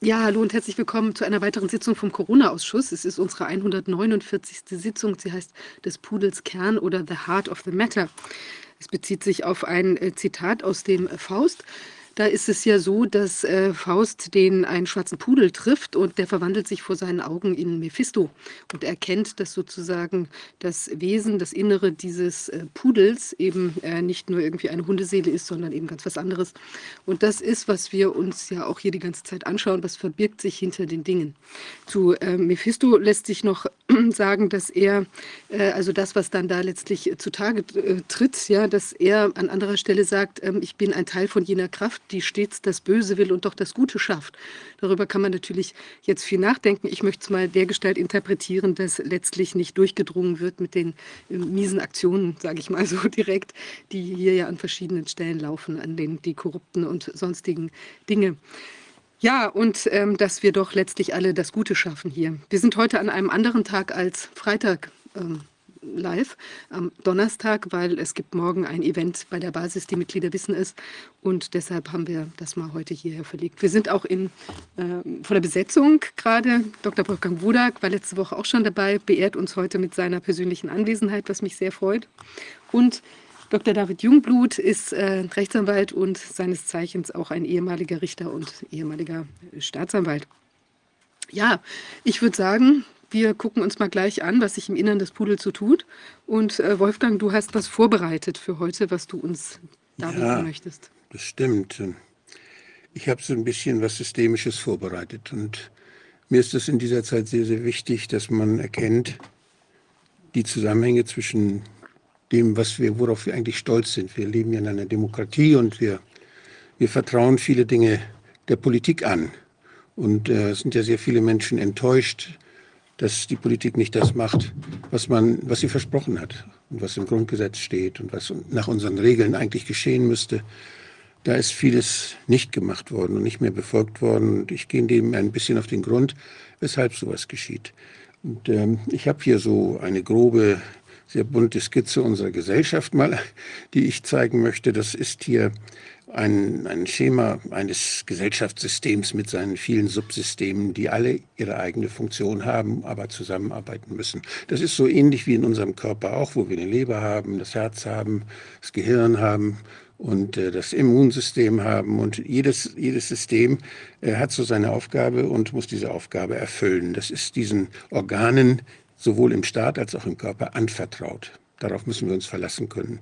Ja, hallo und herzlich willkommen zu einer weiteren Sitzung vom Corona-Ausschuss. Es ist unsere 149. Sitzung. Sie heißt des Pudels Kern oder The Heart of the Matter. Es bezieht sich auf ein äh, Zitat aus dem Faust. Da ist es ja so, dass äh, Faust den einen schwarzen Pudel trifft und der verwandelt sich vor seinen Augen in Mephisto und erkennt, dass sozusagen das Wesen, das Innere dieses äh, Pudels eben äh, nicht nur irgendwie eine Hundeseele ist, sondern eben ganz was anderes. Und das ist, was wir uns ja auch hier die ganze Zeit anschauen, was verbirgt sich hinter den Dingen. Zu äh, Mephisto lässt sich noch sagen, dass er, äh, also das, was dann da letztlich zutage äh, tritt, ja, dass er an anderer Stelle sagt, ähm, ich bin ein Teil von jener Kraft, die stets das Böse will und doch das Gute schafft. Darüber kann man natürlich jetzt viel nachdenken. Ich möchte es mal dergestalt interpretieren, dass letztlich nicht durchgedrungen wird mit den äh, miesen Aktionen, sage ich mal so direkt, die hier ja an verschiedenen Stellen laufen, an den die korrupten und sonstigen Dinge. Ja, und ähm, dass wir doch letztlich alle das Gute schaffen hier. Wir sind heute an einem anderen Tag als Freitag. Ähm, live am Donnerstag, weil es gibt morgen ein Event bei der Basis, die Mitglieder wissen es. Und deshalb haben wir das mal heute hierher verlegt. Wir sind auch in, äh, von der Besetzung gerade. Dr. Wolfgang Wodak war letzte Woche auch schon dabei, beehrt uns heute mit seiner persönlichen Anwesenheit, was mich sehr freut. Und Dr. David Jungblut ist äh, Rechtsanwalt und seines Zeichens auch ein ehemaliger Richter und ehemaliger Staatsanwalt. Ja, ich würde sagen, wir gucken uns mal gleich an, was sich im Innern des Pudels so tut. Und äh, Wolfgang, du hast was vorbereitet für heute, was du uns darbieten ja, möchtest. Das stimmt. Ich habe so ein bisschen was Systemisches vorbereitet. Und mir ist es in dieser Zeit sehr, sehr wichtig, dass man erkennt, die Zusammenhänge zwischen dem, was wir, worauf wir eigentlich stolz sind. Wir leben ja in einer Demokratie und wir, wir vertrauen viele Dinge der Politik an. Und äh, es sind ja sehr viele Menschen enttäuscht, dass die Politik nicht das macht, was man, was sie versprochen hat und was im Grundgesetz steht und was nach unseren Regeln eigentlich geschehen müsste. Da ist vieles nicht gemacht worden und nicht mehr befolgt worden. Und ich gehe dem ein bisschen auf den Grund, weshalb sowas geschieht. Und ähm, ich habe hier so eine grobe, sehr bunte Skizze unserer Gesellschaft mal, die ich zeigen möchte. Das ist hier ein, ein Schema eines Gesellschaftssystems mit seinen vielen Subsystemen, die alle ihre eigene Funktion haben, aber zusammenarbeiten müssen. Das ist so ähnlich wie in unserem Körper auch, wo wir eine Leber haben, das Herz haben, das Gehirn haben und äh, das Immunsystem haben. Und jedes, jedes System äh, hat so seine Aufgabe und muss diese Aufgabe erfüllen. Das ist diesen Organen sowohl im Staat als auch im Körper anvertraut. Darauf müssen wir uns verlassen können.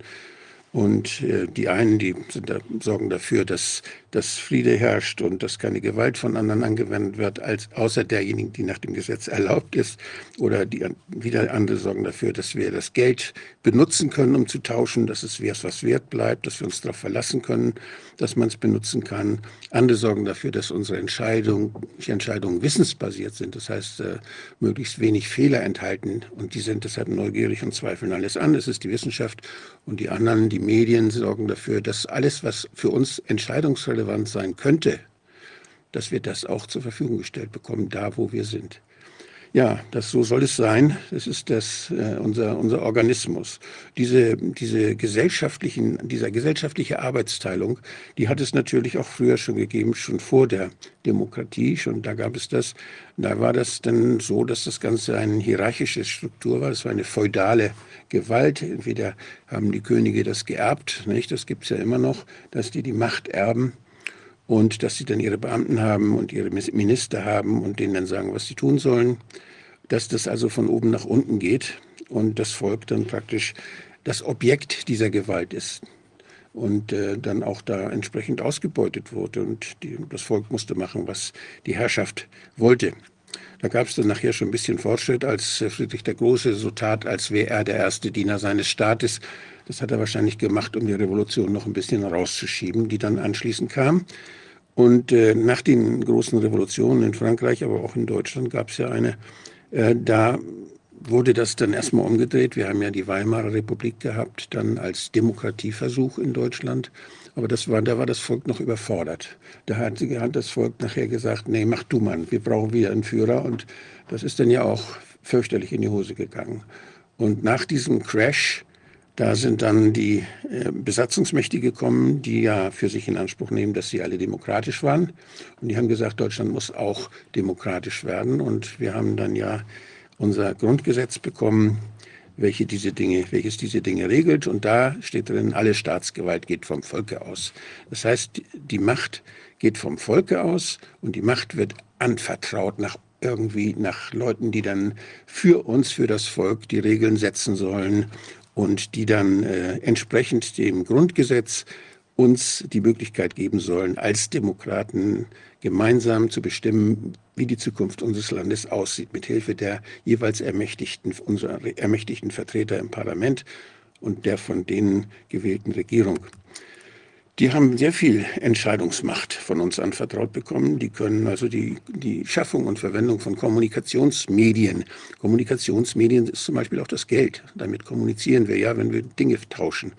Und äh, die einen, die da, sorgen dafür, dass, dass Friede herrscht und dass keine Gewalt von anderen angewendet wird, als außer derjenigen, die nach dem Gesetz erlaubt ist. Oder die wieder andere sorgen dafür, dass wir das Geld benutzen können, um zu tauschen, dass es wert, was wert bleibt, dass wir uns darauf verlassen können, dass man es benutzen kann. Andere sorgen dafür, dass unsere Entscheidungen, Entscheidungen wissensbasiert sind. Das heißt, äh, möglichst wenig Fehler enthalten. Und die sind deshalb neugierig und zweifeln alles an. Das ist die Wissenschaft. Und die anderen, die Medien sorgen dafür, dass alles, was für uns entscheidungsrelevant sein könnte, dass wir das auch zur Verfügung gestellt bekommen, da wo wir sind. Ja, das so soll es sein. Das ist das, äh, unser, unser Organismus. Diese, diese gesellschaftlichen, dieser gesellschaftliche Arbeitsteilung, die hat es natürlich auch früher schon gegeben, schon vor der Demokratie. Schon da gab es das. Da war das dann so, dass das Ganze eine hierarchische Struktur war. Es war eine feudale Gewalt. Entweder haben die Könige das geerbt, nicht? Das gibt es ja immer noch, dass die die Macht erben und dass sie dann ihre Beamten haben und ihre Minister haben und denen dann sagen, was sie tun sollen, dass das also von oben nach unten geht und das Volk dann praktisch das Objekt dieser Gewalt ist und äh, dann auch da entsprechend ausgebeutet wurde und die, das Volk musste machen, was die Herrschaft wollte. Da gab es dann nachher schon ein bisschen Fortschritt, als Friedrich der Große so tat, als wäre er der erste Diener seines Staates. Das hat er wahrscheinlich gemacht, um die Revolution noch ein bisschen rauszuschieben, die dann anschließend kam. Und äh, nach den großen Revolutionen in Frankreich, aber auch in Deutschland gab es ja eine, äh, da wurde das dann erstmal umgedreht. Wir haben ja die Weimarer Republik gehabt, dann als Demokratieversuch in Deutschland. Aber das war, da war das Volk noch überfordert. Da hat, hat das Volk nachher gesagt, nee, mach du Mann, wir brauchen wieder einen Führer. Und das ist dann ja auch fürchterlich in die Hose gegangen. Und nach diesem Crash Da sind dann die äh, Besatzungsmächte gekommen, die ja für sich in Anspruch nehmen, dass sie alle demokratisch waren. Und die haben gesagt, Deutschland muss auch demokratisch werden. Und wir haben dann ja unser Grundgesetz bekommen, welche diese Dinge, welches diese Dinge regelt. Und da steht drin, alle Staatsgewalt geht vom Volke aus. Das heißt, die Macht geht vom Volke aus und die Macht wird anvertraut nach irgendwie nach Leuten, die dann für uns, für das Volk die Regeln setzen sollen und die dann äh, entsprechend dem Grundgesetz uns die Möglichkeit geben sollen, als Demokraten gemeinsam zu bestimmen, wie die Zukunft unseres Landes aussieht, mit Hilfe der jeweils ermächtigten, unserer ermächtigten Vertreter im Parlament und der von denen gewählten Regierung. Die haben sehr viel Entscheidungsmacht von uns anvertraut bekommen. Die können also die, die Schaffung und Verwendung von Kommunikationsmedien. Kommunikationsmedien ist zum Beispiel auch das Geld. Damit kommunizieren wir ja, wenn wir Dinge tauschen.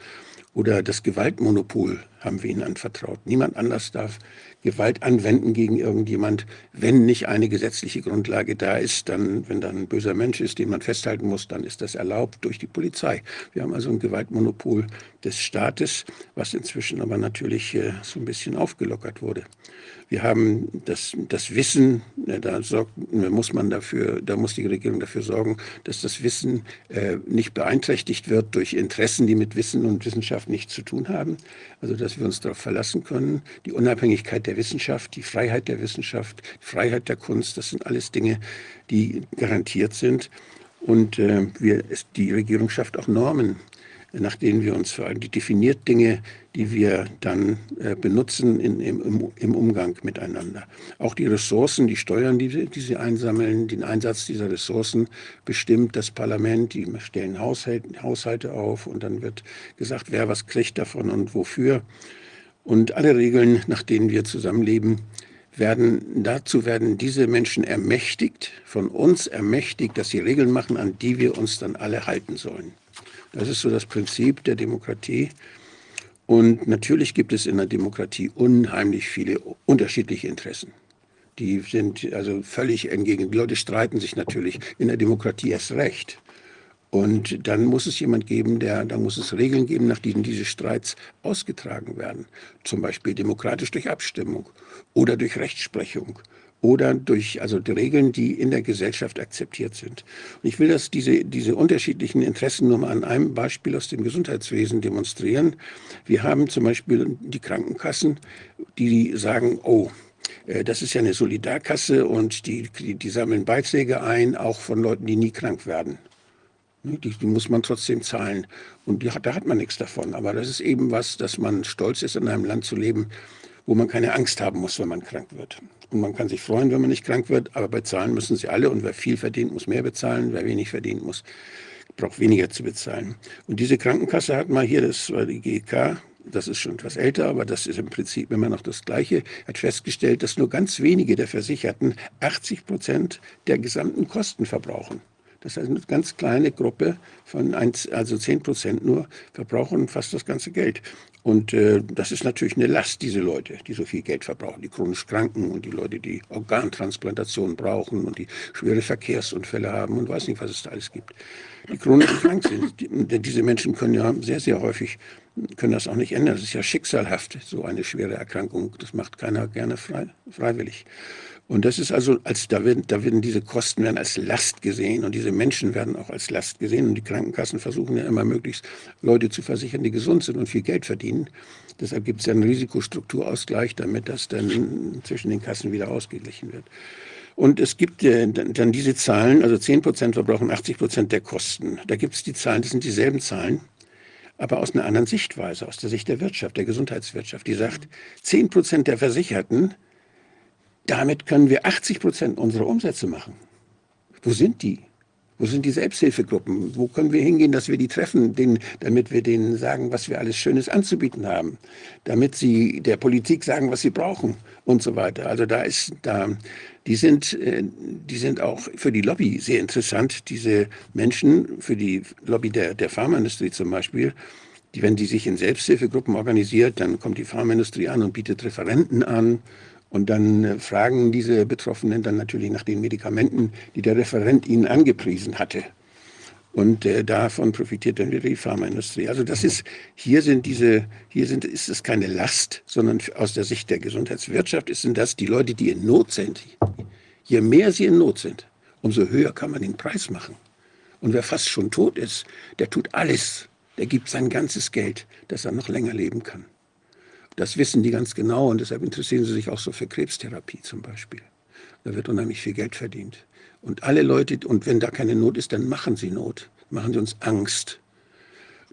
Oder das Gewaltmonopol haben wir ihnen anvertraut. Niemand anders darf Gewalt anwenden gegen irgendjemand, wenn nicht eine gesetzliche Grundlage da ist. Dann, wenn dann ein böser Mensch ist, den man festhalten muss, dann ist das erlaubt durch die Polizei. Wir haben also ein Gewaltmonopol des Staates, was inzwischen aber natürlich äh, so ein bisschen aufgelockert wurde. Wir haben das, das Wissen, da sorgt, muss man dafür, da muss die Regierung dafür sorgen, dass das Wissen äh, nicht beeinträchtigt wird durch Interessen, die mit Wissen und Wissenschaft nichts zu tun haben. Also dass wir uns darauf verlassen können. Die Unabhängigkeit der Wissenschaft, die Freiheit der Wissenschaft, die Freiheit der Kunst, das sind alles Dinge, die garantiert sind. Und äh, wir, die Regierung schafft auch Normen nach denen wir uns verhalten. Die definiert Dinge, die wir dann äh, benutzen in, im, im, Umgang miteinander. Auch die Ressourcen, die Steuern, die, die sie einsammeln, den Einsatz dieser Ressourcen bestimmt das Parlament. Die stellen Haushalte, Haushalte auf und dann wird gesagt, wer was kriegt davon und wofür. Und alle Regeln, nach denen wir zusammenleben, werden, dazu werden diese Menschen ermächtigt, von uns ermächtigt, dass sie Regeln machen, an die wir uns dann alle halten sollen. Das ist so das Prinzip der Demokratie. Und natürlich gibt es in der Demokratie unheimlich viele unterschiedliche Interessen. Die sind also völlig entgegen. Die Leute streiten sich natürlich in der Demokratie erst recht. Und dann muss es jemand geben, der, da muss es Regeln geben, nach denen diese Streits ausgetragen werden. Zum Beispiel demokratisch durch Abstimmung oder durch Rechtsprechung oder durch also die Regeln, die in der Gesellschaft akzeptiert sind. Und ich will das, diese, diese unterschiedlichen Interessen nur mal an einem Beispiel aus dem Gesundheitswesen demonstrieren. Wir haben zum Beispiel die Krankenkassen, die sagen, oh, äh, das ist ja eine Solidarkasse und die, die, die sammeln Beiträge ein, auch von Leuten, die nie krank werden. Ne, die, die, muss man trotzdem zahlen. Und die, da hat man nichts davon. Aber das ist eben was, dass man stolz ist, in einem Land zu leben, wo man keine Angst haben muss, wenn man krank wird. Und man kann sich freuen, wenn man nicht krank wird, aber bezahlen müssen sie alle. Und wer viel verdient, muss mehr bezahlen. Wer wenig verdient, muss, braucht weniger zu bezahlen. Und diese Krankenkasse hat mal hier, das war die GK, das ist schon etwas älter, aber das ist im Prinzip immer noch das Gleiche, hat festgestellt, dass nur ganz wenige der Versicherten 80 Prozent der gesamten Kosten verbrauchen. Das heißt, eine ganz kleine Gruppe von, eins, also 10 Prozent nur, verbrauchen fast das ganze Geld. Und äh, das ist natürlich eine Last, diese Leute, die so viel Geld verbrauchen, die chronisch Kranken und die Leute, die Organtransplantation brauchen und die schwere Verkehrsunfälle haben und weiß nicht, was es da alles gibt. Die chronisch krank sind, die, diese Menschen können ja sehr, sehr häufig, können das auch nicht ändern. Das ist ja schicksalhaft, so eine schwere Erkrankung. Das macht keiner gerne frei, freiwillig. Und das ist also, als da werden, da werden diese Kosten werden als Last gesehen und diese Menschen werden auch als Last gesehen. Und die Krankenkassen versuchen ja immer möglichst Leute zu versichern, die gesund sind und viel Geld verdienen. Deshalb gibt es ja einen Risikostrukturausgleich, damit das dann zwischen den Kassen wieder ausgeglichen wird. Und es gibt äh, dann diese Zahlen, also 10 Prozent verbrauchen 80 Prozent der Kosten. Da gibt es die Zahlen, das sind dieselben Zahlen, aber aus einer anderen Sichtweise, aus der Sicht der Wirtschaft, der Gesundheitswirtschaft. Die sagt, 10 Prozent der Versicherten damit können wir 80 Prozent unserer Umsätze machen. Wo sind die? Wo sind die Selbsthilfegruppen? Wo können wir hingehen, dass wir die treffen, denen, damit wir denen sagen, was wir alles Schönes anzubieten haben, damit sie der Politik sagen, was sie brauchen und so weiter. Also da ist da, die sind, äh, die sind auch für die Lobby sehr interessant. Diese Menschen für die Lobby der, der Pharmaindustrie zum Beispiel, die, wenn die sich in Selbsthilfegruppen organisiert, dann kommt die Pharmaindustrie an und bietet Referenten an und dann äh, fragen diese Betroffenen dann natürlich nach den Medikamenten, die der Referent ihnen angepriesen hatte. Und äh, davon profitiert dann wieder die Pharmaindustrie. Also das ist, hier sind diese, hier sind, ist es keine Last, sondern aus der Sicht der Gesundheitswirtschaft sind das die Leute, die in Not sind. Je mehr sie in Not sind, umso höher kann man den Preis machen. Und wer fast schon tot ist, der tut alles. Der gibt sein ganzes Geld, dass er noch länger leben kann. Das wissen die ganz genau und deshalb interessieren sie sich auch so für Krebstherapie zum Beispiel. Da wird unheimlich viel Geld verdient. Und alle Leute, und wenn da keine Not ist, dann machen sie Not, machen sie uns Angst,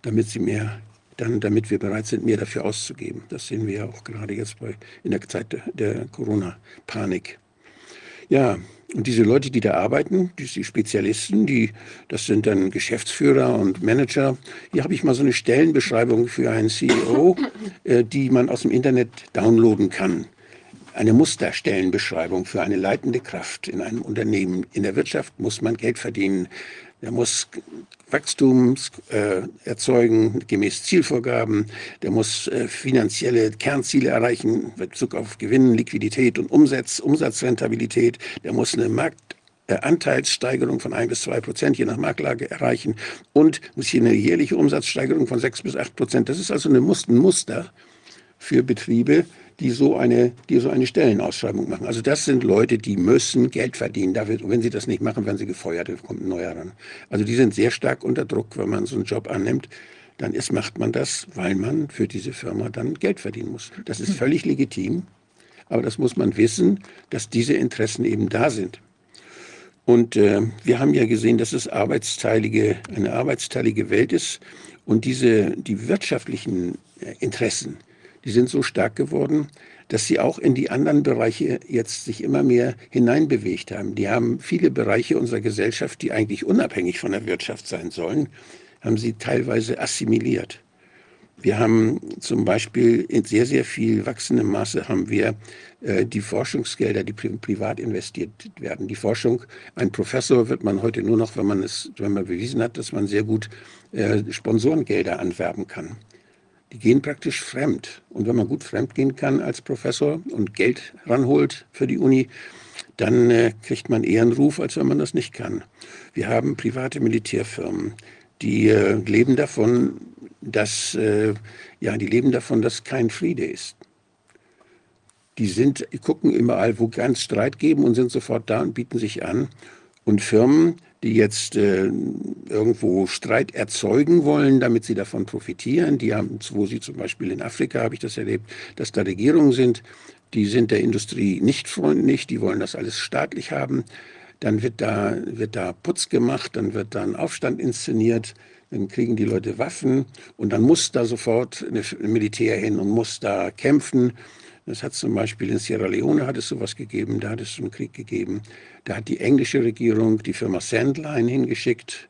damit sie mehr, dann, damit wir bereit sind, mehr dafür auszugeben. Das sehen wir ja auch gerade jetzt bei, in der Zeit der, Corona-Panik. Ja, und diese Leute, die da arbeiten, die Spezialisten, die, das sind dann Geschäftsführer und Manager. Hier habe ich mal so eine Stellenbeschreibung für einen CEO, äh, die man aus dem Internet downloaden kann eine Musterstellenbeschreibung für eine leitende Kraft in einem Unternehmen. In der Wirtschaft muss man Geld verdienen. Der muss Wachstum äh, erzeugen gemäß Zielvorgaben. Der muss äh, finanzielle Kernziele erreichen in Bezug auf Gewinn, Liquidität und Umsatz, Umsatzrentabilität. Der muss eine Marktanteilssteigerung von ein bis zwei Prozent je nach Marktlage erreichen und muss hier eine jährliche Umsatzsteigerung von sechs bis acht Prozent. Das ist also ein Muster für Betriebe, die so eine, die so eine Stellenausschreibung machen. Also das sind Leute, die müssen Geld verdienen. Da wird, wenn sie das nicht machen, werden sie gefeuert, kommt ein neuer ran. Also die sind sehr stark unter Druck, wenn man so einen Job annimmt. Dann ist, macht man das, weil man für diese Firma dann Geld verdienen muss. Das ist völlig legitim, aber das muss man wissen, dass diese Interessen eben da sind. Und äh, wir haben ja gesehen, dass es arbeitsteilige, eine arbeitsteilige Welt ist und diese, die wirtschaftlichen äh, Interessen, die sind so stark geworden, dass sie auch in die anderen Bereiche jetzt sich immer mehr hineinbewegt haben. Die haben viele Bereiche unserer Gesellschaft, die eigentlich unabhängig von der Wirtschaft sein sollen, haben sie teilweise assimiliert. Wir haben zum Beispiel in sehr, sehr viel wachsendem Maße haben wir äh, die Forschungsgelder, die pri privat investiert werden. Die Forschung, ein Professor wird man heute nur noch, wenn man es, wenn man bewiesen hat, dass man sehr gut äh, Sponsorengelder anwerben kann die gehen praktisch fremd. Und wenn man gut fremd gehen kann als Professor und Geld ranholt für die Uni, dann äh, kriegt man eher einen Ruf, als wenn man das nicht kann. Wir haben private Militärfirmen, die äh, leben davon, dass äh, ja, die leben davon, dass kein Friede ist. Die sind, gucken überall, wo ganz Streit geben und sind sofort da und bieten sich an. Und Firmen, die jetzt äh, irgendwo Streit erzeugen wollen, damit sie davon profitieren. Die haben, wo sie zum Beispiel in Afrika, habe ich das erlebt, dass da Regierungen sind, die sind der Industrie nicht freundlich, die wollen das alles staatlich haben. Dann wird da, wird da Putz gemacht, dann wird da ein Aufstand inszeniert, dann kriegen die Leute Waffen und dann muss da sofort ein Militär hin und muss da kämpfen. Das hat zum Beispiel in Sierra Leone hat es sowas gegeben, da hat es einen Krieg gegeben. Da hat die englische Regierung die Firma Sandline hingeschickt,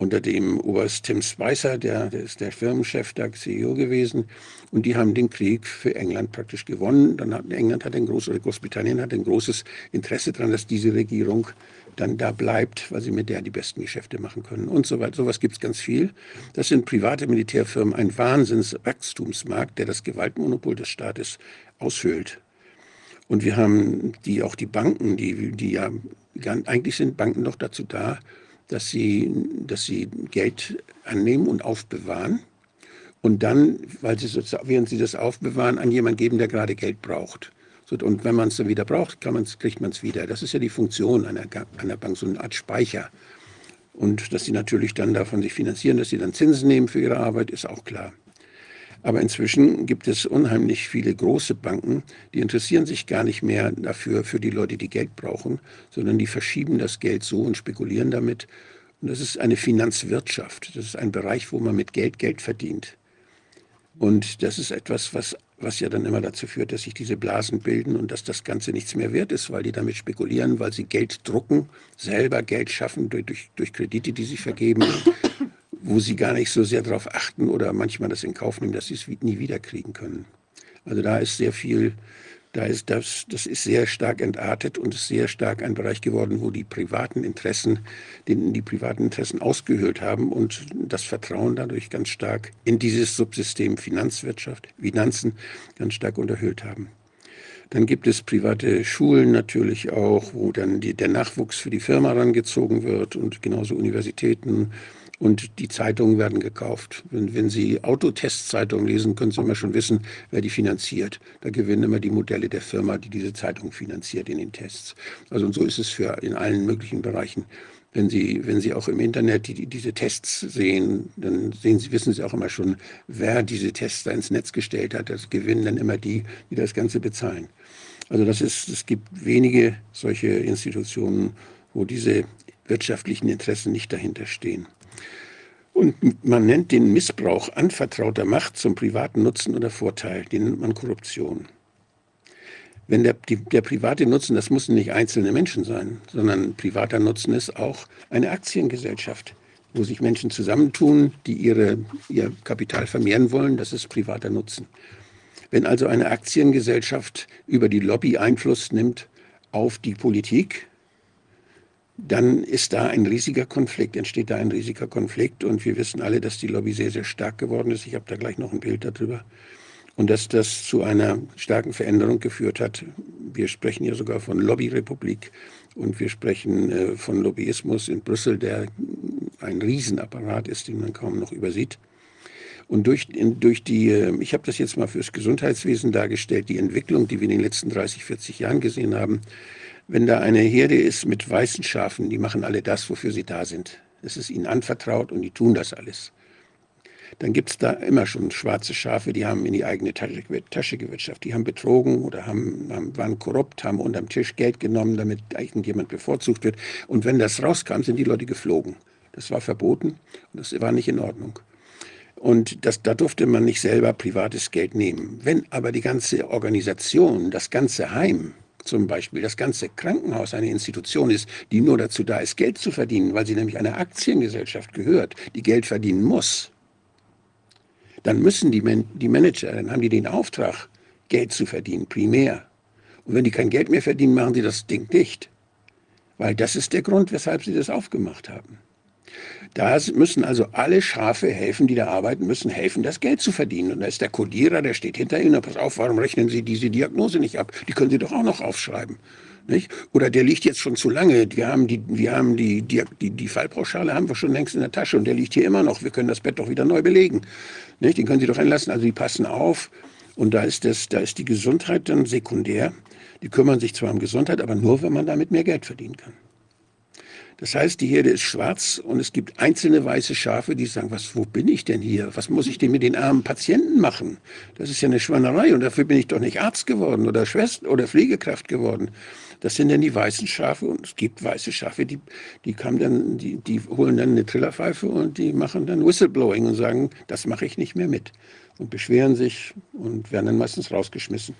unter dem Oberst Tim Spicer, der, der ist der Firmenchef, der CEO gewesen. Und die haben den Krieg für England praktisch gewonnen. Dann hat England hat ein großes, oder Großbritannien hat ein großes Interesse daran, dass diese Regierung dann da bleibt, weil sie mit der die besten Geschäfte machen können und so weiter. Sowas gibt es ganz viel. Das sind private Militärfirmen, ein Wahnsinnswachstumsmarkt, der das Gewaltmonopol des Staates aushöhlt. Und wir haben die, auch die Banken, die, die ja, eigentlich sind Banken doch dazu da, dass sie, dass sie Geld annehmen und aufbewahren und dann, weil sie während sie das aufbewahren, an jemanden geben, der gerade Geld braucht. Und wenn man es dann wieder braucht, kriegt man es wieder. Das ist ja die Funktion einer, einer Bank, so eine Art Speicher. Und dass sie natürlich dann davon sich finanzieren, dass sie dann Zinsen nehmen für ihre Arbeit, ist auch klar. Aber inzwischen gibt es unheimlich viele große Banken, die interessieren sich gar nicht mehr dafür, für die Leute, die Geld brauchen, sondern die verschieben das Geld so und spekulieren damit. Und das ist eine Finanzwirtschaft. Das ist ein Bereich, wo man mit Geld Geld verdient. Und das ist etwas, was, was ja dann immer dazu führt, dass sich diese Blasen bilden und dass das Ganze nichts mehr wert ist, weil die damit spekulieren, weil sie Geld drucken, selber Geld schaffen durch, durch, durch Kredite, die sie vergeben wo sie gar nicht so sehr darauf achten oder manchmal das in Kauf nehmen, dass sie es nie wieder kriegen können. Also da ist sehr viel, da ist das, das ist sehr stark entartet und ist sehr stark ein Bereich geworden, wo die privaten Interessen, denen die privaten Interessen ausgehöhlt haben und das Vertrauen dadurch ganz stark in dieses Subsystem Finanzwirtschaft, Finanzen ganz stark unterhöhlt haben. Dann gibt es private Schulen natürlich auch, wo dann die, der Nachwuchs für die Firma rangezogen wird und genauso Universitäten Und die Zeitungen werden gekauft. Wenn, wenn Sie Autotestzeitungen lesen, können Sie immer schon wissen, wer die finanziert. Da gewinnen immer die Modelle der Firma, die diese Zeitung finanziert in den Tests. Also und so ist es für in allen möglichen Bereichen. Wenn Sie, wenn Sie auch im Internet die, diese Tests sehen, dann sehen Sie, wissen Sie auch immer schon, wer diese Tests da ins Netz gestellt hat. Das gewinnen dann immer die, die das Ganze bezahlen. Also das ist, es gibt wenige solche Institutionen, wo diese wirtschaftlichen Interessen nicht dahinter stehen. Und man nennt den Missbrauch anvertrauter Macht zum privaten Nutzen oder Vorteil, den nennt man Korruption. Wenn der, die, der private Nutzen, das müssen nicht einzelne Menschen sein, sondern privater Nutzen ist auch eine Aktiengesellschaft, wo sich Menschen zusammentun, die ihre, ihr Kapital vermehren wollen, das ist privater Nutzen. Wenn also eine Aktiengesellschaft über die Lobby Einfluss nimmt auf die Politik, dann ist da ein riesiger Konflikt, entsteht da ein riesiger Konflikt. Und wir wissen alle, dass die Lobby sehr, sehr stark geworden ist. Ich habe da gleich noch ein Bild darüber. Und dass das zu einer starken Veränderung geführt hat. Wir sprechen ja sogar von Lobbyrepublik und wir sprechen äh, von Lobbyismus in Brüssel, der ein Riesenapparat ist, den man kaum noch übersieht. Und durch, durch die, äh, ich habe das jetzt mal fürs Gesundheitswesen dargestellt, die Entwicklung, die wir in den letzten 30, 40 Jahren gesehen haben, wenn da eine Herde ist mit weißen Schafen, die machen alle das, wofür sie da sind. Es ist ihnen anvertraut und die tun das alles. Dann gibt es da immer schon schwarze Schafe, die haben in die eigene Tasche, Tasche gewirtschaftet. Die haben betrogen oder haben, haben, waren korrupt, haben unterm Tisch Geld genommen, damit irgendjemand bevorzugt wird. Und wenn das rauskam, sind die Leute geflogen. Das war verboten und das war nicht in Ordnung. Und das, da durfte man nicht selber privates Geld nehmen. Wenn aber die ganze Organisation, das ganze Heim, zum Beispiel das ganze Krankenhaus eine Institution ist, die nur dazu da ist, Geld zu verdienen, weil sie nämlich einer Aktiengesellschaft gehört, die Geld verdienen muss, dann müssen die, Man die Manager, dann haben die den Auftrag, Geld zu verdienen, primär. Und wenn die kein Geld mehr verdienen, machen sie das Ding dicht. Weil das ist der Grund, weshalb sie das aufgemacht haben. Da müssen also alle Schafe helfen, die da arbeiten, müssen helfen, das Geld zu verdienen. Und da ist der Kodierer, der steht hinter Ihnen, pass auf, warum rechnen Sie diese Diagnose nicht ab? Die können Sie doch auch noch aufschreiben. Nicht? Oder der liegt jetzt schon zu lange. Wir haben, die, wir haben die, die, die, die Fallpauschale haben wir schon längst in der Tasche und der liegt hier immer noch. Wir können das Bett doch wieder neu belegen. Nicht? Den können Sie doch entlassen. Also die passen auf. Und da ist, das, da ist die Gesundheit dann sekundär. Die kümmern sich zwar um Gesundheit, aber nur, wenn man damit mehr Geld verdienen kann. Das heißt, die Herde ist schwarz und es gibt einzelne weiße Schafe, die sagen, was, wo bin ich denn hier? Was muss ich denn mit den armen Patienten machen? Das ist ja eine Schweinerei und dafür bin ich doch nicht Arzt geworden oder Schwester oder Pflegekraft geworden. Das sind dann die weißen Schafe und es gibt weiße Schafe, die, die, kamen dann, die, die holen dann eine Trillerpfeife und die machen dann Whistleblowing und sagen, das mache ich nicht mehr mit. Und beschweren sich und werden dann meistens rausgeschmissen.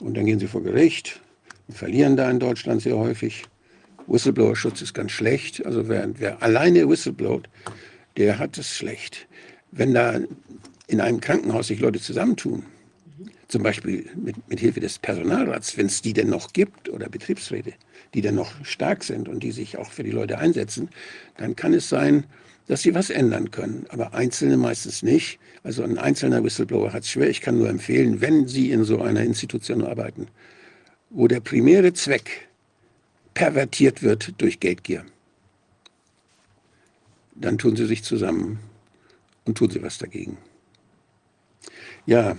Und dann gehen sie vor Gericht und verlieren da in Deutschland sehr häufig. Whistleblower-Schutz ist ganz schlecht. Also wer, wer alleine whistleblowt, der hat es schlecht. Wenn da in einem Krankenhaus sich Leute zusammentun, zum Beispiel mit, mit Hilfe des Personalrats, wenn es die denn noch gibt, oder Betriebsräte, die dann noch stark sind und die sich auch für die Leute einsetzen, dann kann es sein, dass sie was ändern können. Aber Einzelne meistens nicht. Also ein einzelner Whistleblower hat es schwer. Ich kann nur empfehlen, wenn Sie in so einer Institution arbeiten, wo der primäre Zweck pervertiert wird durch Geldgier. Dann tun sie sich zusammen und tun sie was dagegen. Ja,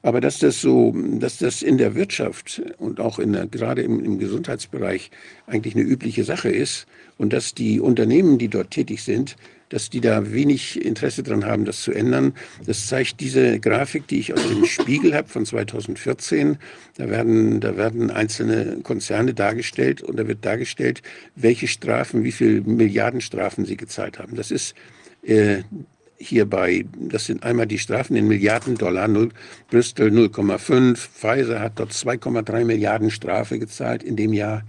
aber dass das so, dass das in der Wirtschaft und auch in der, gerade im, im Gesundheitsbereich eigentlich eine übliche Sache ist und dass die Unternehmen, die dort tätig sind, dass die da wenig Interesse daran haben, das zu ändern. Das zeigt diese Grafik, die ich aus dem Spiegel habe von 2014. Da werden, da werden einzelne Konzerne dargestellt und da wird dargestellt, welche Strafen, wie viele Milliardenstrafen sie gezahlt haben. Das ist äh, hierbei, das sind einmal die Strafen in Milliarden Dollar, 0, Bristol 0,5, Pfizer hat dort 2,3 Milliarden Strafe gezahlt in dem Jahr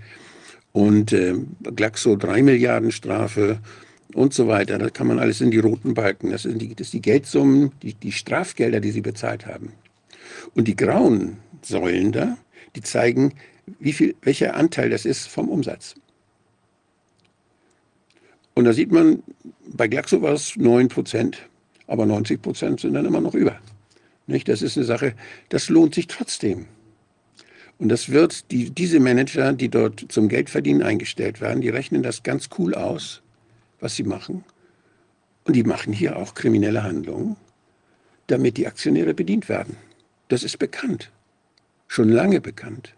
und äh, Glaxo 3 Milliarden Strafe und so weiter. Das kann man alles in die roten Balken. Das sind die, das die Geldsummen, die, die Strafgelder, die sie bezahlt haben. Und die grauen Säulen da, die zeigen, wie viel, welcher Anteil das ist vom Umsatz. Und da sieht man, bei Glaxo war es 9 Prozent, aber 90 Prozent sind dann immer noch über. Nicht? Das ist eine Sache, das lohnt sich trotzdem. Und das wird, die, diese Manager, die dort zum Geldverdienen eingestellt werden, die rechnen das ganz cool aus was sie machen. Und die machen hier auch kriminelle Handlungen, damit die Aktionäre bedient werden. Das ist bekannt, schon lange bekannt.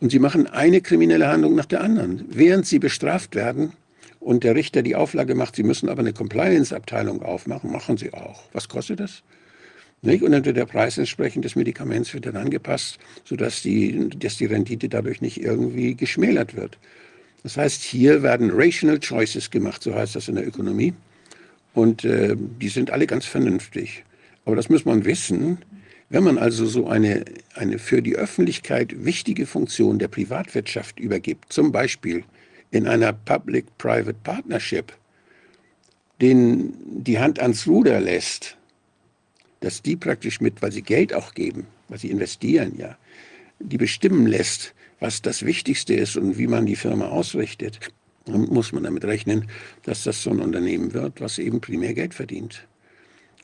Und sie machen eine kriminelle Handlung nach der anderen. Während sie bestraft werden und der Richter die Auflage macht, sie müssen aber eine Compliance-Abteilung aufmachen, machen sie auch. Was kostet das? Nicht? Und dann wird der Preis entsprechend des Medikaments wird dann angepasst, sodass die, dass die Rendite dadurch nicht irgendwie geschmälert wird. Das heißt, hier werden rational choices gemacht, so heißt das in der Ökonomie. Und äh, die sind alle ganz vernünftig. Aber das muss man wissen. Wenn man also so eine, eine für die Öffentlichkeit wichtige Funktion der Privatwirtschaft übergibt, zum Beispiel in einer Public-Private Partnership, den die Hand ans Ruder lässt, dass die praktisch mit, weil sie Geld auch geben, weil sie investieren, ja, die bestimmen lässt, was das Wichtigste ist und wie man die Firma ausrichtet, muss man damit rechnen, dass das so ein Unternehmen wird, was eben primär Geld verdient.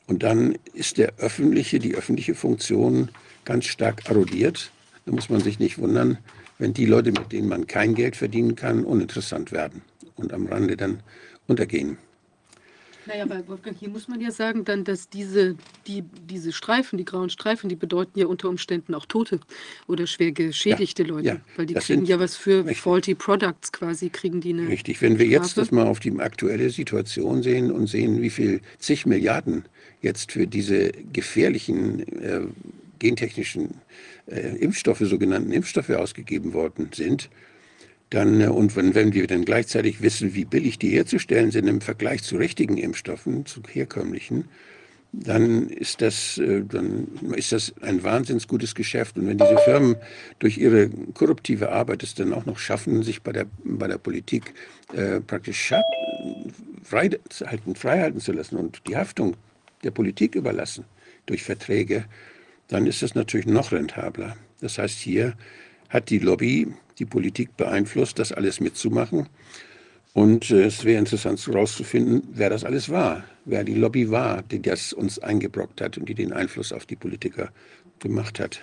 Und dann ist der öffentliche, die öffentliche Funktion ganz stark erodiert. Da muss man sich nicht wundern, wenn die Leute, mit denen man kein Geld verdienen kann, uninteressant werden und am Rande dann untergehen. Naja, aber Wolfgang, hier muss man ja sagen, dann, dass diese, die, diese Streifen, die grauen Streifen, die bedeuten ja unter Umständen auch Tote oder schwer geschädigte ja, Leute, ja, weil die kriegen ja was für richtig. faulty Products quasi, kriegen die eine. Richtig, wenn wir jetzt das mal auf die aktuelle Situation sehen und sehen, wie viel zig Milliarden jetzt für diese gefährlichen äh, gentechnischen äh, Impfstoffe, sogenannten Impfstoffe ausgegeben worden sind, dann, äh, und wenn, wenn wir dann gleichzeitig wissen, wie billig die herzustellen sind im Vergleich zu richtigen Impfstoffen, zu herkömmlichen, dann ist das, äh, dann ist das ein wahnsinnig gutes Geschäft. Und wenn diese Firmen durch ihre korruptive Arbeit es dann auch noch schaffen, sich bei der, bei der Politik äh, praktisch frei, halten, frei halten zu lassen und die Haftung der Politik überlassen durch Verträge, dann ist das natürlich noch rentabler. Das heißt, hier hat die Lobby die Politik beeinflusst, das alles mitzumachen. Und äh, es wäre interessant herauszufinden, wer das alles war, wer die Lobby war, die das uns eingebrockt hat und die den Einfluss auf die Politiker gemacht hat.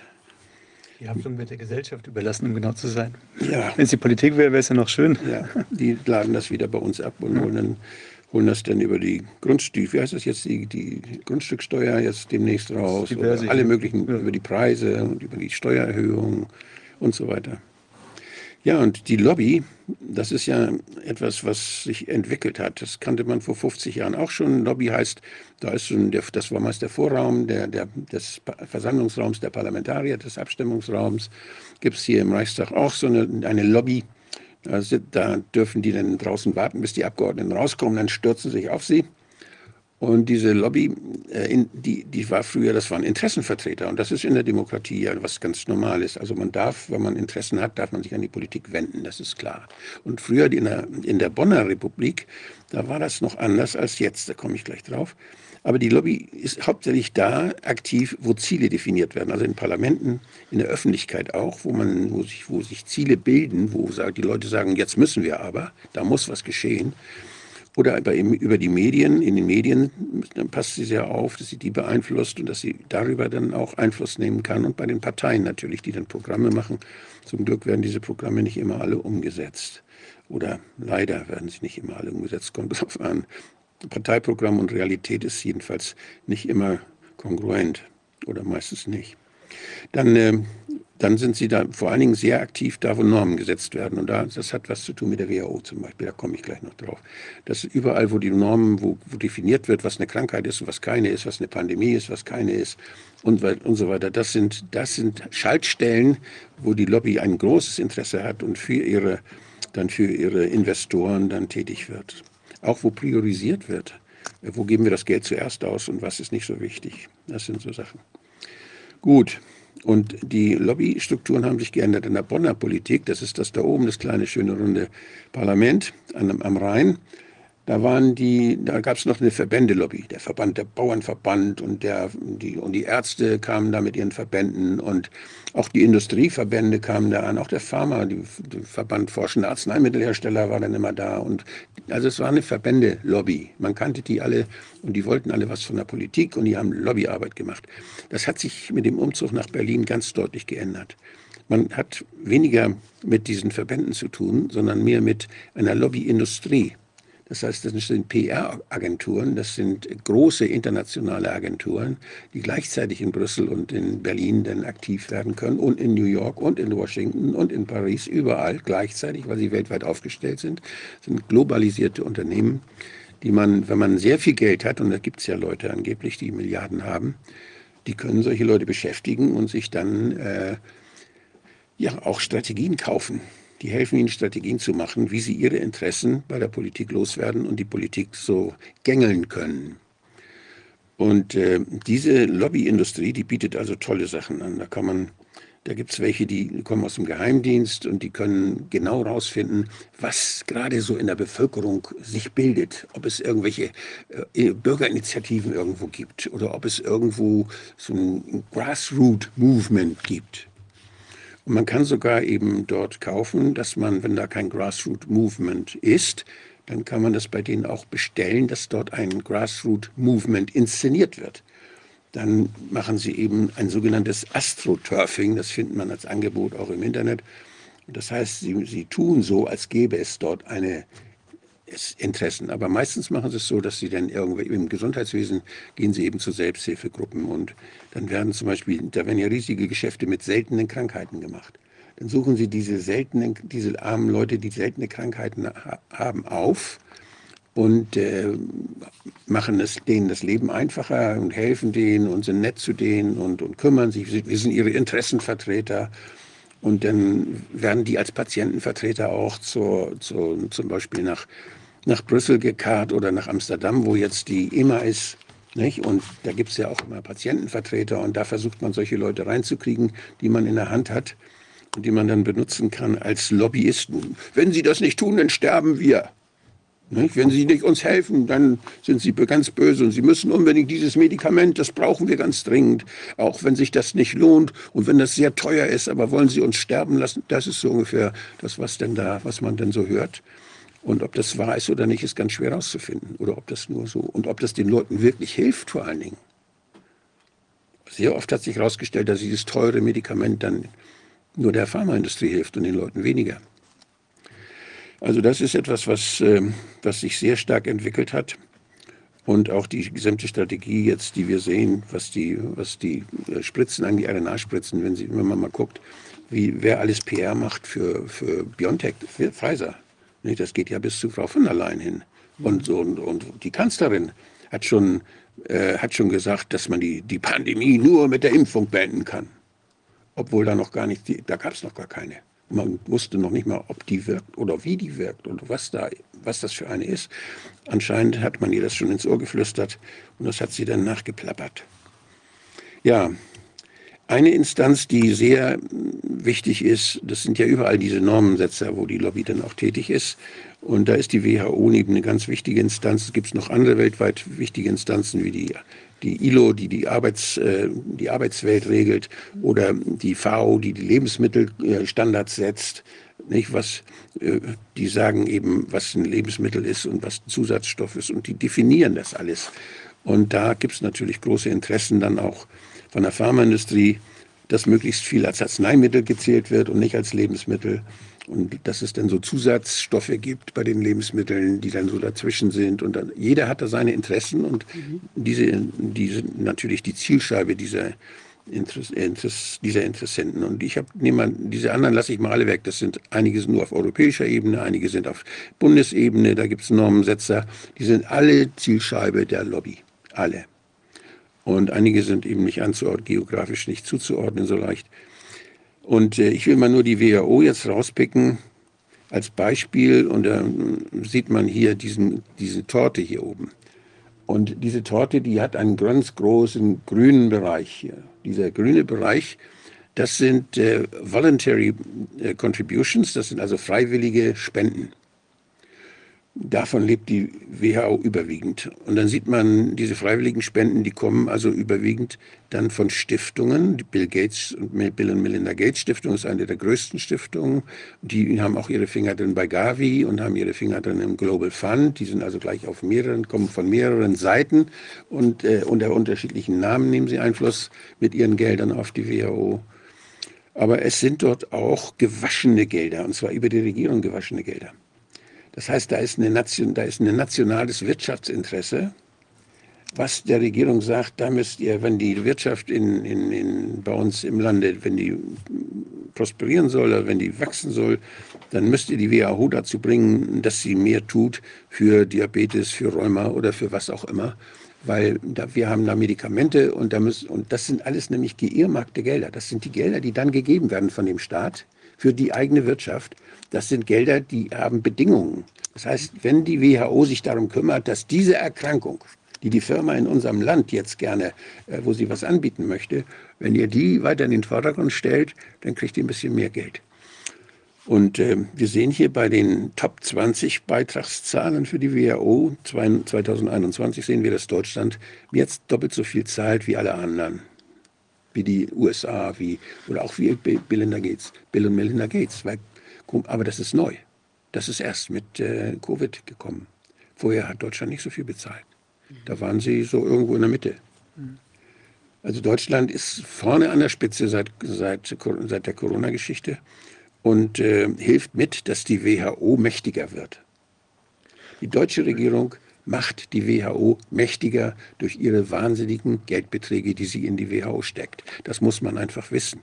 Die Haftung wird der Gesellschaft überlassen, um genau zu sein. Ja. Wenn es die Politik wäre, wäre es ja noch schön. Ja, die laden das wieder bei uns ab und holen, dann, holen das dann über die Grundstück, wie heißt das jetzt, die, die Grundstücksteuer jetzt demnächst raus, oder alle möglichen, ja. über die Preise und über die Steuererhöhung und so weiter. Ja, und die Lobby, das ist ja etwas, was sich entwickelt hat. Das kannte man vor 50 Jahren auch schon. Lobby heißt, da ist schon der, das war meist der Vorraum der, der, des Versammlungsraums der Parlamentarier, des Abstimmungsraums. Gibt es hier im Reichstag auch so eine, eine Lobby. Also, da dürfen die dann draußen warten, bis die Abgeordneten rauskommen, dann stürzen sich auf sie. Und diese Lobby, äh, die, die war früher, das waren Interessenvertreter. Und das ist in der Demokratie ja was ganz Normales. Also man darf, wenn man Interessen hat, darf man sich an die Politik wenden, das ist klar. Und früher in der, in der Bonner Republik, da war das noch anders als jetzt, da komme ich gleich drauf. Aber die Lobby ist hauptsächlich da aktiv, wo Ziele definiert werden, also in Parlamenten, in der Öffentlichkeit auch, wo man, wo sich, wo sich Ziele bilden, wo die Leute sagen, jetzt müssen wir aber, da muss was geschehen oder über die Medien. In den Medien dann passt sie sehr auf, dass sie die beeinflusst und dass sie darüber dann auch Einfluss nehmen kann. Und bei den Parteien natürlich, die dann Programme machen. Zum Glück werden diese Programme nicht immer alle umgesetzt. Oder leider werden sie nicht immer alle umgesetzt. Kommt darauf an. Parteiprogramm und Realität ist jedenfalls nicht immer kongruent oder meistens nicht. Dann äh, dann sind sie da vor allen Dingen sehr aktiv da, wo Normen gesetzt werden. Und da, das hat was zu tun mit der WHO zum Beispiel, da komme ich gleich noch drauf. Dass überall, wo die Normen, wo, wo definiert wird, was eine Krankheit ist und was keine ist, was eine Pandemie ist, was keine ist und, und so weiter, das sind, das sind Schaltstellen, wo die Lobby ein großes Interesse hat und für ihre, dann für ihre Investoren dann tätig wird. Auch wo priorisiert wird. Wo geben wir das Geld zuerst aus und was ist nicht so wichtig? Das sind so Sachen. Gut, und die Lobbystrukturen haben sich geändert in der Bonner Politik. Das ist das da oben, das kleine, schöne, runde Parlament am, am Rhein. Da waren die, da gab es noch eine Verbändelobby, der Verband, der Bauernverband und der, die, und die Ärzte kamen da mit ihren Verbänden und auch die Industrieverbände kamen da an, auch der Pharma, die, der Verband Forschende Arzneimittelhersteller war dann immer da und also es war eine Verbändelobby. Man kannte die alle und die wollten alle was von der Politik und die haben Lobbyarbeit gemacht. Das hat sich mit dem Umzug nach Berlin ganz deutlich geändert. Man hat weniger mit diesen Verbänden zu tun, sondern mehr mit einer Lobbyindustrie. Das heißt, das sind PR-Agenturen, das sind große internationale Agenturen, die gleichzeitig in Brüssel und in Berlin dann aktiv werden können und in New York und in Washington und in Paris, überall gleichzeitig, weil sie weltweit aufgestellt sind. Das sind globalisierte Unternehmen, die man, wenn man sehr viel Geld hat, und da gibt es ja Leute angeblich, die Milliarden haben, die können solche Leute beschäftigen und sich dann äh, ja auch Strategien kaufen. Die helfen ihnen, Strategien zu machen, wie sie ihre Interessen bei der Politik loswerden und die Politik so gängeln können. Und äh, diese Lobbyindustrie, die bietet also tolle Sachen an. Da kann man da gibt es welche, die kommen aus dem Geheimdienst und die können genau herausfinden, was gerade so in der Bevölkerung sich bildet. Ob es irgendwelche äh, Bürgerinitiativen irgendwo gibt oder ob es irgendwo so ein Grassroot-Movement gibt. Und man kann sogar eben dort kaufen, dass man, wenn da kein Grassroot-Movement ist, dann kann man das bei denen auch bestellen, dass dort ein Grassroot-Movement inszeniert wird dann machen sie eben ein sogenanntes Astroturfing. Das findet man als Angebot auch im Internet. Das heißt, sie, sie tun so, als gäbe es dort eine Interessen. Aber meistens machen sie es so, dass sie dann irgendwie im Gesundheitswesen gehen sie eben zu Selbsthilfegruppen und dann werden zum Beispiel, da werden ja riesige Geschäfte mit seltenen Krankheiten gemacht. Dann suchen sie diese seltenen, diese armen Leute, die seltene Krankheiten haben, auf und äh, machen es denen das Leben einfacher und helfen denen und sind nett zu denen und, und kümmern sich. Wir sind ihre Interessenvertreter. Und dann werden die als Patientenvertreter auch zur, zur, zum Beispiel nach, nach Brüssel gekarrt oder nach Amsterdam, wo jetzt die EMA ist. Nicht? Und da gibt es ja auch immer Patientenvertreter und da versucht man solche Leute reinzukriegen, die man in der Hand hat und die man dann benutzen kann als Lobbyisten. Wenn sie das nicht tun, dann sterben wir. Wenn Sie nicht uns helfen, dann sind Sie ganz böse und Sie müssen unbedingt dieses Medikament, das brauchen wir ganz dringend, auch wenn sich das nicht lohnt und wenn das sehr teuer ist, aber wollen Sie uns sterben lassen? Das ist so ungefähr das, was denn da, was man denn so hört. Und ob das wahr ist oder nicht, ist ganz schwer herauszufinden. Oder ob das nur so und ob das den Leuten wirklich hilft, vor allen Dingen. Sehr oft hat sich herausgestellt, dass dieses teure Medikament dann nur der Pharmaindustrie hilft und den Leuten weniger. Also das ist etwas, was, ähm, was sich sehr stark entwickelt hat. Und auch die gesamte Strategie jetzt, die wir sehen, was die, was die äh, Spritzen angeht, RNA-Spritzen, wenn, wenn man mal guckt, wie, wer alles PR macht für, für BioNTech, für Pfizer. Das geht ja bis zu Frau von der Leyen hin. Und, und, und die Kanzlerin hat schon, äh, hat schon gesagt, dass man die, die Pandemie nur mit der Impfung beenden kann. Obwohl da noch gar nicht, da gab es noch gar keine. Man wusste noch nicht mal, ob die wirkt oder wie die wirkt und was, da, was das für eine ist. Anscheinend hat man ihr das schon ins Ohr geflüstert und das hat sie dann nachgeplappert. Ja, eine Instanz, die sehr wichtig ist, das sind ja überall diese Normensetzer, wo die Lobby dann auch tätig ist. Und da ist die WHO neben eine ganz wichtige Instanz. Es gibt noch andere weltweit wichtige Instanzen wie die die ILO, die die, Arbeits, äh, die Arbeitswelt regelt, oder die FAO, die die Lebensmittelstandards setzt, nicht was äh, die sagen eben, was ein Lebensmittel ist und was ein Zusatzstoff ist und die definieren das alles. Und da gibt es natürlich große Interessen dann auch von der Pharmaindustrie, dass möglichst viel als Arzneimittel gezählt wird und nicht als Lebensmittel. Und dass es dann so Zusatzstoffe gibt bei den Lebensmitteln, die dann so dazwischen sind. Und dann, jeder hat da seine Interessen und mhm. diese, die sind natürlich die Zielscheibe dieser, Interess, dieser Interessenten. Und ich habe, diese anderen lasse ich mal alle weg. Das sind, einige sind nur auf europäischer Ebene, einige sind auf Bundesebene, da gibt es Normensetzer. Die sind alle Zielscheibe der Lobby. Alle. Und einige sind eben nicht anzuordnen, geografisch nicht zuzuordnen so leicht. Und äh, ich will mal nur die WHO jetzt rauspicken als Beispiel. Und da äh, sieht man hier diesen, diese Torte hier oben. Und diese Torte, die hat einen ganz großen grünen Bereich hier. Dieser grüne Bereich, das sind äh, Voluntary äh, Contributions, das sind also freiwillige Spenden. Davon lebt die WHO überwiegend. Und dann sieht man diese freiwilligen Spenden, die kommen also überwiegend dann von Stiftungen. Die Bill Gates und Bill und Melinda Gates Stiftung ist eine der größten Stiftungen. Die haben auch ihre Finger drin bei Gavi und haben ihre Finger drin im Global Fund. Die sind also gleich auf mehreren, kommen von mehreren Seiten und äh, unter unterschiedlichen Namen nehmen sie Einfluss mit ihren Geldern auf die WHO. Aber es sind dort auch gewaschene Gelder, und zwar über die Regierung gewaschene Gelder. Das heißt, da ist, eine Nation, da ist ein nationales Wirtschaftsinteresse, was der Regierung sagt, da müsst ihr, wenn die Wirtschaft in, in, in, bei uns im Lande, wenn die prosperieren soll, oder wenn die wachsen soll, dann müsst ihr die WHO dazu bringen, dass sie mehr tut für Diabetes, für Rheuma oder für was auch immer. Weil da, wir haben da Medikamente und, da müssen, und das sind alles nämlich geehrmarkte Gelder. Das sind die Gelder, die dann gegeben werden von dem Staat für die eigene Wirtschaft. Das sind Gelder, die haben Bedingungen. Das heißt, wenn die WHO sich darum kümmert, dass diese Erkrankung, die die Firma in unserem Land jetzt gerne, äh, wo sie was anbieten möchte, wenn ihr die weiter in den Vordergrund stellt, dann kriegt ihr ein bisschen mehr Geld. Und äh, wir sehen hier bei den Top 20 Beitragszahlen für die WHO 2021 sehen wir, dass Deutschland jetzt doppelt so viel zahlt wie alle anderen. Wie die USA, wie, oder auch wie Bill, Gates, Bill und Melinda Gates. Weil, aber das ist neu. Das ist erst mit äh, Covid gekommen. Vorher hat Deutschland nicht so viel bezahlt. Da waren sie so irgendwo in der Mitte. Also Deutschland ist vorne an der Spitze seit, seit, seit der Corona-Geschichte und äh, hilft mit, dass die WHO mächtiger wird. Die deutsche Regierung macht die WHO mächtiger durch ihre wahnsinnigen Geldbeträge, die sie in die WHO steckt. Das muss man einfach wissen.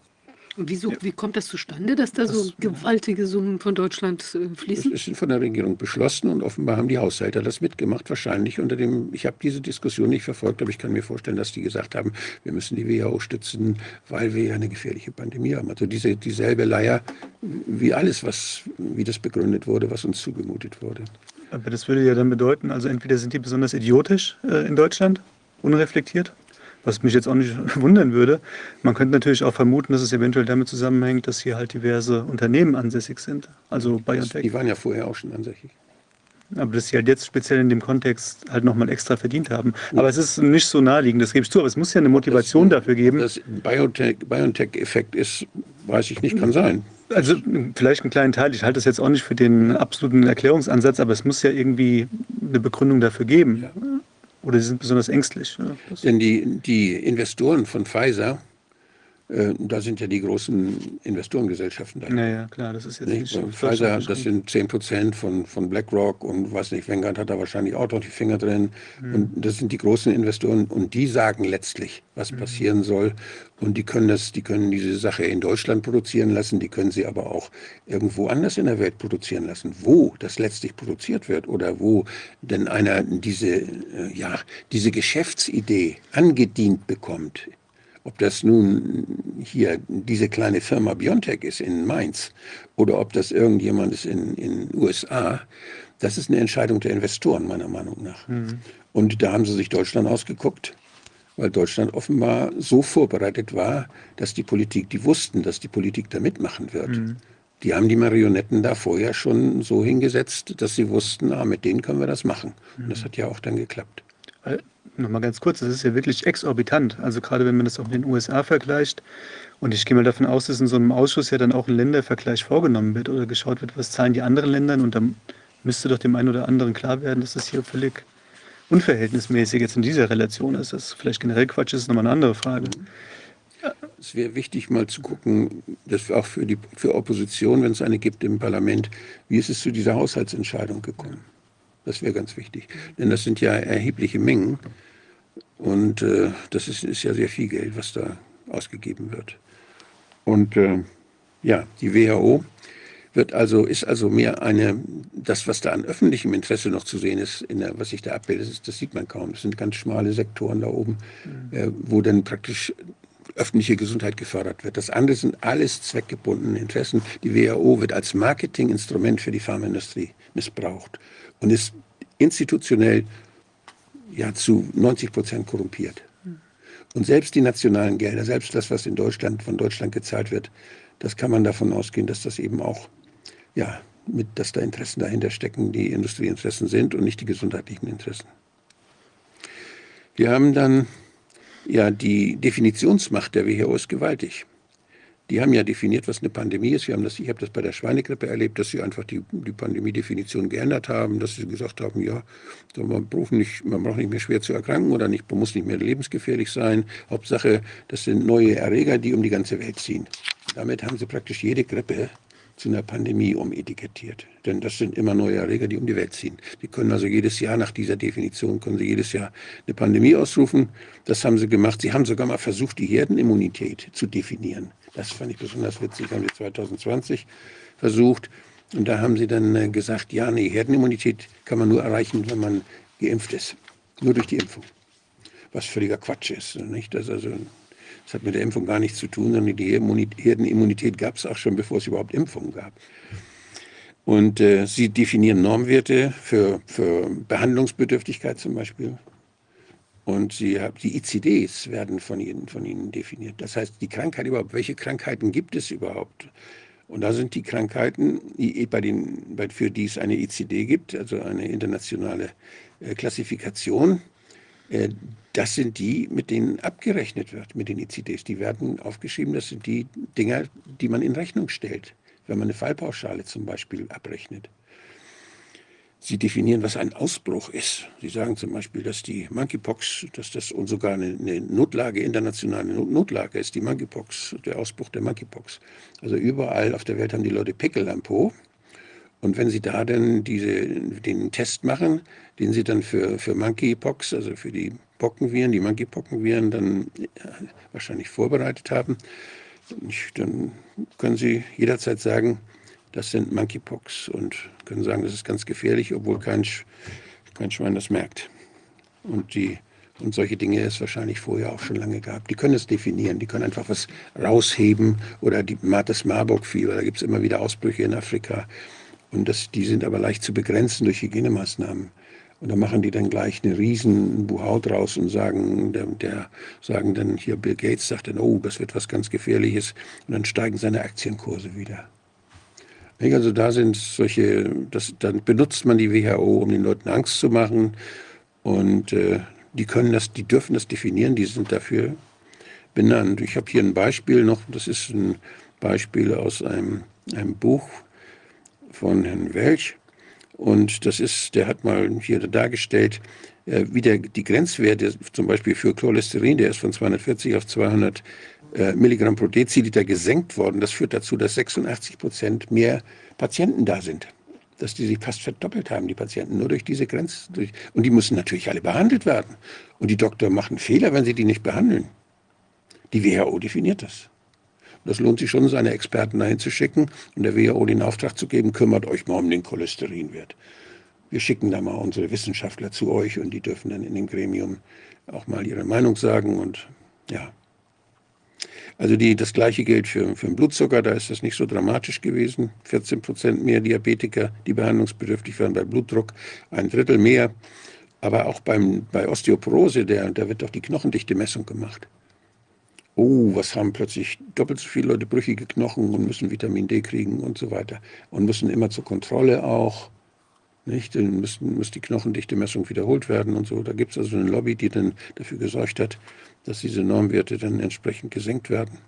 Wieso, wie kommt das zustande, dass da das, so gewaltige Summen von Deutschland äh, fließen? Das ist von der Regierung beschlossen und offenbar haben die Haushalter das mitgemacht. Wahrscheinlich unter dem, ich habe diese Diskussion nicht verfolgt, aber ich kann mir vorstellen, dass die gesagt haben, wir müssen die WHO stützen, weil wir ja eine gefährliche Pandemie haben. Also diese, dieselbe Leier wie alles, was, wie das begründet wurde, was uns zugemutet wurde. Aber das würde ja dann bedeuten, also entweder sind die besonders idiotisch äh, in Deutschland, unreflektiert, was mich jetzt auch nicht wundern würde. Man könnte natürlich auch vermuten, dass es eventuell damit zusammenhängt, dass hier halt diverse Unternehmen ansässig sind. Also BioNTech. Die waren ja vorher auch schon ansässig. Aber dass sie halt jetzt speziell in dem Kontext halt nochmal extra verdient haben. Aber es ist nicht so naheliegend, das gebe ich zu, aber es muss ja eine Motivation das, dafür geben. Das BioNTech-Effekt ist, weiß ich nicht, kann sein. Also vielleicht einen kleinen Teil. Ich halte das jetzt auch nicht für den absoluten Erklärungsansatz, aber es muss ja irgendwie eine Begründung dafür geben. Ja. Oder sie sind besonders ängstlich. Ja, Denn die, die Investoren von Pfizer äh, da sind ja die großen Investorengesellschaften dahinter. Ja, ja, klar, das ist jetzt nicht, nicht Pfizer, das sind 10 Prozent von, von BlackRock und weiß nicht, Vanguard hat da wahrscheinlich auch noch die Finger drin. Mhm. Und das sind die großen Investoren und die sagen letztlich, was mhm. passieren soll. Und die können das, die können diese Sache in Deutschland produzieren lassen, die können sie aber auch irgendwo anders in der Welt produzieren lassen. Wo das letztlich produziert wird oder wo denn einer diese, äh, ja, diese Geschäftsidee angedient bekommt ob das nun hier diese kleine Firma Biontech ist in Mainz oder ob das irgendjemand ist in den USA, das ist eine Entscheidung der Investoren meiner Meinung nach. Mhm. Und da haben sie sich Deutschland ausgeguckt, weil Deutschland offenbar so vorbereitet war, dass die Politik, die wussten, dass die Politik da mitmachen wird. Mhm. Die haben die Marionetten da vorher schon so hingesetzt, dass sie wussten, ah, mit denen können wir das machen. Mhm. Und das hat ja auch dann geklappt. Nochmal ganz kurz, das ist ja wirklich exorbitant. Also gerade wenn man das auch mit den USA vergleicht. Und ich gehe mal davon aus, dass in so einem Ausschuss ja dann auch ein Ländervergleich vorgenommen wird oder geschaut wird, was zahlen die anderen Länder. Und dann müsste doch dem einen oder anderen klar werden, dass das hier völlig unverhältnismäßig jetzt in dieser Relation ist. Das vielleicht generell Quatsch ist, ist nochmal eine andere Frage. Ja. Es wäre wichtig, mal zu gucken, dass auch für die für Opposition, wenn es eine gibt im Parlament, wie ist es zu dieser Haushaltsentscheidung gekommen? Das wäre ganz wichtig. Denn das sind ja erhebliche Mengen. Und äh, das ist, ist, ja sehr viel Geld, was da ausgegeben wird. Und äh, ja, die WHO wird also, ist also mehr eine, das, was da an öffentlichem Interesse noch zu sehen ist, in der, was ich da abbilde, das, das sieht man kaum. Das sind ganz schmale Sektoren da oben, mhm. äh, wo dann praktisch öffentliche Gesundheit gefördert wird. Das andere sind alles zweckgebundene Interessen. Die WHO wird als Marketinginstrument für die Pharmaindustrie missbraucht und ist institutionell ja zu 90 Prozent korrumpiert. Und selbst die nationalen Gelder, selbst das, was in Deutschland von Deutschland gezahlt wird, das kann man davon ausgehen, dass das eben auch, ja, mit, dass da Interessen dahinter stecken, die Industrieinteressen sind und nicht die gesundheitlichen Interessen. Wir haben dann, ja, die Definitionsmacht der WHO ist gewaltig. Die haben ja definiert, was eine Pandemie ist. Wir haben das, ich habe das bei der Schweinegrippe erlebt, dass sie einfach die, die Pandemiedefinition geändert haben, dass sie gesagt haben, ja, man braucht, nicht, man braucht nicht mehr schwer zu erkranken oder nicht, man muss nicht mehr lebensgefährlich sein. Hauptsache, das sind neue Erreger, die um die ganze Welt ziehen. Damit haben sie praktisch jede Grippe zu einer Pandemie umetikettiert. Denn das sind immer neue Erreger, die um die Welt ziehen. Die können also jedes Jahr nach dieser Definition, können sie jedes Jahr eine Pandemie ausrufen. Das haben sie gemacht. Sie haben sogar mal versucht, die Herdenimmunität zu definieren. Das fand ich besonders witzig, haben sie 2020 versucht. Und da haben sie dann äh, gesagt, ja, nee, Herdenimmunität kann man nur erreichen, wenn man geimpft ist. Nur durch die Impfung. Was völliger Quatsch ist. Nicht? Das, also, das hat mit der Impfung gar nichts zu tun, sondern die Herdenimmunität gab es auch schon, bevor es überhaupt Impfungen gab. Und äh, sie definieren Normwerte für, für Behandlungsbedürftigkeit zum Beispiel. Und sie, die ICDs werden von ihnen, von ihnen definiert. Das heißt, die Krankheit überhaupt, welche Krankheiten gibt es überhaupt? Und da sind die Krankheiten, bei den, für die es eine ICD gibt, also eine internationale äh, Klassifikation, äh, das sind die, mit denen abgerechnet wird, mit den ICDs. Die werden aufgeschrieben, das sind die Dinger, die man in Rechnung stellt, wenn man eine Fallpauschale zum Beispiel abrechnet. Sie definieren, was ein Ausbruch ist. Sie sagen zum Beispiel, dass die Monkeypox, dass das und sogar eine, Notlage, internationale Notlage ist, die Monkeypox, der Ausbruch der Monkeypox. Also überall auf der Welt haben die Leute Pickel am Po. Und wenn Sie da dann diese, den Test machen, den Sie dann für, für Monkeypox, also für die Pockenviren, die Monkeypockenviren dann wahrscheinlich vorbereitet haben, dann können Sie jederzeit sagen, das sind Monkeypox und können sagen, das ist ganz gefährlich, obwohl kein, kein Schwein das merkt. Und, die, und solche Dinge es wahrscheinlich vorher auch schon lange gab. Die können es definieren, die können einfach was rausheben oder die, das Marburg-Fieber, da gibt es immer wieder Ausbrüche in Afrika. Und das, die sind aber leicht zu begrenzen durch Hygienemaßnahmen. Und da machen die dann gleich eine riesen Buhau draus und sagen, der, der, sagen dann hier Bill Gates sagt dann, oh, das wird was ganz Gefährliches. Und dann steigen seine Aktienkurse wieder. Also da sind solche, das, dann benutzt man die WHO, um den Leuten Angst zu machen. Und äh, die können das, die dürfen das definieren, die sind dafür benannt. Ich habe hier ein Beispiel noch, das ist ein Beispiel aus einem, einem Buch von Herrn Welch. Und das ist, der hat mal hier dargestellt, äh, wie der, die Grenzwerte zum Beispiel für Cholesterin, der ist von 240 auf 200 äh, Milligramm pro Deziliter gesenkt worden. Das führt dazu, dass 86 Prozent mehr Patienten da sind. Dass die sich fast verdoppelt haben, die Patienten, nur durch diese Grenze. Und die müssen natürlich alle behandelt werden. Und die Doktor machen Fehler, wenn sie die nicht behandeln. Die WHO definiert das. Das lohnt sich schon, seine Experten dahin zu schicken und der WHO den Auftrag zu geben, kümmert euch mal um den Cholesterinwert. Wir schicken da mal unsere Wissenschaftler zu euch und die dürfen dann in dem Gremium auch mal ihre Meinung sagen und ja. Also die, das gleiche gilt für, für den Blutzucker, da ist das nicht so dramatisch gewesen. 14 Prozent mehr Diabetiker, die behandlungsbedürftig waren bei Blutdruck, ein Drittel mehr. Aber auch beim, bei Osteoporose, der, da wird doch die Knochendichte-Messung gemacht oh, was haben plötzlich doppelt so viele Leute brüchige Knochen und müssen Vitamin D kriegen und so weiter. Und müssen immer zur Kontrolle auch. Nicht? Dann müssen, muss die Knochendichte-Messung wiederholt werden und so. Da gibt es also eine Lobby, die dann dafür gesorgt hat, dass diese Normwerte dann entsprechend gesenkt werden.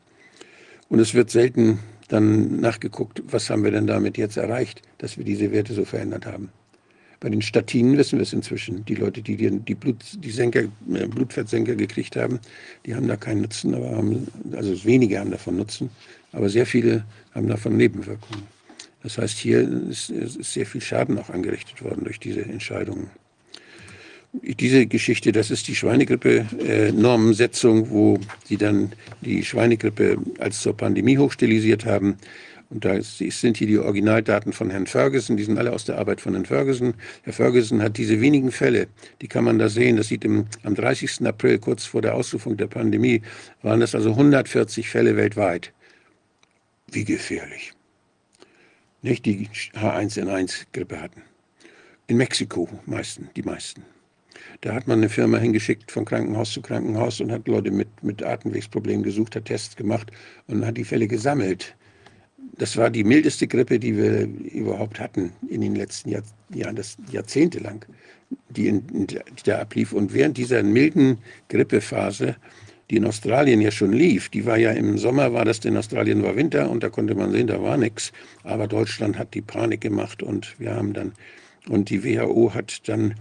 Und es wird selten dann nachgeguckt, was haben wir denn damit jetzt erreicht, dass wir diese Werte so verändert haben. Bei den Statinen wissen wir es inzwischen. Die Leute, die die, die, Blut, die Senker, äh, Blutfettsenker gekriegt haben, die haben da keinen Nutzen, aber haben, also wenige haben davon Nutzen, aber sehr viele haben davon Nebenwirkungen. Das heißt, hier ist, ist sehr viel Schaden auch angerichtet worden durch diese Entscheidungen. Diese Geschichte, das ist die Schweinegrippe-Normensetzung, äh, wo sie dann die Schweinegrippe als zur Pandemie hochstilisiert haben. Und da sind hier die Originaldaten von Herrn Ferguson, die sind alle aus der Arbeit von Herrn Ferguson. Herr Ferguson hat diese wenigen Fälle, die kann man da sehen, das sieht im, am 30. April, kurz vor der Ausrufung der Pandemie, waren das also 140 Fälle weltweit. Wie gefährlich. Nicht die H1N1-Grippe hatten. In Mexiko meisten, die meisten. Da hat man eine Firma hingeschickt von Krankenhaus zu Krankenhaus und hat Leute mit, mit Atemwegsproblemen gesucht, hat Tests gemacht und hat die Fälle gesammelt das war die mildeste Grippe, die wir überhaupt hatten in den letzten Jahr, Jahren, das Jahrzehnte lang, die, in, die da ablief. Und während dieser milden Grippephase, die in Australien ja schon lief, die war ja im Sommer, war das in Australien war Winter und da konnte man sehen, da war nichts. Aber Deutschland hat die Panik gemacht und wir haben dann Und die WHO hat dann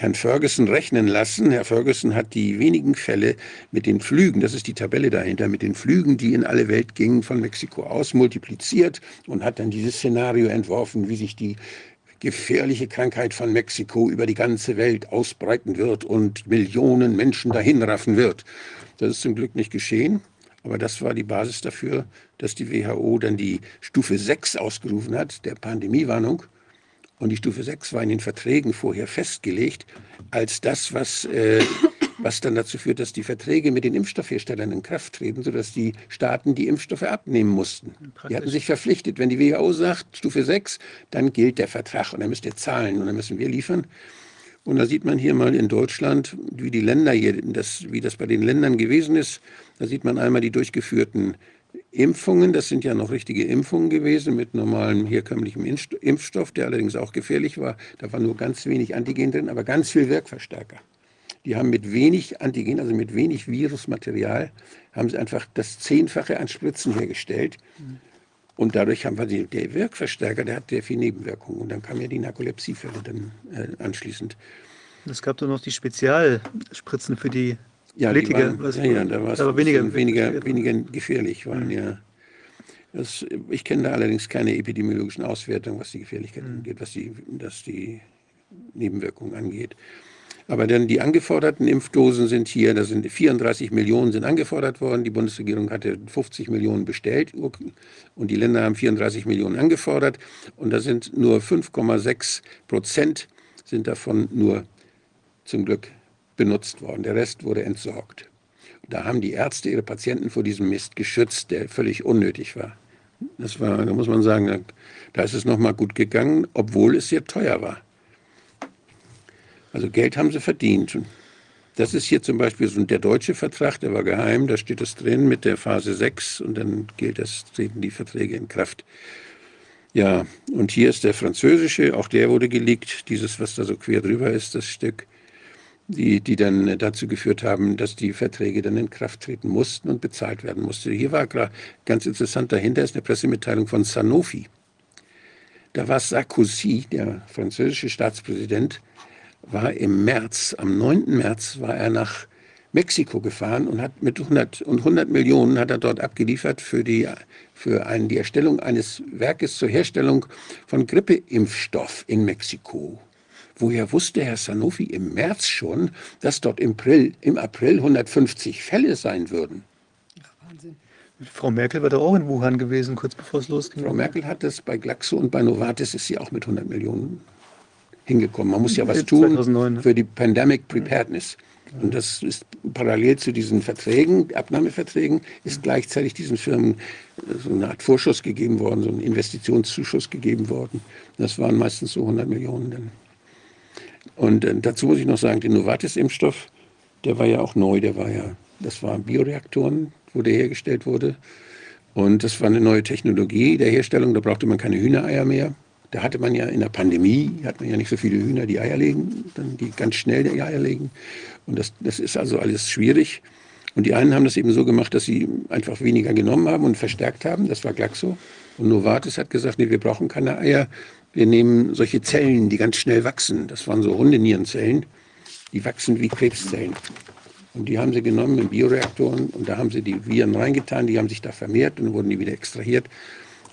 Herrn Ferguson rechnen lassen. Herr Ferguson hat die wenigen Fälle mit den Flügen, das ist die Tabelle dahinter, mit den Flügen, die in alle Welt gingen, von Mexiko aus multipliziert und hat dann dieses Szenario entworfen, wie sich die gefährliche Krankheit von Mexiko über die ganze Welt ausbreiten wird und Millionen Menschen dahinraffen wird. Das ist zum Glück nicht geschehen. Aber das war die Basis dafür, dass die WHO dann die Stufe 6 ausgerufen hat, der Pandemiewarnung. Und die Stufe 6 war in den Verträgen vorher festgelegt als das, was, äh, was dann dazu führt, dass die Verträge mit den Impfstoffherstellern in Kraft treten, sodass die Staaten die Impfstoffe abnehmen mussten. Praktisch. Die hatten sich verpflichtet. Wenn die WHO sagt, Stufe 6, dann gilt der Vertrag und dann müsst ihr zahlen und dann müssen wir liefern. Und da sieht man hier mal in Deutschland, wie die Länder hier, das, wie das bei den Ländern gewesen ist. Da sieht man einmal die durchgeführten Impfungen, das sind ja noch richtige Impfungen gewesen mit normalem herkömmlichem Impfstoff, der allerdings auch gefährlich war. Da war nur ganz wenig Antigen drin, aber ganz viel Wirkverstärker. Die haben mit wenig Antigen, also mit wenig Virusmaterial, haben sie einfach das Zehnfache an Spritzen hergestellt. Und dadurch haben wir die, der Wirkverstärker, der hat sehr viel Nebenwirkungen. Und dann kamen ja die Narkolepsiefälle dann äh, anschließend. Es gab doch noch die Spezialspritzen für die ja, Politiker, waren, ja, da war es weniger, weniger, weniger gefährlich. Waren, mhm. ja. Das, ich kenne da allerdings keine epidemiologischen Auswertungen, was die Gefährlichkeit mhm. angeht, was die, was die Nebenwirkungen angeht. Aber dann die angeforderten Impfdosen sind hier, da sind 34 Millionen sind angefordert worden. Die Bundesregierung hatte 50 Millionen bestellt und die Länder haben 34 Millionen angefordert. Und da sind nur 5,6 Prozent sind davon nur zum Glück benutzt worden. Der Rest wurde entsorgt. Da haben die Ärzte ihre Patienten vor diesem Mist geschützt, der völlig unnötig war. Das war, da muss man sagen, da ist es nochmal gut gegangen, obwohl es sehr teuer war. Also Geld haben sie verdient. Das ist hier zum Beispiel so der deutsche Vertrag, der war geheim, da steht es drin mit der Phase 6 und dann gilt das, treten die Verträge in Kraft. Ja, und hier ist der französische, auch der wurde geleakt, dieses, was da so quer drüber ist, das Stück die, die dann dazu geführt haben, dass die Verträge dann in Kraft treten mussten und bezahlt werden mussten. Hier war klar, ganz interessant dahinter ist eine Pressemitteilung von Sanofi. Da war Sarkozy, der französische Staatspräsident, war im März, am 9. März war er nach Mexiko gefahren und hat mit 100 und 100 Millionen hat er dort abgeliefert für die für einen, die Erstellung eines Werkes zur Herstellung von Grippeimpfstoff in Mexiko. Woher wusste Herr Sanofi im März schon, dass dort im April, im April 150 Fälle sein würden? Ach, Wahnsinn. Frau Merkel war da auch in Wuhan gewesen, kurz bevor es losging. Frau Merkel hat das bei Glaxo und bei Novartis ist sie auch mit 100 Millionen hingekommen. Man muss ja was tun 2009, ne? für die Pandemic Preparedness. Und das ist parallel zu diesen Verträgen, Abnahmeverträgen, ist gleichzeitig diesen Firmen so eine Art Vorschuss gegeben worden, so ein Investitionszuschuss gegeben worden. Das waren meistens so 100 Millionen dann. Und äh, dazu muss ich noch sagen, der Novartis-Impfstoff, der war ja auch neu, der war ja, das waren Bioreaktoren, wo der hergestellt wurde. Und das war eine neue Technologie der Herstellung, da brauchte man keine Hühnereier mehr. Da hatte man ja in der Pandemie, hat man ja nicht so viele Hühner, die Eier legen, dann die ganz schnell die Eier legen. Und das, das ist also alles schwierig. Und die einen haben das eben so gemacht, dass sie einfach weniger genommen haben und verstärkt haben. Das war Glaxo. Und Novartis hat gesagt, nee, wir brauchen keine Eier. Wir nehmen solche Zellen, die ganz schnell wachsen. Das waren so Hundenierenzellen. Die wachsen wie Krebszellen. Und die haben sie genommen in Bioreaktoren und da haben sie die Viren reingetan, die haben sich da vermehrt und dann wurden die wieder extrahiert.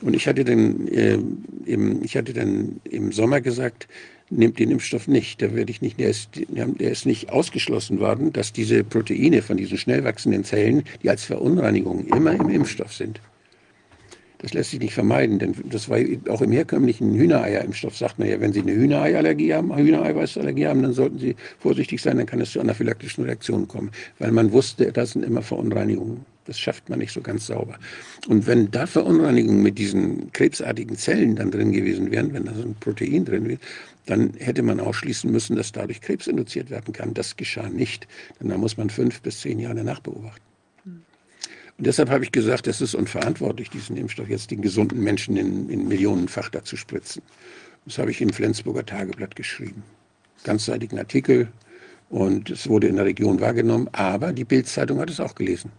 Und ich hatte dann, äh, im, ich hatte dann im Sommer gesagt, nehmt den Impfstoff nicht. Da werde ich nicht, der ist, der ist nicht ausgeschlossen worden, dass diese Proteine von diesen schnell wachsenden Zellen, die als Verunreinigung immer im Impfstoff sind. Das lässt sich nicht vermeiden, denn das war auch im herkömmlichen Hühnereierimpfstoff, sagt man ja, wenn Sie eine Hühnereiallergie haben, Hühnereiweißallergie haben, dann sollten Sie vorsichtig sein, dann kann es zu anaphylaktischen Reaktionen kommen, weil man wusste, das sind immer Verunreinigungen. Das schafft man nicht so ganz sauber. Und wenn da Verunreinigungen mit diesen krebsartigen Zellen dann drin gewesen wären, wenn da so ein Protein drin wäre, dann hätte man ausschließen müssen, dass dadurch Krebs induziert werden kann. Das geschah nicht, denn da muss man fünf bis zehn Jahre nachbeobachten. Und deshalb habe ich gesagt, es ist unverantwortlich, diesen Impfstoff jetzt den gesunden Menschen in, in Millionenfach dazu spritzen. Das habe ich im Flensburger Tageblatt geschrieben. Ganzseitigen Artikel und es wurde in der Region wahrgenommen, aber die Bildzeitung hat es auch gelesen.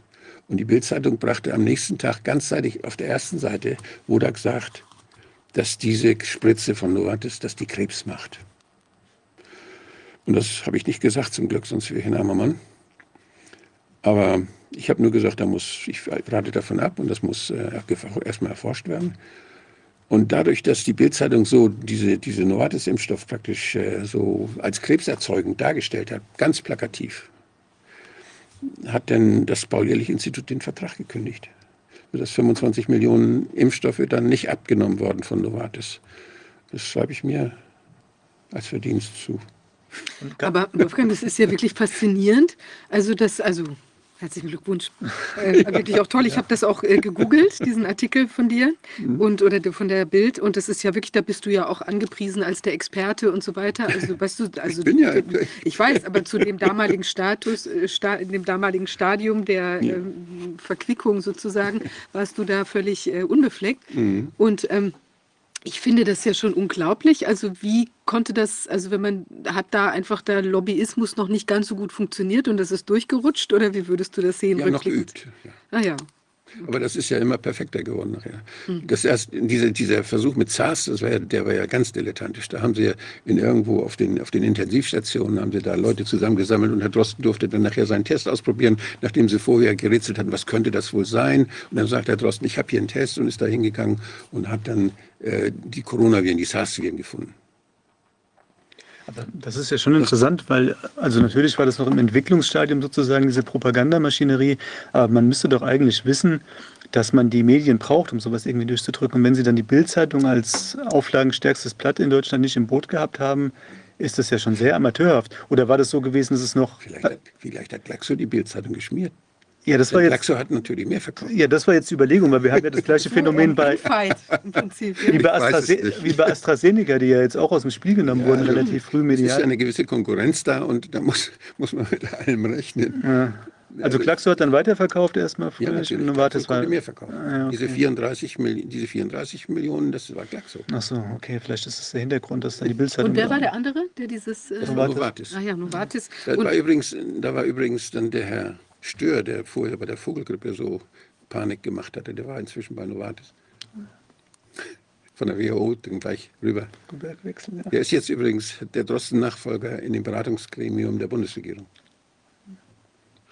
Und die Bildzeitung brachte am nächsten Tag ganzseitig auf der ersten Seite, wurde gesagt, dass diese Spritze von Novartis, dass die Krebs macht. Und das habe ich nicht gesagt, zum Glück, sonst wäre ich ein armer Mann. Aber ich habe nur gesagt, da muss, ich rate davon ab und das muss äh, erstmal erforscht werden. Und dadurch, dass die Bildzeitung so diese, diese Novartis-Impfstoff praktisch äh, so als krebserzeugend dargestellt hat, ganz plakativ, hat denn das Paul-Ehrlich-Institut den Vertrag gekündigt. Dass 25 Millionen Impfstoffe dann nicht abgenommen worden von Novartis. Das schreibe ich mir als Verdienst zu. Aber Wolfgang, das ist ja wirklich faszinierend. Also das, also Herzlichen Glückwunsch. Äh, wirklich auch toll. Ich habe das auch äh, gegoogelt, diesen Artikel von dir mhm. und oder von der Bild. Und das ist ja wirklich, da bist du ja auch angepriesen als der Experte und so weiter. Also weißt du, also ich, bin ja, ich weiß, aber zu dem damaligen Status, äh, sta, in dem damaligen Stadium der ja. ähm, Verquickung sozusagen, warst du da völlig äh, unbefleckt. Mhm. Und ähm, ich finde das ja schon unglaublich. Also wie konnte das, also wenn man, hat da einfach der Lobbyismus noch nicht ganz so gut funktioniert und das ist durchgerutscht oder wie würdest du das sehen? Ja, noch geübt. Ja. Ah ja. Aber das ist ja immer perfekter geworden nachher. Das erst, diese, dieser Versuch mit SARS, das war ja, der war ja ganz dilettantisch. Da haben sie ja in irgendwo auf den, auf den Intensivstationen haben sie da Leute zusammengesammelt und Herr Drosten durfte dann nachher seinen Test ausprobieren, nachdem sie vorher gerätselt hatten, was könnte das wohl sein. Und dann sagt Herr Drosten, ich habe hier einen Test und ist da hingegangen und hat dann äh, die Coronaviren, die SARS-Viren gefunden. Das ist ja schon interessant, weil, also natürlich war das noch im Entwicklungsstadium sozusagen, diese Propagandamaschinerie, aber man müsste doch eigentlich wissen, dass man die Medien braucht, um sowas irgendwie durchzudrücken. Und wenn Sie dann die Bildzeitung als auflagenstärkstes Blatt in Deutschland nicht im Boot gehabt haben, ist das ja schon sehr amateurhaft. Oder war das so gewesen, dass es noch. Vielleicht hat, vielleicht hat Glaxo die Bildzeitung geschmiert. Ja, das war jetzt. Glaxo hat natürlich mehr verkauft. Ja, das war jetzt die Überlegung, weil wir haben ja das gleiche Phänomen bei. wie, bei wie bei AstraZeneca, die ja jetzt auch aus dem Spiel genommen ja, wurden, relativ früh medial. Es ist eine gewisse Konkurrenz da und da muss, muss man mit allem rechnen. Ja. Also Klaxo hat dann weiterverkauft erstmal früher? Ja, natürlich. Novartis war mehr verkauft. Ah, ja, okay. diese, 34 diese 34 Millionen, das war Klaxo. Ach so, okay, vielleicht ist das der Hintergrund, dass da die Bildzeitung... Und wer war der andere, der dieses... Äh, Novartis. Ah ja, Novartis. Da war, übrigens, da war übrigens dann der Herr Stör, der vorher bei der Vogelgrippe so Panik gemacht hatte, der war inzwischen bei Novartis. Von der WHO dann gleich rüber. Ja. Der ist jetzt übrigens der Drosten-Nachfolger in dem Beratungsgremium der Bundesregierung.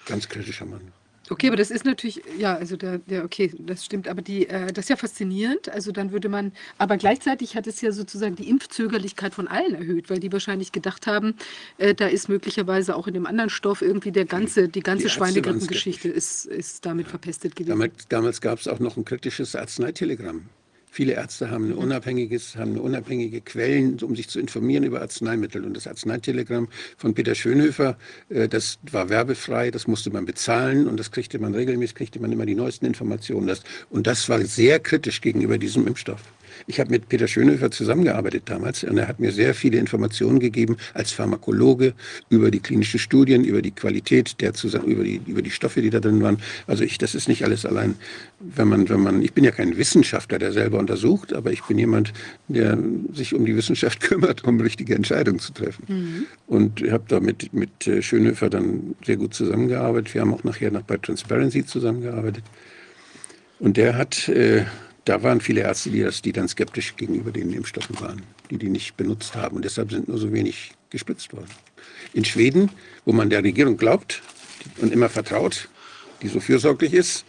Ganz kritischer Mann. Okay, aber das ist natürlich, ja, also da, ja, okay, das stimmt, aber die, äh, das ist ja faszinierend. Also dann würde man, aber gleichzeitig hat es ja sozusagen die Impfzögerlichkeit von allen erhöht, weil die wahrscheinlich gedacht haben, äh, da ist möglicherweise auch in dem anderen Stoff irgendwie der ganze, die ganze Schweinegrippengeschichte ist, ist damit verpestet gewesen. Damals, damals gab es auch noch ein kritisches Arzneitelegramm. Viele Ärzte haben eine, unabhängiges, haben eine unabhängige Quellen, um sich zu informieren über Arzneimittel. Und das Arzneitelegramm von Peter Schönhöfer, äh, das war werbefrei, das musste man bezahlen und das kriegte man regelmäßig, kriegte man immer die neuesten Informationen. und das war sehr kritisch gegenüber diesem Impfstoff. Ich habe mit Peter Schönhöfer zusammengearbeitet damals und er hat mir sehr viele Informationen gegeben als Pharmakologe über die klinischen Studien, über die Qualität der zusammen, über die, über die Stoffe, die da drin waren. Also ich, das ist nicht alles allein, wenn man, wenn man, ich bin ja kein Wissenschaftler, der selber untersucht, aber ich bin jemand, der sich um die Wissenschaft kümmert, um richtige Entscheidungen zu treffen. Mhm. Und ich habe da mit, mit äh, Schönhöfer dann sehr gut zusammengearbeitet. Wir haben auch nachher noch bei Transparency zusammengearbeitet. Und der hat äh, da waren viele Ärzte, die, das, die dann skeptisch gegenüber den Impfstoffen waren, die die nicht benutzt haben. Und deshalb sind nur so wenig gespritzt worden. In Schweden, wo man der Regierung glaubt und immer vertraut, die so fürsorglich ist,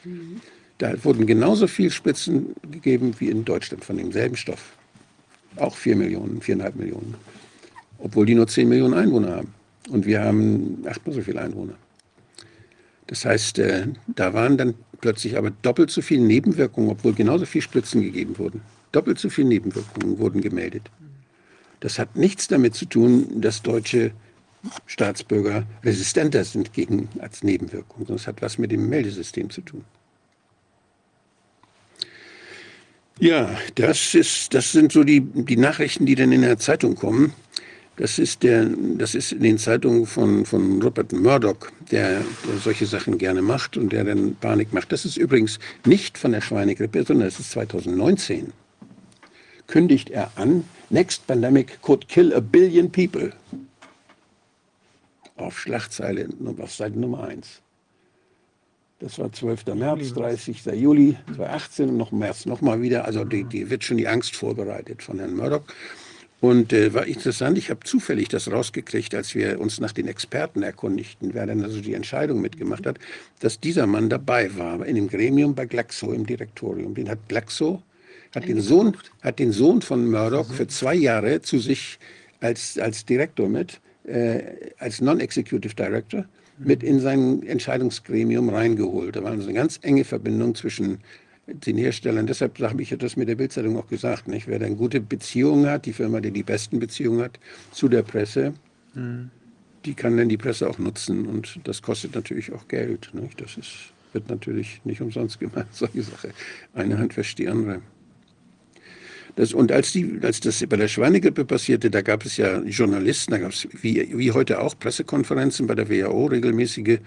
da wurden genauso viele Spritzen gegeben wie in Deutschland von demselben Stoff. Auch 4 Millionen, 4,5 Millionen. Obwohl die nur 10 Millionen Einwohner haben. Und wir haben achtmal so viele Einwohner. Das heißt, äh, da waren dann plötzlich aber doppelt so viele Nebenwirkungen, obwohl genauso viele Spritzen gegeben wurden. Doppelt so viele Nebenwirkungen wurden gemeldet. Das hat nichts damit zu tun, dass deutsche Staatsbürger resistenter sind gegen als Nebenwirkungen, es hat was mit dem Meldesystem zu tun. Ja, das, ist, das sind so die, die Nachrichten, die dann in der Zeitung kommen. Das ist, der, das ist in den Zeitungen von, von Rupert Murdoch, der, der solche Sachen gerne macht und der dann Panik macht. Das ist übrigens nicht von der Schweinegrippe, sondern das ist 2019. Kündigt er an, Next Pandemic could kill a billion people. Auf Schlagzeile, auf Seite Nummer 1. Das war 12. März, 30. Juli 2018 und noch März nochmal wieder. Also die, die wird schon die Angst vorbereitet von Herrn Murdoch. Und äh, war interessant, ich habe zufällig das rausgekriegt, als wir uns nach den Experten erkundigten, wer dann also die Entscheidung mitgemacht hat, dass dieser Mann dabei war in dem Gremium bei Glaxo im Direktorium. Den hat Glaxo, hat den Sohn, hat den Sohn von Murdoch für zwei Jahre zu sich als, als Direktor mit, äh, als Non-Executive Director mit in sein Entscheidungsgremium reingeholt. Da war also eine ganz enge Verbindung zwischen den Herstellern. Deshalb habe ich das mit der Bildzeitung auch gesagt. Nicht? Wer dann gute Beziehungen hat, die Firma, die die besten Beziehungen hat zu der Presse, mhm. die kann dann die Presse auch nutzen. Und das kostet natürlich auch Geld. Nicht? Das ist, wird natürlich nicht umsonst gemacht, solche Sache. Eine Hand wäscht die andere. Das, und als, die, als das bei der Schweinegrippe passierte, da gab es ja Journalisten, da gab es wie, wie heute auch Pressekonferenzen bei der WHO regelmäßige.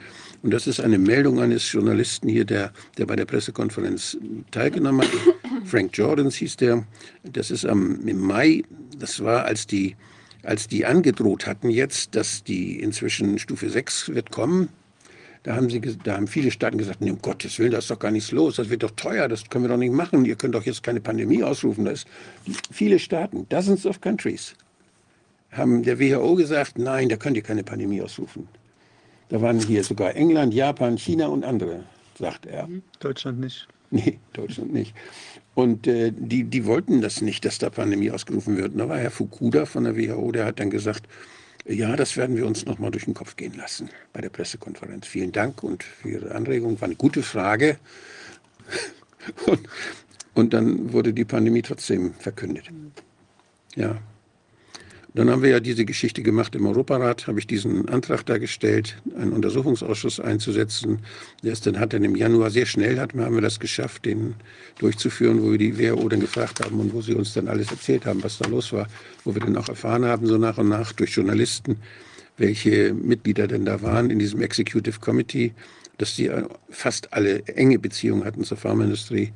Und das ist eine Meldung eines Journalisten hier, der, der bei der Pressekonferenz teilgenommen hat. Frank Jordans hieß der. Das ist am, im Mai, das war, als die, als die angedroht hatten jetzt, dass die inzwischen Stufe 6 wird kommen, da haben, sie, da haben viele Staaten gesagt, nee, um Gottes Willen, da ist doch gar nichts los, das wird doch teuer, das können wir doch nicht machen, ihr könnt doch jetzt keine Pandemie ausrufen. Das viele Staaten, dozens of countries, haben der WHO gesagt, nein, da könnt ihr keine Pandemie ausrufen. Da waren hier sogar England, Japan, China und andere, sagt er. Mhm. Deutschland nicht. Nee, Deutschland nicht. Und äh, die, die wollten das nicht, dass da Pandemie ausgerufen wird. Und da war Herr Fukuda von der WHO, der hat dann gesagt, ja, das werden wir uns noch mal durch den Kopf gehen lassen bei der Pressekonferenz. Vielen Dank und für Ihre Anregung. War eine gute Frage. Und, und dann wurde die Pandemie trotzdem verkündet. Ja. Dann haben wir ja diese Geschichte gemacht im Europarat, habe ich diesen Antrag da gestellt, einen Untersuchungsausschuss einzusetzen. Der ist dann hat dann im Januar sehr schnell hat, haben wir das geschafft, den durchzuführen, wo wir die WHO dann gefragt haben und wo sie uns dann alles erzählt haben, was da los war, wo wir dann auch erfahren haben, so nach und nach durch Journalisten, welche Mitglieder denn da waren in diesem Executive Committee, dass die fast alle enge Beziehungen hatten zur Pharmaindustrie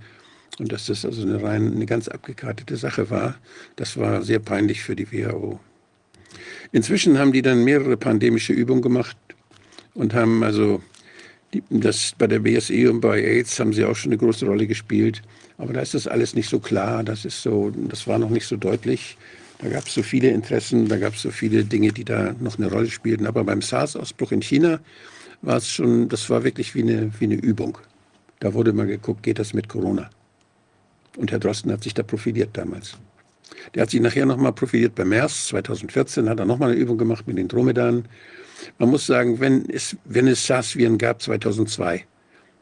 und dass das also eine rein eine ganz abgekartete Sache war. Das war sehr peinlich für die WHO. Inzwischen haben die dann mehrere pandemische Übungen gemacht und haben also die, das bei der BSE und bei AIDS haben sie auch schon eine große Rolle gespielt. Aber da ist das alles nicht so klar, das ist so, das war noch nicht so deutlich. Da gab es so viele Interessen, da gab es so viele Dinge, die da noch eine Rolle spielten. Aber beim SARS-Ausbruch in China war es schon, das war wirklich wie eine, wie eine Übung. Da wurde mal geguckt, geht das mit Corona? Und Herr Drosten hat sich da profiliert damals. Der hat sich nachher nochmal profiliert bei MERS. 2014 hat er nochmal eine Übung gemacht mit den Dromedaren. Man muss sagen, wenn es, wenn es SARS-Viren gab 2002,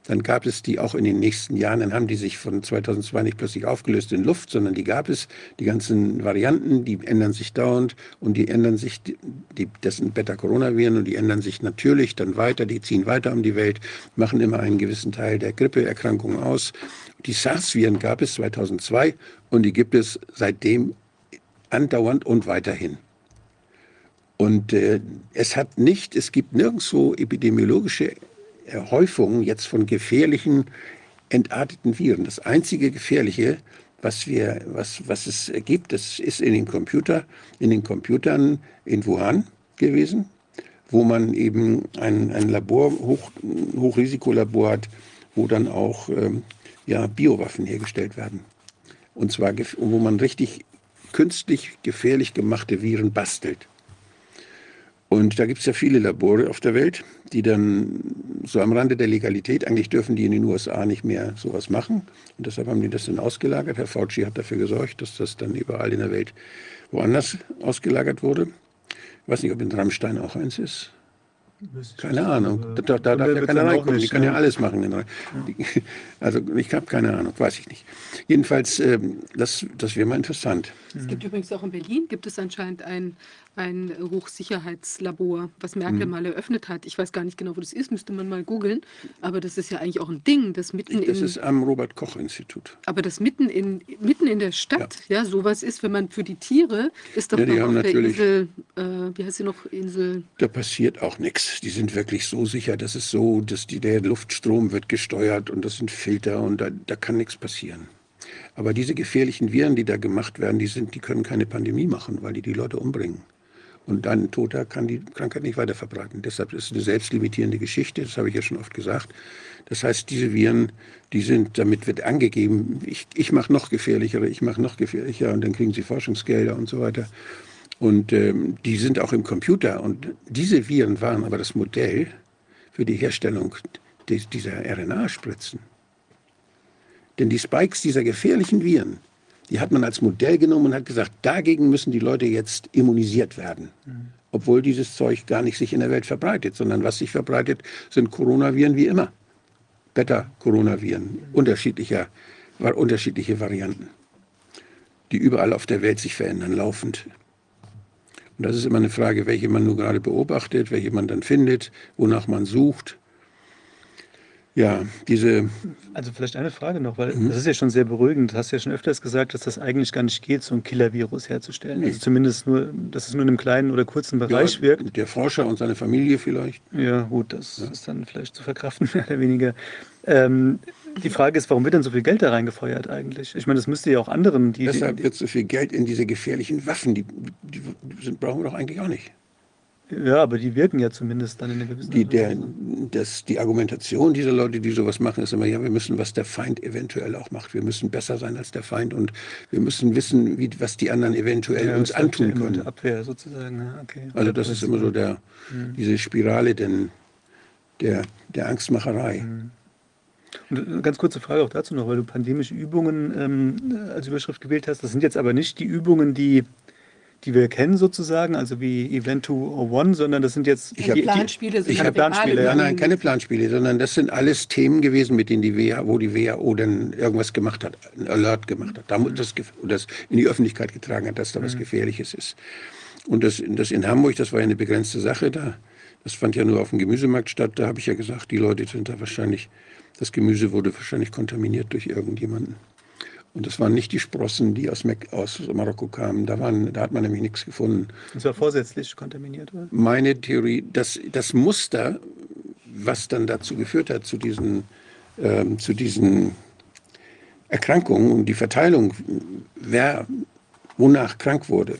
dann gab es die auch in den nächsten Jahren. Dann haben die sich von 2002 nicht plötzlich aufgelöst in Luft, sondern die gab es. Die ganzen Varianten, die ändern sich dauernd und die ändern sich, die, das sind Beta-Coronaviren und die ändern sich natürlich dann weiter. Die ziehen weiter um die Welt, machen immer einen gewissen Teil der Grippeerkrankungen aus. Die SARS-Viren gab es 2002 und die gibt es seitdem andauernd und weiterhin. Und äh, es hat nicht, es gibt nirgendwo epidemiologische Häufungen jetzt von gefährlichen, entarteten Viren. Das einzige Gefährliche, was, wir, was, was es gibt, das ist in den, Computer, in den Computern in Wuhan gewesen, wo man eben ein, ein Labor, Hoch, Hochrisikolabor hat, wo dann auch ähm, ja, Biowaffen hergestellt werden. Und zwar, wo man richtig künstlich gefährlich gemachte Viren bastelt. Und da gibt es ja viele Labore auf der Welt, die dann so am Rande der Legalität, eigentlich dürfen die in den USA nicht mehr sowas machen. Und deshalb haben die das dann ausgelagert. Herr Fauci hat dafür gesorgt, dass das dann überall in der Welt woanders ausgelagert wurde. Ich weiß nicht, ob in Rammstein auch eins ist. Keine Ahnung. Da, da darf ja keiner reinkommen. Nicht, die können ja alles machen. Ja. Also ich habe keine Ahnung, weiß ich nicht. Jedenfalls, ähm, das, das wäre mal interessant. Es gibt übrigens auch in Berlin, gibt es anscheinend ein ein Hochsicherheitslabor, was Merkel mhm. mal eröffnet hat. Ich weiß gar nicht genau, wo das ist, müsste man mal googeln. Aber das ist ja eigentlich auch ein Ding, das mitten Das in, ist am Robert-Koch-Institut. Aber das mitten in, mitten in der Stadt, ja. ja, sowas ist, wenn man für die Tiere, ist doch ja, die haben der Insel, äh, wie heißt sie noch, Insel? Da passiert auch nichts. Die sind wirklich so sicher, das ist so, dass die, der Luftstrom wird gesteuert und das sind Filter und da, da kann nichts passieren. Aber diese gefährlichen Viren, die da gemacht werden, die, sind, die können keine Pandemie machen, weil die die Leute umbringen. Und dann Toter kann die Krankheit nicht weiter verbreiten. Deshalb ist es eine selbstlimitierende Geschichte, das habe ich ja schon oft gesagt. Das heißt, diese Viren, die sind, damit wird angegeben, ich, ich mache noch gefährlichere, ich mache noch gefährlicher und dann kriegen sie Forschungsgelder und so weiter. Und ähm, die sind auch im Computer. Und diese Viren waren aber das Modell für die Herstellung dieser RNA-Spritzen. Denn die Spikes dieser gefährlichen Viren, die hat man als Modell genommen und hat gesagt, dagegen müssen die Leute jetzt immunisiert werden. Mhm. Obwohl dieses Zeug gar nicht sich in der Welt verbreitet, sondern was sich verbreitet, sind Coronaviren wie immer. Beta-Coronaviren, mhm. unterschiedlicher, unterschiedliche Varianten, die überall auf der Welt sich verändern, laufend. Und das ist immer eine Frage, welche man nur gerade beobachtet, welche man dann findet, wonach man sucht. Ja, diese. Also vielleicht eine Frage noch, weil mhm. das ist ja schon sehr beruhigend. Du hast ja schon öfters gesagt, dass das eigentlich gar nicht geht, so ein Killer-Virus herzustellen. Nee. Also zumindest nur, dass es nur in einem kleinen oder kurzen Bereich ja, wirkt. Der Forscher und seine Familie vielleicht. Ja, gut, das ja. ist dann vielleicht zu verkraften, mehr oder weniger. Ähm, die Frage ist, warum wird denn so viel Geld da reingefeuert eigentlich? Ich meine, das müsste ja auch anderen, die. Deshalb wird so viel Geld in diese gefährlichen Waffen, die, die sind, brauchen wir doch eigentlich auch nicht. Ja, aber die wirken ja zumindest dann in einer gewissen die, der, das, die Argumentation dieser Leute, die sowas machen, ist immer, ja, wir müssen, was der Feind eventuell auch macht. Wir müssen besser sein als der Feind und wir müssen wissen, wie, was die anderen eventuell ja, uns antun können. Abwehr sozusagen. Ja, okay. Also das ist immer so der, mhm. diese Spirale denn der, der Angstmacherei. Mhm. Und eine ganz kurze Frage auch dazu noch, weil du pandemische Übungen ähm, als Überschrift gewählt hast. Das sind jetzt aber nicht die Übungen, die die wir kennen sozusagen, also wie Event 201, sondern das sind jetzt ich die, Planspiele. Die, ich habe Planspiele. Ja, nein, keine Planspiele, sondern das sind alles Themen gewesen, mit denen die WHO, wo die WHO dann irgendwas gemacht hat, ein Alert gemacht hat, damit das, das in die Öffentlichkeit getragen hat, dass da was mhm. Gefährliches ist. Und das, das in Hamburg, das war ja eine begrenzte Sache da. Das fand ja nur auf dem Gemüsemarkt statt. Da habe ich ja gesagt, die Leute sind da wahrscheinlich, das Gemüse wurde wahrscheinlich kontaminiert durch irgendjemanden. Und das waren nicht die Sprossen, die aus, Mek aus Marokko kamen. Da, waren, da hat man nämlich nichts gefunden. Das war vorsätzlich kontaminiert, oder? Meine Theorie, das, das Muster, was dann dazu geführt hat, zu diesen, ähm, zu diesen Erkrankungen und die Verteilung, wer wonach krank wurde,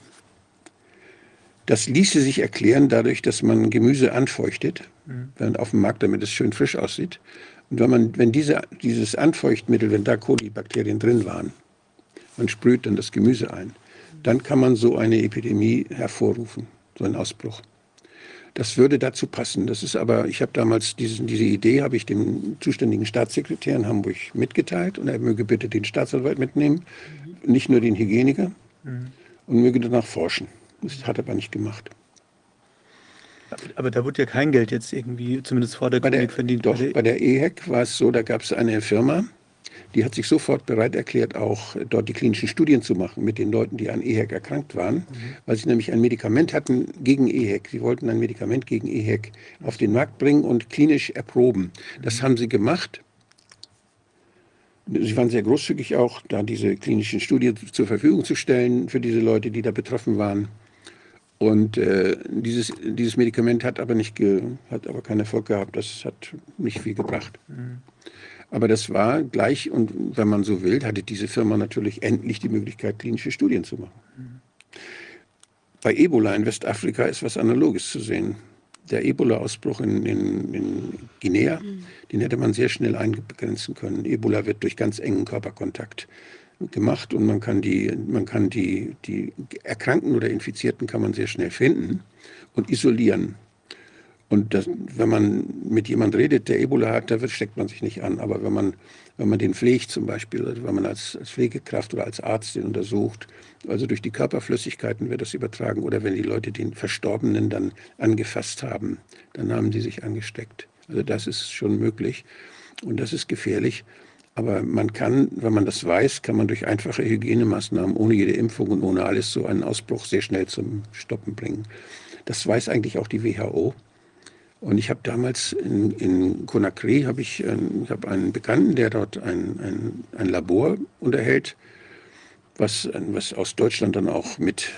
das ließe sich erklären dadurch, dass man Gemüse anfeuchtet, mhm. auf dem Markt, damit es schön frisch aussieht. Und wenn, man, wenn diese, dieses Anfeuchtmittel, wenn da Kolibakterien drin waren, man sprüht dann das Gemüse ein, dann kann man so eine Epidemie hervorrufen, so einen Ausbruch. Das würde dazu passen. Das ist aber, ich habe damals diesen, diese Idee, habe ich dem zuständigen Staatssekretär in Hamburg mitgeteilt und er möge bitte den Staatsanwalt mitnehmen, mhm. nicht nur den Hygieniker mhm. und möge danach forschen. Das hat er aber nicht gemacht. Aber da wurde ja kein Geld jetzt irgendwie, zumindest vor der, der verdient. Doch, bei der EHEC war es so, da gab es eine Firma, die hat sich sofort bereit erklärt, auch dort die klinischen Studien zu machen mit den Leuten, die an EHEC erkrankt waren, mhm. weil sie nämlich ein Medikament hatten gegen EHEC. Sie wollten ein Medikament gegen EHEC auf den Markt bringen und klinisch erproben. Das mhm. haben sie gemacht. Sie waren sehr großzügig auch, da diese klinischen Studien zur Verfügung zu stellen für diese Leute, die da betroffen waren. Und äh, dieses, dieses Medikament hat aber, nicht ge, hat aber keinen Erfolg gehabt. Das hat nicht viel gebracht. Mhm. Aber das war gleich, und wenn man so will, hatte diese Firma natürlich endlich die Möglichkeit, klinische Studien zu machen. Mhm. Bei Ebola in Westafrika ist was Analoges zu sehen. Der Ebola-Ausbruch in, in, in, Guinea, mhm. den hätte man sehr schnell eingrenzen können. Ebola wird durch ganz engen Körperkontakt gemacht und man kann die, man kann die, die Erkrankten oder Infizierten kann man sehr schnell finden und isolieren. Und das, wenn man mit jemand redet, der Ebola hat, da steckt man sich nicht an. Aber wenn man, wenn man den pflegt zum Beispiel, also wenn man als, als Pflegekraft oder als Arzt den untersucht, also durch die Körperflüssigkeiten wird das übertragen. Oder wenn die Leute den Verstorbenen dann angefasst haben, dann haben sie sich angesteckt. Also das ist schon möglich. Und das ist gefährlich. Aber man kann, wenn man das weiß, kann man durch einfache Hygienemaßnahmen ohne jede Impfung und ohne alles so einen Ausbruch sehr schnell zum Stoppen bringen. Das weiß eigentlich auch die WHO. Und ich habe damals in, in Conakry habe ich, ich hab einen Bekannten, der dort ein, ein, ein Labor unterhält, was, was aus Deutschland dann auch mit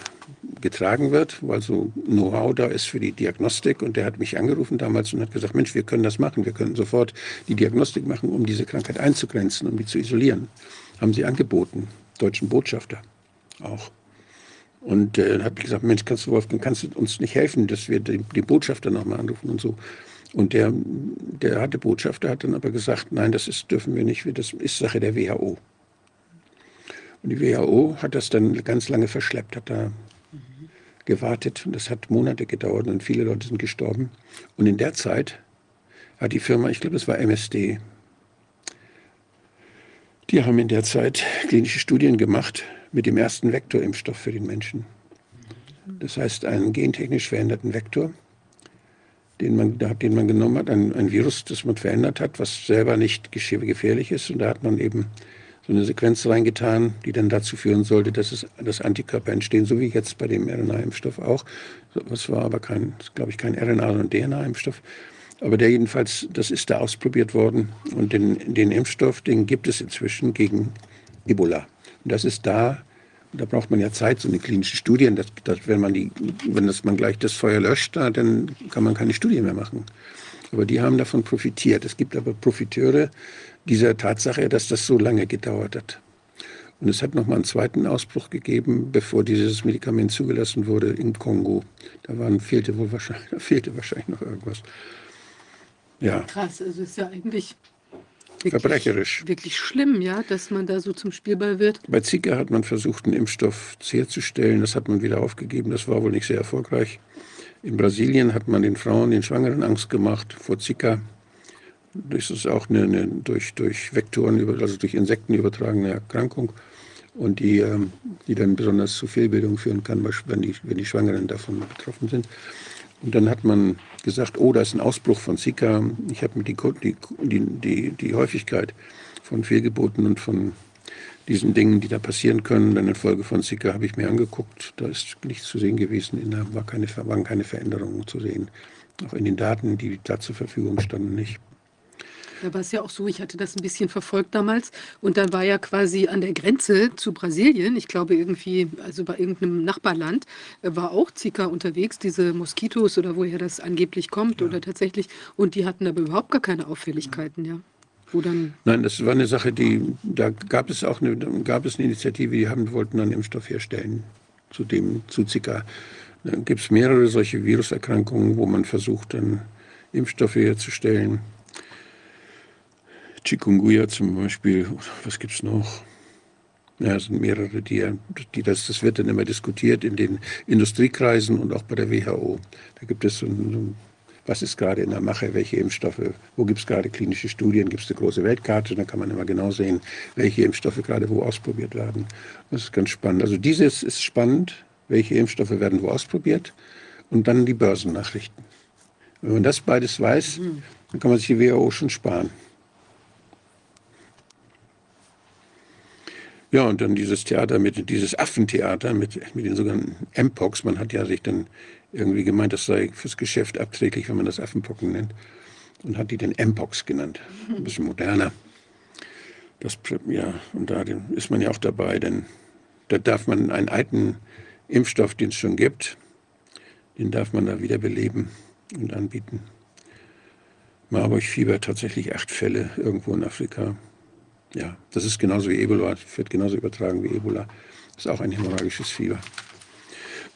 getragen wird, weil so Know-how da ist für die Diagnostik. Und der hat mich angerufen damals und hat gesagt, Mensch, wir können das machen. Wir können sofort die Diagnostik machen, um diese Krankheit einzugrenzen, um die zu isolieren. Haben sie angeboten, deutschen Botschafter auch. Und äh, habe ich gesagt, Mensch, kannst du, Wolfgang, kannst du uns nicht helfen, dass wir den, den Botschafter nochmal anrufen und so. Und der, der hatte Botschafter, hat dann aber gesagt, nein, das ist, dürfen wir nicht, das ist Sache der WHO. Und die WHO hat das dann ganz lange verschleppt, hat da gewartet und das hat Monate gedauert und viele Leute sind gestorben. Und in der Zeit hat die Firma, ich glaube, es war MSD, die haben in der Zeit klinische Studien gemacht mit dem ersten Vektorimpfstoff für den Menschen. Das heißt, einen gentechnisch veränderten Vektor, den man, den man genommen hat, ein, ein Virus, das man verändert hat, was selber nicht gefährlich ist. Und da hat man eben so eine Sequenz reingetan, die dann dazu führen sollte, dass es dass Antikörper entstehen, so wie jetzt bei dem RNA-Impfstoff auch. Das war aber kein, glaube ich, kein RNA, sondern DNA-Impfstoff. Aber der jedenfalls, das ist da ausprobiert worden. Und den, den Impfstoff, den gibt es inzwischen gegen Ebola. Und das ist da, da braucht man ja Zeit, so eine klinische Studie. Das, das, wenn man, die, wenn das, man gleich das Feuer löscht, da, dann kann man keine Studie mehr machen. Aber die haben davon profitiert. Es gibt aber Profiteure, dieser Tatsache, dass das so lange gedauert hat. Und es hat nochmal einen zweiten Ausbruch gegeben, bevor dieses Medikament zugelassen wurde im Kongo. Da waren, fehlte wohl wahrscheinlich, fehlte wahrscheinlich noch irgendwas. Ja. Krass, also ist ja eigentlich wirklich, verbrecherisch. Wirklich schlimm, ja, dass man da so zum Spielball wird. Bei Zika hat man versucht, einen Impfstoff herzustellen. Das hat man wieder aufgegeben. Das war wohl nicht sehr erfolgreich. In Brasilien hat man den Frauen, den Schwangeren Angst gemacht vor Zika. Das ist auch eine, eine durch, durch Vektoren, also durch Insekten übertragene Erkrankung und die, ähm, die dann besonders zu Fehlbildung führen kann, wenn die, wenn die Schwangeren davon betroffen sind. Und dann hat man gesagt, oh, da ist ein Ausbruch von Zika. Ich habe mir die, die, die, die Häufigkeit von Fehlgeburten und von diesen Dingen, die da passieren können, dann in Folge von Zika, habe ich mir angeguckt. Da ist nichts zu sehen gewesen, da war keine, waren keine Veränderungen zu sehen. Auch in den Daten, die da zur Verfügung standen, nicht. Da war es ja auch so, ich hatte das ein bisschen verfolgt damals und dann war ja quasi an der Grenze zu Brasilien, ich glaube irgendwie, also bei irgendeinem Nachbarland, äh, war auch Zika unterwegs, diese Moskitos oder woher das angeblich kommt ja. oder tatsächlich und die hatten aber überhaupt gar keine Auffälligkeiten, ja. Nein, das war eine Sache, die, da gab es auch eine, gab es eine Initiative, die haben, wollten einen Impfstoff herstellen zu dem, zu Zika. Da gibt es mehrere solche Viruserkrankungen, wo man versucht, dann Impfstoffe herzustellen. Chikungunya zum Beispiel, was gibt es noch? Ja, es sind mehrere, die, die das, das wird dann immer diskutiert in den Industriekreisen und auch bei der WHO. Da gibt es so ein, was ist gerade in der Mache, welche Impfstoffe, wo gibt es gerade klinische Studien, gibt es eine große Weltkarte, dann kann man immer genau sehen, welche Impfstoffe gerade wo ausprobiert werden. Das ist ganz spannend. Also dieses ist spannend, welche Impfstoffe werden wo ausprobiert und dann die Börsennachrichten. Wenn man das beides weiß, dann kann man sich die WHO schon sparen. Ja, und dann dieses Theater mit, dieses Affentheater mit, mit den sogenannten Mpox. Man hat ja sich dann irgendwie gemeint, das sei fürs Geschäft abträglich, wenn man das Affenpocken nennt. Und hat die den Mpox genannt. Ein bisschen moderner. Das, ja, und da ist man ja auch dabei, denn da darf man einen alten Impfstoff, den es schon gibt, den darf man da wieder beleben und anbieten. Marburg-Fieber, tatsächlich acht Fälle irgendwo in Afrika. Ja, das ist genauso wie Ebola, wird genauso übertragen wie Ebola. Das ist auch ein hämorrhagisches Fieber.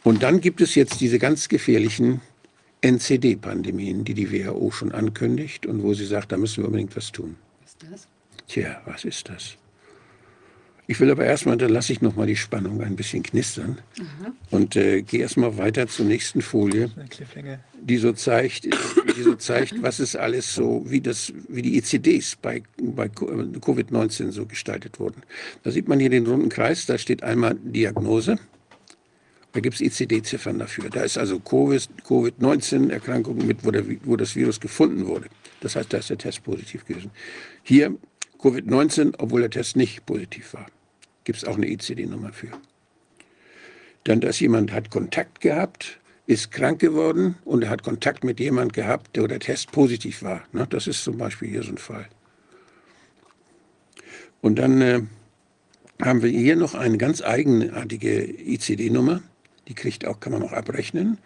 Und dann gibt es jetzt diese ganz gefährlichen NCD-Pandemien, die die WHO schon ankündigt und wo sie sagt, da müssen wir unbedingt was tun. Was ist das? Tja, was ist das? Ich will aber erstmal, dann lasse ich nochmal die Spannung ein bisschen knistern Aha. und äh, gehe erstmal weiter zur nächsten Folie, die so zeigt, die so zeigt, was ist alles so, wie, das, wie die ECDs bei, bei Covid-19 so gestaltet wurden. Da sieht man hier den runden Kreis, da steht einmal Diagnose. Da gibt es ICD-Ziffern dafür. Da ist also Covid-19-Erkrankung mit, wo, der, wo das Virus gefunden wurde. Das heißt, da ist der Test positiv gewesen. Hier Covid-19, obwohl der Test nicht positiv war gibt es auch eine ICD-Nummer für. Dann, dass jemand hat Kontakt gehabt, ist krank geworden und er hat Kontakt mit jemand gehabt, der der Test positiv war. Ne? Das ist zum Beispiel hier so ein Fall. Und dann äh, haben wir hier noch eine ganz eigenartige ICD-Nummer. Die kriegt auch, kann man auch abrechnen.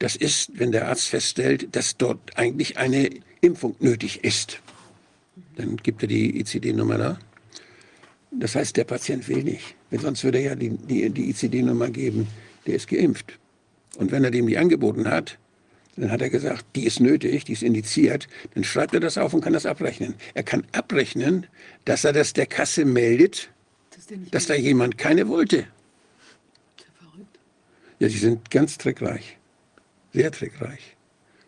Das ist, wenn der Arzt feststellt, dass dort eigentlich eine Impfung nötig ist. Dann gibt er die ICD-Nummer da. Das heißt, der Patient will nicht. Sonst würde er ja die, die, die ICD-Nummer geben, der ist geimpft. Und wenn er dem die angeboten hat, dann hat er gesagt, die ist nötig, die ist indiziert, dann schreibt er das auf und kann das abrechnen. Er kann abrechnen, dass er das der Kasse meldet, Das dass da jemand keine wollte. verrückt. Ja, die sind ganz trickreich. Sehr trickreich.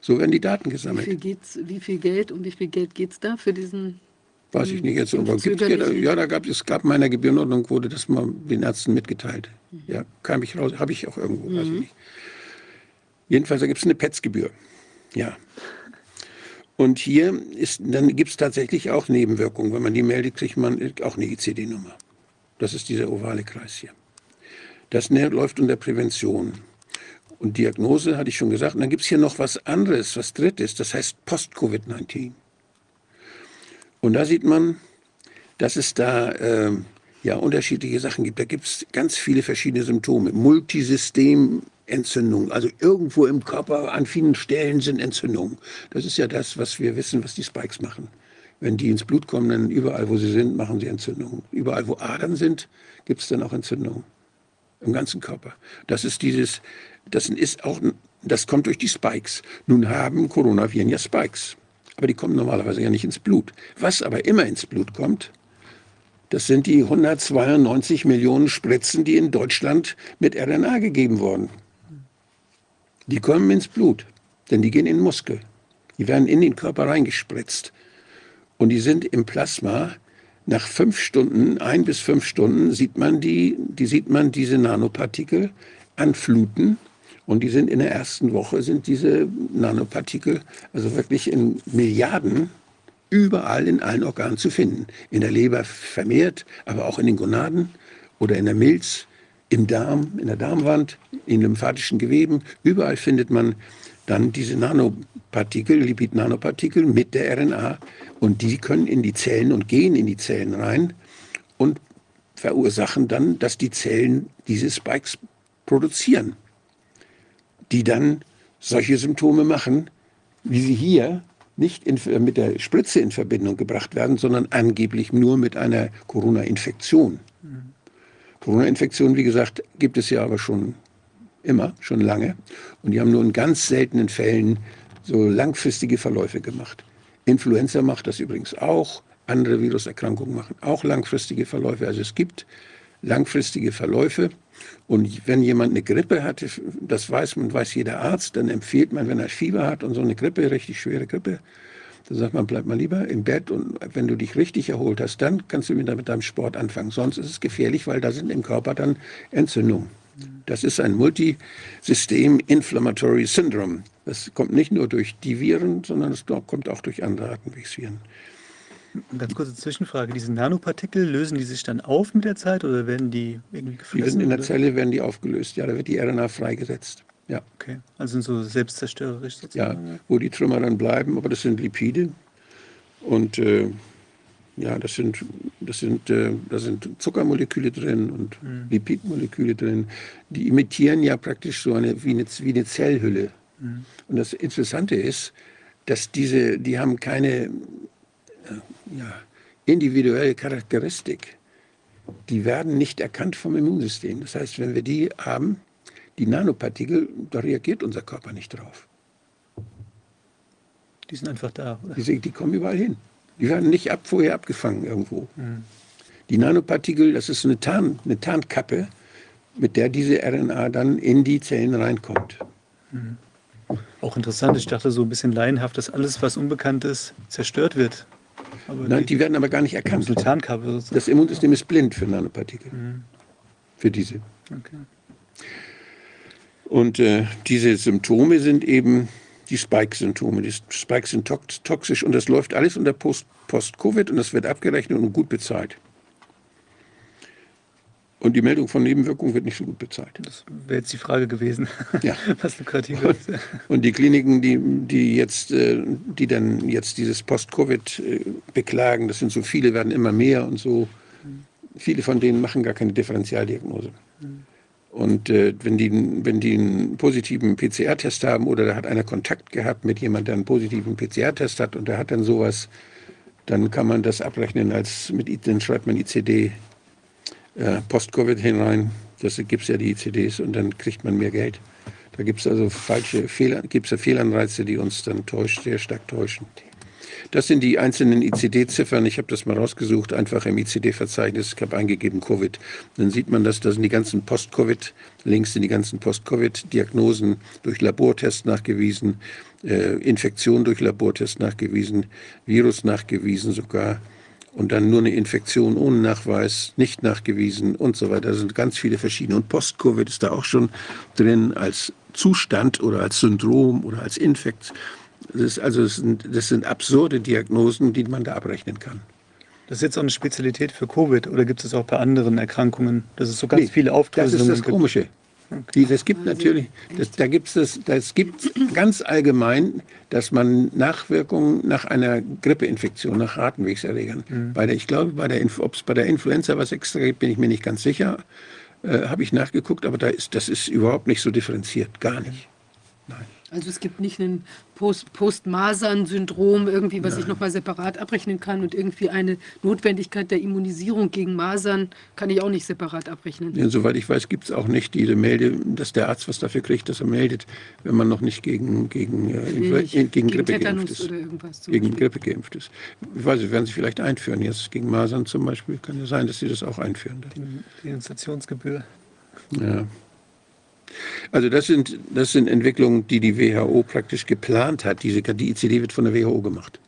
So werden die Daten Wie gesammelt. viel, geht's, wie viel Geld, um wie viel Geld geht es da für diesen Weiß ich nicht jetzt. Aber gibt's, ja, da gab es gab in meiner Gebührenordnung wurde das mal den Ärzten mitgeteilt. Ja, kam ich raus, habe ich auch irgendwo, weiß ich nicht. Jedenfalls, da gibt es eine PETS-Gebühr. Ja. Und hier ist, dann gibt es tatsächlich auch Nebenwirkungen. Wenn man die meldet, kriegt man auch eine ICD-Nummer. Das ist dieser ovale Kreis hier. Das ne- läuft unter Prävention. Und Diagnose hatte ich schon gesagt. Und dann gibt es hier noch was anderes, was drittes, das heißt Post-Covid-19. Und da sieht man, dass es da ähm, ja, unterschiedliche Sachen gibt. Da gibt es ganz viele verschiedene Symptome. Multisystementzündung, also irgendwo im Körper an vielen Stellen sind Entzündungen. Das ist ja das, was wir wissen, was die Spikes machen. Wenn die ins Blut kommen, dann überall, wo sie sind, machen sie Entzündungen. Überall, wo Adern sind, gibt es dann auch Entzündungen. Im ganzen Körper. Das ist dieses, das ist auch, das kommt durch die Spikes. Nun haben Coronaviren ja Spikes. Aber die kommen normalerweise ja nicht ins Blut. Was aber immer ins Blut kommt, das sind die 192 Millionen Spritzen, die in Deutschland mit RNA gegeben wurden. Die kommen ins Blut, denn die gehen in den Muskel. Die werden in den Körper reingespritzt. Und die sind im Plasma. Nach fünf Stunden, ein bis fünf Stunden, sieht man, die, die sieht man diese Nanopartikel anfluten. Und die sind in der ersten Woche, sind diese Nanopartikel also wirklich in Milliarden überall in allen Organen zu finden. In der Leber vermehrt, aber auch in den Gonaden oder in der Milz, im Darm, in der Darmwand, in lymphatischen Geweben. Überall findet man dann diese Nanopartikel, Lipid-Nanopartikel mit der RNA. Und die können in die Zellen und gehen in die Zellen rein und verursachen dann, dass die Zellen diese Spikes produzieren, die dann solche Symptome machen, wie sie hier nicht in, mit der Spritze in Verbindung gebracht werden, sondern angeblich nur mit einer Corona-Infektion. Corona-Infektion, wie gesagt, gibt es ja aber schon immer, schon lange. Und die haben nur in ganz seltenen Fällen so langfristige Verläufe gemacht. Influenza macht das übrigens auch. Andere Viruserkrankungen machen auch langfristige Verläufe. Also es gibt langfristige Verläufe. Und wenn jemand eine Grippe hat, das weiß man, weiß jeder Arzt, dann empfiehlt man, wenn er Fieber hat und so eine Grippe, richtig schwere Grippe, dann sagt man, bleib mal lieber im Bett und wenn du dich richtig erholt hast, dann kannst du wieder mit deinem Sport anfangen. Sonst ist es gefährlich, weil da sind im Körper dann Entzündungen. Das ist ein Multisystem Inflammatory Syndrome. Das kommt nicht nur durch die Viren, sondern es kommt auch durch andere Atemwegsviren. Ganz kurze Zwischenfrage. Diese Nanopartikel, lösen die sich dann auf mit der Zeit oder werden die irgendwie Die gefressen? werden in der oder? Zelle werden die aufgelöst. Ja, da wird die RNA freigesetzt. Ja, Okay, also sind so selbstzerstörerisch ja, sozusagen. wo die Trümmer dann bleiben, aber das sind Lipide und äh, ja, das sind das sind äh, da sind Zuckermoleküle drin und Lipidmoleküle drin. Die imitieren ja praktisch so eine wie eine, wie eine Zellhülle. Und das Interessante ist, dass diese, die haben keine ja, individuelle Charakteristik. Die werden nicht erkannt vom Immunsystem. Das heißt, wenn wir die haben, die Nanopartikel, da reagiert unser Körper nicht drauf. Die sind einfach da. oder? Die, die kommen überall hin. Die werden nicht ab, vorher abgefangen irgendwo. Die Nanopartikel, das ist eine, Tarn, eine Tarnkappe, mit der diese RNA dann in die Zellen reinkommt. Auch interessant, ich dachte so ein bisschen laienhaft, dass alles, was unbekannt ist, zerstört wird. Aber Nein, die werden aber gar nicht erkannt. sozusagen. Das Immunsystem ist blind für Nanopartikel. Für diese. Okay. Und äh, diese Symptome sind eben die Spike-Symptome. Die Spikes sind tox toxisch und das läuft alles unter Post- Post-Covid und das wird abgerechnet und gut bezahlt. Und die Meldung von Nebenwirkungen wird nicht so gut bezahlt. Das wäre jetzt die Frage gewesen, Ja. was lukrativer ist. Und die Kliniken, die, die jetzt, äh, die dann jetzt dieses Post-Covid äh, beklagen, das sind so viele, werden immer mehr und so. Viele von denen machen gar keine Differentialdiagnose. Und äh, wenn, die, wenn die einen positiven PCR-Test haben oder da hat einer Kontakt gehabt mit jemandem, der einen positiven PCR-Test hat und der hat dann sowas, dann kann man das abrechnen als mit, dann schreibt man ICD äh, Post-Covid hinein Das gibt es ja die ICDs und dann kriegt man mehr Geld. Da gibt es also falsche Fehler, gibt's ja Fehlanreize, die uns dann täuscht, sehr stark täuschen. Das sind die einzelnen ICD-Ziffern. Ich habe das mal rausgesucht, einfach im ICD-Verzeichnis. Ich habe eingegeben Covid. Dann sieht man, dass das sind die ganzen Post-Covid, links sind die ganzen Post-Covid-Diagnosen durch Labortest nachgewiesen, äh, Infektion durch Labortest nachgewiesen, Virus nachgewiesen sogar und dann nur eine Infektion ohne Nachweis, nicht nachgewiesen und so weiter. Da sind ganz viele verschiedene. Und Post-Covid ist da auch schon drin als Zustand oder als Syndrom oder als Infekt. Das, ist also, das, sind, das sind absurde Diagnosen, die man da abrechnen kann. Das ist jetzt auch eine Spezialität für Covid oder gibt es auch bei anderen Erkrankungen, dass es so ganz nee, viele Aufdröselungen Das ist das Komische. Die, das gibt natürlich, das, da gibt es das gibt ganz allgemein, dass man Nachwirkungen nach einer Grippeinfektion, nach Atemwegserregern, mhm. bei der, ich glaube, bei der, ob es bei der Influenza was extra gibt, bin ich mir nicht ganz sicher, äh, habe ich nachgeguckt, aber da ist, das ist überhaupt nicht so differenziert, gar nicht. Nein. Also es gibt nicht ein Post-Masern-Syndrom, irgendwie, was Nein. ich nochmal separat abrechnen kann und irgendwie eine Notwendigkeit der Immunisierung gegen Masern kann ich auch nicht separat abrechnen. Ja, soweit ich weiß, gibt es auch nicht diese Melde, dass der Arzt was dafür kriegt, dass er meldet, wenn man noch nicht gegen, gegen, äh, nee, gegen, gegen Grippe geimpft ist. gegen Beispiel. Grippe geimpft ist. Ich weiß nicht, werden sie vielleicht einführen. Jetzt gegen Masern zum Beispiel kann ja sein, dass sie das auch einführen. Die Denunziationsgebühr. Ja. Also das sind, das sind Entwicklungen, die die WHO praktisch geplant hat. Diese, die ICD wird von der WHO gemacht.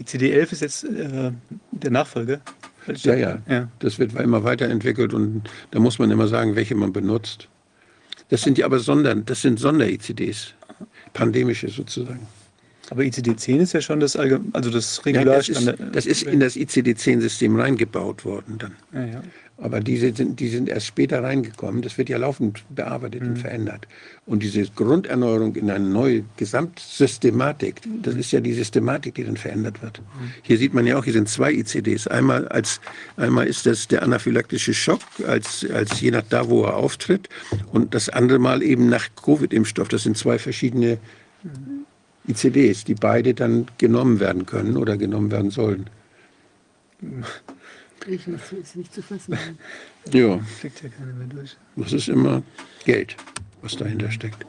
ICD-11 ist jetzt äh, der Nachfolger? Ja, ja, ja. Das wird immer weiterentwickelt und da muss man immer sagen, welche man benutzt. Das sind ja aber Sonder, das sind Sonder-ICDs, pandemische sozusagen. Aber ICD-10 ist ja schon das, also das Regular. Ja, das, ist, das ist in das ICD-10-System reingebaut worden dann. Ja, ja. Aber diese sind, die sind erst später reingekommen. Das wird ja laufend bearbeitet mhm. und verändert. Und diese Grunderneuerung in eine neue Gesamtsystematik, das ist ja die Systematik, die dann verändert wird. Mhm. Hier sieht man ja auch, hier sind zwei ICDs. Einmal, als, einmal ist das der anaphylaktische Schock, als, als je nach da, wo er auftritt. Und das andere Mal eben nach Covid-Impfstoff. Das sind zwei verschiedene ICDs, die beide dann genommen werden können oder genommen werden sollen. Ich ist nicht zu fassen. ja. Kriegt ja keiner mehr durch. Das ist immer Geld, was dahinter steckt.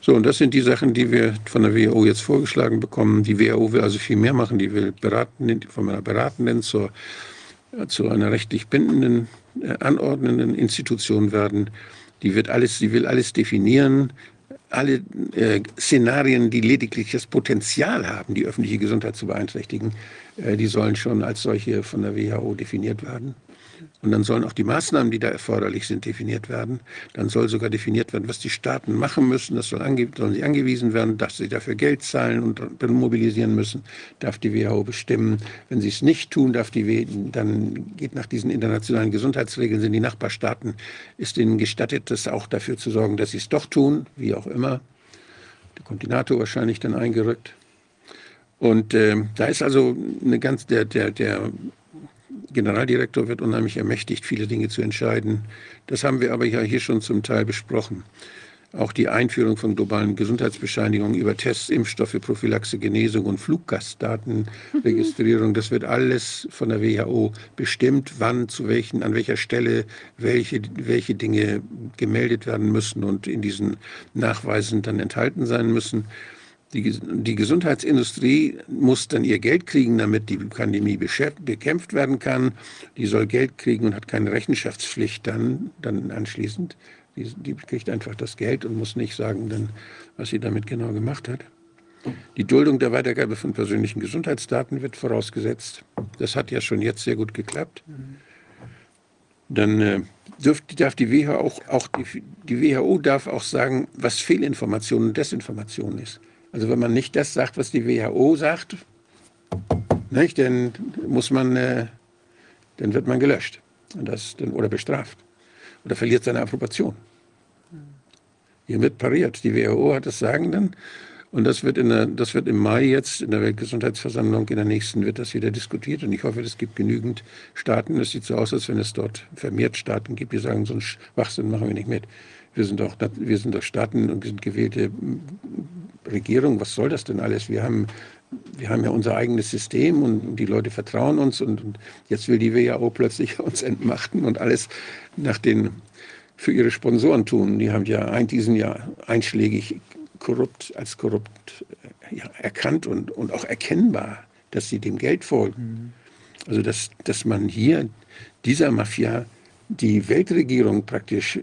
So, und das sind die Sachen, die wir von der WHO jetzt vorgeschlagen bekommen. Die WHO will also viel mehr machen. Die will beraten, von einer beratenden zur, zu einer rechtlich bindenden, äh, anordnenden Institution werden. Die wird alles, sie will alles definieren, alle äh, Szenarien, die lediglich das Potenzial haben, die öffentliche Gesundheit zu beeinträchtigen, äh, die sollen schon als solche von der WHO definiert werden. Und dann sollen auch die Maßnahmen, die da erforderlich sind, definiert werden. Dann soll sogar definiert werden, was die Staaten machen müssen. Das soll ange sollen sie angewiesen werden, dass sie dafür Geld zahlen und mobilisieren müssen. Darf die WHO bestimmen. Wenn sie es nicht tun, darf die WHO, dann geht nach diesen internationalen Gesundheitsregeln, sind die Nachbarstaaten, ist ihnen gestattet, das auch dafür zu sorgen, dass sie es doch tun, wie auch immer. Der kommt die NATO wahrscheinlich dann eingerückt. Und äh, da ist also eine ganz, der, der, der Generaldirektor wird unheimlich ermächtigt, viele Dinge zu entscheiden. Das haben wir aber ja hier schon zum Teil besprochen. Auch die Einführung von globalen Gesundheitsbescheinigungen über Tests, Impfstoffe, Prophylaxe, Genesung und Fluggastdatenregistrierung, das wird alles von der WHO bestimmt, wann, zu welchen, an welcher Stelle welche, welche Dinge gemeldet werden müssen und in diesen Nachweisen dann enthalten sein müssen. Die, die Gesundheitsindustrie muss dann ihr Geld kriegen, damit die Pandemie bekämpft werden kann. Die soll Geld kriegen und hat keine Rechenschaftspflicht dann, dann anschließend. Die, die kriegt einfach das Geld und muss nicht sagen, dann, was sie damit genau gemacht hat. Die Duldung der Weitergabe von persönlichen Gesundheitsdaten wird vorausgesetzt. Das hat ja schon jetzt sehr gut geklappt. Dann äh, dürft, darf die WHO auch, auch die, die WHO darf auch sagen, was Fehlinformation und Desinformation ist. Also wenn man nicht das sagt, was die WHO sagt, nicht, dann muss man, äh, dann wird man gelöscht das, dann, oder bestraft oder verliert seine Approbation. Hier wird pariert. Die WHO hat das Sagen dann. Und das wird, in der, das wird im Mai jetzt in der Weltgesundheitsversammlung, in der nächsten wird das wieder diskutiert. Und ich hoffe, es gibt genügend Staaten. Es sieht so aus, als wenn es dort vermehrt Staaten gibt, die sagen, so einen Schwachsinn machen wir nicht mit. Wir sind doch, wir sind doch Staaten und wir sind gewählte Regierung, was soll das denn alles? Wir haben, wir haben ja unser eigenes System und die Leute vertrauen uns und, und jetzt will die WHO plötzlich uns entmachten und alles nach den für ihre Sponsoren tun. Die haben ja ein, diesen Jahr einschlägig korrupt als korrupt äh, ja, erkannt und, und auch erkennbar, dass sie dem Geld folgen. Mhm. Also dass, dass man hier dieser Mafia die Weltregierung praktisch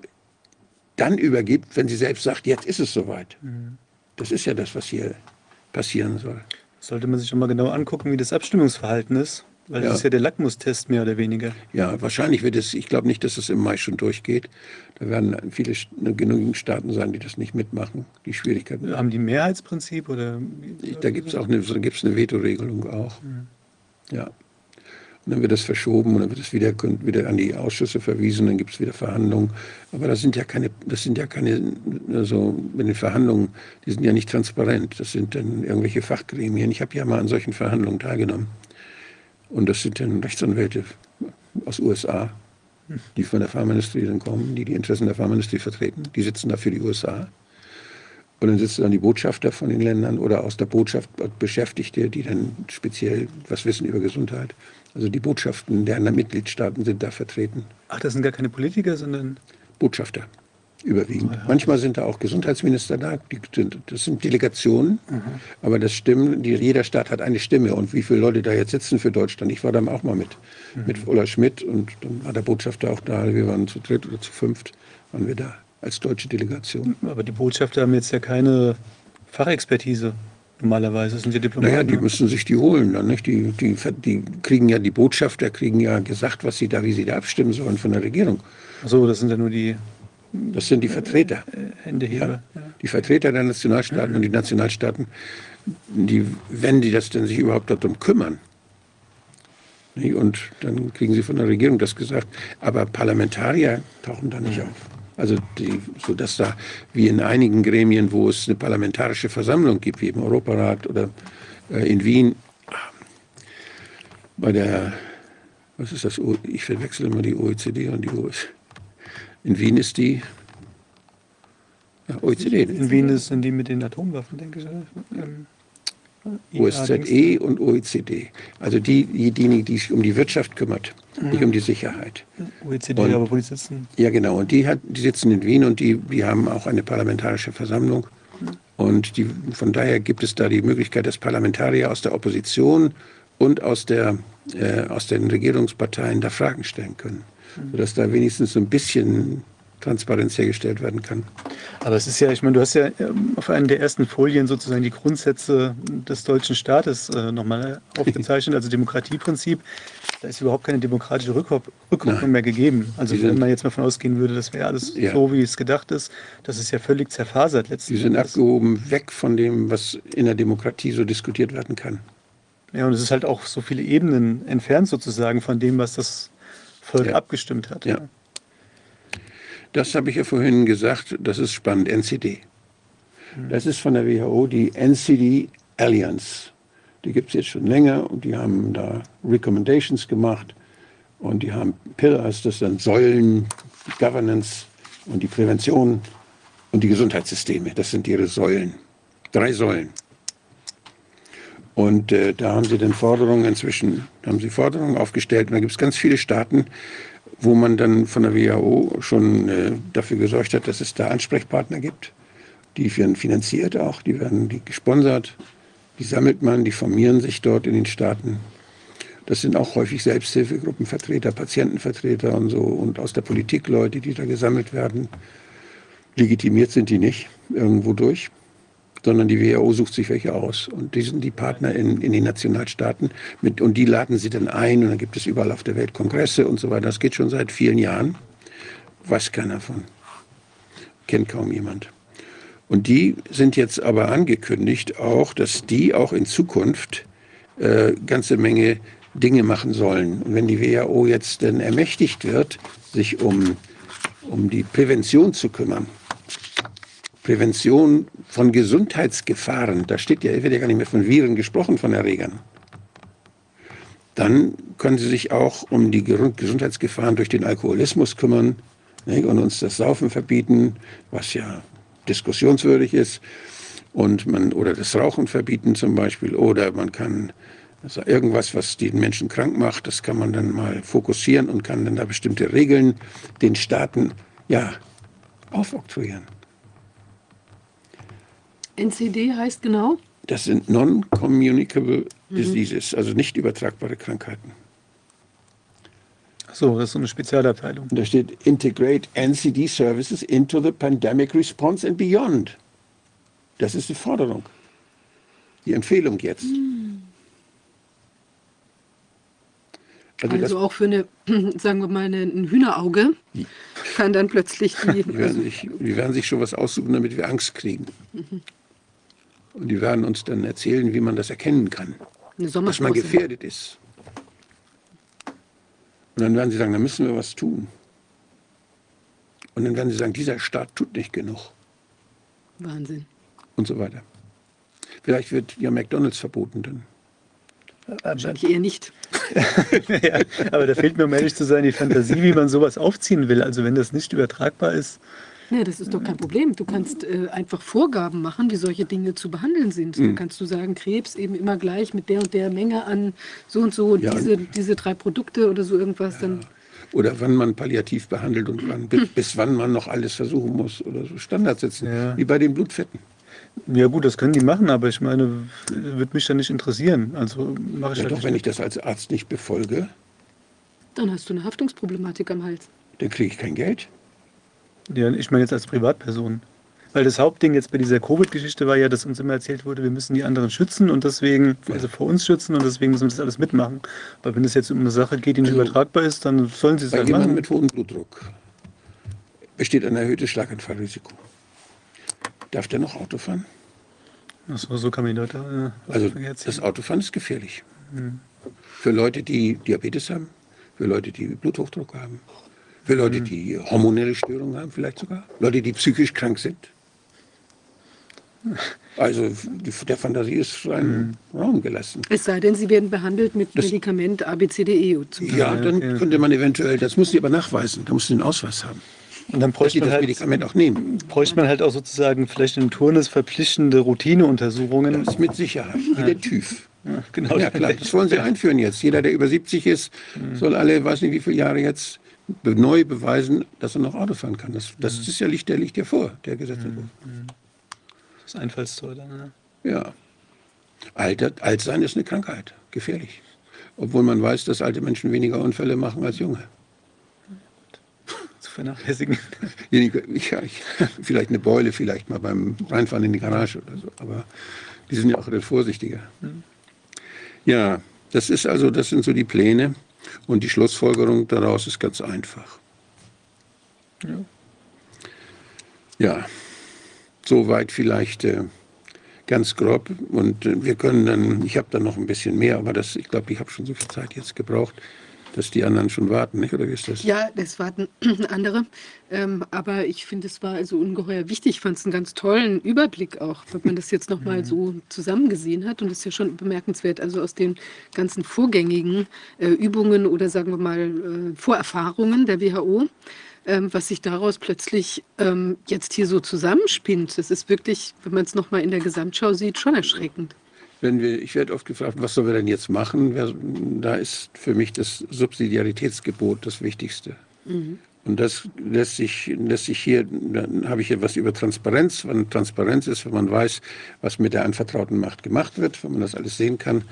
dann übergibt, wenn sie selbst sagt, jetzt ist es soweit. Mhm. Das ist ja das, was hier passieren soll. Sollte man sich schon mal genau angucken, wie das Abstimmungsverhalten ist. Weil ja. das ist ja der Lackmustest mehr oder weniger. Ja, wahrscheinlich wird es, ich glaube nicht, dass es im Mai schon durchgeht. Da werden viele genügend Staaten sein, die das nicht mitmachen, die Schwierigkeiten. Haben die Mehrheitsprinzip oder? Da gibt es auch eine, gibt's eine Vetoregelung auch. Mhm. Ja. Und dann wird das verschoben und dann wird es wieder, wieder an die Ausschüsse verwiesen, dann gibt es wieder Verhandlungen. Aber das sind ja keine, das sind ja keine, also mit den Verhandlungen, die sind ja nicht transparent. Das sind dann irgendwelche Fachgremien. Ich habe ja mal an solchen Verhandlungen teilgenommen. Und das sind dann Rechtsanwälte aus USA, die von der Pharmaindustrie dann kommen, die die Interessen der Pharmaindustrie vertreten. Die sitzen da für die USA. Und dann sitzen dann die Botschafter von den Ländern oder aus der Botschaft Beschäftigte, die dann speziell was wissen über Gesundheit. Also die Botschaften der anderen Mitgliedstaaten sind da vertreten. Ach, das sind gar keine Politiker, sondern Botschafter überwiegend. Ja. Manchmal sind da auch Gesundheitsminister da, sind, das sind Delegationen, mhm. aber das Stimmen, die, jeder Staat hat eine Stimme und wie viele Leute da jetzt sitzen für Deutschland. Ich war da auch mal mit, mhm. mit Ulla Schmidt und dann war der Botschafter auch da, wir waren zu dritt oder zu fünft, waren wir da als deutsche Delegation. Aber die Botschafter haben jetzt ja keine Fachexpertise. Normalerweise sind die Diplomaten. Naja, die ne? müssen sich die holen dann, nicht? Die, die, die kriegen ja, die Botschafter kriegen ja gesagt, was sie da, wie sie da abstimmen sollen von der Regierung. Ach so, das sind ja nur die. Das sind die Vertreter. Händeheber. Ja, die Vertreter der Nationalstaaten und die Nationalstaaten, die, wenn die das denn sich überhaupt darum kümmern. Und dann kriegen sie von der Regierung das gesagt. Aber Parlamentarier tauchen da nicht auf. Also die, so dass da wie in einigen Gremien, wo es eine parlamentarische Versammlung gibt, wie im Europarat oder äh, in Wien, bei der, was ist das, ich verwechsel immer die OECD und die OECD. In Wien ist die ja, OECD. In Wien sind die mit den Atomwaffen, denke ich. Ähm, OSZE und OECD. Also die, diejenigen, die sich um die Wirtschaft kümmert. Nicht um die Sicherheit. OECD, und, aber wo die sitzen? Ja, genau. Und die, hat, die sitzen in Wien und die, die haben auch eine parlamentarische Versammlung. Und die, von daher gibt es da die Möglichkeit, dass Parlamentarier aus der Opposition und aus, der, äh, aus den Regierungsparteien da Fragen stellen können. Mhm. Sodass da wenigstens so ein bisschen Transparenz hergestellt werden kann. Aber es ist ja, ich meine, du hast ja ähm, auf einer der ersten Folien sozusagen die Grundsätze des deutschen Staates äh, nochmal aufgezeichnet, also Demokratieprinzip. Da ist überhaupt keine demokratische Rückkopplung mehr gegeben. Also wenn man jetzt mal davon ausgehen würde, das wäre alles ja. so, wie es gedacht ist, das ist ja völlig zerfasert letztlich. Die sind abgehoben weg von dem, was in der Demokratie so diskutiert werden kann. Ja, und es ist halt auch so viele Ebenen entfernt sozusagen von dem, was das Volk ja. abgestimmt hat. Ja. Das habe ich ja vorhin gesagt, das ist spannend, NCD. Das ist von der WHO die NCD Alliance. Die gibt es jetzt schon länger und die haben da Recommendations gemacht und die haben Pillars, das sind Säulen, die Governance und die Prävention und die Gesundheitssysteme. Das sind ihre Säulen. Drei Säulen. Und äh, da haben sie dann Forderungen inzwischen, haben sie Forderungen aufgestellt und da gibt es ganz viele Staaten, wo man dann von der WHO schon äh, dafür gesorgt hat, dass es da Ansprechpartner gibt. Die werden finanziert auch, die werden die gesponsert, die sammelt man, die formieren sich dort in den Staaten. Das sind auch häufig Selbsthilfegruppenvertreter, Patientenvertreter und so und aus der Politik Leute, die da gesammelt werden. Legitimiert sind die nicht irgendwo durch sondern die WHO sucht sich welche aus. Und die sind die Partner in, in den Nationalstaaten. Mit, und die laden sie dann ein und dann gibt es überall auf der Welt Kongresse und so weiter. Das geht schon seit vielen Jahren. Weiß keiner von. Kennt kaum jemand. Und die sind jetzt aber angekündigt auch, dass die auch in Zukunft äh, ganze Menge Dinge machen sollen. Und wenn die WHO jetzt dann ermächtigt wird, sich um, um die Prävention zu kümmern, Prävention von Gesundheitsgefahren, da steht ja, wird ja gar nicht mehr von Viren gesprochen, von Erregern. Dann können Sie sich auch um die Gesundheitsgefahren durch den Alkoholismus kümmern nicht? und uns das Saufen verbieten, was ja diskussionswürdig ist. Und man, oder das Rauchen verbieten zum Beispiel. Oder man kann also irgendwas, was den Menschen krank macht, das kann man dann mal fokussieren und kann dann da bestimmte Regeln den Staaten ja, aufoktroyieren. NCD heißt genau? Das sind Non-Communicable Diseases, also nicht übertragbare Krankheiten. So, das ist so eine Spezialabteilung. Und da steht Integrate NCD Services into the Pandemic Response and Beyond. Das ist die Forderung. Die Empfehlung jetzt. Also, das- auch für eine, sagen wir mal, eine, ein Hühnerauge kann dann plötzlich die. Die werden, sich, die werden sich schon was aussuchen, damit wir Angst kriegen. Und die werden uns dann erzählen, wie man das erkennen kann, eine dass man gefährdet ist. Und dann werden sie sagen, da müssen wir was tun. Und dann werden sie sagen, dieser Staat tut nicht genug Wahnsinn. und so weiter. Vielleicht wird ja McDonalds verboten dann. Wahrscheinlich eher nicht. ja, aber da fehlt mir, um ehrlich zu sein, die Fantasie, wie man sowas aufziehen will. Also wenn das nicht übertragbar ist, Ja, das ist doch kein Problem. Du kannst äh, einfach Vorgaben machen, wie solche Dinge zu behandeln sind. Mhm. Da kannst du sagen, Krebs eben immer gleich mit der und der Menge an so und so und Ja, diese, diese drei Produkte oder so irgendwas. Dann Oder wann man palliativ behandelt und wann, bis, bis wann man noch alles versuchen muss oder so Standards setzen. Ja. Wie bei den Blutfetten. ja gut, das können die machen, aber ich meine, würde mich dann nicht interessieren. Also mache ich Ja, halt doch, wenn ich das als Arzt nicht befolge, dann hast du eine Haftungsproblematik am Hals. dann kriege ich kein Geld. Ja, ich meine jetzt als Privatperson. Weil das Hauptding jetzt bei dieser Covid-Geschichte war ja, dass uns immer erzählt wurde, wir müssen die anderen schützen und deswegen, also vor uns schützen und deswegen müssen wir das alles mitmachen. Aber wenn es jetzt um eine Sache geht, die nicht Also, übertragbar ist, dann sollen sie es Bei halt jemandem machen. mit hohem Blutdruck besteht ein erhöhtes Schlaganfallrisiko. Darf der noch Auto fahren? Achso, so kann man die Leute äh, Also das Autofahren ist gefährlich. Für Leute, die Diabetes haben, für Leute, die Bluthochdruck haben, für Leute, die hormonelle Störungen haben vielleicht sogar, Leute, die psychisch krank sind. Also die, der Fantasie ist freien Raum gelassen. Es sei denn, sie werden behandelt mit Das- Medikament ABCDE. Ja, dann ja. könnte man eventuell, das muss sie aber nachweisen, da muss sie einen Ausweis haben, Und dann bräuchte sie man, das halt, Medikament auch nehmen. bräuchte man halt auch sozusagen vielleicht in Turnus verpflichtende Routineuntersuchungen. Das mit Sicherheit, wie der TÜV. Ja, genau. Ja klar, das wollen sie einführen jetzt. Jeder, der über 70 ist, soll alle, weiß nicht wie viele Jahre jetzt neu beweisen, dass er noch Auto fahren kann. Das, das ist ja Licht, der liegt ja vor, der Gesetzentwurf. Das Einfallstor dann. Ne? Ja. Alter, alt sein ist eine Krankheit, gefährlich. Obwohl man weiß, dass alte Menschen weniger Unfälle machen als junge. Zu vernachlässigen. Ja, ich, vielleicht eine Beule, vielleicht mal beim Reinfahren in die Garage oder so. Aber die sind ja auch etwas vorsichtiger. Ja, das ist also, das sind so die Pläne. Und die Schlussfolgerung daraus ist ganz einfach. Ja. Ja, soweit vielleicht äh, ganz grob. Und äh, wir können dann, ich habe dann noch ein bisschen mehr, aber das, ich glaube, ich habe schon so viel Zeit jetzt gebraucht, dass die anderen schon warten, nicht? Oder wie ist das? Ja, es warten andere. Ähm, aber ich finde, es war also ungeheuer wichtig. Ich fand es einen ganz tollen Überblick auch, wenn man das jetzt nochmal so zusammengesehen hat. Und das ist ja schon bemerkenswert. Also aus den ganzen vorgängigen äh, Übungen oder sagen wir mal äh, Vorerfahrungen der WHO, ähm, was sich daraus plötzlich ähm, jetzt hier so zusammenspinnt. Das ist wirklich, wenn man es nochmal in der Gesamtschau sieht, schon erschreckend. Wenn wir, ich werde oft gefragt, was sollen wir denn jetzt machen? Da ist für mich das Subsidiaritätsgebot das Wichtigste. Und das lässt sich, lässt sich hier, dann habe ich hier was über Transparenz. Wenn Transparenz ist, wenn man weiß, was mit der anvertrauten Macht gemacht wird, wenn man das alles sehen kann.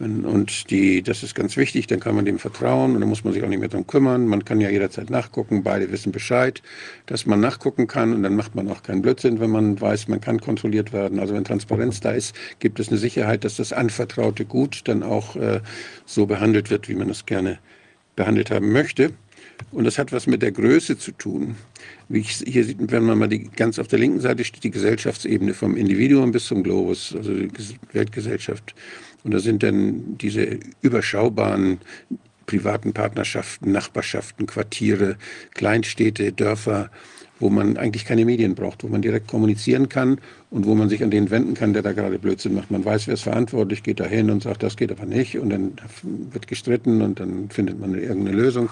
Und die, das ist ganz wichtig, dann kann man dem vertrauen und dann muss man sich auch nicht mehr darum kümmern. Man kann ja jederzeit nachgucken, beide wissen Bescheid, dass man nachgucken kann und dann macht man auch keinen Blödsinn, wenn man weiß, man kann kontrolliert werden. Also wenn Transparenz da ist, gibt es eine Sicherheit, dass das anvertraute Gut dann auch äh, so behandelt wird, wie man es gerne behandelt haben möchte. Und das hat was mit der Größe zu tun. Wie ich, hier sieht, wenn man mal die, ganz auf der linken Seite steht die Gesellschaftsebene vom Individuum bis zum Globus, also die Ges- Weltgesellschaft. Und da sind dann diese überschaubaren privaten Partnerschaften, Nachbarschaften, Quartiere, Kleinstädte, Dörfer, wo man eigentlich keine Medien braucht, wo man direkt kommunizieren kann und wo man sich an den wenden kann, der da gerade Blödsinn macht. Man weiß, wer ist verantwortlich, geht da hin und sagt, das geht aber nicht und dann wird gestritten und dann findet man irgendeine Lösung.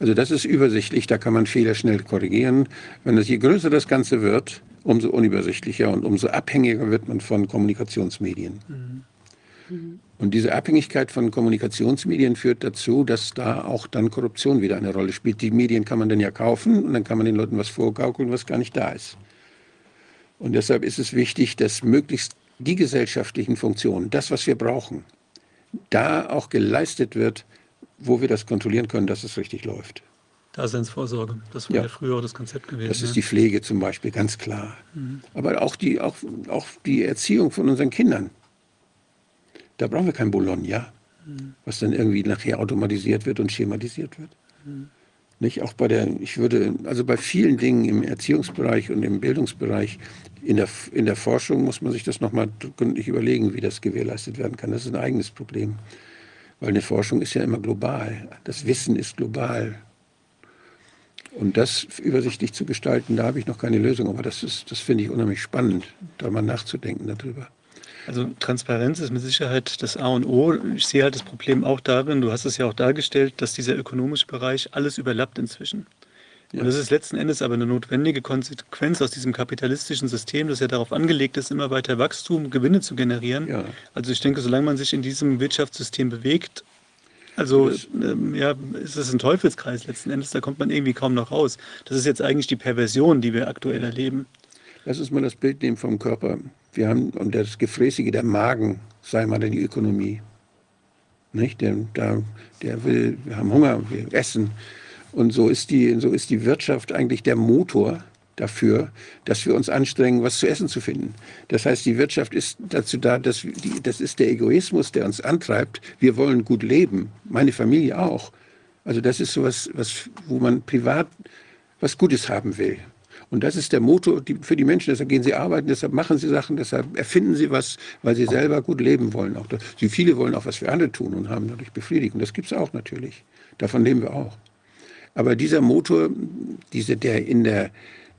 Also das ist übersichtlich, da kann man Fehler schnell korrigieren. Wenn das, je größer das Ganze wird, umso unübersichtlicher und umso abhängiger wird man von Kommunikationsmedien. Mhm. Und diese Abhängigkeit von Kommunikationsmedien führt dazu, dass da auch dann Korruption wieder eine Rolle spielt. Die Medien kann man dann ja kaufen und dann kann man den Leuten was vorgaukeln, was gar nicht da ist. Und deshalb ist es wichtig, dass möglichst die gesellschaftlichen Funktionen, das, was wir brauchen, da auch geleistet wird, wo wir das kontrollieren können, dass es richtig läuft. Daseinsvorsorge, das war ja, ja früher auch das Konzept gewesen. Das ist ja. die Pflege zum Beispiel, ganz klar. Mhm. Aber auch die, auch, auch die Erziehung von unseren Kindern. Da brauchen wir kein Bologna, mhm. was dann irgendwie nachher automatisiert wird und schematisiert wird. Mhm. Nicht? Auch bei der, ich würde, also bei vielen Dingen im Erziehungsbereich und im Bildungsbereich, in der, in der Forschung muss man sich das nochmal gründlich überlegen, wie das gewährleistet werden kann. Das ist ein eigenes Problem. Weil eine Forschung ist ja immer global. Das Wissen ist global. Und das übersichtlich zu gestalten, da habe ich noch keine Lösung. Aber das, das finde ich unheimlich spannend, da mal nachzudenken darüber. Also Transparenz ist mit Sicherheit das A und O. Ich sehe halt das Problem auch darin, du hast es ja auch dargestellt, dass dieser ökonomische Bereich alles überlappt inzwischen. Ja. Und das ist letzten Endes aber eine notwendige Konsequenz aus diesem kapitalistischen System, das ja darauf angelegt ist, immer weiter Wachstum, Gewinne zu generieren. Ja. Also ich denke, solange man sich in diesem Wirtschaftssystem bewegt, also ähm, ja, ist es ein Teufelskreis letzten Endes, da kommt man irgendwie kaum noch raus. Das ist jetzt eigentlich die Perversion, die wir aktuell erleben. Lass uns mal das Bild nehmen vom Körper. Wir haben, und das Gefräßige, der Magen, sei mal die Ökonomie. Nicht? Der, der, der will, wir haben Hunger, wir essen. Und so ist, die, so ist die Wirtschaft eigentlich der Motor dafür, dass wir uns anstrengen, was zu essen zu finden. Das heißt, die Wirtschaft ist dazu da, dass die, das ist der Egoismus, der uns antreibt. Wir wollen gut leben, meine Familie auch. Also das ist sowas, was, wo man privat was Gutes haben will. Und das ist der Motor für die Menschen. Deshalb gehen sie arbeiten, deshalb machen sie Sachen, deshalb erfinden sie was, weil sie selber gut leben wollen. Auch sie, viele wollen auch was für andere tun und haben dadurch Befriedigung. Das gibt es auch natürlich. Davon leben wir auch. Aber dieser Motor, diese, der in der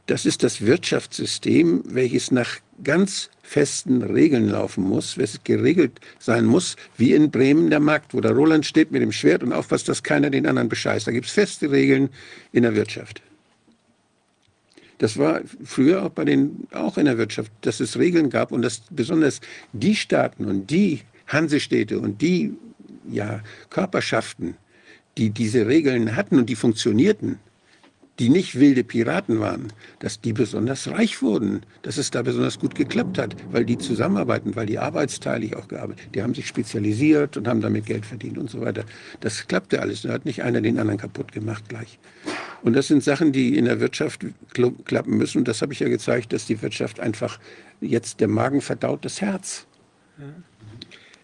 das ist das Wirtschaftssystem, welches nach ganz festen Regeln laufen muss, welches geregelt sein muss, wie in Bremen der Markt, wo der Roland steht mit dem Schwert und aufpasst, dass keiner den anderen bescheißt. Da gibt es feste Regeln in der Wirtschaft. Das war früher auch bei den, auch in der Wirtschaft, dass es Regeln gab und dass besonders die Staaten und die Hansestädte und die ja, Körperschaften, die diese Regeln hatten und die funktionierten, die nicht wilde Piraten waren, dass die besonders reich wurden, dass es da besonders gut geklappt hat, weil die zusammenarbeiten, weil die arbeitsteilig auch gearbeitet, die haben sich spezialisiert und haben damit Geld verdient und so weiter. Das klappte alles. Da hat nicht einer den anderen kaputt gemacht gleich. Und das sind Sachen, die in der Wirtschaft klappen müssen. Und das habe ich ja gezeigt, dass die Wirtschaft einfach jetzt der Magen verdaut das Herz.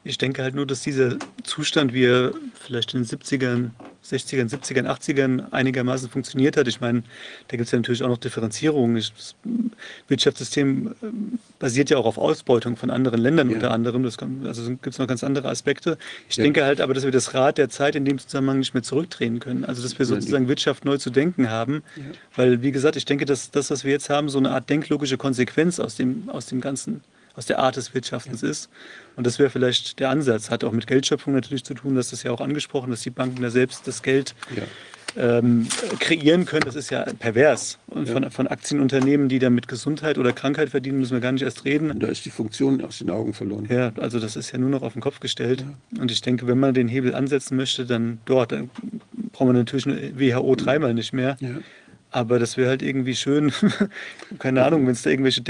Ich denke halt nur, dass dieser Zustand, wie er vielleicht in den 70ern 60ern, 70ern, 80ern einigermaßen funktioniert hat. Ich meine, da gibt es ja natürlich auch noch Differenzierungen. Das Wirtschaftssystem ähm, basiert ja auch auf Ausbeutung von anderen Ländern ja. unter anderem. Das kann, also gibt es noch ganz andere Aspekte. Ich ja. denke halt aber, dass wir das Rad der Zeit in dem Zusammenhang nicht mehr zurückdrehen können. Also dass wir sozusagen Wirtschaft neu zu denken haben. Ja. Weil, wie gesagt, ich denke, dass das, was wir jetzt haben, so eine Art denklogische Konsequenz aus dem, aus dem Ganzen aus der Art des Wirtschaftens ist. Und das wäre vielleicht der Ansatz. Hat auch mit Geldschöpfung natürlich zu tun, das ist ja auch angesprochen, dass die Banken da selbst das Geld ja. ähm, kreieren können. Das ist ja pervers. Und ja. Von, von Aktienunternehmen, die da mit Gesundheit oder Krankheit verdienen, müssen wir gar nicht erst reden. Und da ist die Funktion aus den Augen verloren. Ja, also das ist ja nur noch auf den Kopf gestellt. Und ich denke, wenn man den Hebel ansetzen möchte, dann dort. Dann braucht man natürlich eine WHO dreimal nicht mehr. Aber das wäre halt irgendwie schön, keine Ahnung, wenn es da irgendwelche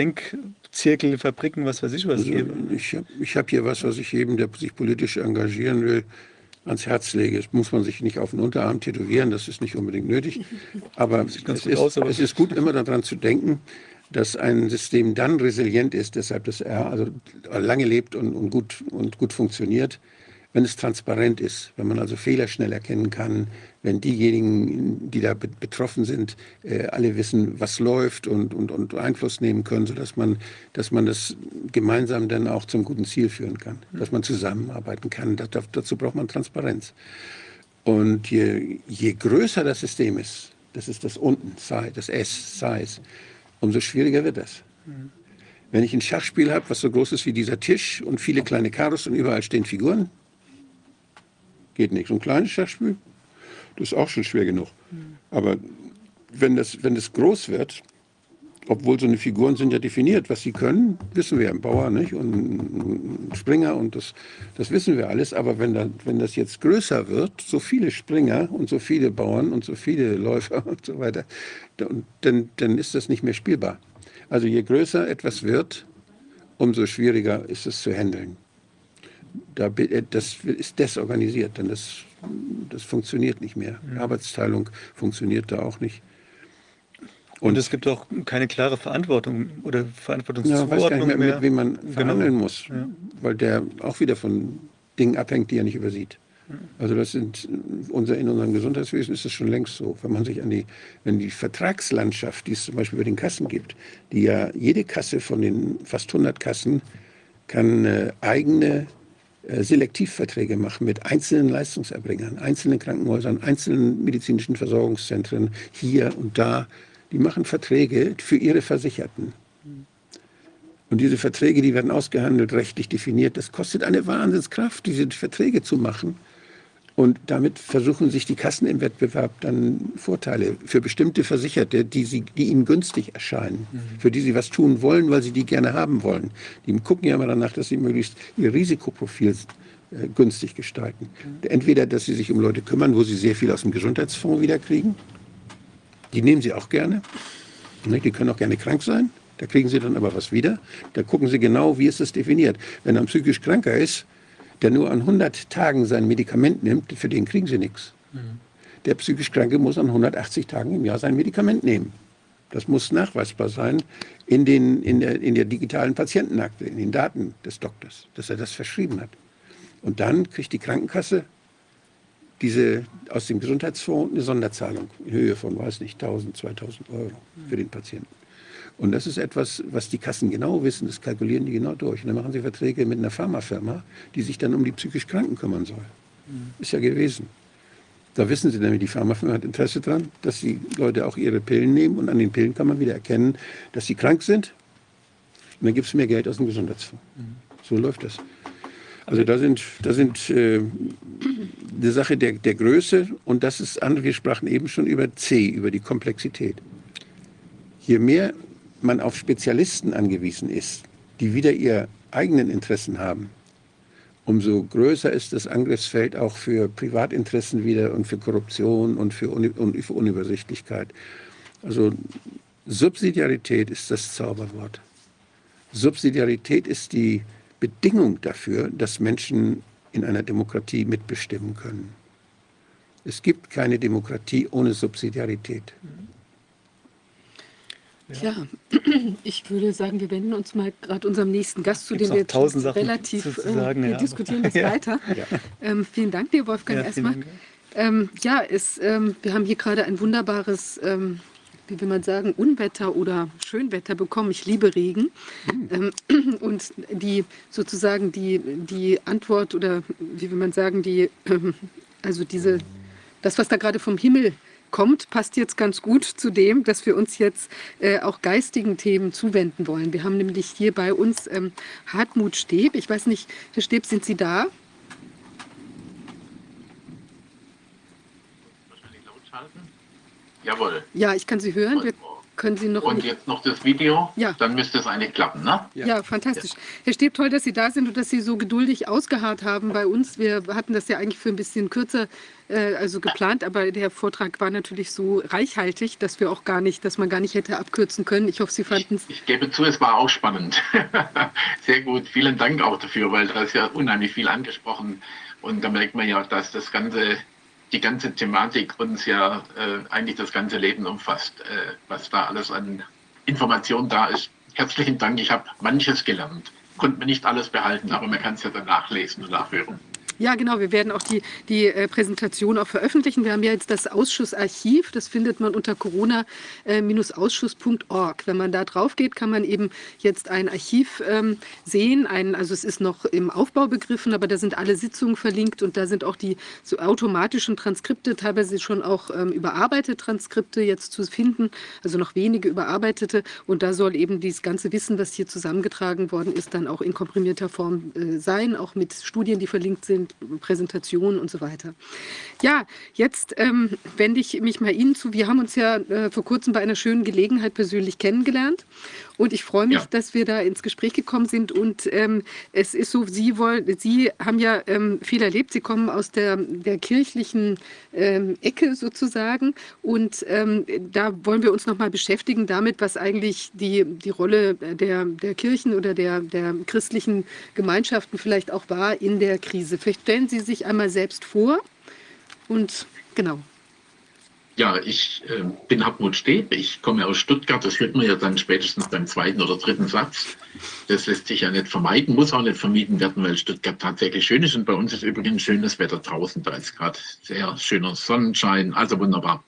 Denkzirkel, Fabriken, was weiß ich was also. Ich habe hab hier was, was ich jedem, der sich politisch engagieren will, ans Herz lege. Das muss man sich nicht auf den Unterarm tätowieren, das ist nicht unbedingt nötig. Aber, es ist, aus, aber es ist gut, immer daran zu denken, dass ein System dann resilient ist, deshalb das R also lange lebt und, und, gut, und gut funktioniert, wenn es transparent ist, wenn man also Fehler schnell erkennen kann, wenn diejenigen, die da betroffen sind, äh, alle wissen, was läuft und, und, und Einfluss nehmen können, sodass man, dass man das gemeinsam dann auch zum guten Ziel führen kann, dass man zusammenarbeiten kann. Das, dazu braucht man Transparenz. Und je, je größer das System ist, das ist das unten, das S, Size, umso schwieriger wird das. Wenn ich ein Schachspiel habe, was so groß ist wie dieser Tisch und viele kleine Karos und überall stehen Figuren, geht nicht. So ein kleines Schachspiel, das ist auch schon schwer genug. Aber wenn das, wenn das groß wird obwohl so eine Figuren sind ja definiert, was sie können, wissen wir, ein Bauer nicht? und ein Springer und das, das wissen wir alles. Aber wenn, da, wenn das jetzt größer wird, so viele Springer und so viele Bauern und so viele Läufer und so weiter, dann, dann ist das nicht mehr spielbar. Also je größer etwas wird, umso schwieriger ist es zu handeln. Da, äh, das ist desorganisiert, denn das, das funktioniert nicht mehr. Mhm. Arbeitsteilung funktioniert da auch nicht. Und, und, es gibt auch keine klare Verantwortung oder Verantwortungszuordnung ja, weiß gar nicht mehr, mehr. mit wem man genau. verhandeln muss, ja. weil der auch wieder von Dingen abhängt, die er nicht übersieht. Also das sind unser in unserem Gesundheitswesen ist es schon längst so. Wenn man sich an die, wenn die Vertragslandschaft, die es zum Beispiel bei den Kassen gibt, die ja jede Kasse von den fast 100 Kassen kann äh, eigene Selektivverträge machen mit einzelnen Leistungserbringern, einzelnen Krankenhäusern, einzelnen medizinischen Versorgungszentren hier und da die machen Verträge für ihre Versicherten. Und diese Verträge, die werden ausgehandelt, rechtlich definiert. Das kostet eine Wahnsinnskraft, diese Verträge zu machen. Und damit versuchen sich die Kassen im Wettbewerb dann Vorteile für bestimmte Versicherte, die, sie, die ihnen günstig erscheinen, mhm. für die sie was tun wollen, weil sie die gerne haben wollen. Die gucken ja immer danach, dass sie möglichst ihr Risikoprofil äh, günstig gestalten. Mhm. Entweder, dass sie sich um Leute kümmern, wo sie sehr viel aus dem Gesundheitsfonds wiederkriegen, die nehmen sie auch gerne. Die können auch gerne krank sein. Da kriegen sie dann aber was wieder. Da gucken sie genau, wie ist das definiert. Wenn er psychisch kranker ist, der nur an 100 Tagen sein Medikament nimmt, für den kriegen sie nichts. Mhm. Der psychisch Kranke muss an 180 Tagen im Jahr sein Medikament nehmen. Das muss nachweisbar sein in, den, in, der, in der digitalen Patientenakte, in den Daten des Doktors, dass er das verschrieben hat. Und dann kriegt die Krankenkasse diese, aus dem Gesundheitsfonds eine Sonderzahlung in Höhe von, weiß nicht, 1000, 2000 Euro für den Patienten. Und das ist etwas, was die Kassen genau wissen, das kalkulieren die genau durch. Und dann machen sie Verträge mit einer Pharmafirma, die sich dann um die psychisch Kranken kümmern soll. Mhm. Ist ja gewesen. Da wissen sie nämlich, die Pharmafirma hat Interesse daran, dass die Leute auch ihre Pillen nehmen und an den Pillen kann man wieder erkennen, dass sie krank sind. Und dann gibt es mehr Geld aus dem Gesundheitsfonds. Mhm. So läuft das. Also da sind, da sind äh, eine Sache der, der Größe und das ist andere, wir sprachen eben schon über C, über die Komplexität. Je mehr man auf Spezialisten angewiesen ist, die wieder ihre eigenen Interessen haben, umso größer ist das Angriffsfeld auch für Privatinteressen wieder und für Korruption und für, und für Unübersichtlichkeit. Also Subsidiarität ist das Zauberwort. Subsidiarität ist die Bedingung dafür, dass Menschen in einer Demokratie mitbestimmen können. Es gibt keine Demokratie ohne Subsidiarität. Ja, ich würde sagen, wir wenden uns mal gerade unserem nächsten Gast, zu dem wir jetzt relativ äh, sagen, wir ja. diskutieren das ja. weiter. Ja. Ähm, vielen Dank dir, Wolfgang, erstmal. Ähm, ja, es, ähm, wir haben hier gerade ein wunderbares ähm, wie will man sagen, Unwetter oder Schönwetter bekommen. Ich liebe Regen. Mhm. und die sozusagen die, die Antwort oder wie will man sagen, die, ähm, also diese, das, was da gerade vom Himmel kommt, passt jetzt ganz gut zu dem, dass wir uns jetzt äh, auch geistigen Themen zuwenden wollen. Wir haben nämlich hier bei uns ähm, Hartmut Steb. Ich weiß nicht, Herr Steb, sind Sie da? Jawohl. Ja, ich kann Sie hören. Wir können Sie noch. Und jetzt noch das Video? Ja. Dann müsste es eigentlich klappen, ne? Ja, ja fantastisch. Ja. Herr Steb, toll, dass Sie da sind und dass Sie so geduldig ausgeharrt haben bei uns. Wir hatten das ja eigentlich für ein bisschen kürzer äh, also geplant, aber der Vortrag war natürlich so reichhaltig, dass wir auch gar nicht, dass man gar nicht hätte abkürzen können. Ich hoffe, Sie fanden es. Ich, ich, gebe zu, es war auch spannend. Sehr gut. Vielen Dank auch dafür, weil da ist ja unheimlich viel angesprochen. Und da merkt man ja, dass das Ganze die ganze Thematik uns ja äh, eigentlich das ganze Leben umfasst, äh, was da alles an Informationen da ist. Herzlichen Dank, ich habe manches gelernt. Konnte mir nicht alles behalten, aber man kann es ja dann nachlesen und nachhören. Ja, genau. Wir werden auch die, die äh, Präsentation auch veröffentlichen. Wir haben ja jetzt das Ausschussarchiv. Das findet man unter corona-ausschuss.org. Wenn man da drauf geht, kann man eben jetzt ein Archiv ähm, sehen. Ein, also es ist noch im Aufbau begriffen, aber da sind alle Sitzungen verlinkt und da sind auch die so automatischen Transkripte, teilweise schon auch ähm, überarbeitete Transkripte jetzt zu finden, also noch wenige überarbeitete. Und da soll eben dieses ganze Wissen, was hier zusammengetragen worden ist, dann auch in komprimierter Form äh, sein, auch mit Studien, die verlinkt sind Präsentation und so weiter. Ja, jetzt ähm, wende ich mich mal Ihnen zu. Wir haben uns ja äh, vor kurzem bei einer schönen Gelegenheit persönlich kennengelernt und ich freue mich, ja. dass wir da ins Gespräch gekommen sind. Und ähm, es ist so, Sie wollen, Sie haben ja ähm, viel erlebt. Sie kommen aus der, der kirchlichen ähm, Ecke sozusagen. Und ähm, da wollen wir uns nochmal beschäftigen damit, was eigentlich die, die Rolle der, der Kirchen oder der, der christlichen Gemeinschaften vielleicht auch war in der Krise. Vielleicht stellen Sie sich einmal selbst vor. Und genau. Ja, ich äh, bin Hartmut Steb, ich komme aus Stuttgart, das hört man ja dann spätestens beim zweiten oder dritten Satz. Das lässt sich ja nicht vermeiden, muss auch nicht vermieden werden, weil Stuttgart tatsächlich schön ist und bei uns ist übrigens schönes Wetter draußen, da ist gerade sehr schöner Sonnenschein, also wunderbar.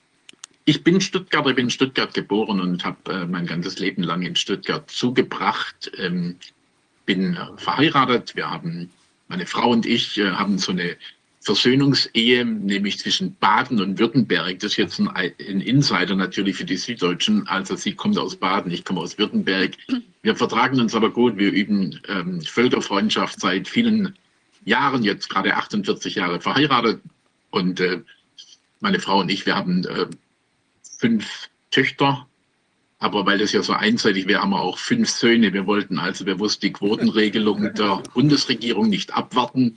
Ich bin Stuttgarter, ich bin in Stuttgart geboren und habe äh, mein ganzes Leben lang in Stuttgart zugebracht. Ähm, bin verheiratet, wir haben, meine Frau und ich äh, haben so eine Versöhnungsehe, nämlich zwischen Baden und Württemberg. Das ist jetzt ein, ein, Insider natürlich für die Süddeutschen. Also sie kommt aus Baden, ich komme aus Württemberg. Wir vertragen uns aber gut. Wir üben ähm, Völkerfreundschaft seit vielen Jahren, jetzt gerade 48 Jahre verheiratet. Und äh, meine Frau und ich, wir haben äh, fünf Töchter aber weil das ja so einseitig wäre, haben wir auch fünf Söhne. Wir wollten also bewusst die Quotenregelung der Bundesregierung nicht abwarten,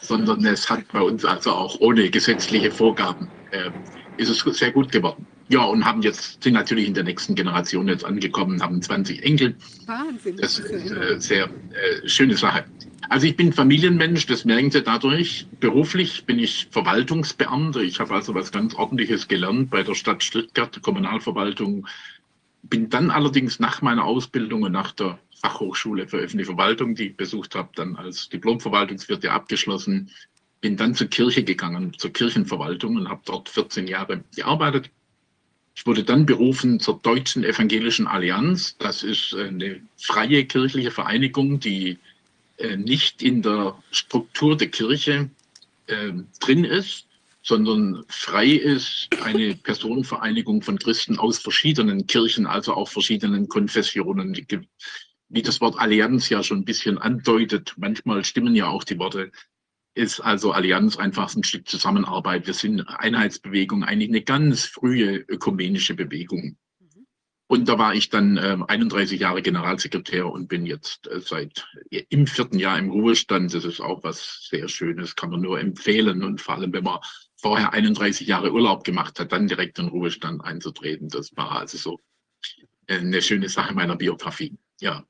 sondern es hat bei uns also auch ohne gesetzliche Vorgaben, äh, ist es sehr gut geworden. Ja, und haben jetzt, sind natürlich in der nächsten Generation jetzt angekommen, haben 20 Enkel. Wahnsinn. Das ist eine äh, sehr äh, schöne Sache. Also ich bin Familienmensch, das merken Sie dadurch. Beruflich bin ich Verwaltungsbeamter. Ich habe also was ganz Ordentliches gelernt bei der Stadt Stuttgart, Kommunalverwaltung, bin dann allerdings nach meiner Ausbildung und nach der Fachhochschule für öffentliche Verwaltung, die ich besucht habe, dann als Diplomverwaltungswirt ja abgeschlossen, bin dann zur Kirche gegangen, zur Kirchenverwaltung und habe dort 14 Jahre gearbeitet. Ich wurde dann berufen zur Deutschen Evangelischen Allianz. Das ist eine freie kirchliche Vereinigung, die äh, nicht in der Struktur der Kirche äh, drin ist, sondern frei ist eine Personenvereinigung von Christen aus verschiedenen Kirchen, also auch verschiedenen Konfessionen. Wie das Wort Allianz ja schon ein bisschen andeutet, manchmal stimmen ja auch die Worte, ist also Allianz einfach ein Stück Zusammenarbeit. Wir sind Einheitsbewegung, eigentlich eine ganz frühe ökumenische Bewegung. Und da war ich dann äh, 31 Jahre Generalsekretär und bin jetzt äh, seit äh, im vierten Jahr im Ruhestand. Das ist auch was sehr Schönes, kann man nur empfehlen. Und vor allem, wenn man vorher 31 Jahre Urlaub gemacht hat, dann direkt in Ruhestand einzutreten. Das war also so äh, eine schöne Sache meiner Biografie. Ja.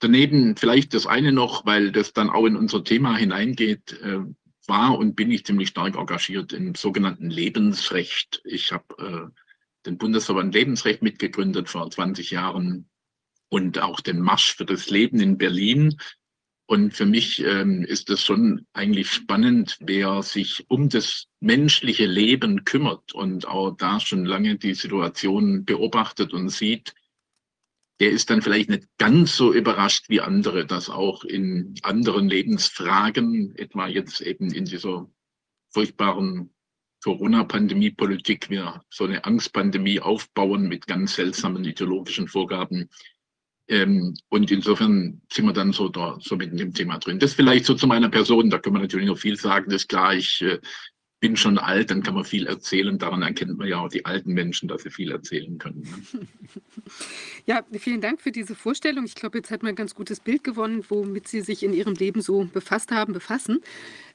Daneben vielleicht das eine noch, weil das dann auch in unser Thema hineingeht, äh, war und bin ich ziemlich stark engagiert im sogenannten Lebensrecht. Ich habe äh, den Bundesverband Lebensrecht mitgegründet vor 20 Jahren und auch den Marsch für das Leben in Berlin. Und für mich ähm, ist es schon eigentlich spannend, wer sich um das menschliche Leben kümmert und auch da schon lange die Situation beobachtet und sieht, der ist dann vielleicht nicht ganz so überrascht wie andere, dass auch in anderen Lebensfragen, etwa jetzt eben in dieser furchtbaren Corona-Pandemie-Politik wir so eine Angstpandemie aufbauen mit ganz seltsamen ideologischen Vorgaben. Ähm, und insofern sind wir dann so, da, so mit dem Thema drin. Das vielleicht so zu meiner Person, da können wir natürlich noch viel sagen. Das ist klar, ich äh, bin schon alt, dann kann man viel erzählen. Daran erkennt man ja auch die alten Menschen, dass sie viel erzählen können. Ne? Ja, vielen Dank für diese Vorstellung. Ich glaube, jetzt hat man ein ganz gutes Bild gewonnen, womit Sie sich in Ihrem Leben so befasst haben, befassen.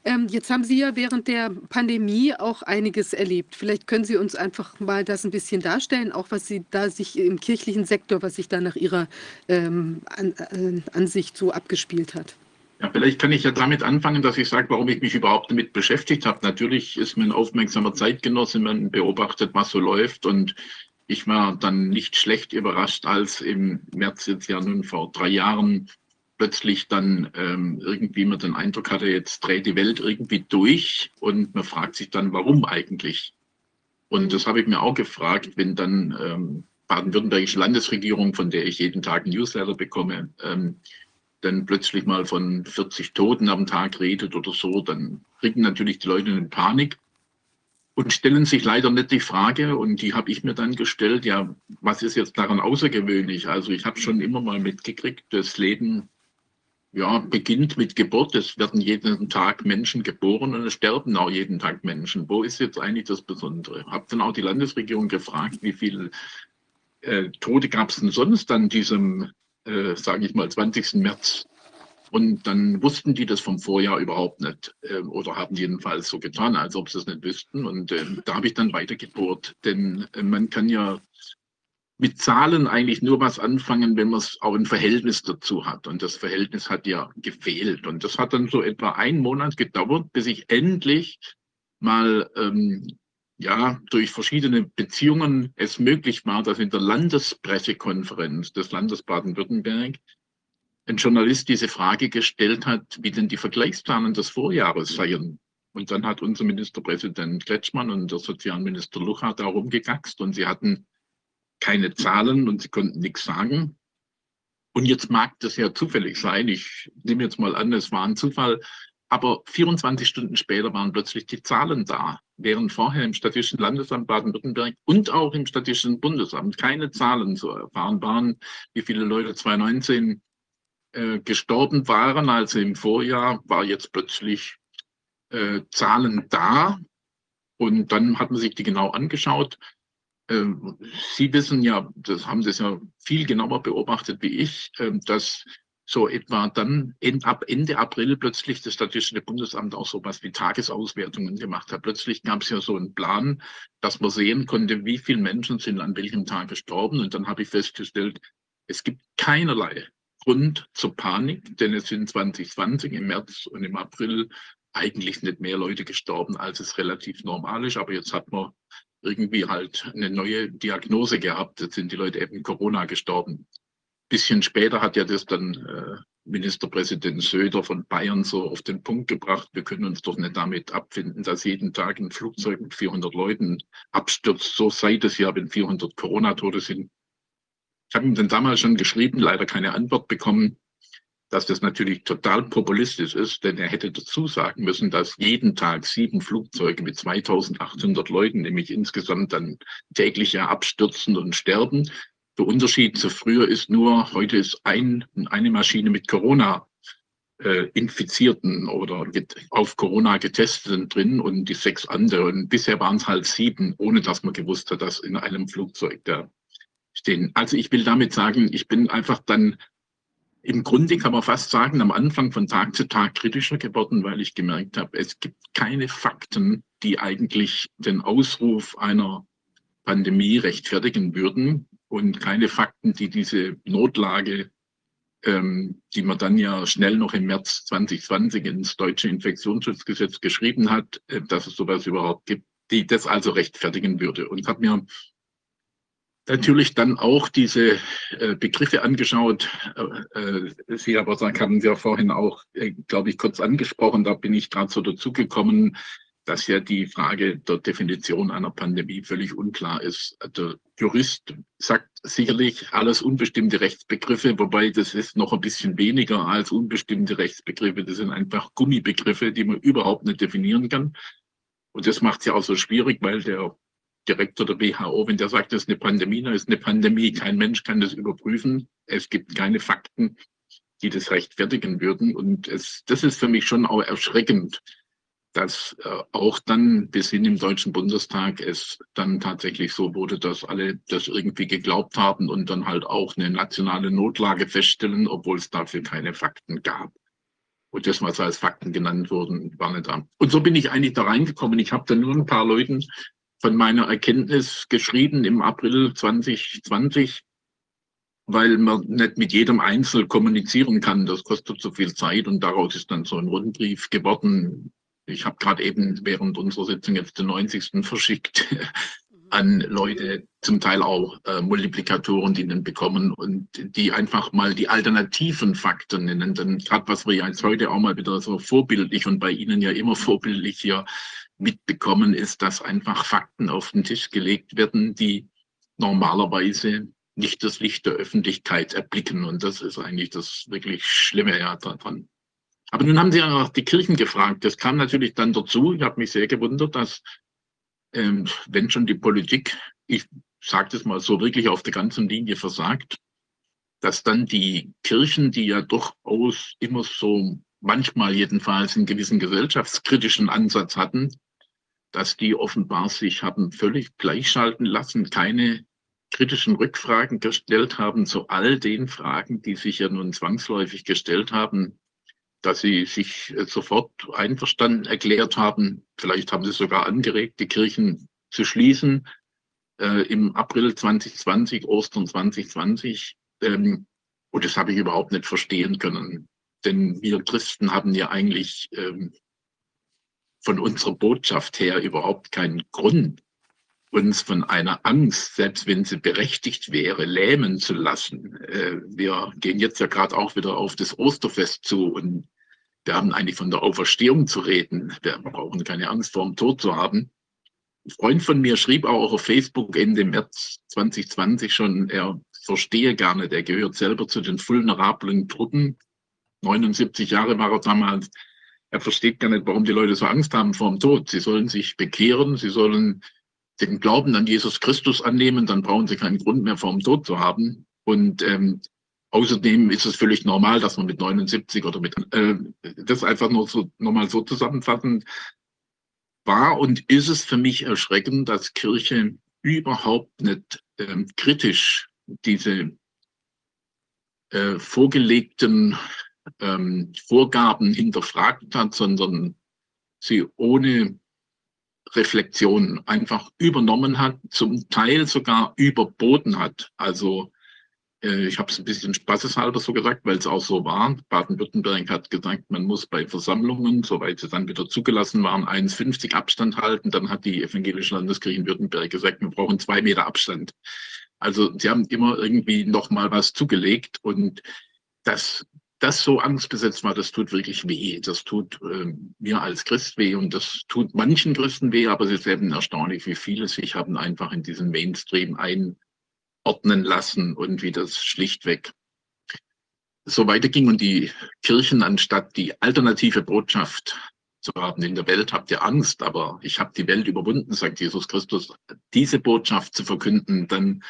Ähm, jetzt haben Sie ja während der Pandemie auch einiges erlebt. Vielleicht können Sie uns einfach mal das ein bisschen darstellen, auch was Sie da sich im kirchlichen Sektor, was sich da nach Ihrer ähm, An äh, Ansicht so abgespielt hat. Ja, vielleicht kann ich ja damit anfangen, dass ich sage, warum ich mich überhaupt damit beschäftigt habe. Natürlich ist man ein aufmerksamer Zeitgenosse, man beobachtet, was so läuft und ich war dann nicht schlecht überrascht, als im März jetzt ja nun vor drei Jahren plötzlich dann ähm, irgendwie man den Eindruck hatte, jetzt dreht die Welt irgendwie durch und man fragt sich dann, warum eigentlich? Und das habe ich mir auch gefragt, wenn dann ähm, baden-württembergische Landesregierung, von der ich jeden Tag ein Newsletter bekomme, ähm, dann plötzlich mal von 40 Toten am Tag redet oder so, dann kriegen natürlich die Leute eine Panik und stellen sich leider nicht die Frage, und die habe ich mir dann gestellt, ja, was ist jetzt daran außergewöhnlich? Also ich habe schon immer mal mitgekriegt, das Leben ja, beginnt mit Geburt. Es werden jeden Tag Menschen geboren und es sterben auch jeden Tag Menschen. Wo ist jetzt eigentlich das Besondere? Habe dann auch die Landesregierung gefragt, wie viele äh, Tote gab es denn sonst an diesem, äh, sage ich mal, 20. März? Und dann wussten die das vom Vorjahr überhaupt nicht äh, oder haben jedenfalls so getan, als ob sie es nicht wüssten. Und äh, da habe ich dann weitergebohrt, denn äh, man kann ja mit Zahlen eigentlich nur was anfangen, wenn man es auch ein Verhältnis dazu hat. Und das Verhältnis hat ja gefehlt. Und das hat dann so etwa einen Monat gedauert, bis ich endlich mal ähm, ja, durch verschiedene Beziehungen es möglich war, dass in der Landespressekonferenz des Landes Baden-Württemberg ein Journalist diese Frage gestellt hat, wie denn die Vergleichszahlen des Vorjahres seien. Und dann hat unser Ministerpräsident Kretschmann und der Sozialminister Lucha da rumgegaxt und sie hatten keine Zahlen und sie konnten nichts sagen. Und jetzt mag das ja zufällig sein. Ich nehme jetzt mal an, es war ein Zufall. Aber 24 Stunden später waren plötzlich die Zahlen da, während vorher im Statistischen Landesamt Baden-Württemberg und auch im Statistischen Bundesamt keine Zahlen zu erfahren waren, wie viele Leute 2019 äh, gestorben waren. Also im Vorjahr war jetzt plötzlich äh, Zahlen da. Und dann hat man sich die genau angeschaut. Ähm, Sie wissen ja, das haben Sie ja viel genauer beobachtet wie ich, ähm, dass so etwa dann in, ab Ende April plötzlich das Statistische Bundesamt auch so was wie Tagesauswertungen gemacht hat. Plötzlich gab es ja so einen Plan, dass man sehen konnte, wie viele Menschen sind an welchem Tag gestorben. Und dann habe ich festgestellt, es gibt keinerlei Grund zur Panik, denn es sind 2020 im März und im April eigentlich nicht mehr Leute gestorben, als es relativ normal ist. Aber jetzt hat man irgendwie halt eine neue Diagnose gehabt. Jetzt sind die Leute eben Corona gestorben. Bisschen später hat ja das dann äh, Ministerpräsident Söder von Bayern so auf den Punkt gebracht. Wir können uns doch nicht damit abfinden, dass jeden Tag ein Flugzeug mit 400 Leuten abstürzt. So sei es ja, wenn 400 Corona-Tote sind. Ich habe ihm dann damals schon geschrieben, leider keine Antwort bekommen dass das natürlich total populistisch ist, denn er hätte dazu sagen müssen, dass jeden Tag sieben Flugzeuge mit 2800 Leuten, nämlich insgesamt dann täglich ja abstürzen und sterben. Der Unterschied zu früher ist nur, heute ist ein, eine Maschine mit Corona äh, Infizierten oder auf Corona getesteten drin und die sechs anderen. Bisher waren es halt sieben, ohne dass man gewusst hat, dass in einem Flugzeug da stehen. Also ich will damit sagen, ich bin einfach dann im Grunde kann man fast sagen, am Anfang von Tag zu Tag kritischer geworden, weil ich gemerkt habe, es gibt keine Fakten, die eigentlich den Ausruf einer Pandemie rechtfertigen würden und keine Fakten, die diese Notlage, ähm, die man dann ja schnell noch im März 2020 ins deutsche Infektionsschutzgesetz geschrieben hat, äh, dass es sowas überhaupt gibt, die das also rechtfertigen würde. Und habe mir natürlich dann auch diese äh, Begriffe angeschaut. Äh, äh Sie aber haben Sie ja vorhin auch, äh, glaube ich, kurz angesprochen. Da bin ich gerade so dazugekommen, dass ja die Frage der Definition einer Pandemie völlig unklar ist. Der Jurist sagt sicherlich alles unbestimmte Rechtsbegriffe, wobei das ist noch ein bisschen weniger als unbestimmte Rechtsbegriffe. Das sind einfach Gummibegriffe, die man überhaupt nicht definieren kann. Und das macht es ja auch so schwierig, weil der Direktor der WHO, wenn der sagt, das ist eine Pandemie, dann ist eine Pandemie. Kein Mensch kann das überprüfen. Es gibt keine Fakten, die das rechtfertigen würden. Und es, das ist für mich schon auch erschreckend, dass äh, auch dann bis hin im Deutschen Bundestag es dann tatsächlich so wurde, dass alle das irgendwie geglaubt haben und dann halt auch eine nationale Notlage feststellen, obwohl es dafür keine Fakten gab. Und das, was als Fakten genannt wurden, war nicht da. Und so bin ich eigentlich da reingekommen. Ich habe dann nur ein paar Leuten von meiner Erkenntnis geschrieben im April 2020, weil man nicht mit jedem Einzel kommunizieren kann. Das kostet zu viel Zeit und daraus ist dann so ein Rundbrief geworden. Ich habe gerade eben während unserer Sitzung jetzt den 90. verschickt an Leute, zum Teil auch äh, Multiplikatoren, die den bekommen und die einfach mal die alternativen Fakten nennen. Denn gerade was wir jetzt heute auch mal wieder so vorbildlich und bei Ihnen ja immer vorbildlich hier mitbekommen, ist, dass einfach Fakten auf den Tisch gelegt werden, die normalerweise nicht das Licht der Öffentlichkeit erblicken. Und das ist eigentlich das wirklich Schlimme ja daran. Aber nun haben Sie ja noch die Kirchen gefragt. Das kam natürlich dann dazu. Ich habe mich sehr gewundert, dass, ähm, wenn schon die Politik, ich sage das mal so, wirklich auf der ganzen Linie versagt, dass dann die Kirchen, die ja durchaus immer so manchmal jedenfalls einen gewissen gesellschaftskritischen Ansatz hatten, dass die offenbar sich haben völlig gleichschalten lassen, keine kritischen Rückfragen gestellt haben zu all den Fragen, die sich ja nun zwangsläufig gestellt haben, dass sie sich äh, sofort einverstanden erklärt haben. Vielleicht haben sie sogar angeregt, die Kirchen zu schließen äh, im April 2020, Ostern 2020. Ähm, und das habe ich überhaupt nicht verstehen können. Denn wir Christen haben ja eigentlich ähm, von unserer Botschaft her überhaupt keinen Grund, uns von einer Angst, selbst wenn sie berechtigt wäre, lähmen zu lassen. Äh, wir gehen jetzt ja gerade auch wieder auf das Osterfest zu und wir haben eigentlich von der Auferstehung zu reden. Wir brauchen keine Angst vor dem Tod zu haben. Ein Freund von mir schrieb auch auf Facebook Ende März 2020 schon, er verstehe gar nicht, er gehört selber zu den vulnerablen Gruppen. 79 Jahre war er damals. Er versteht gar nicht, warum die Leute so Angst haben vor dem Tod. Sie sollen sich bekehren, sie sollen den Glauben an Jesus Christus annehmen, dann brauchen sie keinen Grund mehr vor dem Tod zu haben. Und ähm, außerdem ist es völlig normal, dass man mit 79 oder mit äh, das einfach nur so nochmal so zusammenfassend war und ist es für mich erschreckend, dass Kirche überhaupt nicht ähm, kritisch diese äh, vorgelegten ähm, Vorgaben hinterfragt hat, sondern sie ohne Reflexion einfach übernommen hat, zum Teil sogar überboten hat. Also äh, ich habe es ein bisschen spaßeshalber so gesagt, weil es auch so war. Baden-Württemberg hat gesagt, man muss bei Versammlungen, soweit sie dann wieder zugelassen waren, 1,50 Abstand halten. Dann hat die evangelische Landeskirche in Württemberg gesagt, wir brauchen zwei Meter Abstand. Also sie haben immer irgendwie noch mal was zugelegt und das das so angstbesetzt war, das tut wirklich weh. Das tut äh, mir als Christ weh und das tut manchen Christen weh, aber es ist eben erstaunlich, wie viele sich haben einfach in diesen Mainstream einordnen lassen und wie das schlichtweg so weiterging und die Kirchen, anstatt die alternative Botschaft zu haben in der Welt, habt ihr Angst, aber ich habe die Welt überwunden, sagt Jesus Christus, diese Botschaft zu verkünden, dann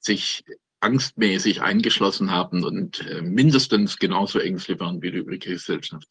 sich angstmäßig eingeschlossen haben und äh, mindestens genauso ängstlich waren wie die übrige Gesellschaft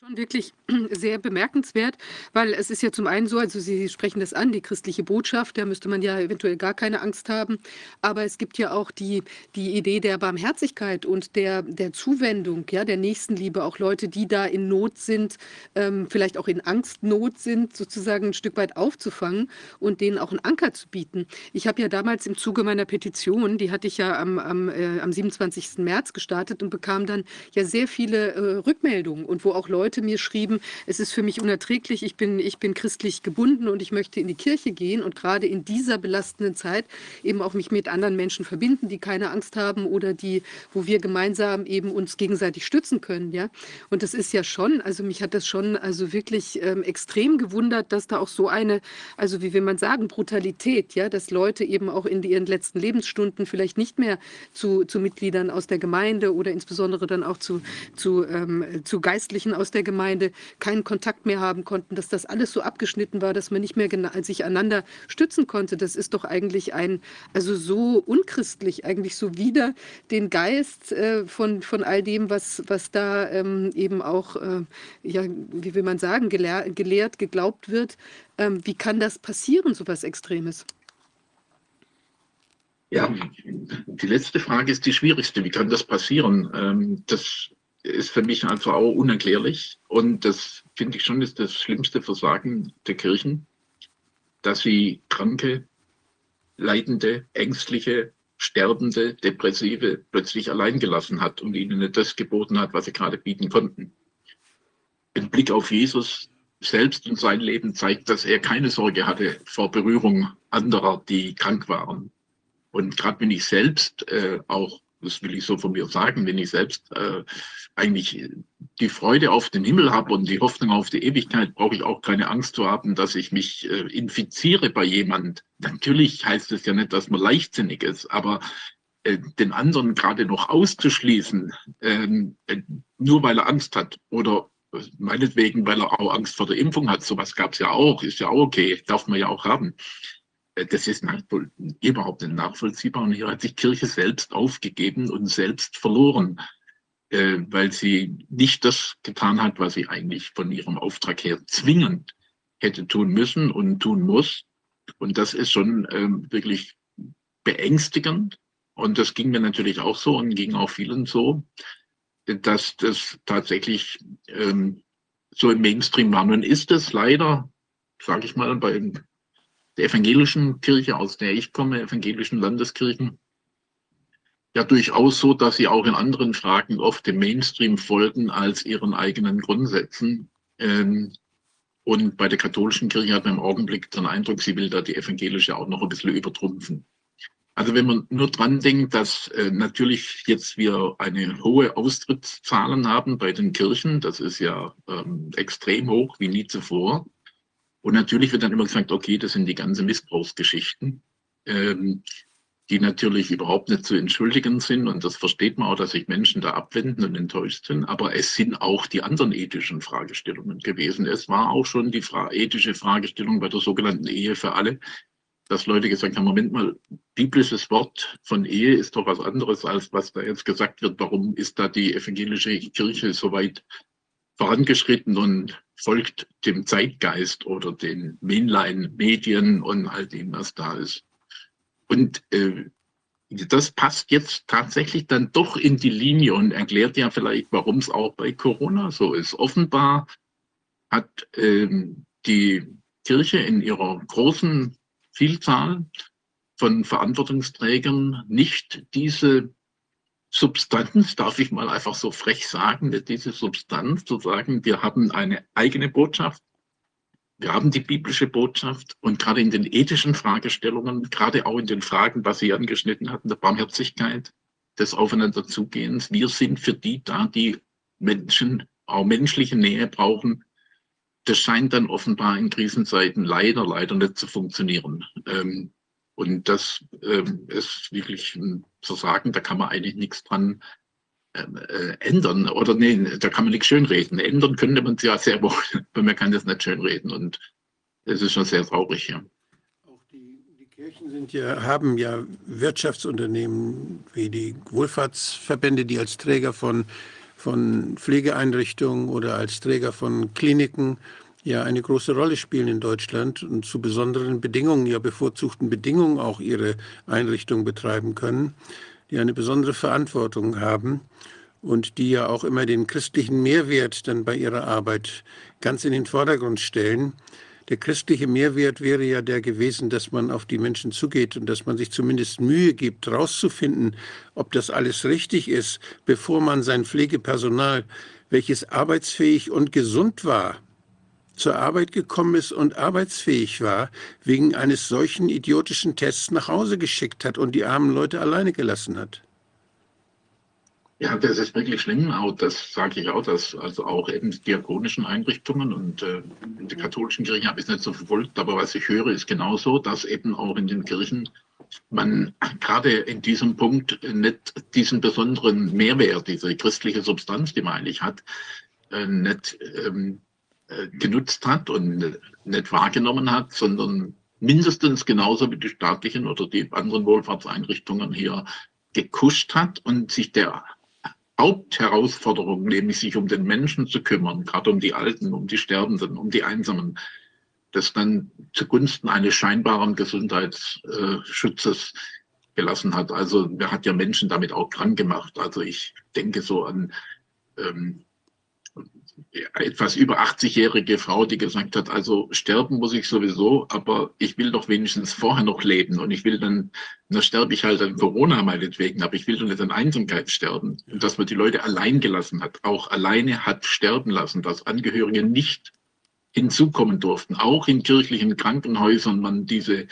schon wirklich sehr bemerkenswert, weil es ist ja zum einen so, also Sie sprechen das an, die christliche Botschaft, da müsste man ja eventuell gar keine Angst haben, aber es gibt ja auch die, die Idee der Barmherzigkeit und der, der Zuwendung, ja, der Nächstenliebe, auch Leute, die da in Not sind, ähm, vielleicht auch in Angstnot sind, sozusagen ein Stück weit aufzufangen und denen auch einen Anker zu bieten. Ich habe ja damals im Zuge meiner Petition, die hatte ich ja am, am, äh, am 27. März gestartet und bekam dann ja sehr viele äh, Rückmeldungen und wo auch Leute Leute mir schrieben, es ist für mich unerträglich, ich bin, ich bin christlich gebunden und ich möchte in die Kirche gehen und gerade in dieser belastenden Zeit eben auch mich mit anderen Menschen verbinden, die keine Angst haben oder die, wo wir gemeinsam eben uns gegenseitig stützen können, ja. Und das ist ja schon, also mich hat das schon also wirklich ähm, extrem gewundert, dass da auch so eine, also wie will man sagen, Brutalität, ja, dass Leute eben auch in ihren letzten Lebensstunden vielleicht nicht mehr zu, zu Mitgliedern aus der Gemeinde oder insbesondere dann auch zu, zu, ähm, zu Geistlichen aus der der Gemeinde keinen Kontakt mehr haben konnten, dass das alles so abgeschnitten war, dass man nicht mehr sich einander stützen konnte. Das ist doch eigentlich ein, also so unchristlich, eigentlich so wieder den Geist äh, von, von all dem, was, was da ähm, eben auch, äh, ja, wie will man sagen, gelehr, gelehrt, geglaubt wird. Ähm, wie kann das passieren, so was Extremes? Ja, die letzte Frage ist die schwierigste. Wie kann das passieren? Ähm, das ist für mich einfach auch unerklärlich. Und das finde ich schon ist das schlimmste Versagen der Kirchen, dass sie Kranke, Leidende, Ängstliche, Sterbende, Depressive plötzlich allein gelassen hat und ihnen nicht das geboten hat, was sie gerade bieten konnten. Ein Blick auf Jesus selbst und sein Leben zeigt, dass er keine Sorge hatte vor Berührung anderer, die krank waren. Und gerade wenn ich selbst äh, auch das will ich so von mir sagen, wenn ich selbst äh, eigentlich die Freude auf den Himmel habe und die Hoffnung auf die Ewigkeit, brauche ich auch keine Angst zu haben, dass ich mich äh, infiziere bei jemand. Natürlich heißt es ja nicht, dass man leichtsinnig ist, aber äh, den anderen gerade noch auszuschließen, ähm, äh, nur weil er Angst hat oder meinetwegen, weil er auch Angst vor der Impfung hat, sowas gab es ja auch, ist ja auch okay, darf man ja auch haben äh, das ist überhaupt nicht nachvollziehbar. Und hier hat sich Kirche selbst aufgegeben und selbst verloren, äh, weil sie nicht das getan hat, was sie eigentlich von ihrem Auftrag her zwingend hätte tun müssen und tun muss. Und das ist schon ähm, wirklich beängstigend. Und das ging mir natürlich auch so und ging auch vielen so, dass das tatsächlich ähm, so im Mainstream war. Nun ist es leider, sage ich mal, bei der evangelischen Kirche, aus der ich komme, evangelischen Landeskirchen, ja durchaus so, dass sie auch in anderen Fragen oft dem Mainstream folgen als ihren eigenen Grundsätzen. Ähm, und bei der katholischen Kirche hat man im Augenblick den Eindruck, sie will da die evangelische auch noch ein bisschen übertrumpfen. Also wenn man nur dran denkt, dass äh, natürlich jetzt wir eine hohe Austrittszahlen haben bei den Kirchen, das ist ja ähm, extrem hoch wie nie zuvor. Und natürlich wird dann immer gesagt, okay, das sind die ganzen Missbrauchsgeschichten, ähm, die natürlich überhaupt nicht zu entschuldigen sind. Und das versteht man auch, dass sich Menschen da abwenden und enttäuscht sind. Aber es sind auch die anderen ethischen Fragestellungen gewesen. Es war auch schon die fra ethische Fragestellung bei der sogenannten Ehe für alle, dass Leute gesagt haben, Moment mal, biblisches Wort von Ehe ist doch was anderes, als was da jetzt gesagt wird. Warum ist da die evangelische Kirche so weit vorangeschritten und folgt dem Zeitgeist oder den Mainline-Medien und all dem, was da ist. Und äh, das passt jetzt tatsächlich dann doch in die Linie und erklärt ja vielleicht, warum es auch bei Corona so ist. Offenbar hat ähm, die Kirche in ihrer großen Vielzahl von Verantwortungsträgern nicht diese Substanz, darf ich mal einfach so frech sagen, diese Substanz zu sagen, wir haben eine eigene Botschaft, wir haben die biblische Botschaft und gerade in den ethischen Fragestellungen, gerade auch in den Fragen, was Sie angeschnitten hatten, der Barmherzigkeit, des Aufeinanderzugehens, wir sind für die da, die Menschen auch menschliche Nähe brauchen. Das scheint dann offenbar in Krisenzeiten leider, leider nicht zu funktionieren. Ähm, und das ähm, ist wirklich ein Versagen, da kann man eigentlich nichts dran ähm, äh, ändern. Oder nee, da kann man nichts schönreden. Ändern könnte man es ja sehr wohl, aber man kann das nicht schönreden. Und das ist schon sehr traurig, ja. Auch die, die Kirchen sind ja, haben ja Wirtschaftsunternehmen wie die Wohlfahrtsverbände, die als Träger von, von Pflegeeinrichtungen oder als Träger von Kliniken ja eine große Rolle spielen in Deutschland und zu besonderen Bedingungen, ja bevorzugten Bedingungen auch ihre Einrichtungen betreiben können, die eine besondere Verantwortung haben und die ja auch immer den christlichen Mehrwert dann bei ihrer Arbeit ganz in den Vordergrund stellen. Der christliche Mehrwert wäre ja der gewesen, dass man auf die Menschen zugeht und dass man sich zumindest Mühe gibt, herauszufinden, ob das alles richtig ist, bevor man sein Pflegepersonal, welches arbeitsfähig und gesund war, zur Arbeit gekommen ist und arbeitsfähig war, wegen eines solchen idiotischen Tests nach Hause geschickt hat und die armen Leute alleine gelassen hat. Ja, das ist wirklich schlimm. Auch das sage ich auch, dass also auch eben diakonischen Einrichtungen und äh, in der katholischen Kirche habe ich es nicht so verfolgt, aber was ich höre, ist genauso, dass eben auch in den Kirchen man gerade in diesem Punkt nicht diesen besonderen Mehrwert, diese christliche Substanz, die man eigentlich hat, äh, nicht ähm, äh, genutzt hat und nicht wahrgenommen hat, sondern mindestens genauso wie die staatlichen oder die anderen Wohlfahrtseinrichtungen hier gekuscht hat und sich der Hauptherausforderung, nämlich sich um den Menschen zu kümmern, gerade um die Alten, um die Sterbenden, um die Einsamen, das dann zugunsten eines scheinbaren Gesundheitsschutzes gelassen hat. Also wer hat ja Menschen damit auch krank gemacht. Also ich denke so an ähm, etwas über 80-jährige Frau, die gesagt hat, also sterben muss ich sowieso, aber ich will doch wenigstens vorher noch leben. Und ich will dann, da sterbe ich halt an Corona meinetwegen, aber ich will doch nicht an Einsamkeit sterben. Und dass man die Leute allein gelassen hat, auch alleine hat sterben lassen, dass Angehörige nicht hinzukommen durften, auch in kirchlichen Krankenhäusern man diese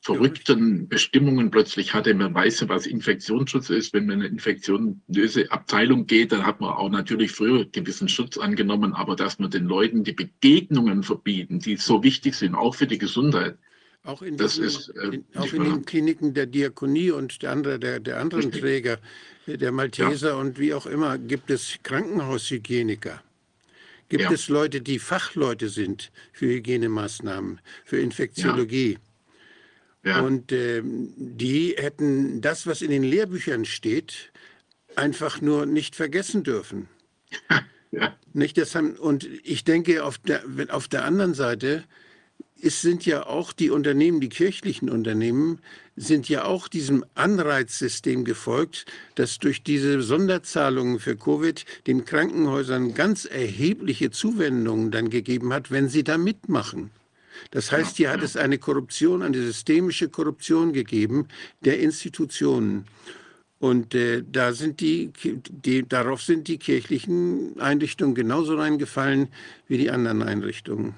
verrückten Bestimmungen plötzlich hatte. Man weiß ja, was Infektionsschutz ist. Wenn man in eine infektionslöse Abteilung geht, dann hat man auch natürlich früher gewissen Schutz angenommen, aber dass man den Leuten die Begegnungen verbieten, die so wichtig sind, auch für die Gesundheit. Auch in, diesen, ist, äh, in, auch in den Kliniken der Diakonie und der, andere, der, der anderen richtig. Träger, der Malteser ja. und wie auch immer, gibt es Krankenhaushygieniker. Gibt ja. es Leute, die Fachleute sind für Hygienemaßnahmen, für Infektiologie. Ja Ja. Und äh, die hätten das, was in den Lehrbüchern steht, einfach nur nicht vergessen dürfen. ja. Nicht, das haben, und ich denke, auf der, auf der anderen Seite es sind ja auch die Unternehmen, die kirchlichen Unternehmen, sind ja auch diesem Anreizsystem gefolgt, das durch diese Sonderzahlungen für Covid den Krankenhäusern ganz erhebliche Zuwendungen dann gegeben hat, wenn sie da mitmachen. Das heißt, hier hat es eine Korruption, eine systemische Korruption gegeben der Institutionen. Und äh, da sind die, die, darauf sind die kirchlichen Einrichtungen genauso reingefallen wie die anderen Einrichtungen.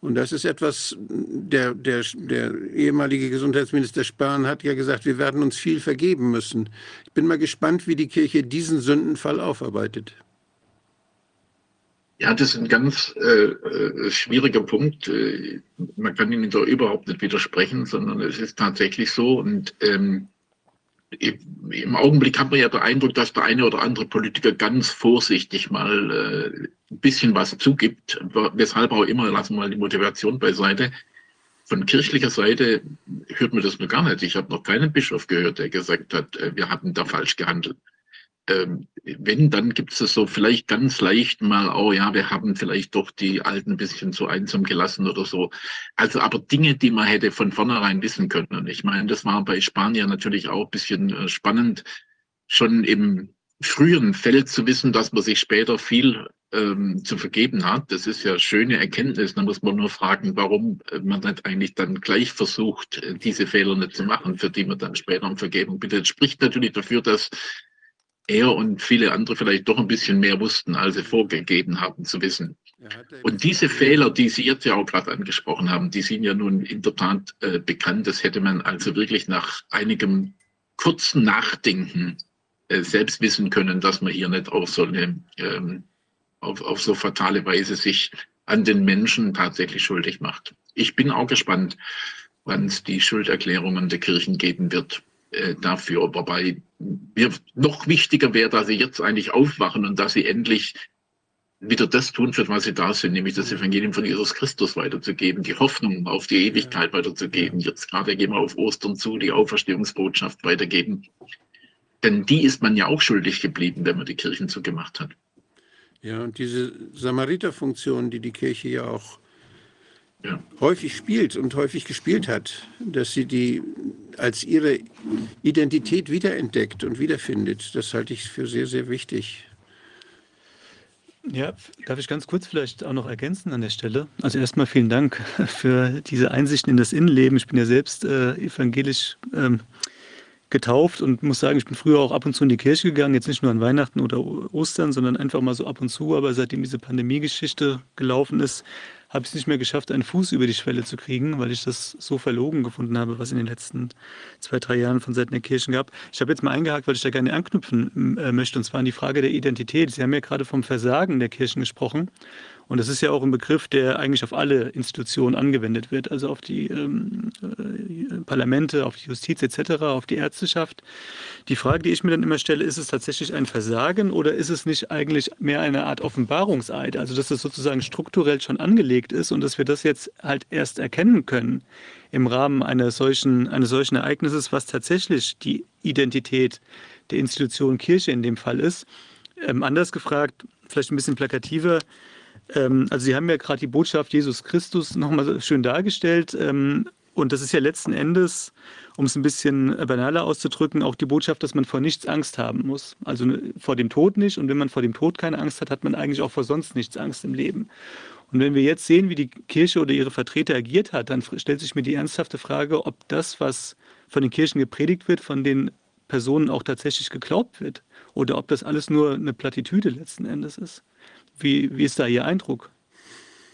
Und das ist etwas, der, der, der ehemalige Gesundheitsminister Spahn hat ja gesagt, wir werden uns viel vergeben müssen. Ich bin mal gespannt, wie die Kirche diesen Sündenfall aufarbeitet. Ja, das ist ein ganz äh, äh schwieriger Punkt. Äh, man kann Ihnen da überhaupt nicht widersprechen, sondern es ist tatsächlich so. Und ähm, im Augenblick hat man ja den Eindruck, dass der eine oder andere Politiker ganz vorsichtig mal äh, ein bisschen was zugibt, weshalb auch immer, lassen wir mal die Motivation beiseite. Von kirchlicher Seite hört man das nur gar nicht. Ich habe noch keinen Bischof gehört, der gesagt hat, äh, wir hatten da falsch gehandelt ähm, wenn, dann gibt es so vielleicht ganz leicht mal, oh ja, wir haben vielleicht doch die Alten ein bisschen zu einsam gelassen oder so. Also aber Dinge, die man hätte von vornherein wissen können. Und ich meine, das war bei Spanien natürlich auch ein bisschen äh, spannend, schon im frühen Feld zu wissen, dass man sich später viel ähm, zu vergeben hat. Das ist ja schöne Erkenntnis. Da muss man nur fragen, warum äh, man nicht eigentlich dann gleich versucht, äh, diese Fehler nicht zu machen, für die man dann später um Vergebung bittet. Das spricht natürlich dafür, dass er und viele andere vielleicht doch ein bisschen mehr wussten, als sie vorgegeben haben zu wissen. Und diese Fehler, die Sie jetzt ja auch gerade angesprochen haben, die sind ja nun in der Tat äh, bekannt. Das hätte man also wirklich nach einigem kurzen Nachdenken äh, selbst wissen können, dass man hier nicht auf so eine, ähm, auf, auf so fatale Weise sich an den Menschen tatsächlich schuldig macht. Ich bin auch gespannt, wann es die Schulderklärungen der Kirchen geben wird äh, dafür. Wobei mir noch wichtiger wäre, dass sie jetzt eigentlich aufwachen und dass sie endlich wieder das tun, für was sie da sind, nämlich das Evangelium von Jesus Christus weiterzugeben, die Hoffnung auf die Ewigkeit weiterzugeben. Jetzt gerade gehen wir auf Ostern zu, die Auferstehungsbotschaft weitergeben. Denn die ist man ja auch schuldig geblieben, wenn man die Kirchen zugemacht hat. Ja, und diese Samariterfunktion, die die Kirche ja auch ja. häufig spielt und häufig gespielt hat, dass sie die als ihre Identität wiederentdeckt und wiederfindet. Das halte ich für sehr, sehr wichtig. Ja, darf ich ganz kurz vielleicht auch noch ergänzen an der Stelle? Also erstmal vielen Dank für diese Einsichten in das Innenleben. Ich bin ja selbst äh, evangelisch ähm, getauft und muss sagen, ich bin früher auch ab und zu in die Kirche gegangen, jetzt nicht nur an Weihnachten oder Ostern, sondern einfach mal so ab und zu. Aber seitdem diese Pandemiegeschichte gelaufen ist, habe ich es nicht mehr geschafft, einen Fuß über die Schwelle zu kriegen, weil ich das so verlogen gefunden habe, was in den letzten zwei, drei Jahren von Seiten der Kirchen gab. Ich habe jetzt mal eingehakt, weil ich da gerne anknüpfen äh, möchte, und zwar an die Frage der Identität. Sie haben ja gerade vom Versagen der Kirchen gesprochen. Und das ist ja auch ein Begriff, der eigentlich auf alle Institutionen angewendet wird, also auf die ähm, äh, Parlamente, auf die Justiz etc., auf die Ärzteschaft. Die Frage, die ich mir dann immer stelle, ist es tatsächlich ein Versagen oder ist es nicht eigentlich mehr eine Art Offenbarungseid? Also dass es sozusagen strukturell schon angelegt ist und dass wir das jetzt halt erst erkennen können im Rahmen eines solchen, eines solchen Ereignisses, was tatsächlich die Identität der Institution Kirche in dem Fall ist. Ähm, anders gefragt, vielleicht ein bisschen plakativer, also Sie haben ja gerade die Botschaft Jesus Christus nochmal schön dargestellt. Ähm, und das ist ja letzten Endes, um es ein bisschen banaler auszudrücken, auch die Botschaft, dass man vor nichts Angst haben muss. Also ne, vor dem Tod nicht. Und wenn man vor dem Tod keine Angst hat, hat man eigentlich auch vor sonst nichts Angst im Leben. Und wenn wir jetzt sehen, wie die Kirche oder ihre Vertreter agiert hat, dann stellt sich mir die ernsthafte Frage, ob das, was von den Kirchen gepredigt wird, von den Personen auch tatsächlich geglaubt wird. Oder ob das alles nur eine Plattitüde letzten Endes ist. Wie, wie ist da Ihr Eindruck?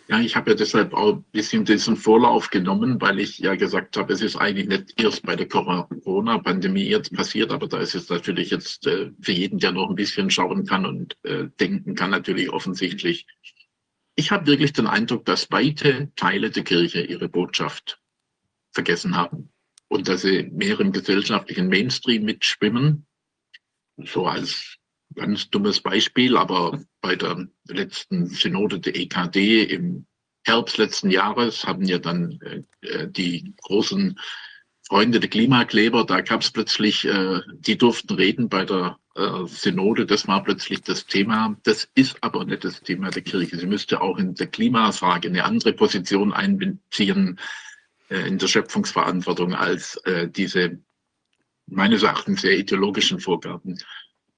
Ja, ich habe ja deshalb auch ein bisschen diesen Vorlauf genommen, weil ich ja gesagt habe, es ist eigentlich nicht erst bei der Corona-Pandemie jetzt passiert, aber da ist es natürlich jetzt äh, für jeden, der noch ein bisschen schauen kann und äh, denken kann, natürlich offensichtlich. Ich habe wirklich den Eindruck, dass weite Teile der Kirche ihre Botschaft vergessen haben und dass sie mehr im gesellschaftlichen Mainstream mitschwimmen, so als ganz dummes Beispiel, aber bei der letzten Synode der EKD im Herbst letzten Jahres haben ja dann äh, die großen Freunde der Klimakleber, da gab es plötzlich, äh, die durften reden bei der äh, Synode, das war plötzlich das Thema. Das ist aber nicht das Thema der Kirche. Sie müsste auch in der Klimafrage eine andere Position einbeziehen äh, in der Schöpfungsverantwortung als äh, diese meines Erachtens sehr ideologischen Vorgaben.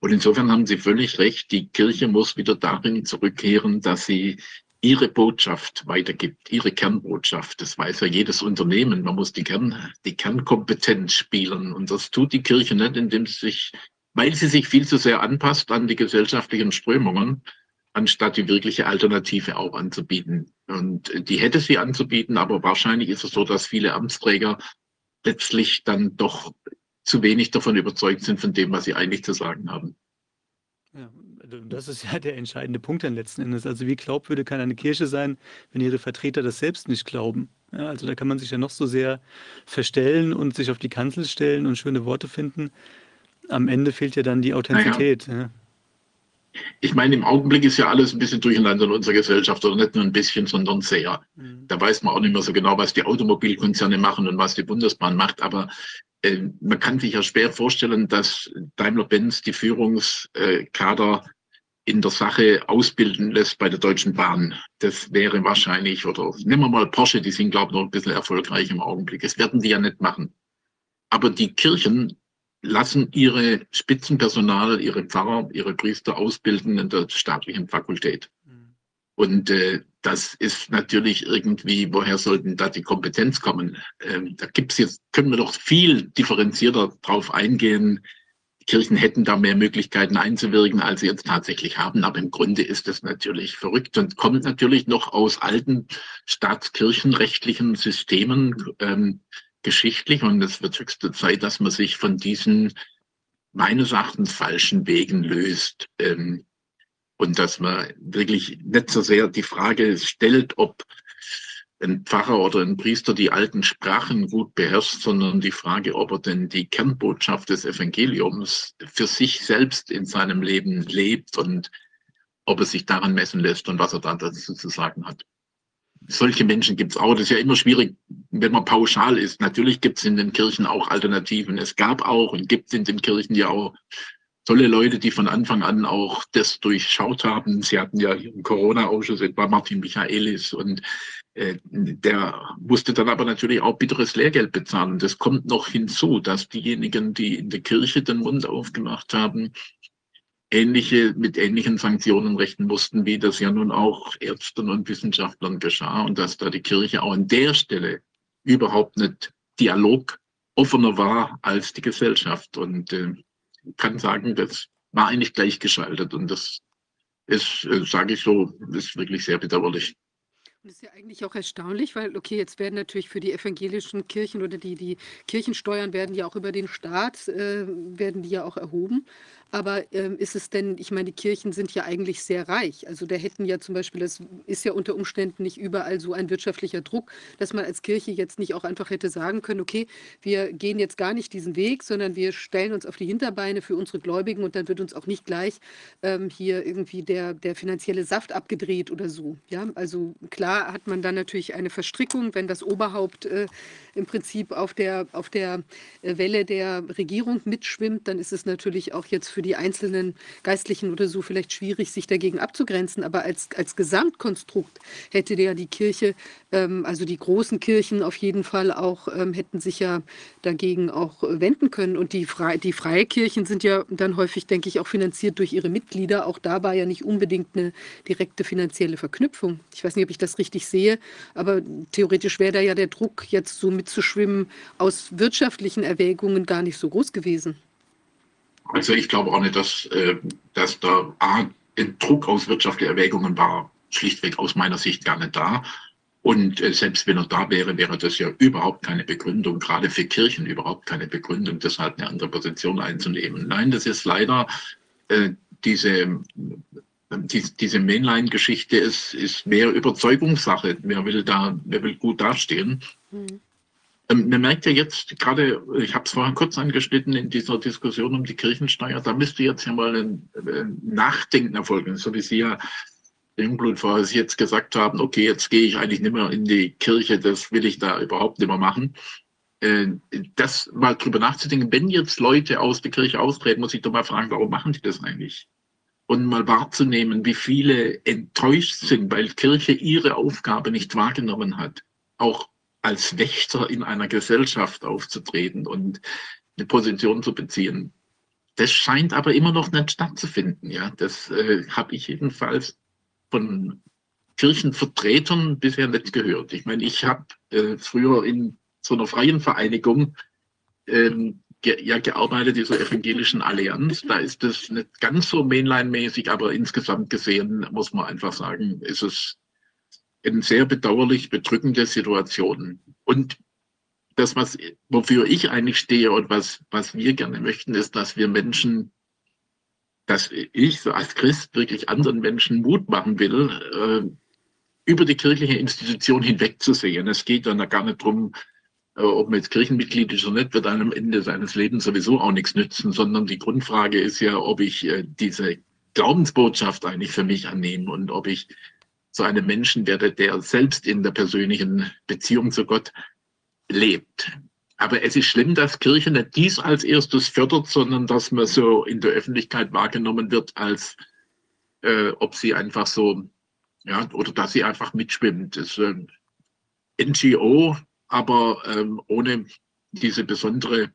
Und insofern haben Sie völlig recht, die Kirche muss wieder darin zurückkehren, dass sie ihre Botschaft weitergibt, ihre Kernbotschaft. Das weiß ja jedes Unternehmen. Man muss die, Kern, die Kernkompetenz spielen. Und das tut die Kirche nicht, indem sie sich, weil sie sich viel zu sehr anpasst an die gesellschaftlichen Strömungen, anstatt die wirkliche Alternative auch anzubieten. Und die hätte sie anzubieten, aber wahrscheinlich ist es so, dass viele Amtsträger letztlich dann doch zu wenig davon überzeugt sind von dem, was sie eigentlich zu sagen haben. Ja, also das ist ja der entscheidende Punkt dann letzten Endes. Also wie glaubwürdig kann eine Kirche sein, wenn ihre Vertreter das selbst nicht glauben? Ja, also da kann man sich ja noch so sehr verstellen und sich auf die Kanzel stellen und schöne Worte finden. Am Ende fehlt ja dann die Authentizität. Ja. Ich meine, im Augenblick ist ja alles ein bisschen durcheinander in unserer Gesellschaft, oder nicht nur ein bisschen, sondern sehr. Mhm. Da weiß man auch nicht mehr so genau, was die Automobilkonzerne machen und was die Bundesbahn macht. Aber äh, man kann sich ja schwer vorstellen, dass Daimler-Benz die Führungskader in der Sache ausbilden lässt bei der Deutschen Bahn. Das wäre wahrscheinlich, oder nehmen wir mal Porsche, die sind, glaube ich, noch ein bisschen erfolgreich im Augenblick. Das werden die ja nicht machen. Aber die Kirchen lassen ihre Spitzenpersonal, ihre Pfarrer, ihre Priester ausbilden in der staatlichen Fakultät. Mhm. Und äh, das ist natürlich irgendwie, woher sollten da die Kompetenz kommen? Ähm, da gibt's jetzt, können wir doch viel differenzierter drauf eingehen. Die Kirchen hätten da mehr Möglichkeiten einzuwirken, als sie jetzt tatsächlich haben. Aber im Grunde ist das natürlich verrückt und kommt natürlich noch aus alten staatskirchenrechtlichen Systemen ähm, geschichtlich. Und es wird höchste Zeit, dass man sich von diesen meines Erachtens falschen Wegen löst. Ähm, und dass man wirklich nicht so sehr die Frage stellt, ob ein Pfarrer oder ein Priester die alten Sprachen gut beherrscht, sondern die Frage, ob er denn die Kernbotschaft des Evangeliums für sich selbst in seinem Leben lebt und ob er sich daran messen lässt und was er dann dazu zu sagen hat. Solche Menschen gibt es auch. Das ist ja immer schwierig, wenn man pauschal ist. Natürlich gibt es in den Kirchen auch Alternativen. Es gab auch und gibt in den Kirchen ja auch tolle Leute, die von Anfang an auch das durchschaut haben. Sie hatten ja im Corona-Ausschuss etwa Martin Michaelis und äh, der musste dann aber natürlich auch bitteres Lehrgeld bezahlen. Das kommt noch hinzu, dass diejenigen, die in der Kirche den Mund aufgemacht haben, ähnliche, mit ähnlichen Sanktionen rechnen mussten, wie das ja nun auch Ärzten und Wissenschaftlern geschah und dass da die Kirche auch an der Stelle überhaupt nicht Dialog offener war als die Gesellschaft. Und äh, kann sagen, das war eigentlich gleichgeschaltet und das ist, äh, sage ich so, ist wirklich sehr bedauerlich. Und das ist ja eigentlich auch erstaunlich, weil, okay, jetzt werden natürlich für die evangelischen Kirchen oder die, die Kirchensteuern werden ja auch über den Staat, äh, werden die ja auch erhoben. Aber ähm, ist es denn, ich meine, die Kirchen sind ja eigentlich sehr reich. Also da hätten ja zum Beispiel, das ist ja unter Umständen nicht überall so ein wirtschaftlicher Druck, dass man als Kirche jetzt nicht auch einfach hätte sagen können, okay, wir gehen jetzt gar nicht diesen Weg, sondern wir stellen uns auf die Hinterbeine für unsere Gläubigen und dann wird uns auch nicht gleich ähm, hier irgendwie der, der finanzielle Saft abgedreht oder so. Ja, also klar hat man dann natürlich eine Verstrickung, wenn das Oberhaupt äh, im Prinzip auf der, auf der äh, Welle der Regierung mitschwimmt, dann ist es natürlich auch jetzt für die einzelnen Geistlichen oder so vielleicht schwierig, sich dagegen abzugrenzen. Aber als, als Gesamtkonstrukt hätte ja die Kirche, ähm, also die großen Kirchen auf jeden Fall auch, ähm, hätten sich ja dagegen auch wenden können. Und die, Fre die freie sind ja dann häufig, denke ich, auch finanziert durch ihre Mitglieder. Auch da war ja nicht unbedingt eine direkte finanzielle Verknüpfung. Ich weiß nicht, ob ich das richtig sehe, aber theoretisch wäre da ja der Druck, jetzt so mitzuschwimmen, aus wirtschaftlichen Erwägungen gar nicht so groß gewesen. Also ich glaube auch nicht, dass, äh, dass da A, ein Druck aus wirtschaftlichen Erwägungen war schlichtweg aus meiner Sicht gar nicht da. Und äh, selbst wenn er da wäre, wäre das ja überhaupt keine Begründung, gerade für Kirchen überhaupt keine Begründung, deshalb eine andere Position einzunehmen. Nein, das ist leider äh, diese, die, diese Mainline-Geschichte ist, ist mehr Überzeugungssache. Wer will da, wer will gut dastehen? Mhm. Ähm, man merkt ja jetzt gerade, ich habe es vorhin kurz angeschnitten in dieser Diskussion um die Kirchensteuer, da müsste jetzt ja mal ein, Nachdenken erfolgen, so wie Sie ja Jungblut vorher Sie jetzt gesagt haben, okay, jetzt gehe ich eigentlich nicht mehr in die Kirche, das will ich da überhaupt nicht mehr machen. äh, das mal drüber nachzudenken, wenn jetzt Leute aus der Kirche austreten, muss ich doch mal fragen, warum machen die das eigentlich? Und mal wahrzunehmen, wie viele enttäuscht sind, weil Kirche ihre Aufgabe nicht wahrgenommen hat, auch als Wächter in einer Gesellschaft aufzutreten und eine Position zu beziehen. Das scheint aber immer noch nicht stattzufinden. Ja, das äh, habe ich jedenfalls von Kirchenvertretern bisher nicht gehört. Ich meine, ich habe äh, früher in so einer freien Vereinigung ähm, ge ja gearbeitet, dieser evangelischen Allianz. Da ist das nicht ganz so Mainline-mäßig, aber insgesamt gesehen muss man einfach sagen, ist es eine sehr bedauerlich bedrückende Situation. Und das, was, wofür ich eigentlich stehe und was, was wir gerne möchten, ist, dass wir Menschen, dass ich so als Christ wirklich anderen Menschen Mut machen will, äh, über die kirchliche Institution hinwegzusehen. Es geht dann gar nicht darum, äh, ob man jetzt Kirchenmitglied ist oder nicht, wird einem Ende seines Lebens sowieso auch nichts nützen, sondern die Grundfrage ist ja, ob ich äh, diese Glaubensbotschaft eigentlich für mich annehme und ob ich zu einem Menschen werde, der selbst in der persönlichen Beziehung zu Gott lebt. Aber es ist schlimm, dass Kirche nicht dies als erstes fördert, sondern dass man so in der Öffentlichkeit wahrgenommen wird, als äh, ob sie einfach so, ja, oder dass sie einfach mitschwimmt. Das ist ein NGO, aber ähm, ohne diese besondere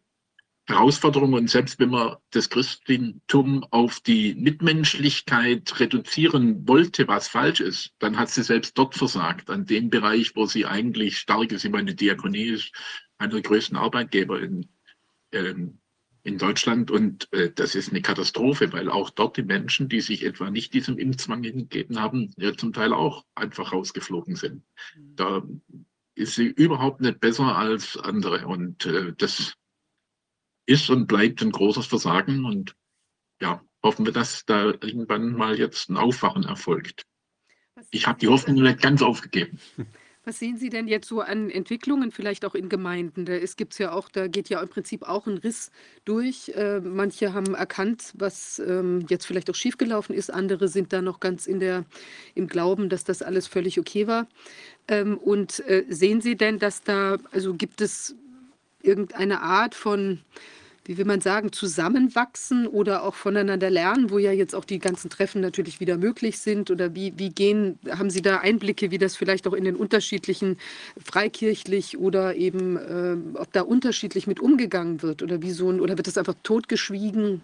Herausforderung. Und selbst wenn man das Christentum auf die Mitmenschlichkeit reduzieren wollte, was falsch ist, dann hat sie selbst dort versagt, an dem Bereich, wo sie eigentlich stark ist. Ich meine, Diakonie ist einer der größten Arbeitgeber in, ähm, in Deutschland und äh, das ist eine Katastrophe, weil auch dort die Menschen, die sich etwa nicht diesem Impfzwang hingegeben haben, ja zum Teil auch einfach rausgeflogen sind. Mhm. Da ist sie überhaupt nicht besser als andere und äh, das ist und bleibt ein großes Versagen. Und ja, hoffen wir, dass da irgendwann mal jetzt ein Aufwachen erfolgt. Ich habe die Hoffnung nicht ganz aufgegeben. Was sehen Sie denn jetzt so an Entwicklungen, vielleicht auch in Gemeinden? Da gibt ja auch, da geht ja im Prinzip auch ein Riss durch. Äh, manche haben erkannt, was ähm, jetzt vielleicht auch schiefgelaufen ist. Andere sind da noch ganz in der, im Glauben, dass das alles völlig okay war. Ähm, und äh, sehen Sie denn, dass da, also gibt es irgendeine Art von wie will man sagen, zusammenwachsen oder auch voneinander lernen, wo ja jetzt auch die ganzen Treffen natürlich wieder möglich sind? Oder wie, wie gehen, haben Sie da Einblicke, wie das vielleicht auch in den unterschiedlichen freikirchlich oder eben, äh, ob da unterschiedlich mit umgegangen wird oder wie so ein, oder wird das einfach totgeschwiegen?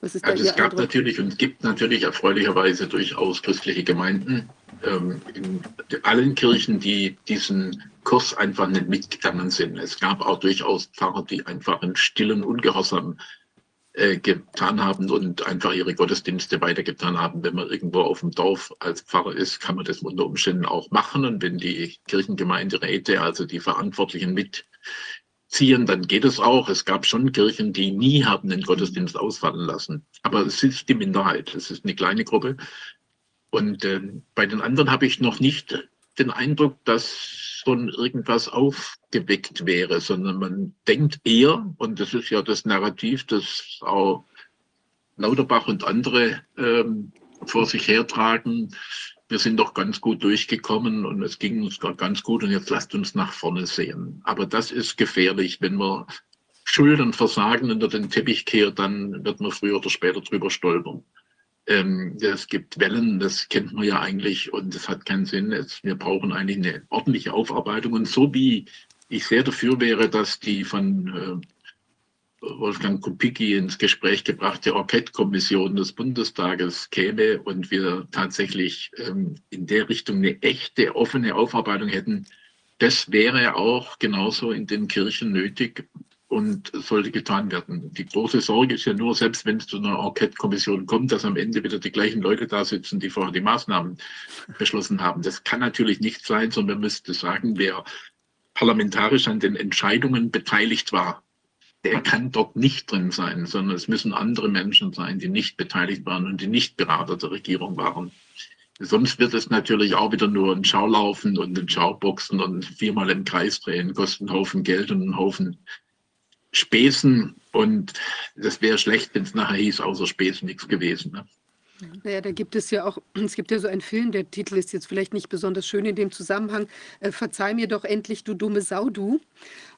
Was ist also da es gab Eindruck? natürlich und gibt natürlich erfreulicherweise durchaus christliche Gemeinden ähm, in allen Kirchen, die diesen Kurs einfach nicht mitgegangen sind. Es gab auch durchaus Pfarrer, die einfach einen stillen Ungehorsam äh, getan haben und einfach ihre Gottesdienste weitergetan haben. Wenn man irgendwo auf dem Dorf als Pfarrer ist, kann man das unter Umständen auch machen. Und wenn die Kirchengemeinderäte, also die Verantwortlichen mitziehen, dann geht es auch. Es gab schon Kirchen, die nie haben den Gottesdienst ausfallen lassen. Aber es ist die Minderheit. Es ist eine kleine Gruppe. Und äh, bei den anderen habe ich noch nicht den Eindruck, dass schon irgendwas aufgeweckt wäre, sondern man denkt eher, und das ist ja das Narrativ, das auch Lauterbach und andere ähm, vor sich hertragen, wir sind doch ganz gut durchgekommen und es ging uns ganz gut und jetzt lasst uns nach vorne sehen. Aber das ist gefährlich, wenn man Schuld und Versagen unter den Teppich kehrt, dann wird man früher oder später drüber stolpern. Ähm, es gibt Wellen, das kennt man ja eigentlich und es hat keinen Sinn. Es, wir brauchen eigentlich eine ordentliche Aufarbeitung. Und so wie ich sehr dafür wäre, dass die von äh, Wolfgang Kupicki ins Gespräch gebrachte Enquete-Kommission des Bundestages käme und wir tatsächlich ähm, in der Richtung eine echte, offene Aufarbeitung hätten, das wäre auch genauso in den Kirchen nötig und sollte getan werden. Die große Sorge ist ja nur, selbst wenn es zu einer Enquete-Kommission kommt, dass am Ende wieder die gleichen Leute da sitzen, die vorher die Maßnahmen beschlossen haben. Das kann natürlich nicht sein, sondern man müsste sagen, wer parlamentarisch an den Entscheidungen beteiligt war, der kann dort nicht drin sein, sondern es müssen andere Menschen sein, die nicht beteiligt waren und die nicht Berater der Regierung waren. Sonst wird es natürlich auch wieder nur ein Schaulaufen und ein Schauboxen und viermal im Kreis drehen, kostet einen Haufen Geld und einen Haufen Späßen und das wäre schlecht, wenn es nachher hieß, außer Späßen nichts gewesen. Ne? Naja, da gibt es ja auch, es gibt ja so einen Film, der Titel ist jetzt vielleicht nicht besonders schön in dem Zusammenhang, äh, Verzeih mir doch endlich, du dumme Sau, du.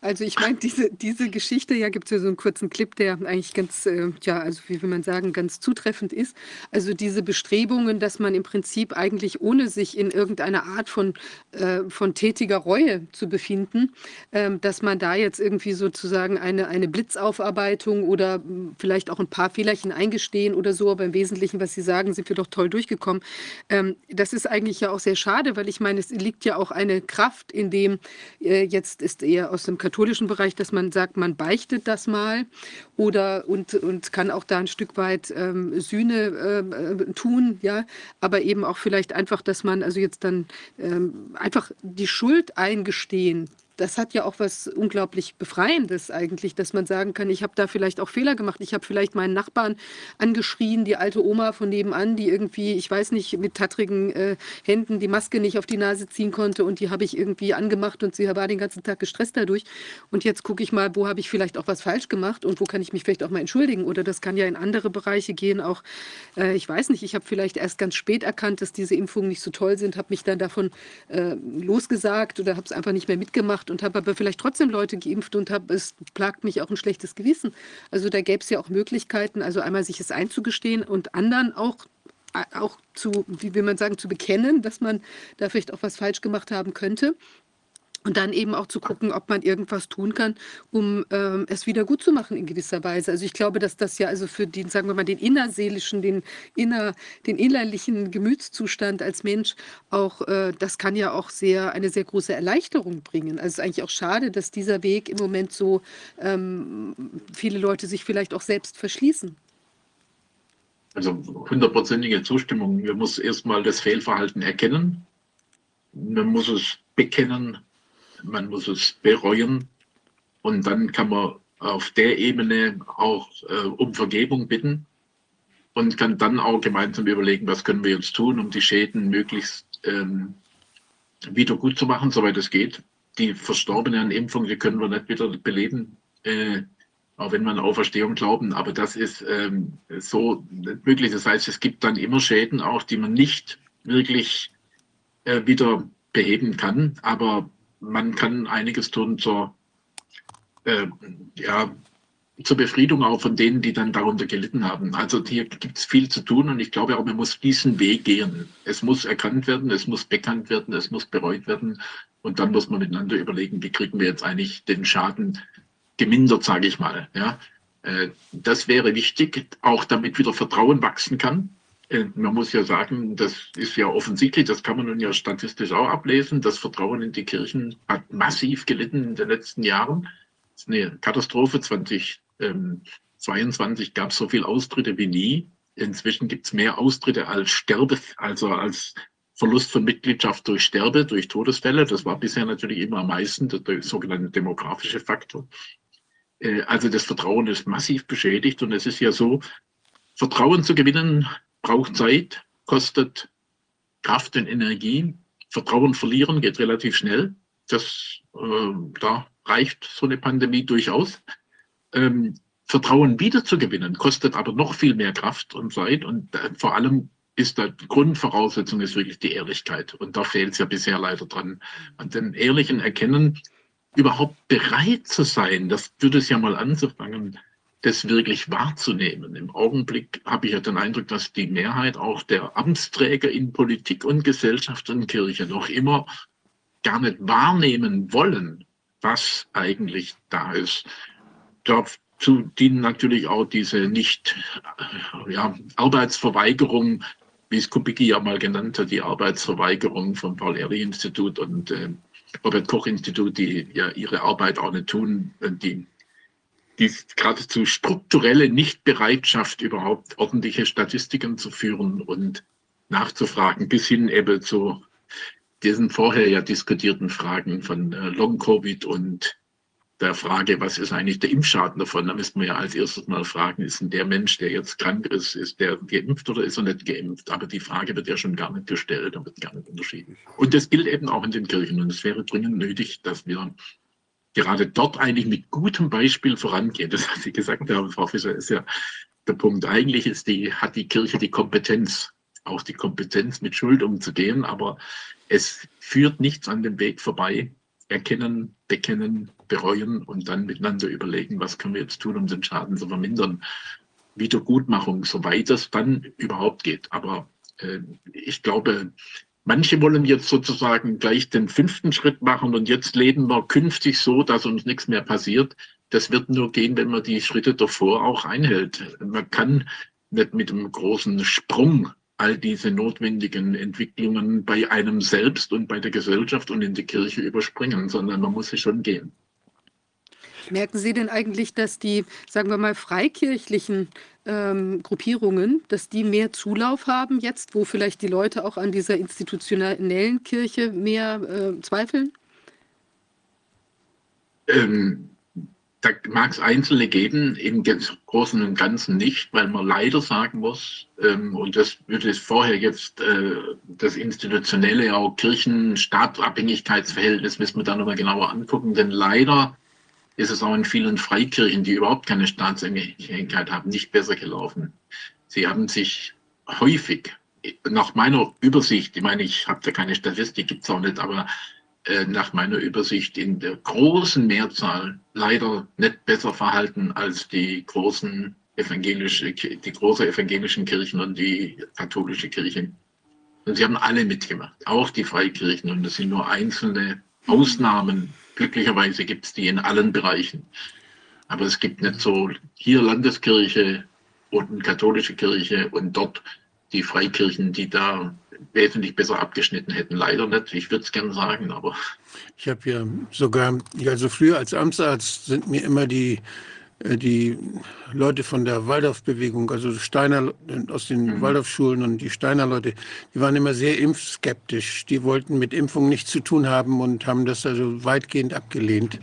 Also ich meine, diese, diese Geschichte, ja, gibt es ja so einen kurzen Clip, der eigentlich ganz, äh, ja, also wie will man sagen, ganz zutreffend ist. Also diese Bestrebungen, dass man im Prinzip eigentlich ohne sich in irgendeiner Art von, äh, von tätiger Reue zu befinden, äh, dass man da jetzt irgendwie sozusagen eine, eine Blitzaufarbeitung oder hm, vielleicht auch ein paar Fehlerchen eingestehen oder so, aber im Wesentlichen, was Sie sagen, sind wir doch toll durchgekommen. Ähm, das ist eigentlich ja auch sehr schade, weil ich meine, es liegt ja auch eine Kraft in dem, äh, jetzt ist eher aus dem katholischen Bereich, dass man sagt, man beichtet das mal oder und, und kann auch da ein Stück weit ähm, Sühne äh, tun, ja, aber eben auch vielleicht einfach, dass man also jetzt dann ähm, einfach die Schuld eingestehen, das hat ja auch was unglaublich Befreiendes eigentlich, dass man sagen kann, ich habe da vielleicht auch Fehler gemacht. Ich habe vielleicht meinen Nachbarn angeschrien, die alte Oma von nebenan, die irgendwie, ich weiß nicht, mit tattrigen äh, Händen die Maske nicht auf die Nase ziehen konnte und die habe ich irgendwie angemacht und sie war den ganzen Tag gestresst dadurch. Und jetzt gucke ich mal, wo habe ich vielleicht auch was falsch gemacht und wo kann ich mich vielleicht auch mal entschuldigen. Oder das kann ja in andere Bereiche gehen. Auch, äh, ich weiß nicht, ich habe vielleicht erst ganz spät erkannt, dass diese Impfungen nicht so toll sind, habe mich dann davon äh, losgesagt oder habe es einfach nicht mehr mitgemacht gemacht und habe aber vielleicht trotzdem Leute geimpft und habe, es plagt mich auch ein schlechtes Gewissen. Also da gäbe es ja auch Möglichkeiten, also einmal sich es einzugestehen und anderen auch auch zu, wie will man sagen, zu bekennen, dass man da vielleicht auch was falsch gemacht haben könnte. Und dann eben auch zu gucken, ob man irgendwas tun kann, um ähm, es wieder gut zu machen in gewisser Weise. Also ich glaube, dass das ja also für den, sagen wir mal, den innerseelischen, den, inner, den innerlichen Gemütszustand als Mensch auch, äh, das kann ja auch sehr, eine sehr große Erleichterung bringen. Also es ist eigentlich auch schade, dass dieser Weg im Moment so ähm, viele Leute sich vielleicht auch selbst verschließen. Also hundertprozentige Zustimmung. Man muss erstmal das Fehlverhalten erkennen. Man muss es bekennen man muss es bereuen und dann kann man auf der Ebene auch äh, um Vergebung bitten und kann dann auch gemeinsam überlegen, was können wir jetzt tun, um die Schäden möglichst ähm, wieder gut zu machen, soweit es geht. Die Verstorbenen an Impfung, die können wir nicht wieder beleben, äh, auch wenn wir an Auferstehung glauben. Aber das ist ähm, so nicht möglich. Das heißt, es gibt dann immer Schäden auch, die man nicht wirklich äh, wieder beheben kann. Aber man kann einiges tun zur, äh, ja, zur Befriedung auch von denen, die dann darunter gelitten haben. Also hier gibt es viel zu tun und ich glaube auch, man muss diesen Weg gehen. Es muss erkannt werden, es muss bekannt werden, es muss bereut werden und dann muss man miteinander überlegen, wie kriegen wir jetzt eigentlich den Schaden gemindert, sage ich mal. Ja, äh, das wäre wichtig, auch damit wieder Vertrauen wachsen kann. Äh, man muss ja sagen, das ist ja offensichtlich, das kann man nun ja statistisch auch ablesen. Das Vertrauen in die Kirchen hat massiv gelitten in den letzten Jahren. Das ist eine Katastrophe. 2022 gab es so viele Austritte wie nie. Inzwischen gibt es mehr Austritte als Sterbe, also als Verlust von Mitgliedschaft durch Sterbe, durch Todesfälle. Das war bisher natürlich immer am meisten, der sogenannte demografische Faktor. Äh, also das Vertrauen ist massiv beschädigt und es ist ja so, Vertrauen zu gewinnen braucht Zeit, kostet Kraft und Energie. Vertrauen verlieren geht relativ schnell. Das, äh, da reicht so eine Pandemie durchaus. Ähm, Vertrauen wiederzugewinnen kostet aber noch viel mehr Kraft und Zeit und äh, vor allem ist die Grundvoraussetzung ist wirklich die Ehrlichkeit und da fehlt es ja bisher leider dran. An dem ehrlichen Erkennen, überhaupt bereit zu sein, das würde es ja mal anzufangen, das wirklich wahrzunehmen. Im Augenblick habe ich ja den Eindruck, dass die Mehrheit auch der Amtsträger in Politik und Gesellschaft und Kirche noch immer gar nicht wahrnehmen wollen, was eigentlich da ist. Dazu dienen natürlich auch diese nicht ja, Arbeitsverweigerung, wie es Kubicki ja mal genannt hat, die Arbeitsverweigerung vom Paul-Ehrlich-Institut und äh, Robert-Koch-Institut, die ja ihre Arbeit auch nicht tun, die die geradezu strukturelle Nichtbereitschaft, überhaupt ordentliche Statistiken zu führen und nachzufragen, bis hin eben zu diesen vorher ja diskutierten Fragen von äh, Long-Covid und der Frage, was ist eigentlich der Impfschaden davon? Da müssen wir ja als erstes mal fragen, ist denn der Mensch, der jetzt krank ist, ist der geimpft oder ist er nicht geimpft? Aber die Frage wird ja schon gar nicht gestellt, da wird gar nicht unterschieden. Und das gilt eben auch in den Kirchen. Und es wäre dringend nötig, dass wir gerade dort eigentlich mit gutem Beispiel vorangeht. Das, was Sie gesagt haben, Frau Fischer, ist ja der Punkt. Eigentlich ist die, hat die Kirche die Kompetenz, auch die Kompetenz, mit Schuld umzugehen, aber es führt nichts an dem Weg vorbei, erkennen, bekennen, bereuen und dann miteinander überlegen, was können wir jetzt tun, um den Schaden zu vermindern. Wiedergutmachung, soweit es dann überhaupt geht. Aber äh, ich glaube, manche wollen jetzt sozusagen gleich den fünften Schritt machen und jetzt leben wir künftig so, dass uns nichts mehr passiert. Das wird nur gehen, wenn man die Schritte davor auch einhält. Man kann nicht mit einem großen Sprung all diese notwendigen Entwicklungen bei einem selbst und bei der Gesellschaft und in der Kirche überspringen, sondern man muss sie schon gehen. Merken Sie denn eigentlich, dass die, sagen wir mal, freikirchlichen ähm, Gruppierungen, dass die mehr Zulauf haben jetzt, wo vielleicht die Leute auch an dieser institutionellen Kirche mehr äh, zweifeln? Ähm, da mag es Einzelne geben, im Großen und Ganzen nicht, weil man leider sagen muss, ähm, und das würde es vorher jetzt äh, das institutionelle, auch Kirchen-Staat-Abhängigkeitsverhältnis müssen wir da nochmal genauer angucken, denn leider ist es auch in vielen Freikirchen, die überhaupt keine Staatsabhängigkeit haben, nicht besser gelaufen. Sie haben sich häufig, nach meiner Übersicht, ich meine, ich habe da keine Statistik, gibt es auch nicht, aber äh, nach meiner Übersicht in der großen Mehrzahl leider nicht besser verhalten als die großen evangelische, die große evangelischen Kirchen und die katholische Kirche. Und sie haben alle mitgemacht, auch die Freikirchen. Und es sind nur einzelne Ausnahmen. Glücklicherweise gibt es die in allen Bereichen. Aber es gibt nicht so hier Landeskirche und katholische Kirche und dort die Freikirchen, die da wesentlich besser abgeschnitten hätten. Leider nicht. Ich würde es gerne sagen, aber. Ich habe ja sogar, also früher als Amtsarzt sind mir immer die, die Leute von der Waldorfbewegung, also Steiner aus den mhm. Waldorfschulen und die Steiner Leute, die waren immer sehr impfskeptisch. Die wollten mit Impfung nichts zu tun haben und haben das also weitgehend abgelehnt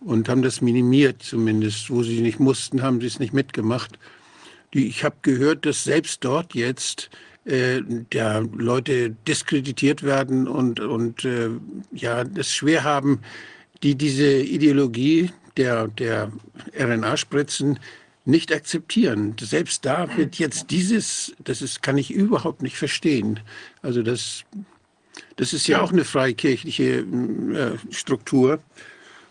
und haben das minimiert zumindest. Wo sie nicht mussten, haben sie es nicht mitgemacht. Die, ich habe gehört, dass selbst dort jetzt äh, der Leute diskreditiert werden und, und äh, ja, es schwer haben, die diese Ideologie der, der RNA-Spritzen nicht akzeptieren. Selbst da wird jetzt dieses, das ist, kann ich überhaupt nicht verstehen. Also das, das ist ja, ja auch eine freikirchliche äh, Struktur.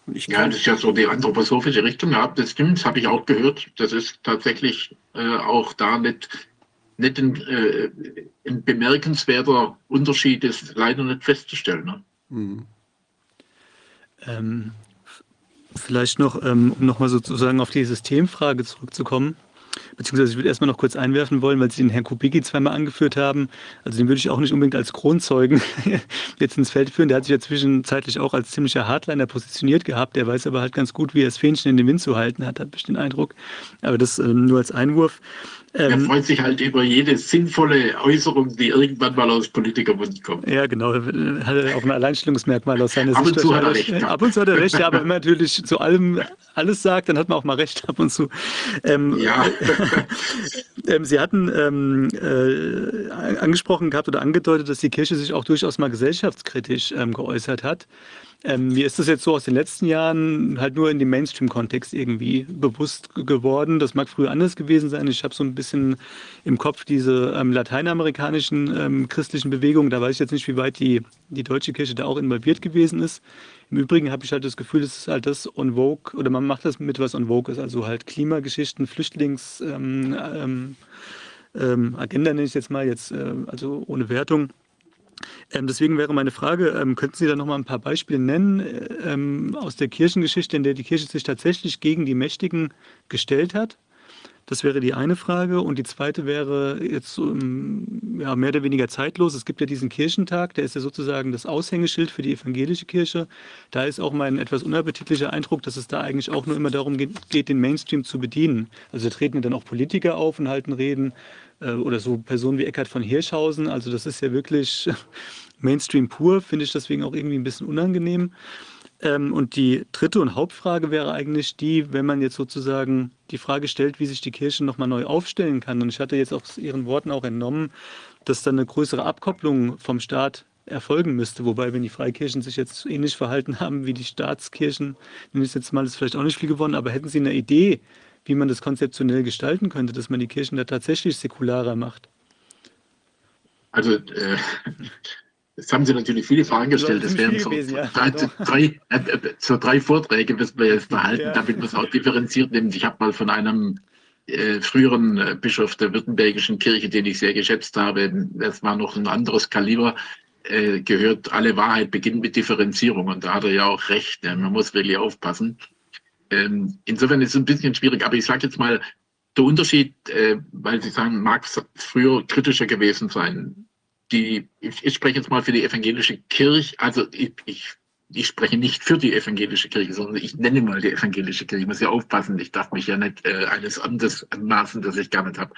ja, das ist ja so die anthroposophische Richtung. Ja, das stimmt, das habe ich auch gehört. Das ist tatsächlich äh, auch da nicht nicht ein, äh, ein, bemerkenswerter Unterschied ist leider nicht festzustellen. Ne? Mhm. Ähm, vielleicht noch, ähm, um nochmal sozusagen auf die Systemfrage zurückzukommen. Beziehungsweise ich würde erstmal noch kurz einwerfen wollen, weil Sie den Herrn Kubicki zweimal angeführt haben. Also den würde ich auch nicht unbedingt als Kronzeugen jetzt ins Feld führen. Der hat sich ja zwischenzeitlich auch als ziemlicher Hardliner positioniert gehabt. Der weiß aber halt ganz gut, wie er das Fähnchen in den Wind zu halten hat, hat ich den Eindruck. Aber das äh, nur als Einwurf. Ähm, er freut sich halt über jede sinnvolle Äußerung, die irgendwann mal aus Politikermund kommt. Ja, genau. Hat er auch ein Alleinstellungsmerkmal aus seiner Sicht. Ab und zu hat er recht. Ja. Ab und zu hat er recht, ja, aber wenn man natürlich zu allem alles sagt, dann hat man auch mal recht ab und zu. Ähm, ja. ähm, Sie hatten ähm, äh, angesprochen gehabt oder angedeutet, dass die Kirche sich auch durchaus mal gesellschaftskritisch ähm, geäußert hat. Ähm, mir ist das jetzt so aus den letzten Jahren halt nur in dem Mainstream-Kontext irgendwie bewusst geworden. Das mag früher anders gewesen sein. Ich habe so ein bisschen im Kopf diese ähm, lateinamerikanischen ähm, christlichen Bewegungen. Da weiß ich jetzt nicht, wie weit die, die deutsche Kirche da auch involviert gewesen ist. Im Übrigen habe ich halt das Gefühl, das ist halt das on vogue oder man macht das mit was on vogue ist. Also halt Klimageschichten, Flüchtlings, ähm, ähm, ähm, Agenda nenne ich jetzt mal, jetzt äh, also ohne Wertung. Ähm, deswegen wäre meine Frage, ähm, könnten Sie da noch mal ein paar Beispiele nennen äh, ähm, aus der Kirchengeschichte, in der die Kirche sich tatsächlich gegen die Mächtigen gestellt hat? Das wäre die eine Frage. Und die zweite wäre jetzt um, ja, mehr oder weniger zeitlos. Es gibt ja diesen Kirchentag, der ist ja sozusagen das Aushängeschild für die evangelische Kirche. Da ist auch mein etwas unappetitlicher Eindruck, dass es da eigentlich auch nur immer darum geht, den Mainstream zu bedienen. Also da treten dann auch Politiker auf und halten Reden oder so Personen wie Eckhard von Hirschhausen. Also das ist ja wirklich Mainstream pur, finde ich deswegen auch irgendwie ein bisschen unangenehm. Ähm, und die dritte und Hauptfrage wäre eigentlich die, wenn man jetzt sozusagen die Frage stellt, wie sich die Kirche nochmal neu aufstellen kann. Und ich hatte jetzt aus Ihren Worten auch entnommen, dass dann eine größere Abkopplung vom Staat erfolgen müsste. Wobei, wenn die Freikirchen sich jetzt ähnlich verhalten haben wie die Staatskirchen, nehme ich jetzt mal, ist vielleicht auch nicht viel gewonnen. Aber hätten Sie eine Idee, wie man das konzeptionell gestalten könnte, dass man die Kirchen da tatsächlich säkularer macht? Also äh, Jetzt haben Sie natürlich viele Fragen gestellt. Das wären so, gewesen, ja. drei, drei, äh, äh, so drei Vorträge, müssen wir jetzt behalten, ja. damit wir es auch differenziert nehmen. Ich habe mal von einem äh, früheren äh, Bischof der Württembergischen Kirche, den ich sehr geschätzt habe, das war noch ein anderes Kaliber, äh, gehört, alle Wahrheit beginnt mit Differenzierung. Und da hat er ja auch recht. Ja, man muss wirklich aufpassen. Ähm, insofern ist es ein bisschen schwierig, aber ich sage jetzt mal, der Unterschied, äh, weil Sie sagen, mag früher kritischer gewesen sein die, ich, ich, spreche jetzt mal für die evangelische Kirche, also ich, ich, ich, spreche nicht für die evangelische Kirche, sondern ich nenne mal die evangelische Kirche. Ich muss ja aufpassen, ich darf mich ja nicht äh, eines Amtes anmaßen, das ich gar nicht habe.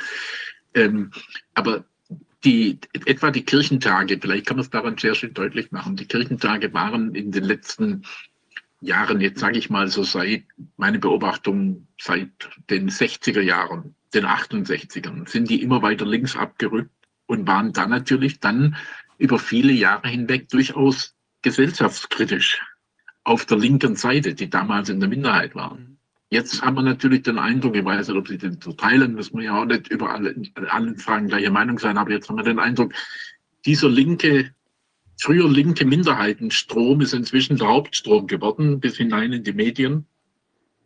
Ähm, aber die, etwa die Kirchentage, vielleicht kann man es daran sehr schön deutlich machen, die Kirchentage waren in den letzten Jahren, jetzt sage ich mal so seit, meine Beobachtung seit den 60er Jahren, den 68ern, sind die immer weiter links abgerückt und waren dann natürlich dann über viele Jahre hinweg durchaus gesellschaftskritisch auf der linken Seite, die damals in der Minderheit waren. Mhm. Jetzt haben wir natürlich den Eindruck, ich weiß nicht, ob Sie den so teilen, müssen wir ja auch nicht über alle, allen Fragen gleicher Meinung sein, aber jetzt haben wir den Eindruck, dieser linke, früher linke Minderheitenstrom ist inzwischen der Hauptstrom geworden, bis hinein in die Medien.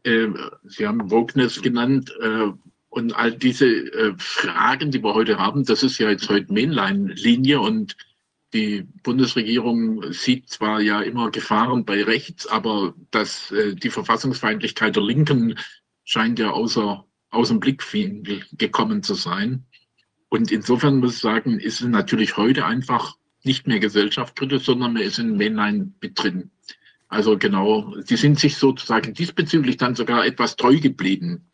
Äh, Sie haben Wokeness genannt, äh, und all diese äh, Fragen, die wir heute haben, das ist ja jetzt heute Mainline-Linie und die Bundesregierung sieht zwar ja immer Gefahren bei rechts, aber dass äh, die Verfassungsfeindlichkeit der Linken scheint ja außer, außer dem Blick gekommen zu sein. Und insofern muss ich sagen, ist es natürlich heute einfach nicht mehr gesellschaftskritisch, sondern man ist in Mainline mit drin. Also genau, sie sind sich sozusagen diesbezüglich dann sogar etwas treu geblieben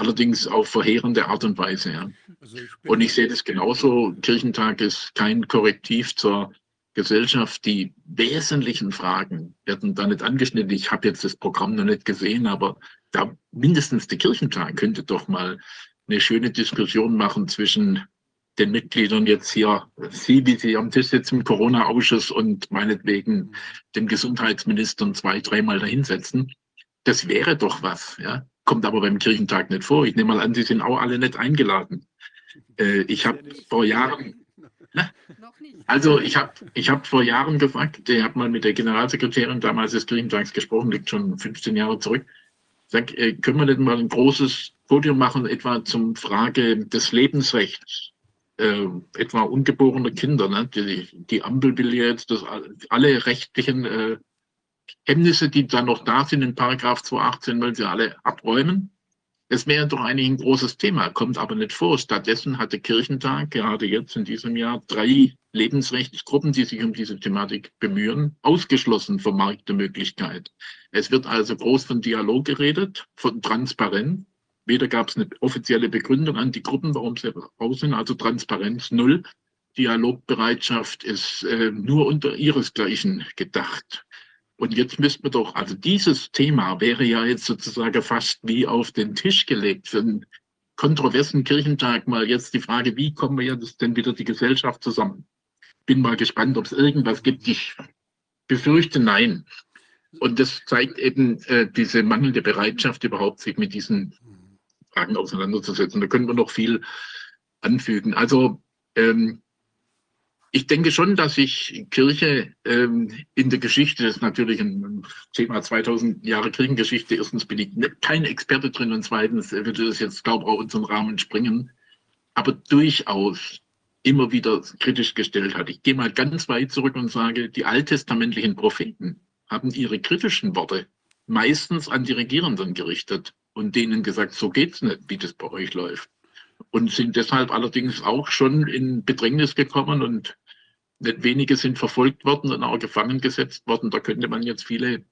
allerdings auf verheerende Art und Weise. Ja. Also ich und ich sehe das genauso. Kirchentag ist kein Korrektiv zur Gesellschaft. Die wesentlichen Fragen werden da nicht angeschnitten. Ich habe jetzt das Programm noch nicht gesehen, aber da mindestens der Kirchentag könnte doch mal eine schöne Diskussion machen zwischen den Mitgliedern jetzt hier, Sie, wie Sie am Tisch sitzen im Corona-Ausschuss und meinetwegen dem Gesundheitsminister zwei, dreimal dahinsetzen. Das wäre doch was, ja kommt aber beim Kirchentag nicht vor. Ich nehme mal an, Sie sind auch alle nicht eingeladen. Äh, ich habe vor Jahren, also ich habe ich hab vor Jahren gefragt, ich habe mal mit der Generalsekretärin damals des Kirchentags gesprochen, liegt schon 15 Jahre zurück. Sag, äh, können wir nicht mal ein großes Podium machen, etwa zum Frage des Lebensrechts, äh, etwa ungeborene Kinder. Ne? Die, die Ampel will jetzt, dass alle rechtlichen äh, Hemmnisse, die dann noch da sind in Paragraph 218, wollen sie alle abräumen. Das wäre doch eigentlich ein großes Thema, kommt aber nicht vor. Stattdessen hat der Kirchentag gerade jetzt in diesem Jahr drei Lebensrechtsgruppen, die sich um diese Thematik bemühen, ausgeschlossen vom Markt der Möglichkeit. Es wird also groß von Dialog geredet, von Transparenz. Weder gab es eine offizielle Begründung an die Gruppen, warum sie raus sind, also Transparenz null. Dialogbereitschaft ist äh, nur unter ihresgleichen gedacht. Und jetzt müssten wir doch, also dieses Thema wäre ja jetzt sozusagen fast wie auf den Tisch gelegt für einen kontroversen Kirchentag mal jetzt die Frage, wie kommen wir jetzt denn wieder die Gesellschaft zusammen? Bin mal gespannt, ob es irgendwas gibt. Ich befürchte nein. Und das zeigt eben äh, diese mangelnde Bereitschaft überhaupt, sich mit diesen Fragen auseinanderzusetzen. Da können wir noch viel anfügen. Also ähm, ich denke schon, dass sich Kirche ähm, in der Geschichte, das ist natürlich ein Thema 2000 Jahre Kirchengeschichte, erstens bin ich kein Experte drin und zweitens würde das jetzt, glaube ich, auch unseren Rahmen springen, aber durchaus immer wieder kritisch gestellt hat. Ich gehe mal ganz weit zurück und sage, die alttestamentlichen Propheten haben ihre kritischen Worte meistens an die Regierenden gerichtet und denen gesagt, so geht's nicht, wie das bei euch läuft und sind deshalb allerdings auch schon in Bedrängnis gekommen und nicht wenige sind verfolgt worden und auch gefangen gesetzt worden. Da könnte man jetzt viele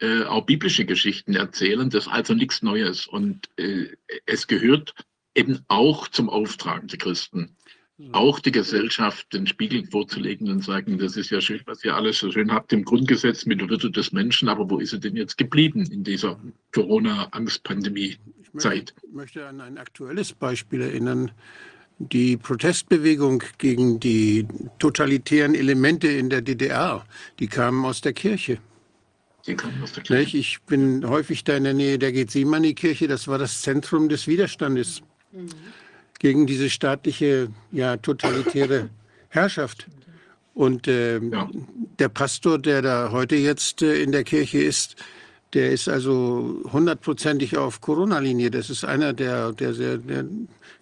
äh, auch biblische Geschichten erzählen. Das ist also nichts Neues. Und äh, es gehört eben auch zum Auftrag der Christen, auch die Gesellschaft den Spiegel vorzulegen und sagen, das ist ja schön, was ihr alles so schön habt im Grundgesetz mit der Würde des Menschen, aber wo ist er denn jetzt geblieben in dieser Corona-Angst-Pandemie-Zeit? Ich möchte an ein aktuelles Beispiel erinnern. Die Protestbewegung gegen die totalitären Elemente in der DDR, die kamen aus der Kirche. Die kamen aus der Kirche. Ich bin häufig da in der Nähe der Gethsemane-Kirche. Das war das Zentrum des Widerstandes mhm. Gegen diese staatliche, ja, totalitäre Herrschaft. Und äh, ja. der Pastor, der da heute jetzt äh, in der Kirche ist, der ist also hundertprozentig auf Corona-Linie. Das ist einer der, der sehr, der,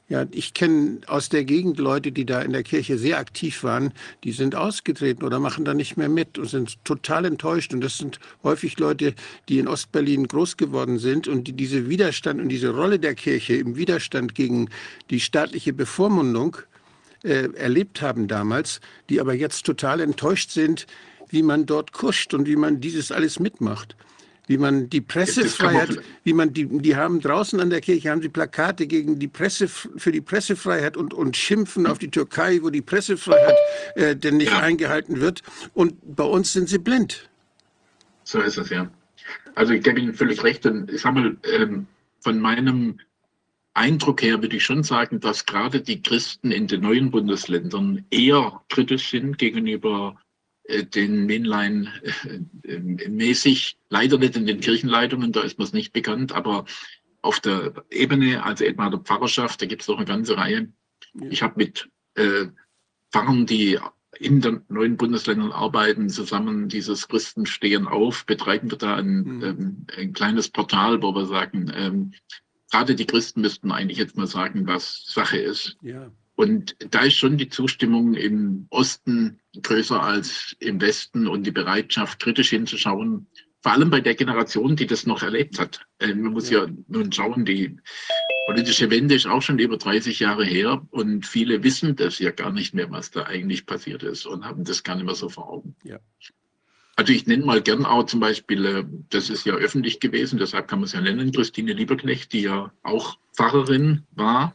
ja, ich kenne aus der Gegend Leute, die da in der Kirche sehr aktiv waren, die sind ausgetreten oder machen da nicht mehr mit und sind total enttäuscht. Und das sind häufig Leute, die in Ostberlin groß geworden sind und die diese Widerstand und diese Rolle der Kirche im Widerstand gegen die staatliche Bevormundung äh, erlebt haben damals, die aber jetzt total enttäuscht sind, wie man dort kuscht und wie man dieses alles mitmacht. Wie man die Pressefreiheit, wie man die, die haben draußen an der Kirche, haben sie Plakate gegen die Presse, für die Pressefreiheit und, und schimpfen auf die Türkei, wo die Pressefreiheit äh, denn nicht ja. eingehalten wird. Und bei uns sind sie blind. So ist es, ja. Also ich gebe Ihnen völlig recht. Und ich sage mal, ähm, von meinem Eindruck her würde ich schon sagen, dass gerade die Christen in den neuen Bundesländern eher kritisch sind gegenüber den Mainline-mäßig. Äh, Leider nicht in den Kirchenleitungen, da ist mir es nicht bekannt, aber auf der Ebene, also etwa der Pfarrerschaft, da gibt es noch eine ganze Reihe. Ich habe mit äh, Pfarrern, die in den neuen Bundesländern arbeiten, zusammen dieses Christen stehen auf, betreiben wir da ein, mhm. ähm, ein kleines Portal, wo wir sagen, ähm, gerade die Christen müssten eigentlich jetzt mal sagen, was Sache ist. Ja. Und da ist schon die Zustimmung im Osten größer als im Westen und die Bereitschaft, kritisch hinzuschauen. Vor allem bei der Generation, die das noch erlebt hat. Äh, man muss ja, ja nun schauen, die politische Wende ist auch schon über 30 Jahre her und viele wissen das ja gar nicht mehr, was da eigentlich passiert ist und haben das gar nicht mehr so vor Augen. Ja. Also ich nenne mal gern auch zum Beispiel, äh, das ist ja öffentlich gewesen, deshalb kann man es ja nennen, Christine Lieberknecht, die ja auch Pfarrerin war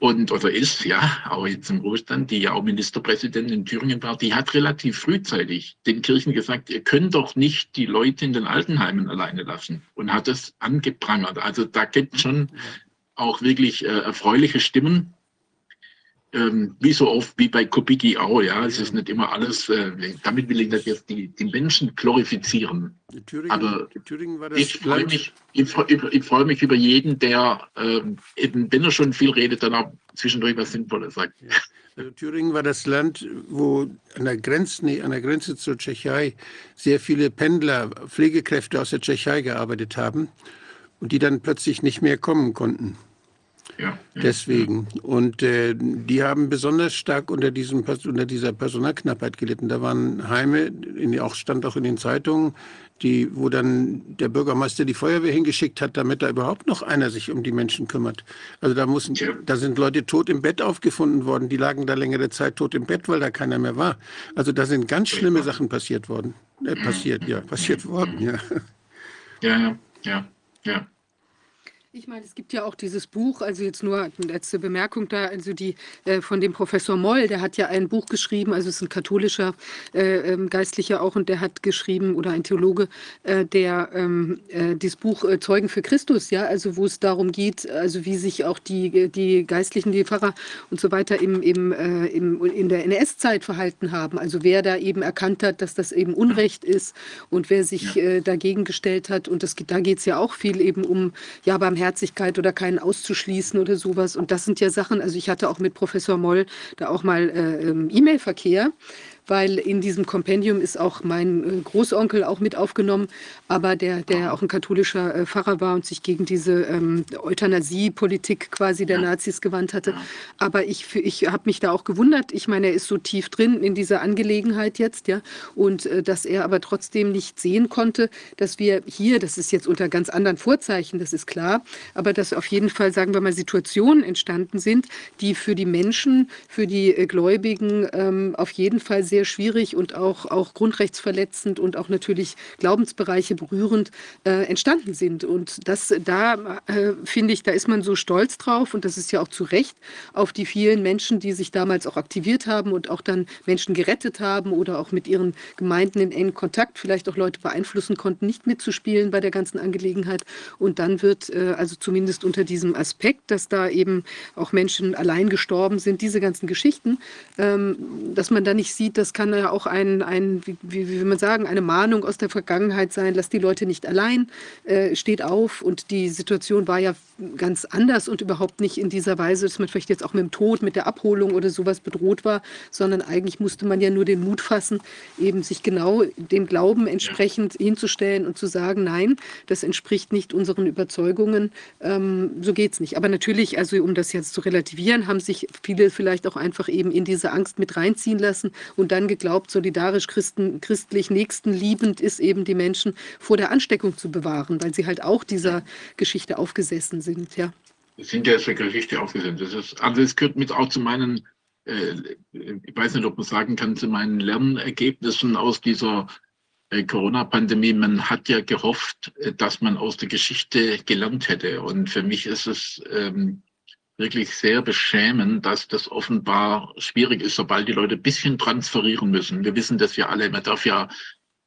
und oder ist, ja, auch jetzt im Ruhestand, die ja auch Ministerpräsidentin in Thüringen war, die hat relativ frühzeitig den Kirchen gesagt, ihr könnt doch nicht die Leute in den Altenheimen alleine lassen und hat es angeprangert. Also da gibt es schon auch wirklich äh, erfreuliche Stimmen ähm, wie so oft wie bei Kubicki auch, ja, es ist nicht immer alles, äh, damit will ich nicht jetzt die, die Menschen glorifizieren. Thüringen, Aber ich freue mich, ich, ich freue mich über jeden, der ähm, eben, wenn er schon viel redet, dann auch zwischendurch was Sinnvolles sagt. Ja. Also Thüringen war das Land, wo an der, Grenze, nee, an der Grenze zur Tschechei sehr viele Pendler, Pflegekräfte aus der Tschechei gearbeitet haben und die dann plötzlich nicht mehr kommen konnten. Ja, Deswegen. Und äh, die haben besonders stark unter, diesem, unter dieser Personalknappheit gelitten. Da waren Heime, in, auch stand auch in den Zeitungen, die, wo dann der Bürgermeister die Feuerwehr hingeschickt hat, damit da überhaupt noch einer sich um die Menschen kümmert. Also da, mussten, ja. da sind Leute tot im Bett aufgefunden worden, die lagen da längere Zeit tot im Bett, weil da keiner mehr war. Also da sind ganz schlimme Sachen passiert worden. Äh, passiert, ja, passiert worden, ja. Ja, ja, ja. Ich meine, es gibt ja auch dieses Buch, also jetzt nur eine letzte Bemerkung da, also die äh, von dem Professor Moll, der hat ja ein Buch geschrieben, also es ist ein katholischer äh, ähm, Geistlicher auch und der hat geschrieben, oder ein Theologe, äh, der ähm, äh, dieses Buch äh, Zeugen für Christus, ja, also wo es darum geht, also wie sich auch die, die Geistlichen, die Pfarrer und so weiter im, im, äh, im, in der NS-Zeit verhalten haben. Also wer da eben erkannt hat, dass das eben Unrecht ist und wer sich ja. dagegen gestellt hat. Und das, da geht es ja auch viel eben um, ja, beim Barmherzigkeit oder keinen auszuschließen oder sowas. Und das sind ja Sachen, also ich hatte auch mit Professor Moll da auch mal äh, E-Mail-Verkehr weil in diesem Kompendium ist auch mein äh, Großonkel auch mit aufgenommen, aber der, der auch ein katholischer äh, Pfarrer war und sich gegen diese ähm, Euthanasie-Politik quasi der Nazis gewandt hatte. Aber ich, ich habe mich da auch gewundert. Ich meine, er ist so tief drin in dieser Angelegenheit jetzt, ja, und äh, dass er aber trotzdem nicht sehen konnte, dass wir hier, das ist jetzt unter ganz anderen Vorzeichen, das ist klar, aber dass auf jeden Fall, sagen wir mal, Situationen entstanden sind, die für die Menschen, für die äh, Gläubigen ähm, auf jeden Fall sehr sehr schwierig und auch, auch grundrechtsverletzend und auch natürlich Glaubensbereiche berührend äh, entstanden sind. Und das, da äh, finde ich, da ist man so stolz drauf und das ist ja auch zu Recht auf die vielen Menschen, die sich damals auch aktiviert haben und auch dann Menschen gerettet haben oder auch mit ihren Gemeinden in engen Kontakt, vielleicht auch Leute beeinflussen konnten, nicht mitzuspielen bei der ganzen Angelegenheit. Und dann wird äh, also zumindest unter diesem Aspekt, dass da eben auch Menschen allein gestorben sind, diese ganzen Geschichten, ähm, dass man da nicht sieht, das kann ja auch ein, ein wie, wie will man sagen, eine Mahnung aus der Vergangenheit sein, lass die Leute nicht allein, äh, steht auf und die Situation war ja ganz anders und überhaupt nicht in dieser Weise, dass man vielleicht jetzt auch mit dem Tod, mit der Abholung oder sowas bedroht war, sondern eigentlich musste man ja nur den Mut fassen, eben sich genau dem Glauben entsprechend hinzustellen und zu sagen, nein, das entspricht nicht unseren Überzeugungen, ähm, so es nicht. Aber natürlich, also um das jetzt zu relativieren, haben sich viele vielleicht auch einfach eben in diese Angst mit reinziehen lassen und dann geglaubt, solidarisch Christen, christlich nächstenliebend ist eben die Menschen vor der Ansteckung zu bewahren, weil sie halt auch dieser Geschichte aufgesessen sind, ja. Sind ja zur Geschichte aufgesessen. Das ist, also es gehört mit auch zu meinen äh, ich weiß nicht, ob man sagen kann, zu meinen Lernergebnissen aus dieser äh, Corona-Pandemie, man hat ja gehofft, äh, dass man aus der Geschichte gelernt hätte. Und für mich ist es ähm, wirklich sehr beschämend, dass das offenbar schwierig ist, sobald die Leute ein bisschen transferieren müssen. Wir wissen das ja alle. Man darf ja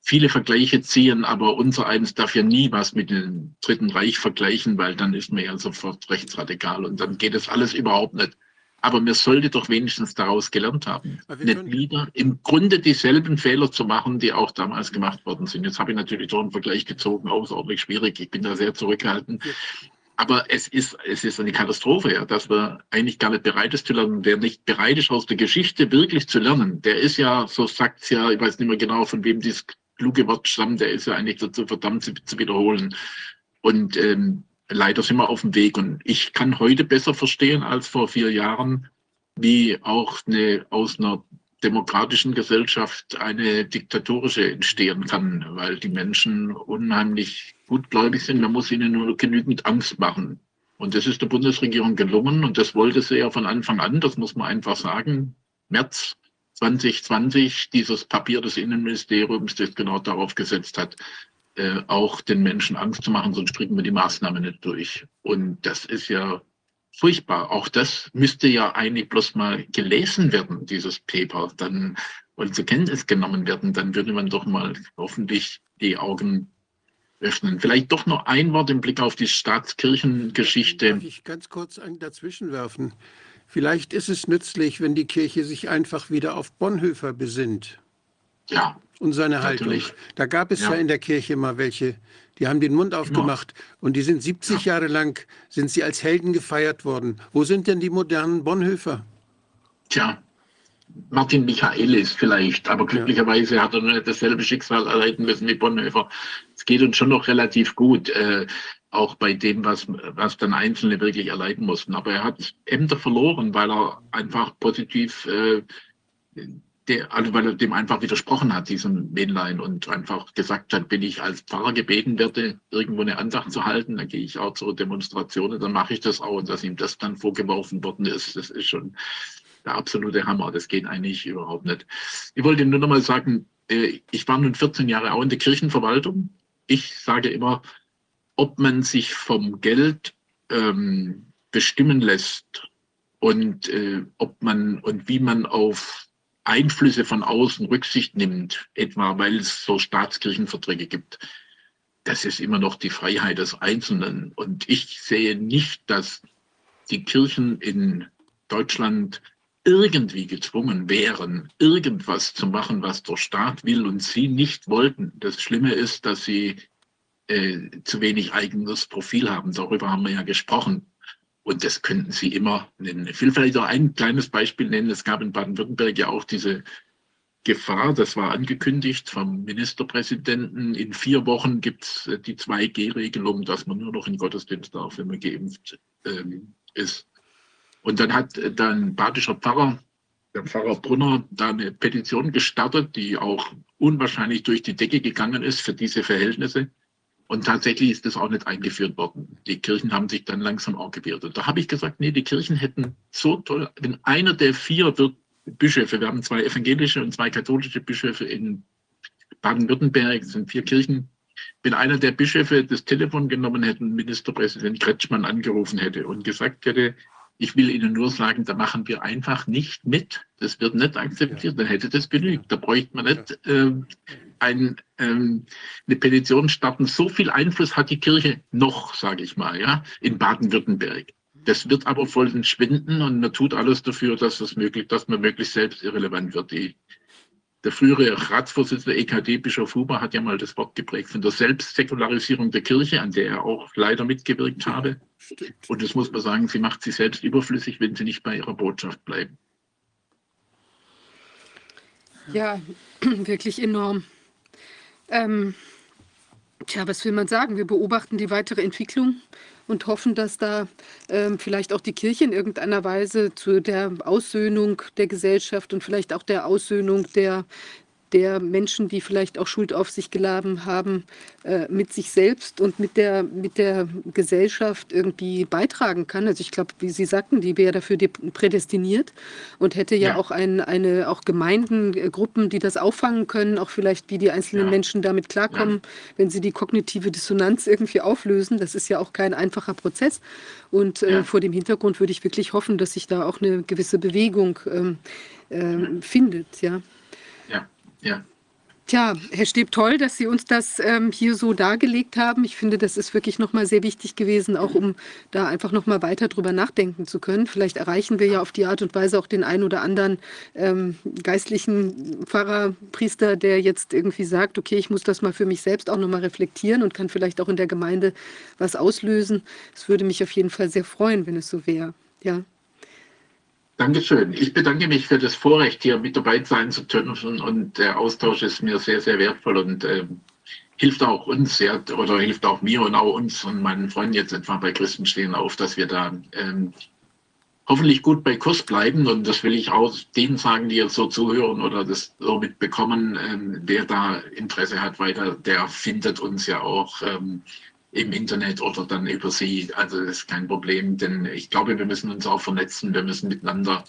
viele Vergleiche ziehen, aber unser eins darf ja nie was mit dem Dritten Reich vergleichen, weil dann ist man ja sofort rechtsradikal und dann geht das alles überhaupt nicht. Aber mir sollte doch wenigstens daraus gelernt haben, nicht wieder im Grunde dieselben Fehler zu machen, die auch damals gemacht worden sind. Jetzt habe ich natürlich doch einen Vergleich gezogen, außerordentlich schwierig. Ich bin da sehr zurückhaltend. Aber es ist, es ist eine Katastrophe, ja, dass man eigentlich gar nicht bereit ist zu lernen. Wer nicht bereit ist, aus der Geschichte wirklich zu lernen, der ist ja, so sagt es ja, ich weiß nicht mehr genau, von wem dieses kluge Wort stammt, der ist ja eigentlich dazu verdammt zu, zu wiederholen. Und ähm, leider sind wir auf dem Weg. Und ich kann heute besser verstehen als vor vier Jahren, wie auch eine, aus einer demokratischen Gesellschaft eine diktatorische entstehen kann, weil die Menschen unheimlich gutgläubig sind. Man muss ihnen nur genügend Angst machen. Und das ist der Bundesregierung gelungen und das wollte sie ja von Anfang an, das muss man einfach sagen. März 2020, dieses Papier des Innenministeriums, das genau darauf gesetzt hat, äh, auch den Menschen Angst zu machen, sonst kriegen wir die Maßnahmen nicht durch. Und das ist ja furchtbar. Auch das müsste ja eigentlich bloß mal gelesen werden, dieses Paper, dann und zur Kenntnis genommen werden, dann würde man doch mal hoffentlich die Augen öffnen. Vielleicht doch noch ein Wort im Blick auf die Staatskirchengeschichte. Darf ich ganz kurz dazwischen werfen? Vielleicht ist es nützlich, wenn die Kirche sich einfach wieder auf Bonhoeffer besinnt. Ja. Und seine natürlich. Haltung. Da gab es ja. ja. in der Kirche mal welche, die haben den Mund aufgemacht Immer. und die sind 70 ja. Jahre lang, sind sie als Helden gefeiert worden. Wo sind denn die modernen Bonhoeffer? Tja, Martin Michaelis vielleicht, aber glücklicherweise ja. hat er nicht dasselbe Schicksal erleiden müssen wie Bonhoeffer. Es geht uns schon noch relativ gut, äh, auch bei dem, was, was dann Einzelne wirklich erleiden mussten. Aber er hat Ämter verloren, weil er einfach positiv äh, der, also weil er dem einfach widersprochen hat, diesem Männlein, und einfach gesagt hat, wenn ich als Pfarrer gebeten werde, irgendwo eine Andacht zu halten, dann gehe ich auch zur Demonstration und dann mache ich das auch. Und dass ihm das dann vorgeworfen worden ist, das ist schon der absolute Hammer. Das geht eigentlich überhaupt nicht. Ich wollte nur noch mal sagen, äh, ich war nun 14 Jahre auch in der Kirchenverwaltung. Ich sage immer, ob man sich vom Geld ähm, bestimmen lässt und äh, ob man und wie man auf Einflüsse von außen Rücksicht nimmt, etwa weil es so Staatskirchenverträge gibt, das ist immer noch die Freiheit des Einzelnen. Und ich sehe nicht, dass die Kirchen in Deutschland irgendwie gezwungen wären, irgendwas zu machen, was der Staat will und sie nicht wollten. Das Schlimme ist, dass sie äh, zu wenig eigenes Profil haben. Darüber haben wir ja gesprochen. Und das könnten Sie immer nennen. Ich will vielleicht auch ein kleines Beispiel nennen. Es gab in Baden-Württemberg ja auch diese Gefahr, das war angekündigt vom Ministerpräsidenten. In vier Wochen gibt es äh, die 2G-Regelung, dass man nur noch in Gottesdienst darf, wenn man geimpft ähm, ist. Und dann hat äh, dann badischer Pfarrer, der Pfarrer Brunner, da eine Petition gestartet, die auch unwahrscheinlich durch die Decke gegangen ist für diese Verhältnisse. Und tatsächlich ist das auch nicht eingeführt worden. Die Kirchen haben sich dann langsam auch gewehrt. Und da habe ich gesagt, nee, die Kirchen hätten so toll, wenn einer der vier Bischöfe, wir haben zwei evangelische und zwei katholische Bischöfe in Baden-Württemberg, es sind vier Kirchen, wenn einer der Bischöfe das Telefon genommen hätte und Ministerpräsident Kretschmann angerufen hätte und gesagt hätte, ich will Ihnen nur sagen, da machen wir einfach nicht mit. Das wird nicht akzeptiert. Dann hätte das genügt. Da bräuchte man nicht äh, ein, ähm, eine Petition starten. So viel Einfluss hat die Kirche noch, sage ich mal, ja, in Baden-Württemberg. Das wird aber voll entschwinden und man tut alles dafür, dass das möglich, dass man möglichst selbst irrelevant wird. Die, der frühere Ratsvorsitzende EKD, Bischof Huber, hat ja mal das Wort geprägt von der Selbstsäkularisierung der Kirche, an der er auch leider mitgewirkt habe. Und das muss man sagen, sie macht sich selbst überflüssig, wenn sie nicht bei ihrer Botschaft bleiben. Ja, wirklich enorm. Ähm, tja, was will man sagen? Wir beobachten die weitere Entwicklung und hoffen, dass da ähm, vielleicht auch die Kirche in irgendeiner Weise zu der Aussöhnung der Gesellschaft und vielleicht auch der Aussöhnung der, der Menschen, die vielleicht auch Schuld auf sich geladen haben, äh, mit sich selbst und mit der, mit der Gesellschaft irgendwie beitragen kann. Also ich glaube, wie Sie sagten, die wäre dafür prädestiniert und hätte ja, ja. auch ein, eine auch Gemeinden, äh, Gruppen, die das auffangen können, auch vielleicht wie die einzelnen ja. Menschen damit klarkommen, ja. wenn sie die kognitive Dissonanz irgendwie auflösen. Das ist ja auch kein einfacher Prozess. Und äh, vor dem Hintergrund würde ich wirklich hoffen, dass sich da auch eine gewisse Bewegung ähm, äh, findet. Ja. Ja. Tja, Herr Steb, toll, dass Sie uns das ähm, hier so dargelegt haben. Ich finde, das ist wirklich nochmal sehr wichtig gewesen, auch um da einfach nochmal weiter drüber nachdenken zu können. Vielleicht erreichen wir ja auf die Art und Weise auch den einen oder anderen ähm, geistlichen Pfarrer, Priester, der jetzt irgendwie sagt, okay, ich muss das mal für mich selbst auch nochmal reflektieren und kann vielleicht auch in der Gemeinde was auslösen. Es würde mich auf jeden Fall sehr freuen, wenn es so wäre. Ja. Dankeschön. Ich bedanke mich für das Vorrecht, hier mit dabei sein zu dürfen und der Austausch ist mir sehr, sehr wertvoll und äh, hilft auch uns sehr oder hilft auch mir und auch uns und meinen Freunden jetzt etwa bei Christen stehen auf, dass wir da ähm, hoffentlich gut bei Kurs bleiben und das will ich auch denen sagen, die jetzt so zuhören oder das so mitbekommen, ähm, wer da Interesse hat weiter, der findet uns ja auch ähm, im Internet oder dann über sie. Also das ist kein Problem, denn ich glaube, wir müssen uns auch vernetzen, wir müssen miteinander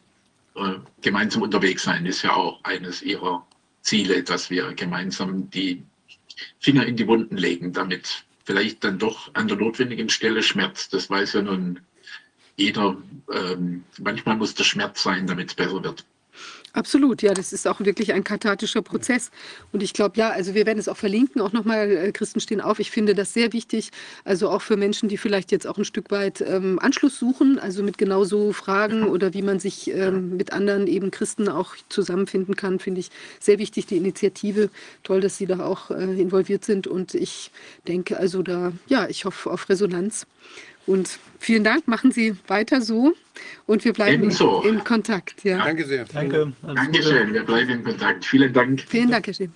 äh, gemeinsam unterwegs sein, ist ja auch eines ihrer Ziele, dass wir gemeinsam die Finger in die Wunden legen, damit vielleicht dann doch an der notwendigen Stelle Schmerz, das weiß ja nun jeder, ähm, manchmal muss der Schmerz sein, damit es besser wird. Absolut, ja, das ist auch wirklich ein kathartischer Prozess. Und ich glaube, ja, also wir werden es auch verlinken, auch nochmal, äh, Christen stehen auf. Ich finde das sehr wichtig, also auch für Menschen, die vielleicht jetzt auch ein Stück weit ähm, Anschluss suchen, also mit genau so Fragen oder wie man sich ähm, mit anderen eben Christen auch zusammenfinden kann, finde ich sehr wichtig, die Initiative. Toll, dass Sie da auch äh, involviert sind. Und ich denke also da, ja, ich hoffe auf Resonanz. Und vielen Dank, machen Sie weiter so und wir bleiben Ebenso. in Kontakt. Ja. Danke sehr. Danke. Dankeschön, wir bleiben in Kontakt. Vielen Dank. Vielen Dank, Herr Schimm.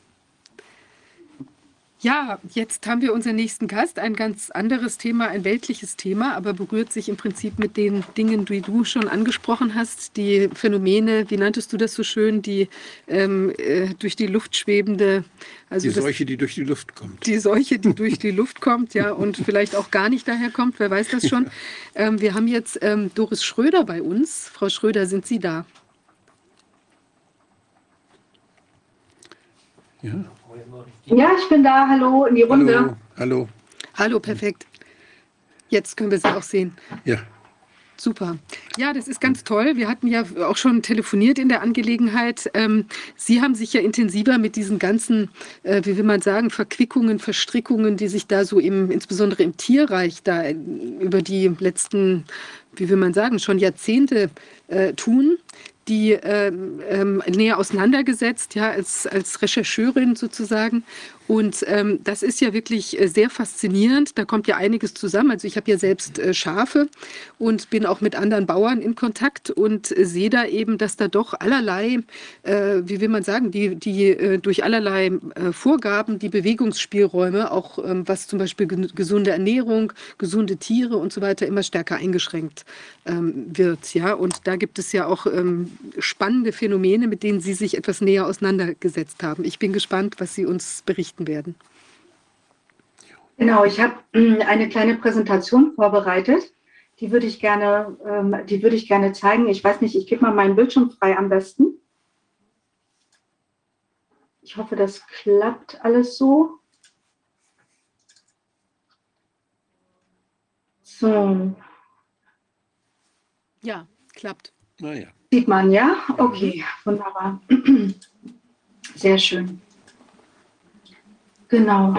Ja, jetzt haben wir unseren nächsten Gast, ein ganz anderes Thema, ein weltliches Thema, aber berührt sich im Prinzip mit den Dingen, die du schon angesprochen hast, die Phänomene, wie nanntest du das so schön, die ähm, äh, durch die Luft schwebende. Also die Seuche, das, die durch die Luft kommt. Die Seuche, die durch die Luft kommt, ja, und vielleicht auch gar nicht daher kommt, wer weiß das schon. Ähm, wir haben jetzt ähm, Doris Schröder bei uns. Frau Schröder, sind Sie da? Ja. Ja, ich bin da. Hallo in die Runde. Hallo. Hallo, Hallo perfekt. Jetzt können wir Sie auch sehen. Ja. Super. Ja, das ist ganz toll. Wir hatten ja auch schon telefoniert in der Angelegenheit. Ähm, Sie haben sich ja intensiver mit diesen ganzen, äh, wie will man sagen, Verquickungen, Verstrickungen, die sich da so im, insbesondere im Tierreich da über die letzten, wie will man sagen, schon Jahrzehnte äh, tun die ähm, ähm, näher auseinandergesetzt, ja, als, als Rechercheurin sozusagen. Und ähm, das ist ja wirklich äh, sehr faszinierend. Da kommt ja einiges zusammen. Also ich habe ja selbst äh, Schafe und bin auch mit anderen Bauern in Kontakt und äh, sehe da eben, dass da doch allerlei, äh, wie will man sagen, die, die äh, durch allerlei äh, Vorgaben die Bewegungsspielräume, auch ähm, was zum Beispiel gesunde Ernährung, gesunde Tiere und so weiter, immer stärker eingeschränkt ähm, wird. Ja, und da gibt es ja auch ähm, spannende Phänomene, mit denen Sie sich etwas näher auseinandergesetzt haben. Ich bin gespannt, was Sie uns berichten berichten werden. Genau, ich habe hm, eine kleine Präsentation vorbereitet. Die würde ich gerne, ähm, die würde ich gerne zeigen. Ich weiß nicht, ich gebe mal meinen Bildschirm frei am besten. Ich hoffe, das klappt alles so. So. Ja, klappt. Naja. Sieht man, ja? Okay, wunderbar. Sehr schön. Genau.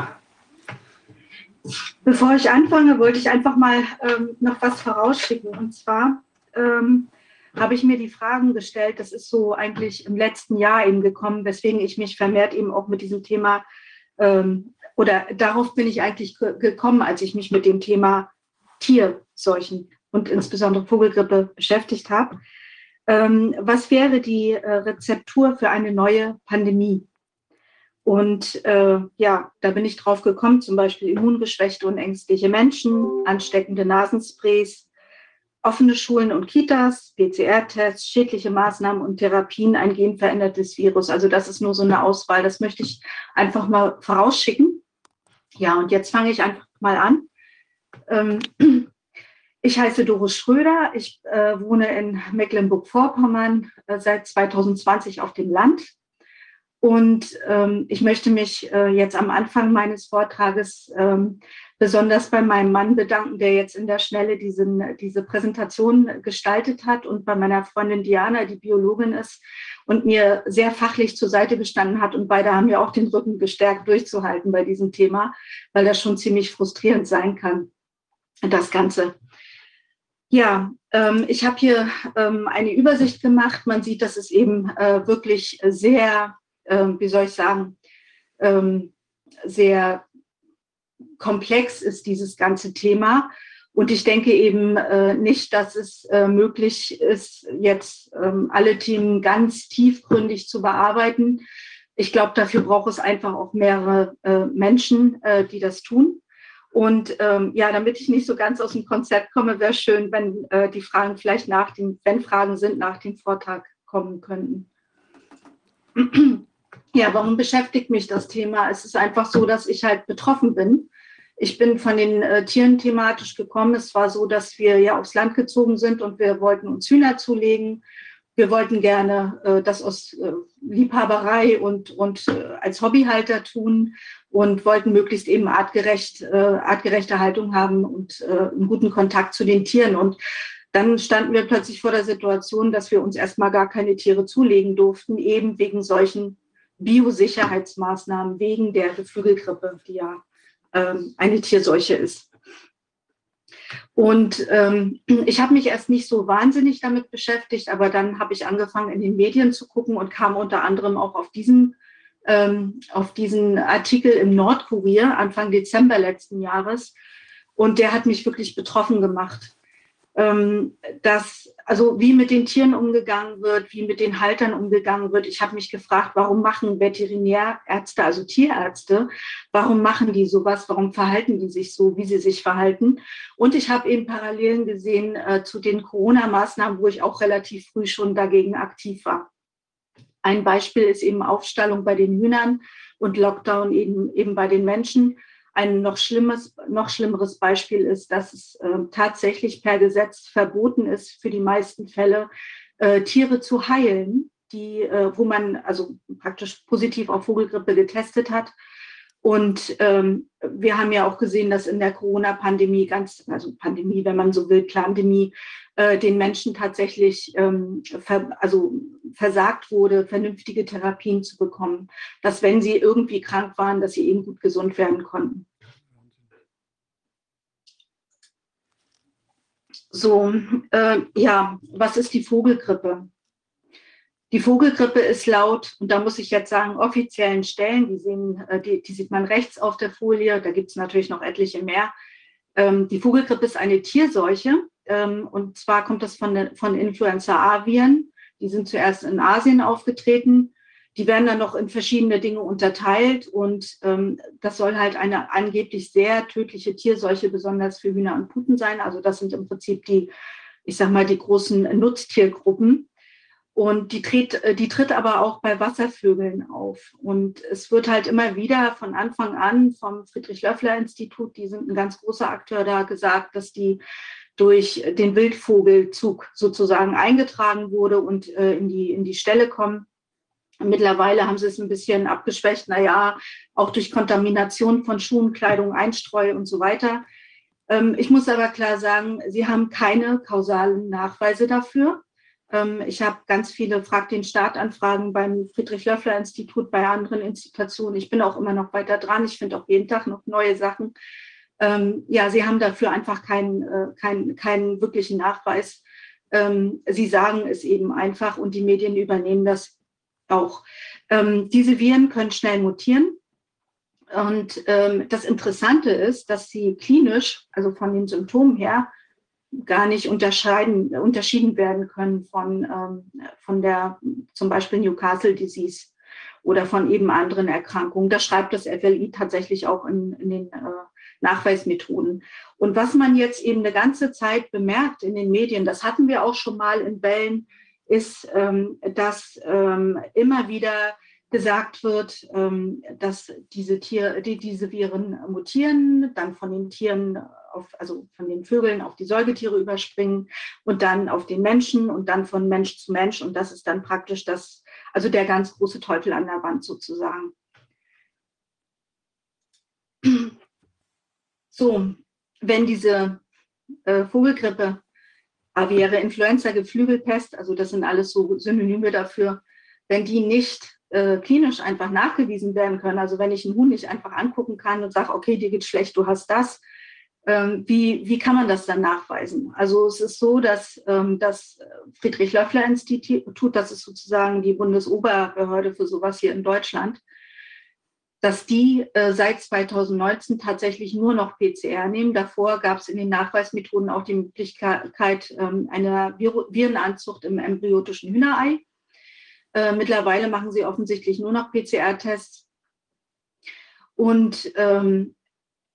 Bevor ich anfange, wollte ich einfach mal ähm, noch was vorausschicken. Und zwar ähm, habe ich mir die Fragen gestellt, das ist so eigentlich im letzten Jahr eben gekommen, weswegen ich mich vermehrt eben auch mit diesem Thema ähm, oder darauf bin ich eigentlich gekommen, als ich mich mit dem Thema Tierseuchen und insbesondere Vogelgrippe beschäftigt habe. Ähm, was wäre die äh, Rezeptur für eine neue Pandemie? Und äh, ja, da bin ich drauf gekommen, zum Beispiel immungeschwächte und ängstliche Menschen, ansteckende Nasensprays, offene Schulen und Kitas, PCR-Tests, schädliche Maßnahmen und Therapien, ein genverändertes Virus. Also das ist nur so eine Auswahl. Das möchte ich einfach mal vorausschicken. Ja, und jetzt fange ich einfach mal an. Ähm, ich heiße Doris Schröder. Ich äh, wohne in Mecklenburg-Vorpommern äh, seit 2020 auf dem Land und ähm, ich möchte mich äh, jetzt am Anfang meines Vortrages ähm, besonders bei meinem Mann bedanken, der jetzt in der Schnelle diesen, diese Präsentation gestaltet hat und bei meiner Freundin Diana, die Biologin ist und mir sehr fachlich zur Seite gestanden hat. Und beide haben mir auch den Rücken gestärkt, durchzuhalten bei diesem Thema, weil das schon ziemlich frustrierend sein kann, das Ganze. Ja, ähm, ich habe hier ähm, eine Übersicht gemacht. Man sieht, dass es eben äh, wirklich sehr wie soll ich sagen, ähm, sehr komplex ist, dieses ganze Thema. Und ich denke eben äh, nicht, dass es äh, möglich ist, jetzt ähm, alle Themen ganz tiefgründig zu bearbeiten. Ich glaube, dafür braucht es einfach auch mehrere äh, Menschen, äh, die das tun. Und ähm, ja, damit ich nicht so ganz aus dem Konzept komme, wäre schön, wenn äh, die Fragen vielleicht nach dem, wenn Fragen sind, nach dem Vortrag kommen könnten. Ja, warum beschäftigt mich das Thema? Es ist einfach so, dass ich halt betroffen bin. Ich bin von den äh, Tieren thematisch gekommen. Es war so, dass wir ja aufs Land gezogen sind und wir wollten uns Hühner zulegen. Wir wollten gerne äh, das aus äh, Liebhaberei und, und äh, als Hobbyhalter tun und wollten möglichst eben artgerecht, äh, artgerechte Haltung haben und äh, einen guten Kontakt zu den Tieren. Und dann standen wir plötzlich vor der Situation, dass wir uns erstmal gar keine Tiere zulegen durften, eben wegen solchen Biosicherheitsmaßnahmen wegen der Geflügelgrippe, die ja ähm, eine Tierseuche ist. Und ähm, ich habe mich erst nicht so wahnsinnig damit beschäftigt, aber dann habe ich angefangen, in den Medien zu gucken und kam unter anderem auch auf diesen, ähm, auf diesen Artikel im Nordkurier Anfang Dezember letzten Jahres. Und der hat mich wirklich betroffen gemacht dass, also wie mit den Tieren umgegangen wird, wie mit den Haltern umgegangen wird. Ich habe mich gefragt, warum machen Veterinärärzte, also Tierärzte, warum machen die sowas, warum verhalten die sich so, wie sie sich verhalten. Und ich habe eben Parallelen gesehen äh, zu den Corona-Maßnahmen, wo ich auch relativ früh schon dagegen aktiv war. Ein Beispiel ist eben Aufstallung bei den Hühnern und Lockdown eben, eben bei den Menschen. Ein noch, schlimmes, noch schlimmeres Beispiel ist, dass es äh, tatsächlich per Gesetz verboten ist, für die meisten Fälle äh, Tiere zu heilen, die, äh, wo man also praktisch positiv auf Vogelgrippe getestet hat. Und ähm, wir haben ja auch gesehen, dass in der Corona-Pandemie, ganz, also Pandemie, wenn man so will, Plandemie, äh, den Menschen tatsächlich ähm, ver, also versagt wurde, vernünftige Therapien zu bekommen. Dass wenn sie irgendwie krank waren, dass sie eben gut gesund werden konnten. So, äh, ja, was ist die Vogelgrippe? Die Vogelgrippe ist laut, und da muss ich jetzt sagen, offiziellen Stellen, die, sehen, äh, die, die sieht man rechts auf der Folie, da gibt es natürlich noch etliche mehr. Ähm, die Vogelgrippe ist eine Tierseuche, ähm, und zwar kommt das von, von Influenza-A-Viren. Die sind zuerst in Asien aufgetreten die werden dann noch in verschiedene Dinge unterteilt und ähm, das soll halt eine angeblich sehr tödliche Tierseuche besonders für Hühner und Puten sein. Also das sind im Prinzip die, ich sag mal, die großen Nutztiergruppen. Und die tritt, die tritt aber auch bei Wasservögeln auf. Und es wird halt immer wieder von Anfang an vom Friedrich-Löffler-Institut, die sind ein ganz großer Akteur da, gesagt, dass die durch den Wildvogelzug sozusagen eingetragen wurde und äh, in, die, in die Stelle kommen. Mittlerweile haben sie es ein bisschen abgeschwächt, naja, auch durch Kontamination von Schuhen, Kleidung, Einstreu und so weiter. Ähm, ich muss aber klar sagen, sie haben keine kausalen Nachweise dafür. Ähm, ich habe ganz viele Frag den Staat-Anfragen beim Friedrich-Löffler-Institut, bei anderen Institutionen. Ich bin auch immer noch weiter dran. Ich finde auch jeden Tag noch neue Sachen. Ähm, ja, sie haben dafür einfach keinen, äh, keinen, keinen wirklichen Nachweis. Ähm, sie sagen es eben einfach und die Medien übernehmen das auch. Diese Viren können schnell mutieren. Und das Interessante ist, dass sie klinisch, also von den Symptomen her, gar nicht unterscheiden, unterschieden werden können von, ähm, von der zum Beispiel Newcastle Disease oder von eben anderen Erkrankungen. Das schreibt das FLI tatsächlich auch in, in den äh, Nachweismethoden. Und was man jetzt eben eine ganze Zeit bemerkt in den Medien, das hatten wir auch schon mal in Wellen, ist, ähm, dass ähm, immer wieder gesagt wird, ähm, dass diese, Tier, die, diese Viren mutieren, dann von den Tieren auf, also von den Vögeln auf die Säugetiere überspringen und dann auf den Menschen und dann von Mensch zu Mensch. Und das ist dann praktisch das, also der ganz große Teufel an der Wand sozusagen. So, wenn diese äh, Vogelgrippe, aviäre Influenza, Geflügelpest, also das sind alles so Synonyme dafür, wenn die nicht äh, klinisch einfach nachgewiesen werden können, also wenn ich einen Huhn nicht einfach angucken kann und sage, okay, dir geht schlecht, du hast das, wie, wie kann man das dann nachweisen? Also es ist so, dass ähm, das Friedrich-Löffler-Institut, das ist sozusagen die Bundesoberbehörde für sowas hier in Deutschland, dass die äh, seit 2019 tatsächlich nur noch PCR nehmen. Davor gab es in den Nachweismethoden auch die Möglichkeit ähm, einer Vir Virenanzucht im embryotischen Hühnerei. Äh, mittlerweile machen sie offensichtlich nur noch PCR-Tests. Und ähm,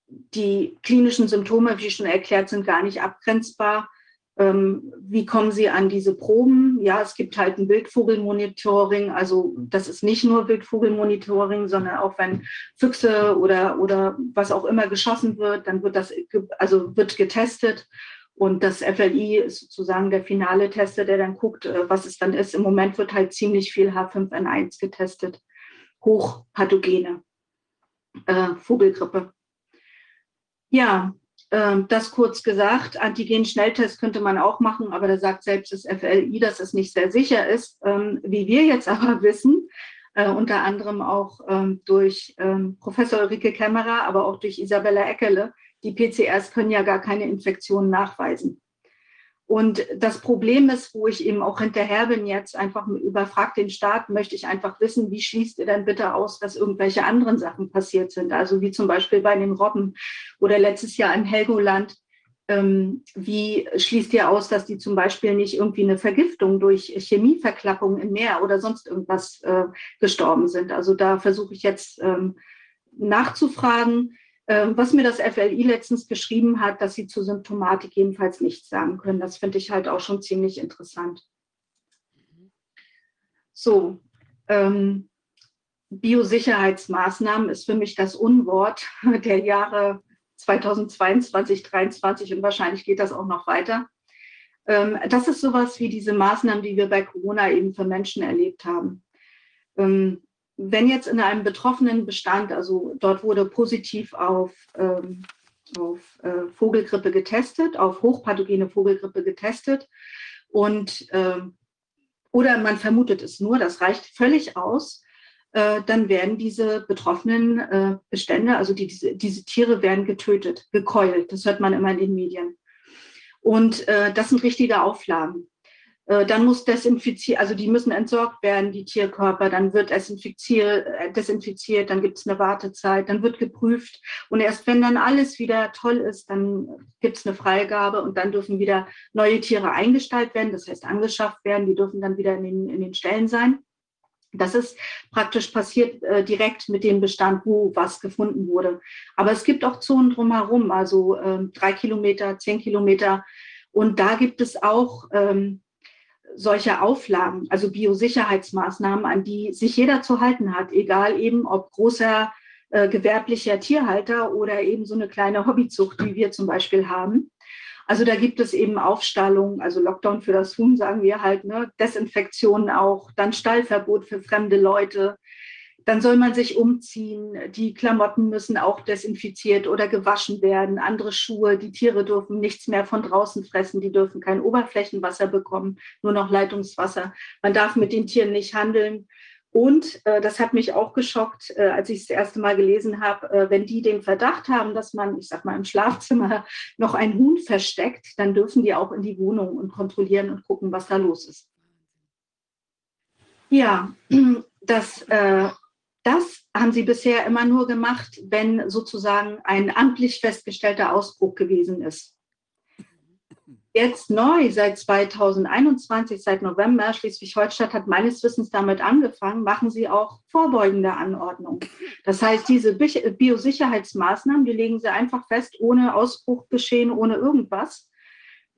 die klinischen Symptome, wie schon erklärt, sind gar nicht abgrenzbar. Ähm, wie kommen Sie an diese Proben? Ja, es gibt halt ein Wildvogelmonitoring. Also das ist nicht nur Wildvogelmonitoring, sondern auch wenn Füchse oder, oder was auch immer geschossen wird, dann wird das also wird getestet. Und das FLI ist sozusagen der finale Tester, der dann guckt, äh, was es dann ist. Im Moment wird halt ziemlich viel H5N1 getestet. Hochpathogene äh, Vogelgrippe. Ja, ähm, das kurz gesagt, Antigen-Schnelltest könnte man auch machen, aber da sagt selbst das FLI, dass es nicht sehr sicher ist. Ähm, wie wir jetzt aber wissen, äh, unter anderem auch ähm, durch Professor Ulrike Kämmerer, aber auch durch Isabella Eckele, die PCRs können ja gar keine Infektionen nachweisen. Und das Problem ist, wo ich eben auch hinterher bin jetzt, einfach überfragt den Staat, möchte ich einfach wissen, wie schließt ihr denn bitte aus, dass irgendwelche anderen Sachen passiert sind? Also wie zum Beispiel bei den Robben oder letztes Jahr in Helgoland. Ähm, wie schließt ihr aus, dass die zum Beispiel nicht irgendwie eine Vergiftung durch Chemieverklappung im Meer oder sonst irgendwas äh, gestorben sind? Also da versuche ich jetzt ähm, nachzufragen. Ähm, was mir das FLI letztens geschrieben hat, dass sie zur Symptomatik jedenfalls nichts sagen können. Das finde ich halt auch schon ziemlich interessant. So, ähm, Biosicherheitsmaßnahmen ist für mich das Unwort der Jahre 2022, 2023 und wahrscheinlich geht das auch noch weiter. Ähm, das ist sowas wie diese Maßnahmen, die wir bei Corona eben für Menschen erlebt haben. Ähm, wenn jetzt in einem betroffenen Bestand, also dort wurde positiv auf, ähm, auf äh, Vogelgrippe getestet, auf hochpathogene Vogelgrippe getestet und äh, oder man vermutet es nur, das reicht völlig aus, äh, dann werden diese betroffenen äh, Bestände, also die, diese, diese Tiere werden getötet, gekeult. Das hört man immer in den Medien. Und äh, das sind richtige Auflagen. Äh, dann muss desinfiziert, also die müssen entsorgt werden, die Tierkörper, dann wird desinfiziert, äh, desinfiziert dann gibt es eine Wartezeit, dann wird geprüft und erst wenn dann alles wieder toll ist, dann gibt es eine Freigabe und dann dürfen wieder neue Tiere eingestellt werden, das heißt angeschafft werden, die dürfen dann wieder in den, in den Stellen sein. Das ist praktisch passiert äh, direkt mit dem Bestand, wo was gefunden wurde. Aber es gibt auch Zonen drumherum, also äh, drei Kilometer, zehn Kilometer. Und da gibt es auch ähm, solche Auflagen, also Biosicherheitsmaßnahmen, an die sich jeder zu halten hat, egal eben ob großer äh, gewerblicher Tierhalter oder eben so eine kleine Hobbyzucht, wie wir zum Beispiel haben. Also da gibt es eben Aufstallung, also Lockdown für das Huhn, sagen wir halt, ne? Desinfektionen auch, dann Stallverbot für fremde Leute. Dann soll man sich umziehen. Die Klamotten müssen auch desinfiziert oder gewaschen werden. Andere Schuhe. Die Tiere dürfen nichts mehr von draußen fressen. Die dürfen kein Oberflächenwasser bekommen, nur noch Leitungswasser. Man darf mit den Tieren nicht handeln. Und äh, das hat mich auch geschockt, äh, als ich es das erste Mal gelesen habe, äh, wenn die den Verdacht haben, dass man, ich sag mal, im Schlafzimmer noch ein Huhn versteckt, dann dürfen die auch in die Wohnung und kontrollieren und gucken, was da los ist. Ja, das äh, das haben sie bisher immer nur gemacht, wenn sozusagen ein amtlich festgestellter Ausbruch gewesen ist. Jetzt neu, seit 2021, seit November, Schleswig-Holstein hat meines Wissens damit angefangen, machen sie auch vorbeugende Anordnungen. Das heißt, diese Biosicherheitsmaßnahmen, die legen sie einfach fest, ohne Ausbruchgeschehen, ohne irgendwas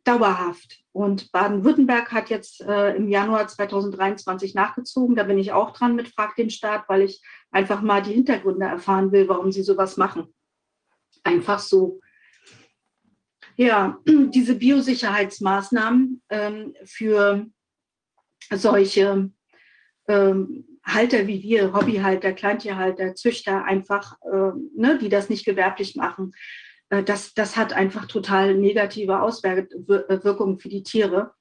dauerhaft. Und Baden-Württemberg hat jetzt äh, im Januar 2023 nachgezogen. Da bin ich auch dran mit Frag den Staat, weil ich einfach mal die Hintergründe erfahren will, warum sie sowas machen. Einfach so. Ja, diese Biosicherheitsmaßnahmen ähm, für solche ähm, Halter wie wir, Hobbyhalter, Kleintierhalter, Züchter, einfach, äh, ne, die das nicht gewerblich machen, äh, das, das hat einfach total negative Auswirkungen für die Tiere.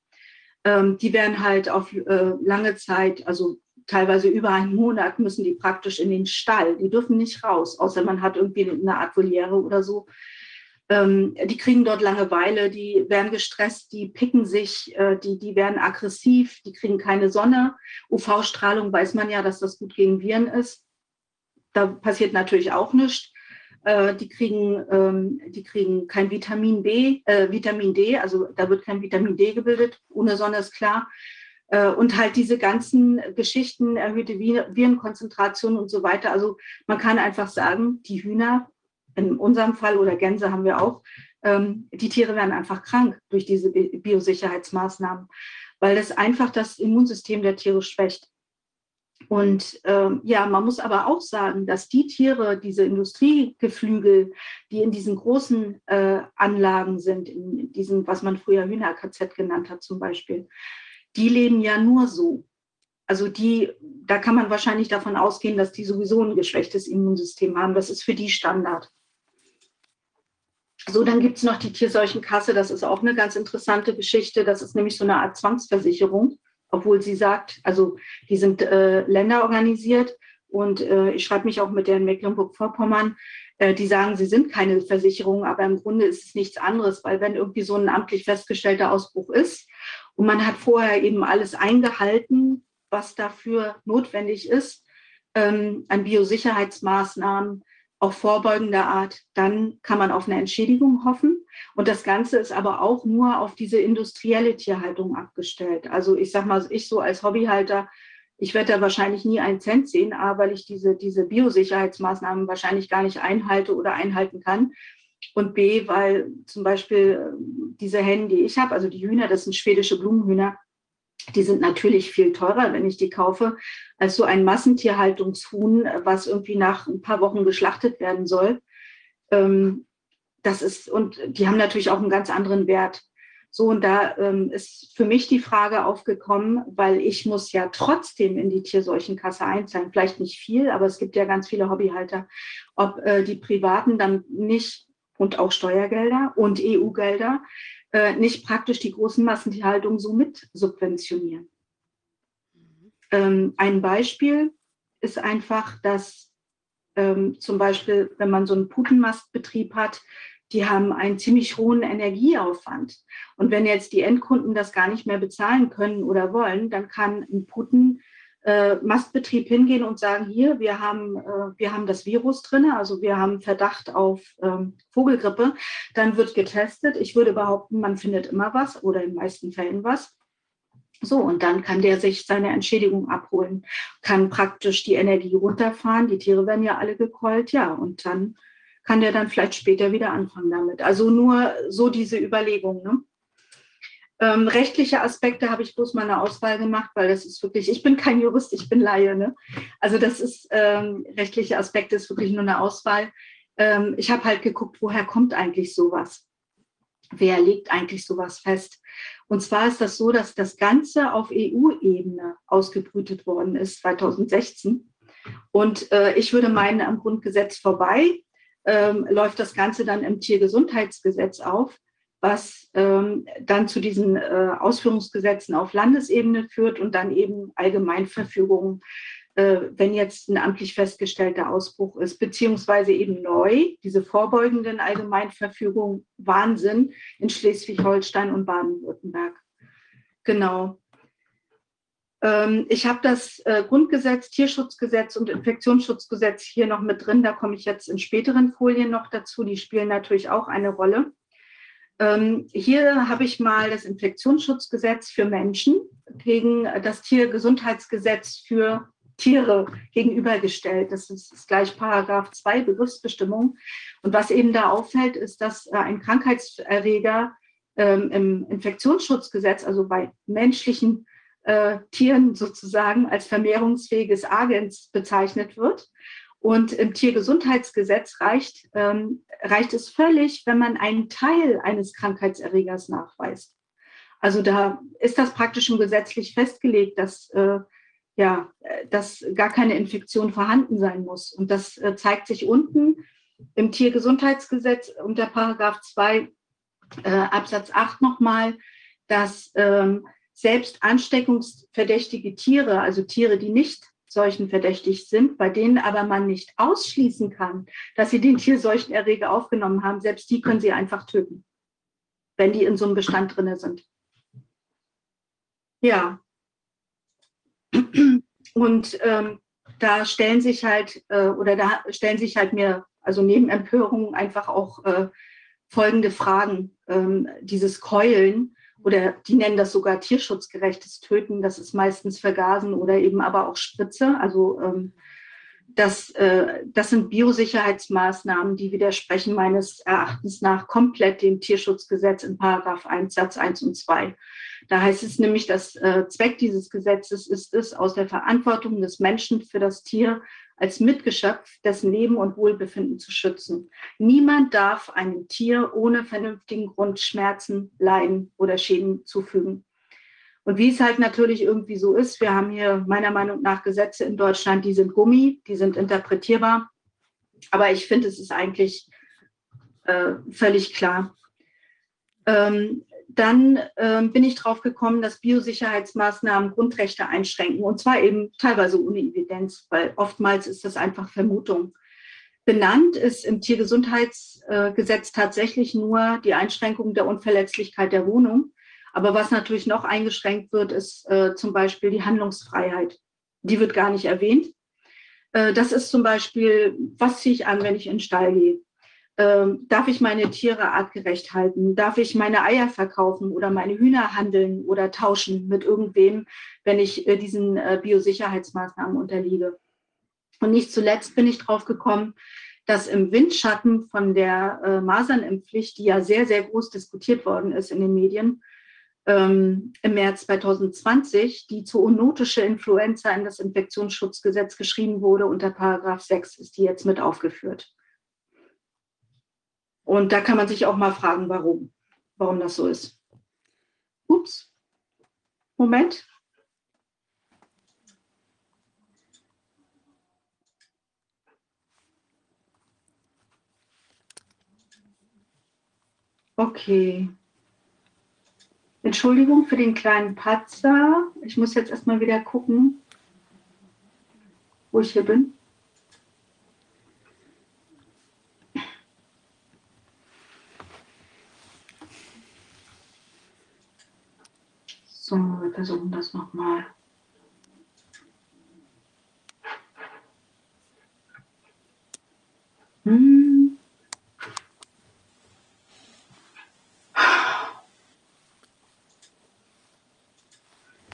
Ähm, die werden halt auf äh, lange Zeit, also teilweise über einen Monat, müssen die praktisch in den Stall. Die dürfen nicht raus, außer man hat irgendwie eine Art Voliere oder so. Ähm, die kriegen dort Langeweile, die werden gestresst, die picken sich, äh, die, die werden aggressiv, die kriegen keine Sonne. UV-Strahlung weiß man ja, dass das gut gegen Viren ist. Da passiert natürlich auch nichts. Äh, die, kriegen, ähm, die kriegen kein Vitamin B, äh, Vitamin D, also da wird kein Vitamin D gebildet, ohne Sonne ist klar. Äh, und halt diese ganzen Geschichten, erhöhte Virenkonzentration und so weiter. Also man kann einfach sagen, die Hühner, in unserem Fall oder Gänse haben wir auch, ähm, die Tiere werden einfach krank durch diese Biosicherheitsmaßnahmen, weil das einfach das Immunsystem der Tiere schwächt. Und ähm, ja, man muss aber auch sagen, dass die Tiere, diese Industriegeflügel, die in diesen großen äh, Anlagen sind, in diesen, was man früher Hühner-KZ genannt hat zum Beispiel, die leben ja nur so. Also die, da kann man wahrscheinlich davon ausgehen, dass die sowieso ein geschwächtes Immunsystem haben. Das ist für die Standard. So, dann gibt es noch die Tierseuchenkasse. Das ist auch eine ganz interessante Geschichte. Das ist nämlich so eine Art Zwangsversicherung obwohl sie sagt, also die sind äh, länderorganisiert und äh, ich schreibe mich auch mit der in Mecklenburg-Vorpommern, äh, die sagen, sie sind keine Versicherung, aber im Grunde ist es nichts anderes, weil wenn irgendwie so ein amtlich festgestellter Ausbruch ist und man hat vorher eben alles eingehalten, was dafür notwendig ist, ähm, an Biosicherheitsmaßnahmen, auch vorbeugender Art, dann kann man auf eine Entschädigung hoffen. Und das Ganze ist aber auch nur auf diese industrielle Tierhaltung abgestellt. Also ich sage mal, ich so als Hobbyhalter, ich werde da wahrscheinlich nie einen Cent sehen, A, weil ich diese, diese Biosicherheitsmaßnahmen wahrscheinlich gar nicht einhalte oder einhalten kann. Und B, weil zum Beispiel diese Hennen, die ich habe, also die Hühner, das sind schwedische Blumenhühner, die sind natürlich viel teurer, wenn ich die kaufe, als so ein Massentierhaltungshuhn, was irgendwie nach ein paar Wochen geschlachtet werden soll. Ähm, das ist, und die haben natürlich auch einen ganz anderen Wert. So, und da ähm, ist für mich die Frage aufgekommen, weil ich muss ja trotzdem in die Tierseuchenkasse einzahlen. Vielleicht nicht viel, aber es gibt ja ganz viele Hobbyhalter. Ob äh, die Privaten dann nicht und auch Steuergelder und EU-Gelder äh, nicht praktisch die großen Massentierhaltungen so mit subventionieren. Ähm, ein Beispiel ist einfach, dass ähm, zum Beispiel, wenn man so einen Putenmastbetrieb hat, die haben einen ziemlich hohen Energieaufwand. Und wenn jetzt die Endkunden das gar nicht mehr bezahlen können oder wollen, dann kann ein Puten äh, Mastbetrieb hingehen und sagen, hier, wir haben, äh, wir haben das Virus drin, also wir haben Verdacht auf ähm, Vogelgrippe, dann wird getestet. Ich würde behaupten, man findet immer was oder in den meisten Fällen was. So, und dann kann der sich seine Entschädigung abholen, kann praktisch die Energie runterfahren. Die Tiere werden ja alle gekeult, ja, und dann kann der dann vielleicht später wieder anfangen damit. Also nur so diese Überlegung. Ne? Ähm, rechtliche Aspekte habe ich bloß mal eine Auswahl gemacht, weil das ist wirklich, ich bin kein Jurist, ich bin Laie. Ne? Also das ist, ähm, rechtliche Aspekte ist wirklich nur eine Auswahl. Ähm, ich habe halt geguckt, woher kommt eigentlich sowas? Wer legt eigentlich sowas fest? Und zwar ist das so, dass das Ganze auf EU-Ebene ausgebrütet worden ist 2016. Und äh, ich würde meinen, am Grundgesetz vorbei ähm, läuft das Ganze dann im Tiergesundheitsgesetz auf, was ähm, dann zu diesen äh, Ausführungsgesetzen auf Landesebene führt und dann eben Allgemeinverfügungen äh, wenn jetzt ein amtlich festgestellter Ausbruch ist, beziehungsweise eben neu, diese vorbeugenden Allgemeinverfügungen Wahnsinn in Schleswig-Holstein und Baden-Württemberg. Genau. Ähm, ich habe das äh, Grundgesetz, Tierschutzgesetz und Infektionsschutzgesetz hier noch mit drin. Da komme ich jetzt in späteren Folien noch dazu. Die spielen natürlich auch eine Rolle. Ähm, hier habe ich mal das Infektionsschutzgesetz für Menschen gegen das Tiergesundheitsgesetz für Tiere gegenübergestellt. Das ist gleich Paragraph 2 Begriffsbestimmung. Und was eben da auffällt, ist, dass äh, ein Krankheitserreger ähm, im Infektionsschutzgesetz, also bei menschlichen äh, Tieren sozusagen als vermehrungsfähiges Agens bezeichnet wird. Und im Tiergesundheitsgesetz reicht, ähm, reicht es völlig, wenn man einen Teil eines Krankheitserregers nachweist. Also da ist das praktisch schon gesetzlich festgelegt, dass äh, ja, dass gar keine Infektion vorhanden sein muss. Und das äh, zeigt sich unten im Tiergesundheitsgesetz unter Paragraph 2 äh, Absatz 8 nochmal, dass ähm, selbst ansteckungsverdächtige Tiere, also Tiere, die nicht seuchenverdächtig sind, bei denen aber man nicht ausschließen kann, dass sie den Tierseuchenerreger aufgenommen haben, selbst die können sie einfach töten, wenn die in so einem Bestand drin sind. Ja, und ähm, da stellen sich halt, äh, oder da stellen sich halt mir, also neben Empörung einfach auch äh, folgende Fragen. Ähm, dieses Keulen, oder die nennen das sogar tierschutzgerechtes Töten, das ist meistens Vergasen oder eben aber auch Spritze. Also ähm, das, äh, das sind Biosicherheitsmaßnahmen, die widersprechen meines Erachtens nach komplett dem Tierschutzgesetz in Paragraph 1 Satz 1 und 2. Da heißt es nämlich, dass äh, Zweck dieses Gesetzes ist es, aus der Verantwortung des Menschen für das Tier als Mitgeschöpf dessen Leben und Wohlbefinden zu schützen. Niemand darf einem Tier ohne vernünftigen Grund Schmerzen, Leiden oder Schäden zufügen. Und wie es halt natürlich irgendwie so ist, wir haben hier meiner Meinung nach Gesetze in Deutschland, die sind Gummi, die sind interpretierbar. Aber ich finde, es ist eigentlich äh, völlig klar. Ähm, dann ähm, bin ich drauf gekommen, dass Biosicherheitsmaßnahmen Grundrechte einschränken und zwar eben teilweise ohne Evidenz, weil oftmals ist das einfach Vermutung. Benannt ist im Tiergesundheitsgesetz tatsächlich nur die Einschränkung der Unverletzlichkeit der Wohnung. Aber was natürlich noch eingeschränkt wird, ist äh, zum Beispiel die Handlungsfreiheit. Die wird gar nicht erwähnt. Äh, das ist zum Beispiel, was ziehe ich an, wenn ich in den Stall gehe? Ähm, darf ich meine Tiere artgerecht halten? Darf ich meine Eier verkaufen oder meine Hühner handeln oder tauschen mit irgendwem, wenn ich äh, diesen äh, Biosicherheitsmaßnahmen unterliege? Und nicht zuletzt bin ich drauf gekommen, dass im Windschatten von der äh, Masernimpfpflicht, die ja sehr, sehr groß diskutiert worden ist in den Medien, ähm, im März 2020, die zoonotische Influenza in das Infektionsschutzgesetz geschrieben wurde, unter Paragraph 6 ist die jetzt mit aufgeführt. Und da kann man sich auch mal fragen, warum, warum das so ist. Ups. Moment. Okay. Entschuldigung für den kleinen Patzer. Ich muss jetzt erstmal wieder gucken, wo ich hier bin. So, wir versuchen das nochmal. Hm.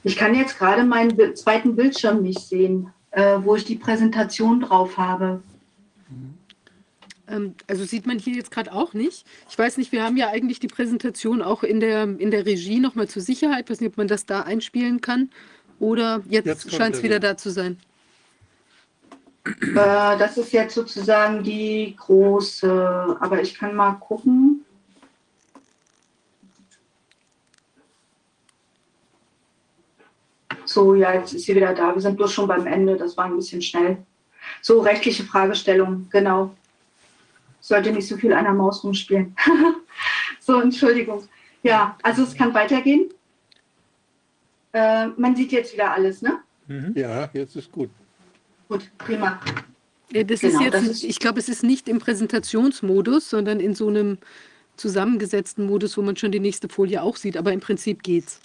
Ich kann jetzt gerade meinen zweiten Bildschirm nicht sehen, äh, wo ich die Präsentation drauf habe. Also sieht man hier jetzt gerade auch nicht. Ich weiß nicht, wir haben ja eigentlich die Präsentation auch in der, in der Regie nochmal zur Sicherheit. Ich weiß nicht, ob man das da einspielen kann. Oder jetzt, jetzt scheint es wieder da zu sein. Äh, das ist jetzt sozusagen die große, aber ich kann mal gucken. So, ja, jetzt ist sie wieder da. Wir sind bloß schon beim Ende. Das war ein bisschen schnell. So rechtliche Fragestellungen, genau. Sollte nicht so viel an der Maus rumspielen. so, Entschuldigung. Ja, also es kann weitergehen. Äh, man sieht jetzt wieder alles, ne? Mhm. Ja, jetzt ist gut. Gut, prima. Das genau, ist jetzt, das ist ich glaube, es ist nicht im Präsentationsmodus, sondern in so einem zusammengesetzten Modus, wo man schon die nächste Folie auch sieht, aber im Prinzip geht's.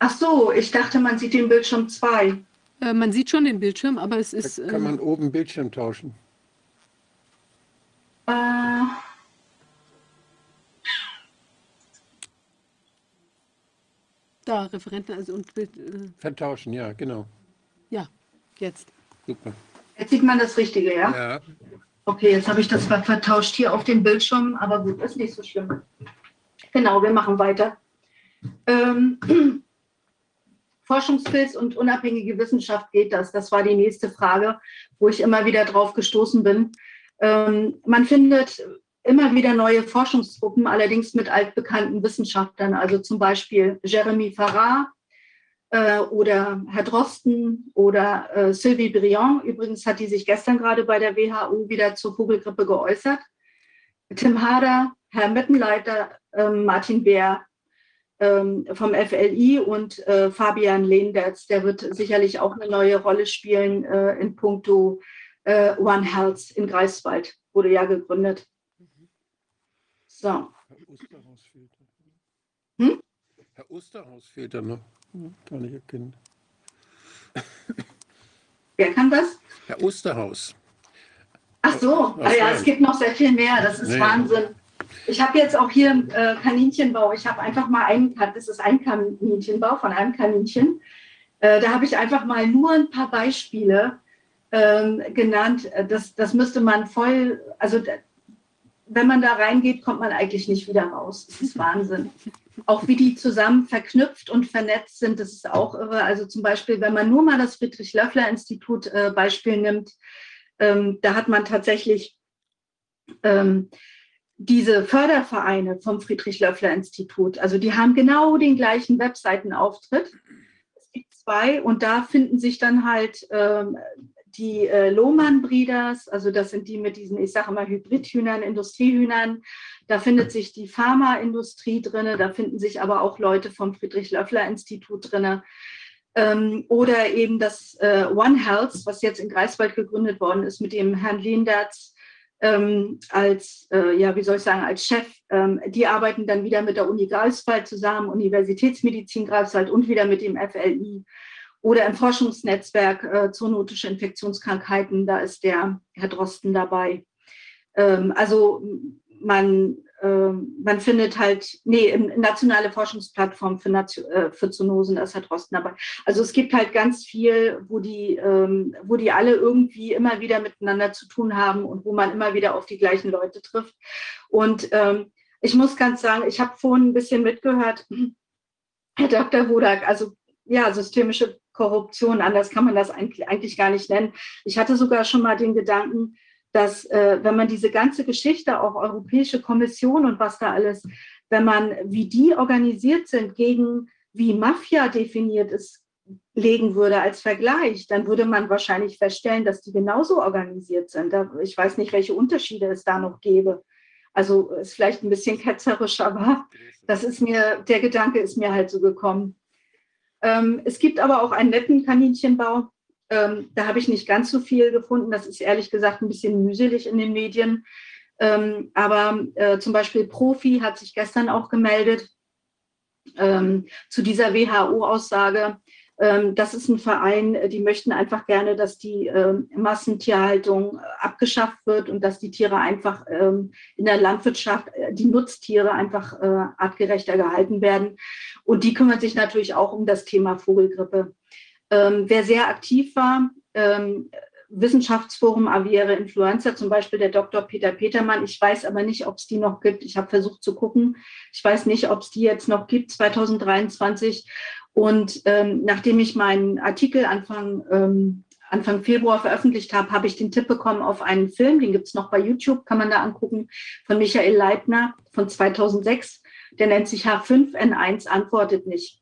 Ach so, ich dachte, man sieht den Bildschirm 2. Äh, man sieht schon den Bildschirm, aber es ist. Da kann man ähm, oben Bildschirm tauschen. Äh, da, Referenten also und Bild. Äh, Vertauschen, ja, genau. Ja, jetzt. Super. Jetzt sieht man das Richtige, ja? Ja. Okay, jetzt habe ich das vertauscht hier auf dem Bildschirm, aber gut, ist nicht so schlimm. Genau, wir machen weiter. Ähm, Forschungsfilz und unabhängige Wissenschaft geht das? Das war die nächste Frage, wo ich immer wieder drauf gestoßen bin. Ähm, man findet immer wieder neue Forschungsgruppen, allerdings mit altbekannten Wissenschaftlern, also zum Beispiel Jeremy Farrar äh, oder Herr Drosten oder äh, Sylvie Briand. Übrigens hat die sich gestern gerade bei der WHO wieder zur Vogelgrippe geäußert. Tim Hader, Herr Mittenleiter, äh, Martin Bär ähm, vom FLI und Fabian Lehndertz, der wird sicherlich auch eine neue Rolle spielen äh, in puncto äh, One Health in Greifswald, wurde ja gegründet. So. Herr Osterhaus fehlt noch. Hm? Herr Osterhaus fehlt da noch. Kann ich erkennen. Wer kann das? Herr Osterhaus. Ach so, ah, ja, es gibt noch sehr viel mehr. Das ist nee. Wahnsinn. Ich habe jetzt auch hier äh, Kaninchenbau. Ich habe einfach mal einen, das ist ein Kaninchenbau von einem Kaninchen. Äh, da habe ich einfach mal nur ein paar Beispiele ähm, genannt. Das, das müsste man voll, also wenn man da reingeht, kommt man eigentlich nicht wieder raus. Das ist Wahnsinn. Auch wie die zusammen verknüpft und vernetzt sind, das ist auch irre. Also zum Beispiel, wenn man nur mal das Friedrich-Löffler-Institut äh, Beispiel nimmt, ähm, da hat man tatsächlich ähm, diese Fördervereine vom Friedrich-Löffler-Institut, also die haben genau den gleichen Webseitenauftritt. Es gibt zwei und da finden sich dann halt ähm, die äh, Lohmann Breeders, also das sind die mit diesen, ich sage immer Hybridhühnern, Industriehühnern. Da findet sich die Pharmaindustrie drin, da finden sich aber auch Leute vom Friedrich-Löffler-Institut drin. Ähm, oder eben das äh, One Health, was jetzt in Greifswald gegründet worden ist mit dem Herrn Lindertz ähm, als, äh, ja, wie soll ich sagen, als Chef. Ähm, die arbeiten dann wieder mit der Uni Greifswald zusammen, Universitätsmedizin Greifswald und wieder mit dem FLI. Oder im Forschungsnetzwerk äh, zoonotische Infektionskrankheiten, da ist der Herr Drosten dabei. Ähm, also man ähm, man findet halt, nee, nationale Forschungsplattform für, äh, für Zoonosen, da ist Herr Drosten dabei. Also es gibt halt ganz viel, wo die, ähm, wo die alle irgendwie immer wieder miteinander zu tun haben und wo man immer wieder auf die gleichen Leute trifft. Und ähm, ich muss ganz sagen, ich habe vorhin ein bisschen mitgehört, Herr Dr. Wodak, also ja, systemische Korruption, anders kann man das eigentlich, gar nicht nennen. Ich hatte sogar schon mal den Gedanken, dass äh, wenn man diese ganze Geschichte, auch Europäische Kommission und was da alles, wenn man, wie die organisiert sind, gegen wie Mafia definiert ist, legen würde als Vergleich, dann würde man wahrscheinlich feststellen, dass die genauso organisiert sind. Ich weiß nicht, welche Unterschiede es da noch gäbe. Also ist vielleicht ein bisschen ketzerisch, aber das ist mir, der Gedanke ist mir halt so gekommen. Ähm, es gibt aber auch einen netten Kaninchenbau, ähm, da habe ich nicht ganz so viel gefunden. Das ist ehrlich gesagt ein bisschen mühselig in den Medien. Ähm, aber äh, zum Beispiel Profi hat sich gestern auch gemeldet ähm, zu dieser WHO-Aussage. Ähm, das ist ein Verein, die möchten einfach gerne, dass die ähm, Massentierhaltung abgeschafft wird und dass die Tiere einfach ähm, in der Landwirtschaft, äh, die Nutztiere einfach äh, artgerechter gehalten werden. Und die kümmern sich natürlich auch um das Thema Vogelgrippe. Wer sehr aktiv war, Wissenschaftsforum Aviere Influenza, zum Beispiel der Dr. Peter Petermann. Ich weiß aber nicht, ob es die noch gibt. Ich habe versucht zu gucken. Ich weiß nicht, ob es die jetzt noch gibt, 2023. Und ähm, nachdem ich meinen Artikel Anfang, ähm, Anfang Februar veröffentlicht habe, habe ich den Tipp bekommen auf einen Film, den gibt es noch bei YouTube, kann man da angucken, von Michael Leitner von 2006. Der nennt sich H5N1 antwortet nicht.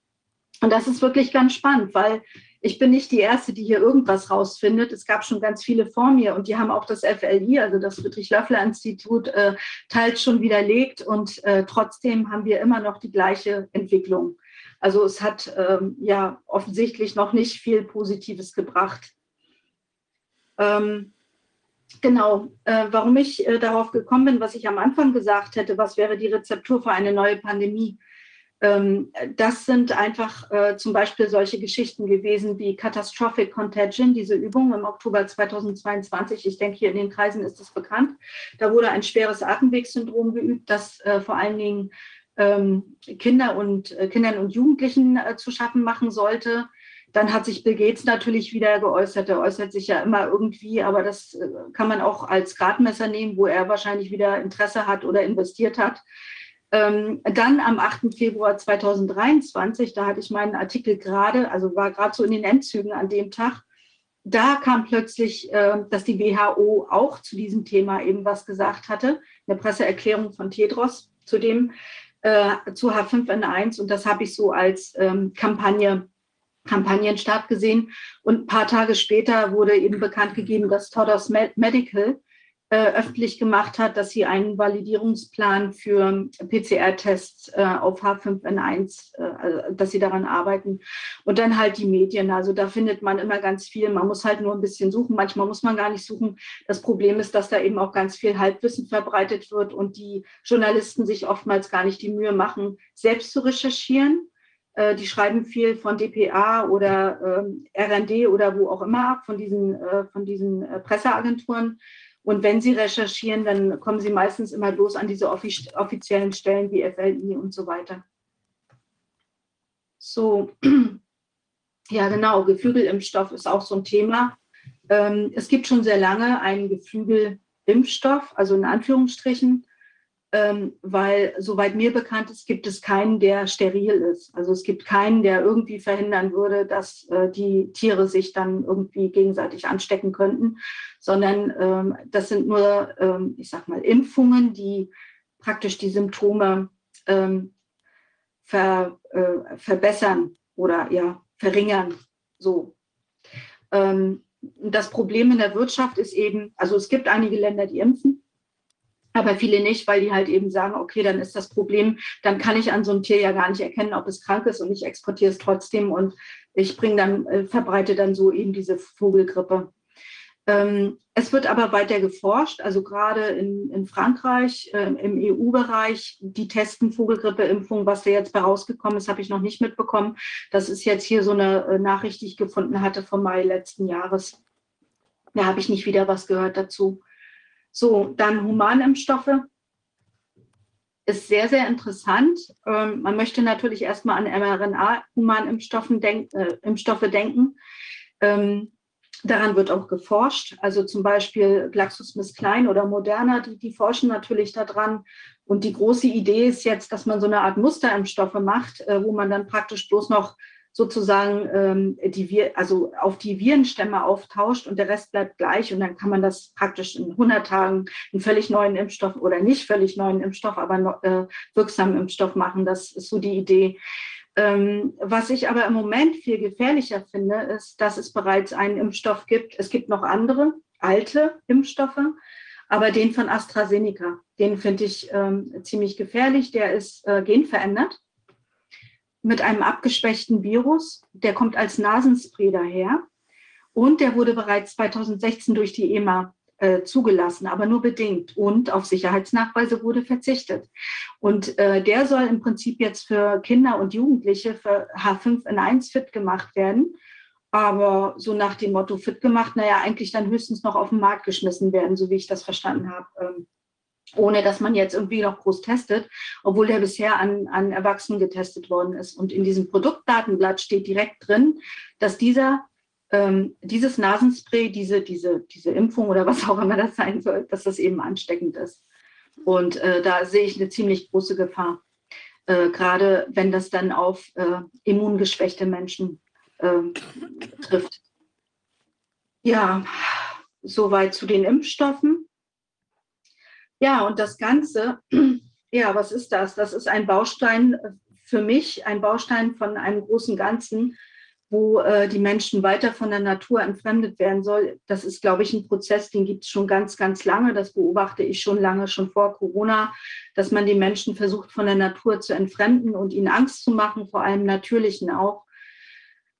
Und das ist wirklich ganz spannend, weil ich bin nicht die Erste, die hier irgendwas rausfindet. Es gab schon ganz viele vor mir und die haben auch das FLI, also das Friedrich-Löffler-Institut, äh, teils schon widerlegt und äh, trotzdem haben wir immer noch die gleiche Entwicklung. Also es hat ähm, ja offensichtlich noch nicht viel Positives gebracht. Ähm, genau, äh, warum ich äh, darauf gekommen bin, was ich am Anfang gesagt hätte, was wäre die Rezeptur für eine neue Pandemie? Ähm, das sind einfach äh, zum Beispiel solche Geschichten gewesen wie Catastrophic Contagion, diese Übung im Oktober 2022. Ich denke, hier in den Kreisen ist es bekannt. Da wurde ein schweres Atemwegssyndrom geübt, das äh, vor allen Dingen ähm, Kinder und, äh, Kindern und Jugendlichen äh, zu schaffen machen sollte. Dann hat sich Bill Gates natürlich wieder geäußert. Er äußert sich ja immer irgendwie, aber das äh, kann man auch als Gradmesser nehmen, wo er wahrscheinlich wieder Interesse hat oder investiert hat. Ähm, dann am 8. Februar 2023, da hatte ich meinen Artikel gerade, also war gerade so in den Endzügen an dem Tag, da kam plötzlich, äh, dass die WHO auch zu diesem Thema eben was gesagt hatte, eine Presseerklärung von Tedros zu dem, äh, zu H5N1 und das habe ich so als ähm, Kampagne Kampagnenstart gesehen. Und ein paar Tage später wurde eben bekannt gegeben, dass Todos Medical äh, öffentlich gemacht hat, dass sie einen Validierungsplan für PCR-Tests äh, auf H5N1, äh, also, dass sie daran arbeiten. Und dann halt die Medien. Also da findet man immer ganz viel. Man muss halt nur ein bisschen suchen. Manchmal muss man gar nicht suchen. Das Problem ist, dass da eben auch ganz viel Halbwissen verbreitet wird und die Journalisten sich oftmals gar nicht die Mühe machen, selbst zu recherchieren. Äh, die schreiben viel von DPA oder ähm, RND oder wo auch immer von diesen, äh, von diesen äh, Presseagenturen und wenn Sie recherchieren, dann kommen Sie meistens immer bloß an diese offiziellen Stellen wie FLI und so weiter. So, ja genau, Geflügelimpfstoff ist auch so ein Thema. Ähm, es gibt schon sehr lange einen Geflügelimpfstoff, also in Anführungsstrichen weil soweit mir bekannt ist, gibt es keinen, der steril ist. Also es gibt keinen, der irgendwie verhindern würde, dass äh, die Tiere sich dann irgendwie gegenseitig anstecken könnten, sondern ähm, das sind nur, ähm, ich sag mal, Impfungen, die praktisch die Symptome ähm, ver, äh, verbessern oder ja verringern. So. Ähm, das Problem in der Wirtschaft ist eben, also es gibt einige Länder, die impfen aber viele nicht, weil die halt eben sagen, okay, dann ist das Problem, dann kann ich an so einem Tier ja gar nicht erkennen, ob es krank ist und ich exportiere es trotzdem und ich bringe dann, äh, verbreite dann so eben diese Vogelgrippe. Ähm, es wird aber weiter geforscht, also gerade in, in Frankreich, äh, im EU-Bereich, die testen Vogelgrippeimpfung, was da jetzt bei rausgekommen ist, habe ich noch nicht mitbekommen. Das ist jetzt hier so eine äh, Nachricht, die ich gefunden hatte vom Mai letzten Jahres. Da habe ich nicht wieder was gehört dazu. So, dann Humanimpfstoffe ist sehr, sehr interessant. Ähm, man möchte natürlich erstmal an mRNA-Humanimpfstoffe denk, äh, denken. Ähm, daran wird auch geforscht. Also zum Beispiel GlaxoSmithKline oder Moderna, die, die forschen natürlich daran. Und die große Idee ist jetzt, dass man so eine Art Musterimpfstoffe macht, äh, wo man dann praktisch bloß noch sozusagen ähm, die Wir also auf die Virenstämme auftauscht und der Rest bleibt gleich und dann kann man das praktisch in 100 Tagen einen völlig neuen Impfstoff oder nicht völlig neuen Impfstoff, aber äh, wirksamen Impfstoff machen. Das ist so die Idee. Ähm, was ich aber im Moment viel gefährlicher finde, ist, dass es bereits einen Impfstoff gibt. Es gibt noch andere alte Impfstoffe, aber den von AstraZeneca, den finde ich ähm, ziemlich gefährlich. Der ist äh, genverändert mit einem abgeschwächten Virus. Der kommt als Nasenspray daher. Und der wurde bereits 2016 durch die EMA äh, zugelassen, aber nur bedingt. Und auf Sicherheitsnachweise wurde verzichtet. Und äh, der soll im Prinzip jetzt für Kinder und Jugendliche für H5N1 fit gemacht werden. Aber so nach dem Motto fit gemacht, naja, eigentlich dann höchstens noch auf den Markt geschmissen werden, so wie ich das verstanden habe. Ähm, ohne dass man jetzt irgendwie noch groß testet, obwohl der bisher an, an Erwachsenen getestet worden ist. Und in diesem Produktdatenblatt steht direkt drin, dass dieser, ähm, dieses Nasenspray, diese, diese, diese Impfung oder was auch immer das sein soll, dass das eben ansteckend ist. Und äh, da sehe ich eine ziemlich große Gefahr, äh, gerade wenn das dann auf äh, immungeschwächte Menschen ähm, trifft. Ja, soweit zu den Impfstoffen. Ja, und das Ganze, ja, was ist das? Das ist ein Baustein für mich, ein Baustein von einem großen Ganzen, wo äh, die Menschen weiter von der Natur entfremdet werden soll. Das ist, glaube ich, ein Prozess, den gibt es schon ganz, ganz lange. Das beobachte ich schon lange, schon vor Corona, dass man die Menschen versucht, von der Natur zu entfremden und ihnen Angst zu machen, vor allem Natürlichen auch.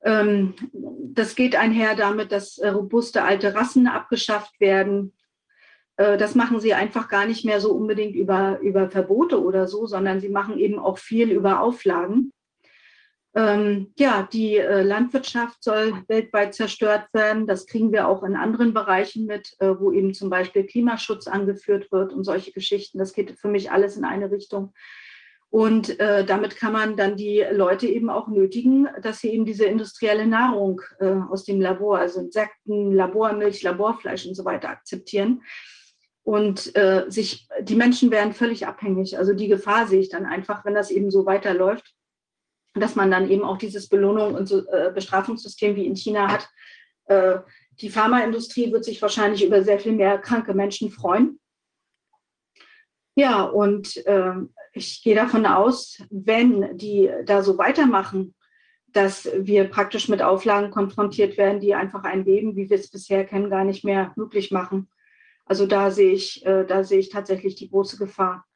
Ähm, das geht einher damit, dass äh, robuste alte Rassen abgeschafft werden. Äh, das machen sie einfach gar nicht mehr so unbedingt über, über Verbote oder so, sondern sie machen eben auch viel über Auflagen. Ähm, ja, die äh, Landwirtschaft soll weltweit zerstört werden. Das kriegen wir auch in anderen Bereichen mit, äh, wo eben zum Beispiel Klimaschutz angeführt wird und solche Geschichten. Das geht für mich alles in eine Richtung. Und äh, damit kann man dann die Leute eben auch nötigen, dass sie eben diese industrielle Nahrung äh, aus dem Labor, also Insekten, Labormilch, Laborfleisch und so weiter akzeptieren. Und äh, sich, die Menschen werden völlig abhängig. Also die Gefahr sehe ich dann einfach, wenn das eben so weiterläuft dass man dann eben auch dieses Belohnung- und äh, Bestrafungssystem wie in China hat. Äh, die Pharmaindustrie wird sich wahrscheinlich über sehr viel mehr kranke Menschen freuen. Ja, und äh, ich gehe davon aus, wenn die da so weitermachen, dass wir praktisch mit Auflagen konfrontiert werden, die einfach ein Leben, wie wir es bisher kennen, gar nicht mehr möglich machen. Also da sehe ich, äh, da sehe ich tatsächlich die große Gefahr.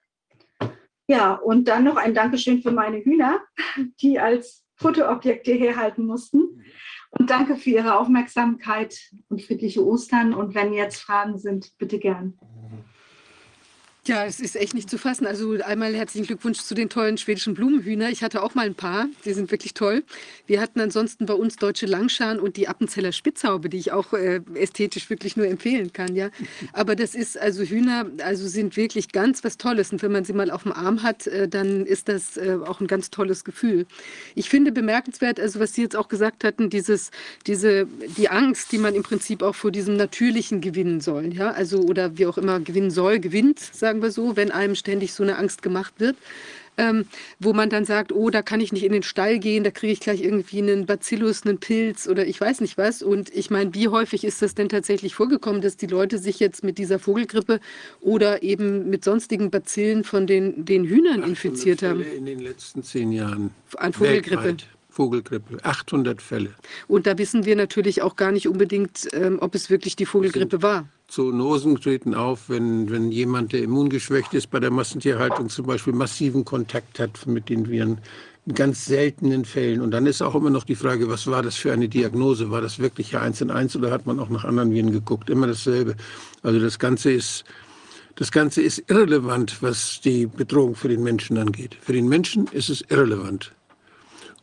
Ja, und dann noch ein Dankeschön für meine Hühner, die als Fotoobjekte herhalten mussten. Und danke für Ihre Aufmerksamkeit und friedliche Ostern. Und wenn jetzt Fragen sind, bitte gern. Ja, es ist echt nicht zu fassen. Also einmal herzlichen Glückwunsch zu den tollen schwedischen Blumenhühner. Ich hatte auch mal ein paar, die sind wirklich toll. Wir hatten ansonsten bei uns deutsche Langschan und die Appenzeller Spitzhaube, die ich auch äh, ästhetisch wirklich nur empfehlen kann, ja. Aber das ist also Hühner, also sind wirklich ganz was Tolles und wenn man sie mal auf dem Arm hat, äh, dann ist das äh, auch ein ganz tolles Gefühl. Ich finde bemerkenswert, also was Sie jetzt auch gesagt hatten, dieses, diese, die Angst, die man im Prinzip auch vor diesem Natürlichen gewinnen soll, ja, also oder wie auch immer gewinnen soll, gewinnt, sagen sagen wir so, wenn einem ständig so eine Angst gemacht wird. Ähm, wo man dann sagt, oh, da kann ich nicht in den Stall gehen, da kriege ich gleich irgendwie einen Bacillus, einen Pilz oder ich weiß nicht was. Und ich meine, wie häufig ist das denn tatsächlich vorgekommen, dass die Leute sich jetzt mit dieser Vogelgrippe oder eben mit sonstigen Bazillen von den, den Hühnern infiziert haben? In den letzten zehn Jahren. An Vogelgrippe. Weltweit. Vogelgrippe, 800 Fälle. Und da wissen wir natürlich auch gar nicht unbedingt, ähm, ob es wirklich die Vogelgrippe war. Zoonosen treten auf, wenn, wenn jemand, der immungeschwächt ist, bei der Massentierhaltung zum Beispiel massiven Kontakt hat mit den Viren. In ganz seltenen Fällen. Und dann ist auch immer noch die Frage, was war das für eine Diagnose? War das wirklich eins in eins oder hat man auch nach anderen Viren geguckt? Immer dasselbe. Also das Ganze ist, das Ganze ist irrelevant, was die Bedrohung für den Menschen angeht. Für den Menschen ist es irrelevant.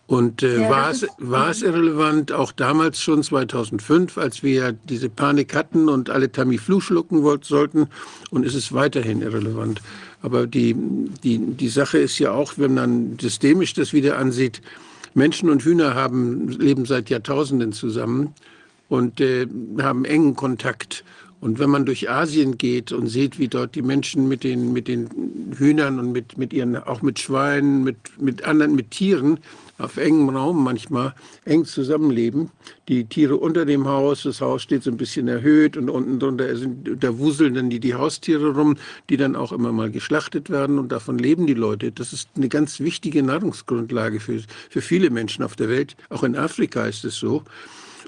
Und äh, ja, war, es, war es irrelevant, auch damals schon 2005, als wir diese Panik hatten und alle Tamiflu schlucken wollten, sollten, und ist es weiterhin irrelevant. Aber die, die, die Sache ist ja auch, wenn man systemisch das wieder ansieht, Menschen und Hühner haben, leben seit Jahrtausenden zusammen und äh, haben engen Kontakt. Und wenn man durch Asien geht und sieht, wie dort die Menschen mit den, mit den Hühnern und mit, mit ihren, auch mit Schweinen, mit, mit anderen, mit Tieren, auf engem Raum manchmal eng zusammenleben. Die Tiere unter dem Haus, das Haus steht so ein bisschen erhöht und unten drunter sind, da wuseln dann die, die Haustiere rum, die dann auch immer mal geschlachtet werden und davon leben die Leute. Das ist eine ganz wichtige Nahrungsgrundlage für, für viele Menschen auf der Welt. Auch in Afrika ist es so.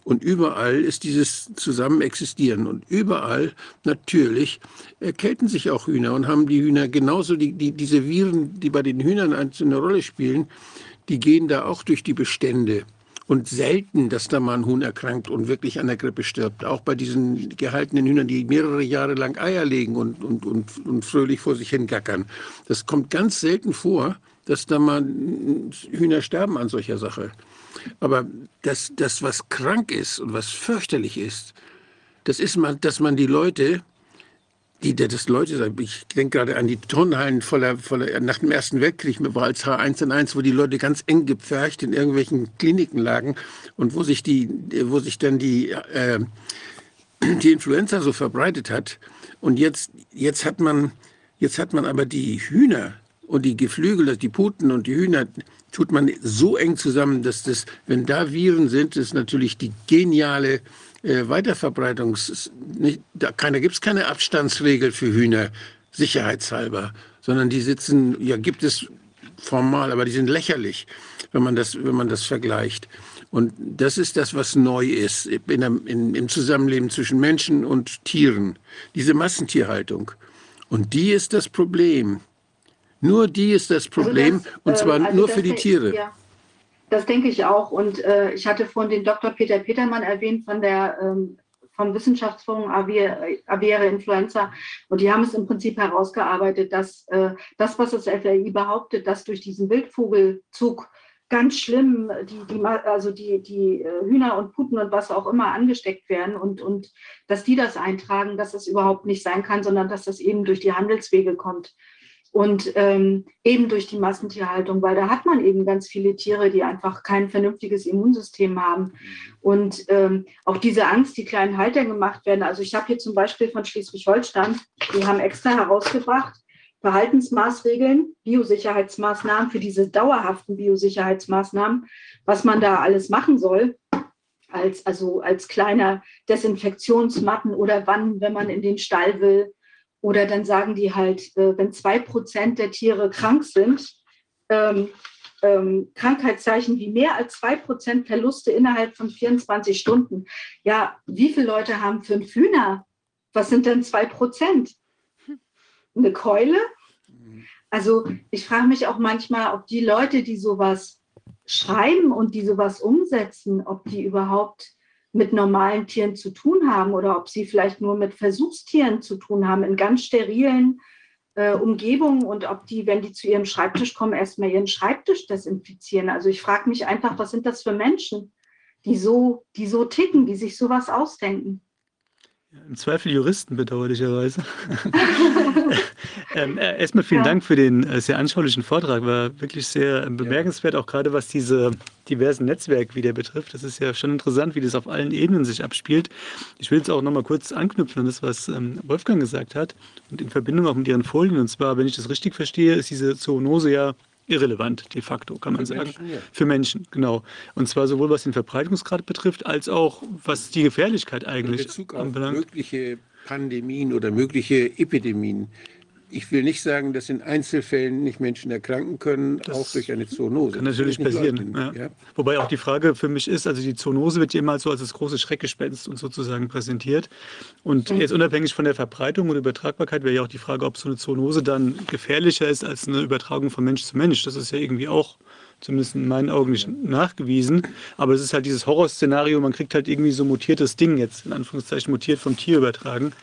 Und überall ist dieses Zusammenexistieren. Und überall natürlich erkälten sich auch Hühner und haben die Hühner genauso die, die, diese Viren, die bei den Hühnern eine Rolle spielen, die gehen da auch durch die Bestände. Und selten, dass da mal ein Huhn erkrankt und wirklich an der Grippe stirbt. Auch bei diesen gehaltenen Hühnern, die mehrere Jahre lang Eier legen und, und, und, und fröhlich vor sich hin gackern. Das kommt ganz selten vor, dass da mal Hühner sterben an solcher Sache. Aber das, das, was krank ist und was fürchterlich ist, das ist mal, dass man die Leute die, das Leute, ich denke gerade an die Turnhallen voller, voller, nach dem Ersten Weltkrieg, war als H1N1, wo die Leute ganz eng gepfercht in irgendwelchen Kliniken lagen und wo sich die, wo sich dann die, äh, die Influenza so verbreitet hat. Und jetzt, jetzt hat man, jetzt hat man aber die Hühner und die Geflügel, die Puten und die Hühner, tut man so eng zusammen, dass das, wenn da Viren sind, ist natürlich die geniale äh, Weiterverbreitungs... Nicht, da gibt es keine Abstandsregel für Hühner, sicherheitshalber, sondern die sitzen, ja, gibt es formal, aber die sind lächerlich, wenn man das, wenn man das vergleicht. Und das ist das, was neu ist in, in, im Zusammenleben zwischen Menschen und Tieren. Diese Massentierhaltung. Und die ist das Problem. Nur die ist das also Problem, also das, und zwar äh, also nur für die Tiere. Ja, das denke ich auch. Und äh, ich hatte vorhin den Dr. Peter Petermann erwähnt von der ähm, vom Wissenschaftsfonds Aviere Influenza. Und die haben es im Prinzip herausgearbeitet, dass äh, das, was das FRI behauptet, dass durch diesen Wildvogelzug ganz schlimm die, die, also die, die äh, Hühner und Puten und was auch immer angesteckt werden und, und dass die das eintragen, dass das überhaupt nicht sein kann, sondern dass das eben durch die Handelswege kommt. Und ähm, eben durch die Massentierhaltung, weil da hat man eben ganz viele Tiere, die einfach kein vernünftiges Immunsystem haben. Und ähm, auch diese Angst, die kleinen Halter gemacht werden. Also ich habe hier zum Beispiel von Schleswig-Holstein, die haben extra herausgebracht, Verhaltensmaßregeln, Biosicherheitsmaßnahmen für diese dauerhaften Biosicherheitsmaßnahmen, was man da alles machen soll, als, also als kleiner Desinfektionsmatten oder wann, wenn man in den Stall will, oder dann sagen die halt, äh, wenn zwei Prozent der Tiere krank sind, ähm, ähm, Krankheitszeichen wie mehr als zwei Prozent Verluste innerhalb von 24 Stunden. Ja, wie viele Leute haben fünf Hühner? Was sind denn zwei Prozent? Eine Keule? Also ich frage mich auch manchmal, ob die Leute, die sowas schreiben und die sowas umsetzen, ob die überhaupt mit normalen Tieren zu tun haben oder ob sie vielleicht nur mit Versuchstieren zu tun haben, in ganz sterilen äh, Umgebungen und ob die, wenn die zu ihrem Schreibtisch kommen, erstmal ihren Schreibtisch desinfizieren. Also ich frage mich einfach, was sind das für Menschen, die so, die so ticken, die sich sowas ausdenken? Im Zweifel Juristen bedauerlicherweise. ähm, äh, erstmal vielen ja. Dank für den äh, sehr anschaulichen Vortrag. War wirklich sehr äh, bemerkenswert, auch gerade was diese diversen Netzwerke wieder betrifft. Das ist ja schon interessant, wie das auf allen Ebenen sich abspielt. Ich will jetzt auch nochmal kurz anknüpfen an das, was ähm, Wolfgang gesagt hat und in Verbindung auch mit Ihren Folien. Und zwar, wenn ich das richtig verstehe, ist diese Zoonose ja irrelevant de facto, kann man Für sagen. Menschen, ja. Für Menschen, genau. Und zwar sowohl was den Verbreitungsgrad betrifft, als auch was die Gefährlichkeit eigentlich in Bezug anbelangt. Auf mögliche Pandemien oder mögliche Epidemien ich will nicht sagen, dass in Einzelfällen nicht Menschen erkranken können, das auch durch eine Zoonose. Kann natürlich passieren. Ja. Ja. Wobei auch die Frage für mich ist, also die Zoonose wird jemals so als das große Schreckgespenst und sozusagen präsentiert. Und mhm. jetzt unabhängig von der Verbreitung und Übertragbarkeit wäre ja auch die Frage, ob so eine Zoonose dann gefährlicher ist als eine Übertragung von Mensch zu Mensch. Das ist ja irgendwie auch zumindest in meinen Augen nicht nachgewiesen. Aber es ist halt dieses Horrorszenario, man kriegt halt irgendwie so mutiertes Ding jetzt, in Anführungszeichen mutiert vom Tier übertragen.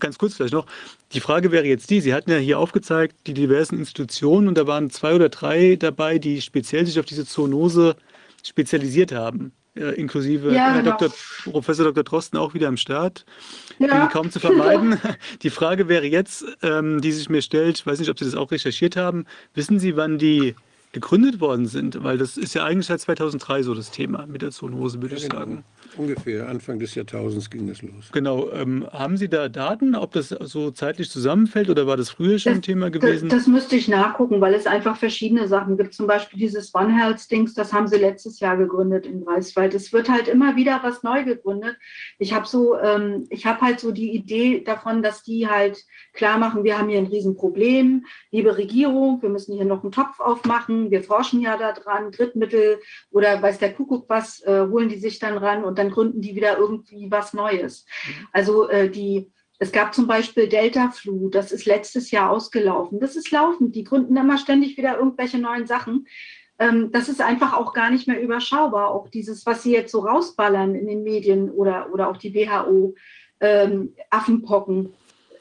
Ganz kurz vielleicht noch, die Frage wäre jetzt die, Sie hatten ja hier aufgezeigt, die diversen Institutionen und da waren zwei oder drei dabei, die speziell sich auf diese Zoonose spezialisiert haben. Ja, inklusive ja, genau. Dr. Professor Dr. Drosten auch wieder am Start. Ja. Kaum zu vermeiden. Die Frage wäre jetzt, ähm, die sich mir stellt, ich weiß nicht, ob Sie das auch recherchiert haben, wissen Sie, wann die gegründet worden sind, weil das ist ja eigentlich seit 2003 so das Thema mit der Zoonose, würde ja, ich genau. sagen. Ungefähr Anfang des Jahrtausends ging das los. Genau. Ähm, haben Sie da Daten, ob das so zeitlich zusammenfällt oder war das früher schon das, ein Thema gewesen? Das, das, müsste ich nachgucken, weil es einfach verschiedene Sachen gibt. Zum Beispiel dieses One Health Dings, das haben Sie letztes Jahr gegründet in Greifswald. Es wird halt immer wieder was neu gegründet. Ich habe so, ähm, ich habe halt so die Idee davon, dass die halt klar machen, wir haben hier ein Riesenproblem, liebe Regierung, wir müssen hier noch einen Topf aufmachen, wir forschen ja da dran, Drittmittel oder weiß der Kuckuck was, äh, holen die sich dann ran und dann gründen die wieder irgendwie was Neues. Also äh, die, es gab zum Beispiel Delta Flu, das ist letztes Jahr ausgelaufen. Das ist laufend, die gründen immer ständig wieder irgendwelche neuen Sachen. Ähm, das ist einfach auch gar nicht mehr überschaubar. Auch dieses, was sie jetzt so rausballern in den Medien oder, oder auch die WHO, ähm, Affenpocken.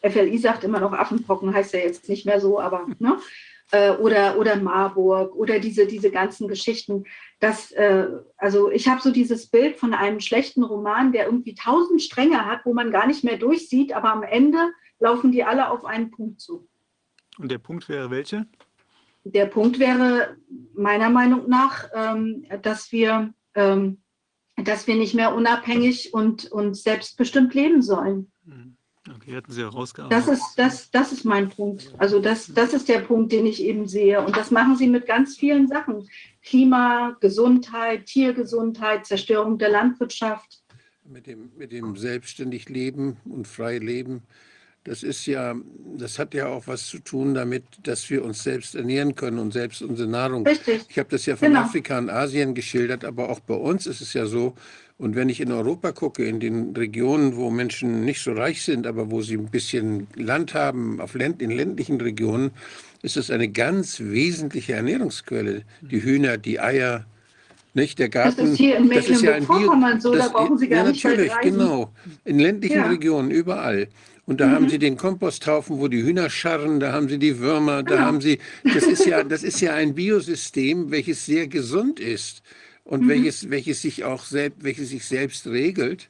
FLI sagt immer noch Affenpocken, heißt ja jetzt nicht mehr so, aber ne? äh, oder, oder Marburg oder diese, diese ganzen Geschichten. Das, äh, also ich habe so dieses Bild von einem schlechten Roman, der irgendwie tausend Stränge hat, wo man gar nicht mehr durchsieht, aber am Ende laufen die alle auf einen Punkt zu. Und der Punkt wäre welcher? Der Punkt wäre meiner Meinung nach, ähm, dass wir ähm, dass wir nicht mehr unabhängig und, und selbstbestimmt leben sollen. Mhm. Okay, hätten Sie. Das ist, das, das ist mein Punkt. Also das, das ist der Punkt, den ich eben sehe. Und das machen Sie mit ganz vielen Sachen. Klima, Gesundheit, Tiergesundheit, Zerstörung der Landwirtschaft. Mit dem, mit dem selbstständig Leben und frei Leben Das ist ja, das hat ja auch was zu tun damit, dass wir uns selbst ernähren können und selbst unsere Nahrung. Richtig. Ich habe das ja von Genau. Afrika und Asien geschildert, aber auch bei uns ist es ja so. Und wenn ich in Europa gucke, in den Regionen, wo Menschen nicht so reich sind, aber wo sie ein bisschen Land haben, auf Länd, in ländlichen Regionen, ist es eine ganz wesentliche Ernährungsquelle. Die Hühner, die Eier, nicht der Das Garten. ist hier in das ist ja Mecklenburg-Vorpommern so, da das- brauchen Sie gar ja, nicht natürlich, genau. In ländlichen Ja. Mhm. Regionen, überall. Und da haben sie den Komposthaufen, wo die Hühner scharren, da haben sie die Würmer, da Genau. haben sie, das ist ja, das ist ja ein Biosystem, welches sehr gesund ist und Mhm. welches, welches sich auch selbst, welches sich selbst regelt.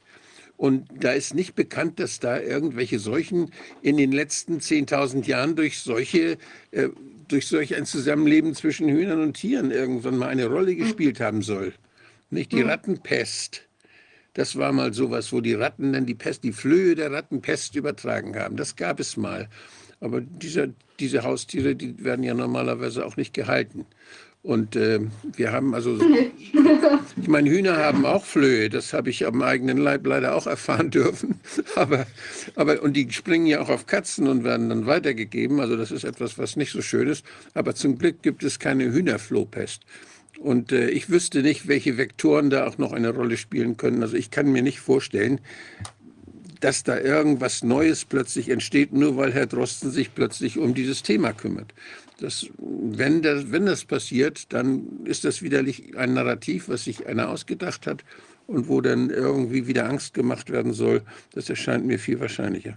Und da ist nicht bekannt, dass da irgendwelche Seuchen in den letzten 10.000 Jahren durch solche, äh, durch solch ein Zusammenleben zwischen Hühnern und Tieren irgendwann mal eine Rolle gespielt haben soll. Nicht die Rattenpest. Das war mal sowas, wo die Ratten dann die Pest, die Flöhe der Ratten Pest übertragen haben. Das gab es mal. Aber diese, diese Haustiere, die werden ja normalerweise auch nicht gehalten. Und äh, wir haben also, ich meine, Hühner haben auch Flöhe, das habe ich am eigenen Leib leider auch erfahren dürfen. Aber, aber, und die springen ja auch auf Katzen und werden dann weitergegeben. Also das ist etwas, was nicht so schön ist. Aber zum Glück gibt es keine Hühnerflohpest. Und äh, ich wüsste nicht, welche Vektoren da auch noch eine Rolle spielen können. Also ich kann mir nicht vorstellen, dass da irgendwas Neues plötzlich entsteht, nur weil Herr Drosten sich plötzlich um dieses Thema kümmert. Das, wenn, das, wenn das passiert, dann ist das widerlich ein Narrativ, was sich einer ausgedacht hat und wo dann irgendwie wieder Angst gemacht werden soll. Das erscheint mir viel wahrscheinlicher.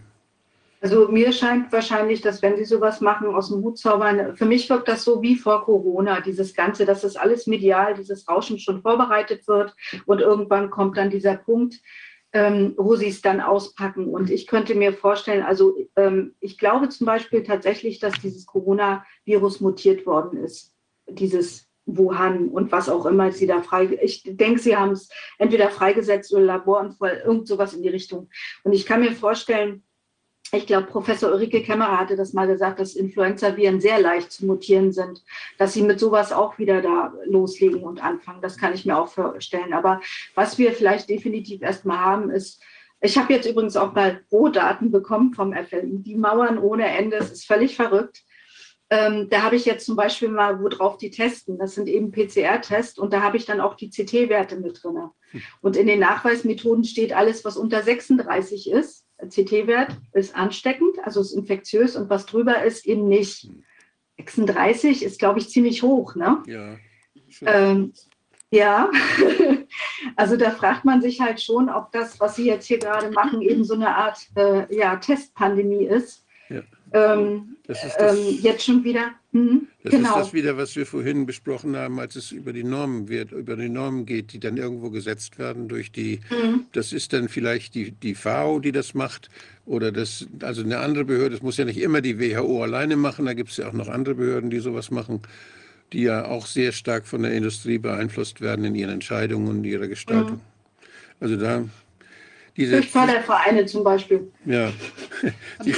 Also mir scheint wahrscheinlich, dass wenn Sie sowas machen, aus dem Hut zaubern, für mich wirkt das so wie vor Corona, dieses Ganze, dass das alles medial, dieses Rauschen schon vorbereitet wird und irgendwann kommt dann dieser Punkt, ähm, wo Sie es dann auspacken. Und ich könnte mir vorstellen, also ähm, ich glaube zum Beispiel tatsächlich, dass dieses Coronavirus mutiert worden ist, dieses Wuhan und was auch immer Sie da frei. Ich denke, Sie haben es entweder freigesetzt oder Laborunfall, irgend sowas in die Richtung. Und ich kann mir vorstellen, ich glaube, Professor Ulrike Kämmerer hatte das mal gesagt, dass Influenza-Viren sehr leicht zu mutieren sind, dass sie mit sowas auch wieder da loslegen und anfangen. Das kann ich mir auch vorstellen. Aber was wir vielleicht definitiv erstmal haben, ist, ich habe jetzt übrigens auch mal Rohdaten bekommen vom FLI, die Mauern ohne Ende, es ist völlig verrückt. Ähm, da habe ich jetzt zum Beispiel mal, worauf die testen. Das sind eben PCR-Tests und da habe ich dann auch die CT-Werte mit drin. Und in den Nachweismethoden steht alles, was unter 36 ist. CT-Wert ist ansteckend, also ist infektiös und was drüber ist, eben nicht. 36 ist, glaube ich, ziemlich hoch. Ne? Ja. Ähm, ja, also da fragt man sich halt schon, ob das, was Sie jetzt hier gerade machen, eben so eine Art äh, ja, Testpandemie ist. Ja. Ähm, Das ist das, ähm, jetzt schon wieder. Mhm, das genau. ist das wieder, was wir vorhin besprochen haben, als es über die Normen wird, über die Normen geht, die dann irgendwo gesetzt werden durch die Mhm. Das ist dann vielleicht die, die FAO, die das macht, oder das, also eine andere Behörde. Das muss ja nicht immer die WHO alleine machen. Da gibt es ja auch noch andere Behörden, die sowas machen, die ja auch sehr stark von der Industrie beeinflusst werden in ihren Entscheidungen und ihrer Gestaltung. Also da diese, Durch Fördervereine zum Beispiel. ja,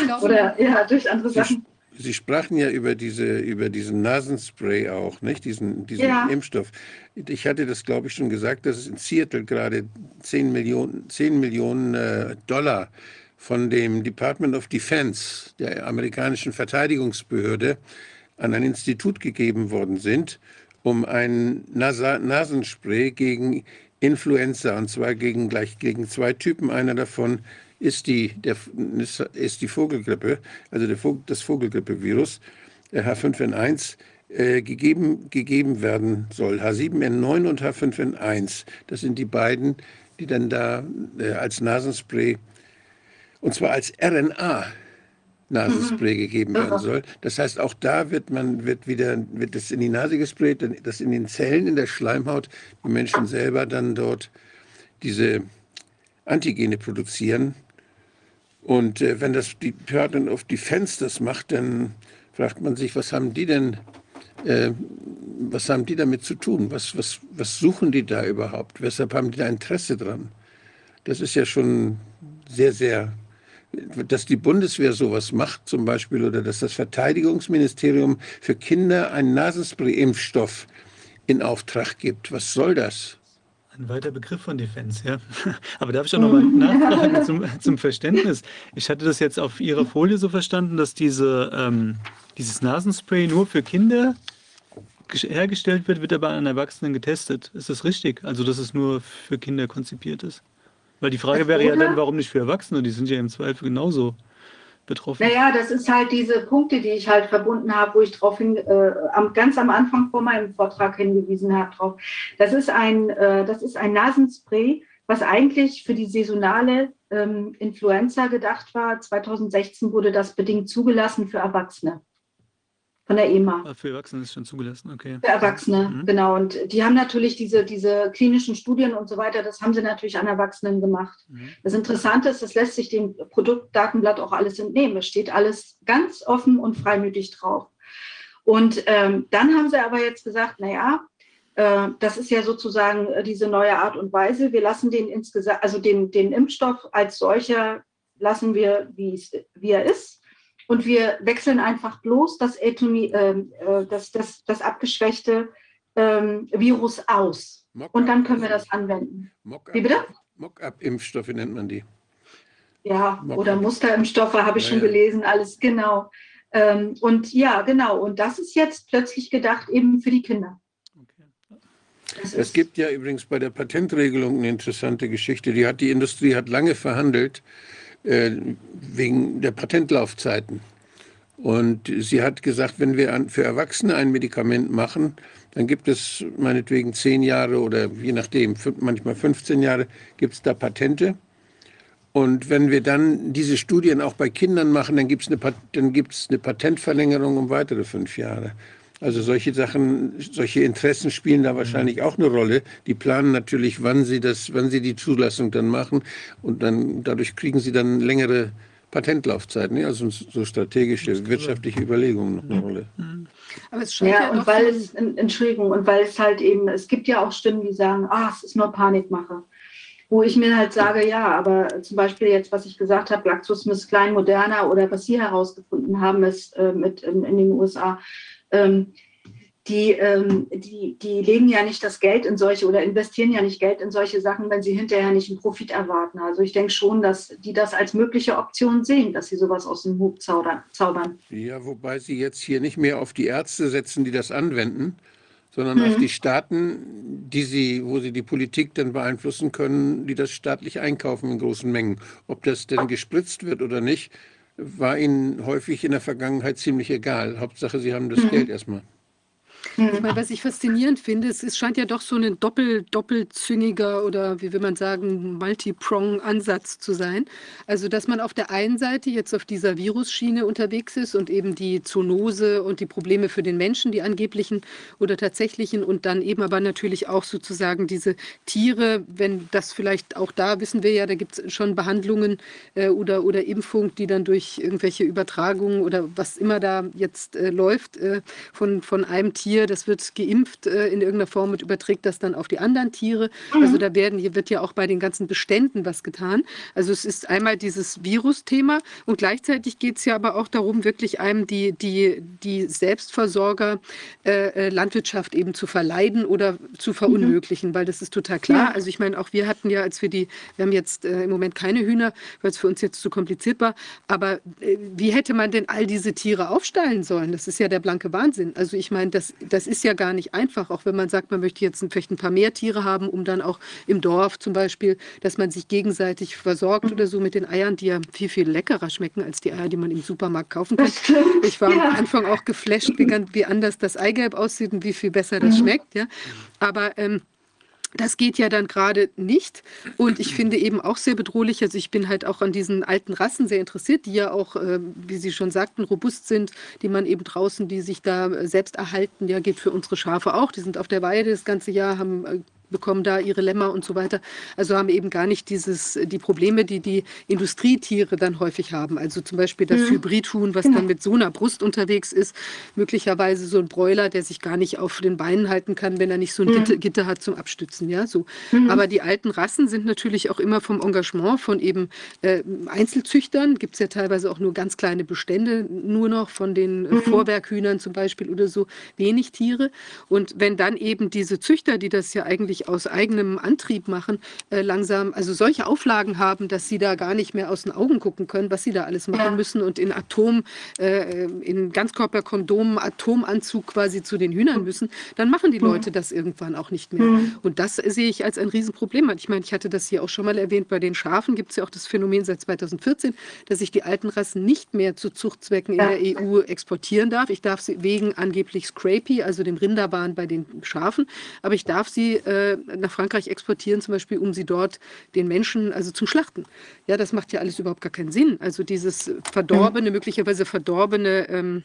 glaube, Oder ja, durch andere Sachen. Sie sprachen ja über, diese, über diesen Nasenspray auch, nicht? Diesen, diesen Ja. Impfstoff. Ich hatte das, glaube ich, schon gesagt, dass es in Seattle gerade 10 Millionen, 10 Millionen äh, Dollar von dem Department of Defense, der amerikanischen Verteidigungsbehörde, an ein Institut gegeben worden sind, um ein Nasa Nasenspray gegen Influenza, und zwar gegen, gleich gegen zwei Typen. Einer davon ist die, der, ist die Vogelgrippe, also der Vogel, das Vogelgrippevirus, der H5N1, äh, gegeben, gegeben werden soll. H7N9 und H5N1. Das sind die beiden, die dann da äh, als Nasenspray, und zwar als RNA, Nasenspray gegeben werden soll. Das heißt, auch da wird man wird wieder wird das in die Nase gesprayt, dann das in den Zellen in der Schleimhaut die Menschen selber dann dort diese Antigene produzieren. Und äh, wenn das die Department of Defense das macht, dann fragt man sich, was haben die denn, äh, was haben die damit zu tun? Was, was, was suchen die da überhaupt? Weshalb haben die da Interesse dran? Das ist ja schon sehr, sehr dass die Bundeswehr sowas macht zum Beispiel oder dass das Verteidigungsministerium für Kinder einen Nasenspray-Impfstoff in Auftrag gibt. Was soll das? Ein weiter Begriff von Defense, ja. Aber darf ich auch nochmal nachfragen zum, zum, Verständnis? Ich hatte das jetzt auf Ihrer Folie so verstanden, dass diese, ähm, dieses Nasenspray nur für Kinder hergestellt wird, wird aber an Erwachsenen getestet. Ist das richtig? Also, dass es nur für Kinder konzipiert ist? Weil die Frage wäre ja dann, warum nicht für Erwachsene? Die sind ja im Zweifel genauso betroffen. Naja, das ist halt diese Punkte, die ich halt verbunden habe, wo ich darauf hin, äh, ganz am Anfang vor meinem Vortrag hingewiesen habe drauf. Das ist ein, äh, das ist ein Nasenspray, was eigentlich für die saisonale ähm, Influenza gedacht war. 2016 wurde das bedingt zugelassen für Erwachsene von der EMA. Ah, für Erwachsene ist schon zugelassen, okay. Für Erwachsene, mhm. genau. Und die haben natürlich diese, diese klinischen Studien und so weiter, das haben sie natürlich an Erwachsenen gemacht. Mhm. Das Interessante ist, das lässt sich dem Produktdatenblatt auch alles entnehmen. Es steht alles ganz offen und freimütig drauf. Und ähm, dann haben sie aber jetzt gesagt, naja, äh, das ist ja sozusagen äh, diese neue Art und Weise. Wir lassen den insgesamt, also den, den Impfstoff als solcher lassen wir, wie er ist und wir wechseln einfach bloß das, Etomi, ähm, äh, das, das, das abgeschwächte ähm, Virus aus. Und dann können wir das anwenden. Wie bitte? Mock-up-Impfstoffe nennt man die. Ja, oder Musterimpfstoffe habe ich ja, schon gelesen, alles genau. Ähm, und ja, genau. Und das ist jetzt plötzlich gedacht eben für die Kinder. Es gibt ja übrigens bei der Patentregelung eine interessante Geschichte. Die hat die Industrie hat lange verhandelt äh, wegen der Patentlaufzeiten. Und sie hat gesagt, wenn wir an, für Erwachsene ein Medikament machen, dann gibt es meinetwegen zehn Jahre oder je nachdem, manchmal 15 Jahre, gibt es da Patente. Und wenn wir dann diese Studien auch bei Kindern machen, dann gibt es eine, eine Patentverlängerung um weitere fünf Jahre. Also solche Sachen, solche Interessen spielen da wahrscheinlich mhm. auch eine Rolle. Die planen natürlich, wann sie das, wann sie die Zulassung dann machen und dann dadurch kriegen sie dann längere Patentlaufzeiten. Also so strategische wirtschaftliche Überlegungen noch eine mhm. Rolle. Mhm. Aber es scheint ja, ja und weil es, Entschuldigung, und weil es halt eben, es gibt ja auch Stimmen, die sagen, ah, es ist nur Panikmache. Wo ich mir halt sage, ja, aber zum Beispiel jetzt, was ich gesagt habe, GlaxoSmithKline, Moderna oder was Sie herausgefunden haben, ist äh, mit in, in den USA, ähm, die, ähm, die, die legen ja nicht das Geld in solche oder investieren ja nicht Geld in solche Sachen, wenn sie hinterher nicht einen Profit erwarten. Also ich denke schon, dass die das als mögliche Option sehen, dass sie sowas aus dem Hut zaubern. Ja, wobei sie jetzt hier nicht mehr auf die Ärzte setzen, die das anwenden, sondern mhm. auf die Staaten, die sie, wo sie die Politik dann beeinflussen können, die das staatlich einkaufen in großen Mengen. Ob das denn gespritzt wird oder nicht, war ihnen häufig in der Vergangenheit ziemlich egal. Hauptsache, sie haben das mhm. Geld erstmal. Ich meine, was ich faszinierend finde, es, es scheint ja doch so ein doppel, doppelzüngiger oder wie will man sagen, Multiprong-Ansatz zu sein. Also, dass man auf der einen Seite jetzt auf dieser Virusschiene unterwegs ist und eben die Zoonose und die Probleme für den Menschen, die angeblichen oder tatsächlichen, und dann eben aber natürlich auch sozusagen diese Tiere, wenn das vielleicht auch da wissen wir ja, da gibt es schon Behandlungen äh, oder, oder Impfung, die dann durch irgendwelche Übertragungen oder was immer da jetzt äh, läuft, äh, von, von einem Tier Tier, das wird geimpft äh, in irgendeiner Form und überträgt das dann auf die anderen Tiere. Mhm. Also da werden, hier wird ja auch bei den ganzen Beständen was getan. Also es ist einmal dieses Virus-Thema und gleichzeitig geht es ja aber auch darum, wirklich einem die, die, die Selbstversorger äh, äh, Landwirtschaft eben zu verleiden oder zu verunmöglichen, mhm. weil das ist total klar. Ja. Also ich meine, auch wir hatten ja, als wir die, wir haben jetzt äh, im Moment keine Hühner, weil es für uns jetzt zu kompliziert war, aber äh, wie hätte man denn all diese Tiere aufstellen sollen? Das ist ja der blanke Wahnsinn. Also ich meine, das das ist ja gar nicht einfach, auch wenn man sagt, man möchte jetzt vielleicht ein paar mehr Tiere haben, um dann auch im Dorf zum Beispiel, dass man sich gegenseitig versorgt oder so mit den Eiern, die ja viel, viel leckerer schmecken als die Eier, die man im Supermarkt kaufen kann. Ich war ja. am Anfang auch geflasht, wie, wie, anders das Eigelb aussieht und wie viel besser das mhm. schmeckt. Ja. Aber ähm, das geht ja dann gerade nicht. Und ich finde eben auch sehr bedrohlich, also ich bin halt auch an diesen alten Rassen sehr interessiert, die ja auch, äh, wie Sie schon sagten, robust sind, die man eben draußen, die sich da selbst erhalten, ja, geht für unsere Schafe auch. Die sind auf der Weide das ganze Jahr, haben äh, bekommen da ihre Lämmer und so weiter. Also haben eben gar nicht dieses, die Probleme, die die Industrietiere dann häufig haben. Also zum Beispiel das mhm. Hybridhuhn, was genau. dann mit so einer Brust unterwegs ist, möglicherweise so ein Bräuler, der sich gar nicht auf den Beinen halten kann, wenn er nicht so ein mhm. Gitter, Gitter, hat zum Abstützen. Ja, so. Mhm. Aber die alten Rassen sind natürlich auch immer vom Engagement von eben äh, Einzelzüchtern. Gibt es ja teilweise auch nur ganz kleine Bestände, nur noch von den mhm. Vorwerkhühnern zum Beispiel oder so, wenig Tiere. Und wenn dann eben diese Züchter, die das ja eigentlich wirklich aus eigenem Antrieb machen, äh, langsam, also solche Auflagen haben, dass sie da gar nicht mehr aus den Augen gucken können, was sie da alles machen ja. müssen und in Atom, äh, in Ganzkörperkondomen, Atomanzug quasi zu den Hühnern müssen, dann machen die mhm. Leute das irgendwann auch nicht mehr. Mhm. Und das sehe ich als ein Riesenproblem. Ich meine, ich hatte das hier auch schon mal erwähnt, bei den Schafen gibt es ja auch das Phänomen seit 2014, dass ich die alten Rassen nicht mehr zu Zuchtzwecken in der EU exportieren darf. Ich darf sie wegen angeblich Scrapie, also dem Rinderwahn bei den Schafen, aber ich darf sie äh, nach Frankreich exportieren, zum Beispiel, um sie dort den Menschen, also zum Schlachten. Ja, das macht ja alles überhaupt gar keinen Sinn. Also dieses verdorbene, möglicherweise verdorbene ähm,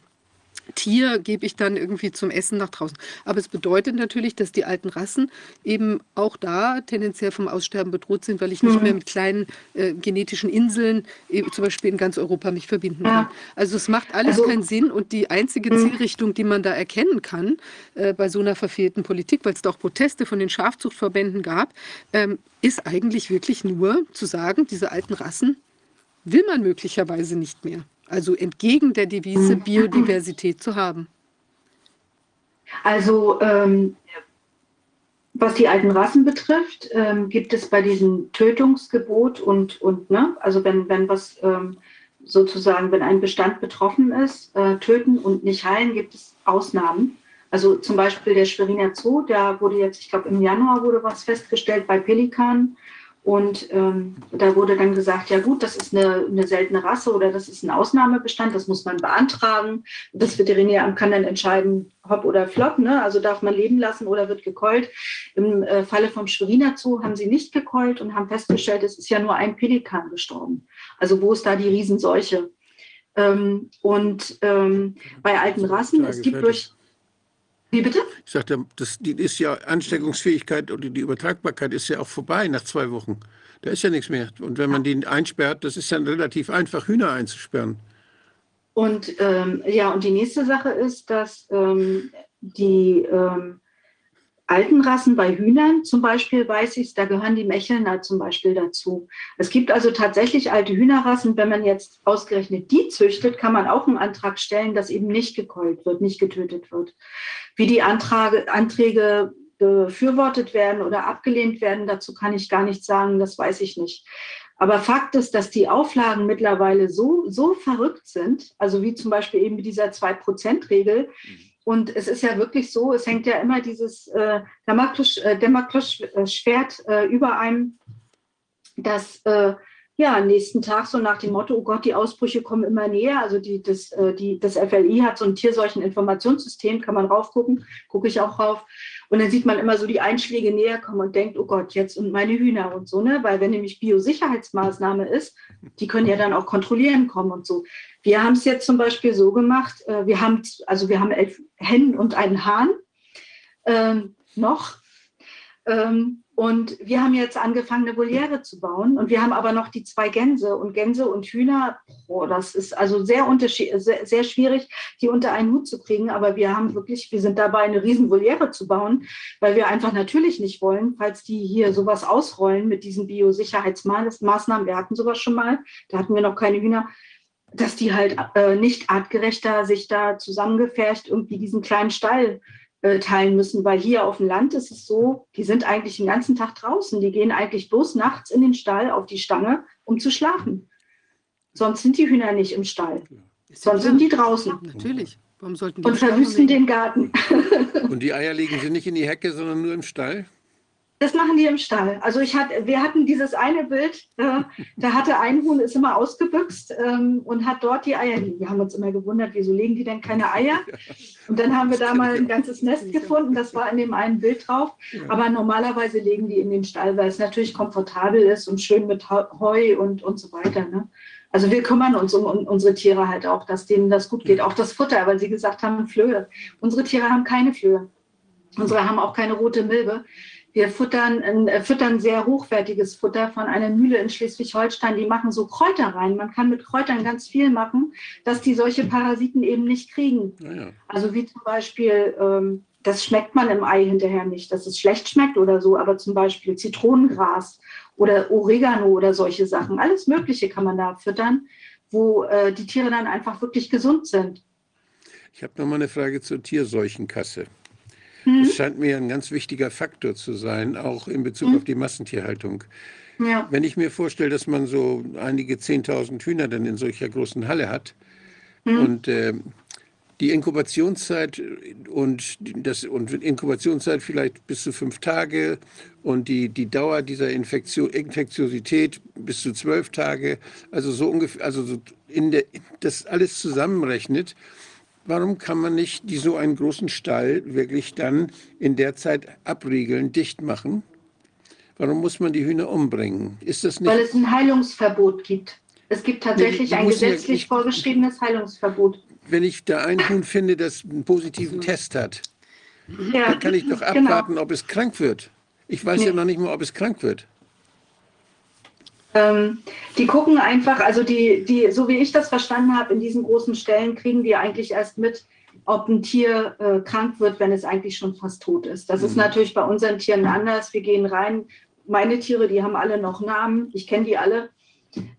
Tier gebe ich dann irgendwie zum Essen nach draußen. Aber es bedeutet natürlich, dass die alten Rassen eben auch da tendenziell vom Aussterben bedroht sind, weil ich nicht mhm. mehr mit kleinen äh, genetischen Inseln, äh, zum Beispiel in ganz Europa, mich verbinden kann. Ja. Also es macht alles also, keinen Sinn und die einzige mhm. Zielrichtung, die man da erkennen kann äh, bei so einer verfehlten Politik, weil es da auch Proteste von den Schafzuchtverbänden gab, ähm, ist eigentlich wirklich nur zu sagen, diese alten Rassen will man möglicherweise nicht mehr. Also entgegen der Devise, mhm. Biodiversität zu haben. Also ähm, was die alten Rassen betrifft, ähm, gibt es bei diesem Tötungsgebot und, und ne, also wenn, wenn was ähm, sozusagen, wenn ein Bestand betroffen ist, äh, töten und nicht heilen, gibt es Ausnahmen. Also zum Beispiel der Schweriner Zoo, da wurde jetzt, ich glaube im Januar wurde was festgestellt bei Pelikanen und ähm, da wurde dann gesagt, ja gut, das ist eine, eine seltene Rasse oder das ist ein Ausnahmebestand, das muss man beantragen. Das Veterinäramt kann dann entscheiden, hopp oder flop, ne? also darf man leben lassen oder wird gekeult. Im äh, Falle vom Schweriner Zoo haben sie nicht gekeult und haben festgestellt, es ist ja nur ein Pelikan gestorben. Also wo ist da die Riesenseuche? Ähm, und ähm, bei alten Rassen, es gibt durch wie bitte? Ich sagte, das die ist ja Ansteckungsfähigkeit oder die Übertragbarkeit ist ja auch vorbei nach zwei Wochen. Da ist ja nichts mehr. Und wenn man den einsperrt, das ist dann relativ einfach, Hühner einzusperren. Und ähm, ja, und die nächste Sache ist, dass ähm, die ähm, alten Rassen bei Hühnern zum Beispiel weiß ich, da gehören die Mechelner zum Beispiel dazu. Es gibt also tatsächlich alte Hühnerrassen. Wenn man jetzt ausgerechnet die züchtet, kann man auch einen Antrag stellen, dass eben nicht gekeult wird, nicht getötet wird. Wie die Antrage, Anträge befürwortet werden oder abgelehnt werden, dazu kann ich gar nichts sagen, das weiß ich nicht. Aber Fakt ist, dass die Auflagen mittlerweile so, so verrückt sind, also wie zum Beispiel eben mit dieser 2-Prozent-Regel, mhm und es ist ja wirklich so, es hängt ja immer dieses äh, Damoklesschwert äh, äh, über einem, dass äh, ja, nächsten Tag so nach dem Motto, oh Gott, die Ausbrüche kommen immer näher. Also die, das, äh, die, das FLI hat so ein Tierseucheninformationssystem, kann man raufgucken, gucke ich auch rauf. Und dann sieht man immer so die Einschläge näher kommen und denkt, oh Gott, jetzt und meine Hühner und so, ne? Weil wenn nämlich Biosicherheitsmaßnahme ist, die können ja dann auch kontrollieren kommen und so. Wir haben es jetzt zum Beispiel so gemacht, äh, wir haben, also wir haben elf Hennen und einen Hahn ähm, noch. Ähm, und wir haben jetzt angefangen, eine Voliere zu bauen. Und wir haben aber noch die zwei Gänse. Und Gänse und Hühner, oh, das ist also sehr, sehr, sehr schwierig, die unter einen Hut zu kriegen. Aber wir haben wirklich, wir sind dabei, eine riesen Voliere zu bauen, weil wir einfach natürlich nicht wollen, falls die hier sowas ausrollen mit diesen Biosicherheitsmaßnahmen. Wir hatten sowas schon mal, da hatten wir noch keine Hühner dass die halt äh, nicht artgerechter sich da zusammengefärcht irgendwie diesen kleinen Stall äh, teilen müssen, weil hier auf dem Land ist es so, die sind eigentlich den ganzen Tag draußen. Die gehen eigentlich bloß nachts in den Stall auf die Stange, um zu schlafen. Sonst sind die Hühner nicht im Stall. Sonst sind die draußen. Natürlich. Warum sollten die Und verwüsten den Garten. Und die Eier legen sie nicht in die Hecke, sondern nur im Stall? Das machen die im Stall. Also ich hatte, wir hatten dieses eine Bild, äh, da hatte ein Huhn ist immer ausgebüxt ähm, und hat dort die Eier liegen. Wir haben uns immer gewundert, wieso legen die denn keine Eier? Und dann haben wir da mal ein ganzes Nest gefunden, das war in dem einen Bild drauf. Aber normalerweise legen die in den Stall, weil es natürlich komfortabel ist und schön mit Heu und, und so weiter. Ne? Also wir kümmern uns um, um, unsere Tiere halt auch, dass denen das gut geht. Auch das Futter, weil Sie gesagt haben, Flöhe. Unsere Tiere haben keine Flöhe. Unsere haben auch keine rote Milbe. Wir futtern, äh, füttern sehr hochwertiges Futter von einer Mühle in Schleswig-Holstein. Die machen so Kräuter rein. Man kann mit Kräutern ganz viel machen, dass die solche Parasiten eben nicht kriegen. Ja, Also wie zum Beispiel, ähm, das schmeckt man im Ei hinterher nicht, dass es schlecht schmeckt oder so, aber zum Beispiel Zitronengras oder Oregano oder solche Sachen. Alles Mögliche kann man da füttern, wo äh, die Tiere dann einfach wirklich gesund sind. Ich habe noch mal eine Frage zur Tierseuchenkasse. Mhm. Das scheint mir ein ganz wichtiger Faktor zu sein, auch in Bezug mhm. auf die Massentierhaltung. Ja. Wenn ich mir vorstelle, dass man so einige 10.000 Hühner dann in solcher großen Halle hat mhm. und äh, die Inkubationszeit und das und Inkubationszeit vielleicht bis zu fünf Tage und die, die Dauer dieser Infektion, Infektiosität bis zu zwölf Tage, also so ungefähr, also so in der, das alles zusammenrechnet, warum kann man nicht die, so einen großen Stall wirklich dann in der Zeit abriegeln, dicht machen? Warum muss man die Hühner umbringen? Ist das nicht Weil es ein Heilungsverbot gibt. Es gibt tatsächlich nee, ein gesetzlich ja vorgeschriebenes Heilungsverbot. Wenn ich da ein Huhn finde, das einen positiven Test hat, ja, dann kann ich doch genau. abwarten, genau. ob es krank wird. Ich weiß nee. ja noch nicht mal, ob es krank wird. Ähm, die gucken einfach, also die, die, so wie ich das verstanden habe, in diesen großen Stellen kriegen die eigentlich erst mit, ob ein Tier äh, krank wird, wenn es eigentlich schon fast tot ist. Das mhm. ist natürlich bei unseren Tieren anders. Wir gehen rein. Meine Tiere, die haben alle noch Namen. Ich kenne die alle.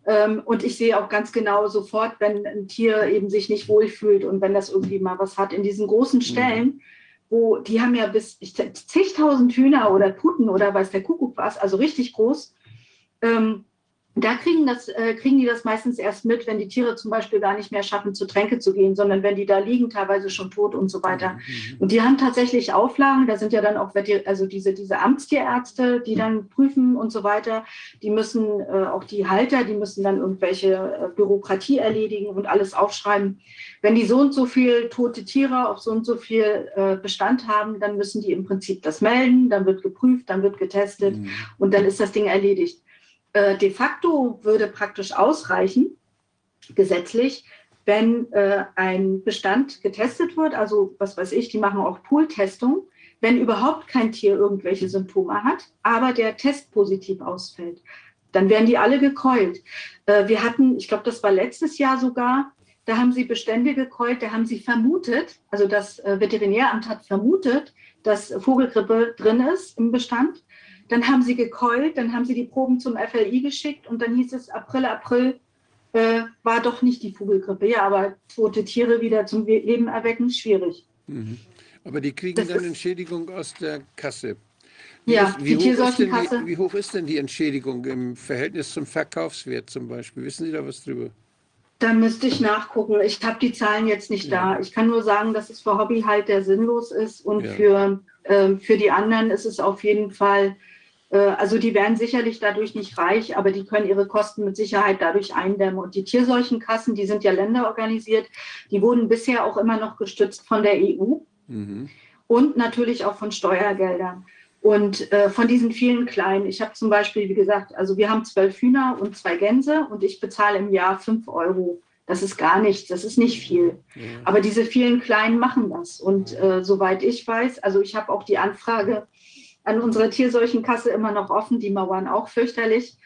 Ähm, und ich sehe auch ganz genau sofort, wenn ein Tier eben sich nicht wohlfühlt und wenn das irgendwie mal was hat. In diesen großen mhm. Stellen, mhm. wo die haben ja bis zigtausend Hühner oder Puten oder weiß der Kuckuck was, also richtig groß. Ähm, da kriegen, das, äh, kriegen die das meistens erst mit, wenn die Tiere zum Beispiel gar nicht mehr schaffen, zu Tränke zu gehen, sondern wenn die da liegen, teilweise schon tot und so weiter. Mhm. Und die haben tatsächlich Auflagen, da sind ja dann auch also diese, diese Amtstierärzte, die dann prüfen und so weiter. Die müssen, äh, auch die Halter, die müssen dann irgendwelche äh, Bürokratie erledigen und alles aufschreiben. Wenn die so und so viel tote Tiere auf so und so viel äh, Bestand haben, dann müssen die im Prinzip das melden, dann wird geprüft, dann wird getestet mhm. und dann ist das Ding erledigt. Äh, de facto würde praktisch ausreichen, gesetzlich, wenn äh, ein Bestand getestet wird, also was weiß ich, die machen auch Pooltestung, wenn überhaupt kein Tier irgendwelche Symptome hat, aber der Test positiv ausfällt, dann werden die alle gekeult. Äh, wir hatten, ich glaube, das war letztes Jahr sogar, da haben sie Bestände gekeult, da haben sie vermutet, also das äh, Veterinäramt hat vermutet, dass Vogelgrippe drin ist im Bestand. Dann haben sie gekeult, dann haben sie die Proben zum FLI geschickt und dann hieß es, April, April äh, war doch nicht die Vogelgrippe. Ja, aber tote Tiere wieder zum Leben erwecken, schwierig. Mhm. Aber die kriegen das dann Entschädigung aus der Kasse. Wie ja, ist, die Tierseuchenkasse. Wie, wie hoch ist denn die Entschädigung im Verhältnis zum Verkaufswert zum Beispiel? Wissen Sie da was drüber? Da müsste ich nachgucken. Ich habe die Zahlen jetzt nicht ja. da. Ich kann nur sagen, dass es für Hobbyhalter sinnlos ist und ja. für, äh, für die anderen ist es auf jeden Fall also die werden sicherlich dadurch nicht reich, aber die können ihre Kosten mit Sicherheit dadurch eindämmen. Und die Tierseuchenkassen, die sind ja länderorganisiert, die wurden bisher auch immer noch gestützt von der EU mhm. und natürlich auch von Steuergeldern. Und äh, von diesen vielen kleinen, ich habe zum Beispiel, wie gesagt, also wir haben zwölf Hühner und zwei Gänse und ich bezahle im Jahr fünf Euro. Das ist gar nichts, das ist nicht viel. Ja. Aber diese vielen Kleinen machen das. Und äh, soweit ich weiß, also ich habe auch die Anfrage an unserer Tierseuchenkasse immer noch offen, die Mauern auch fürchterlich,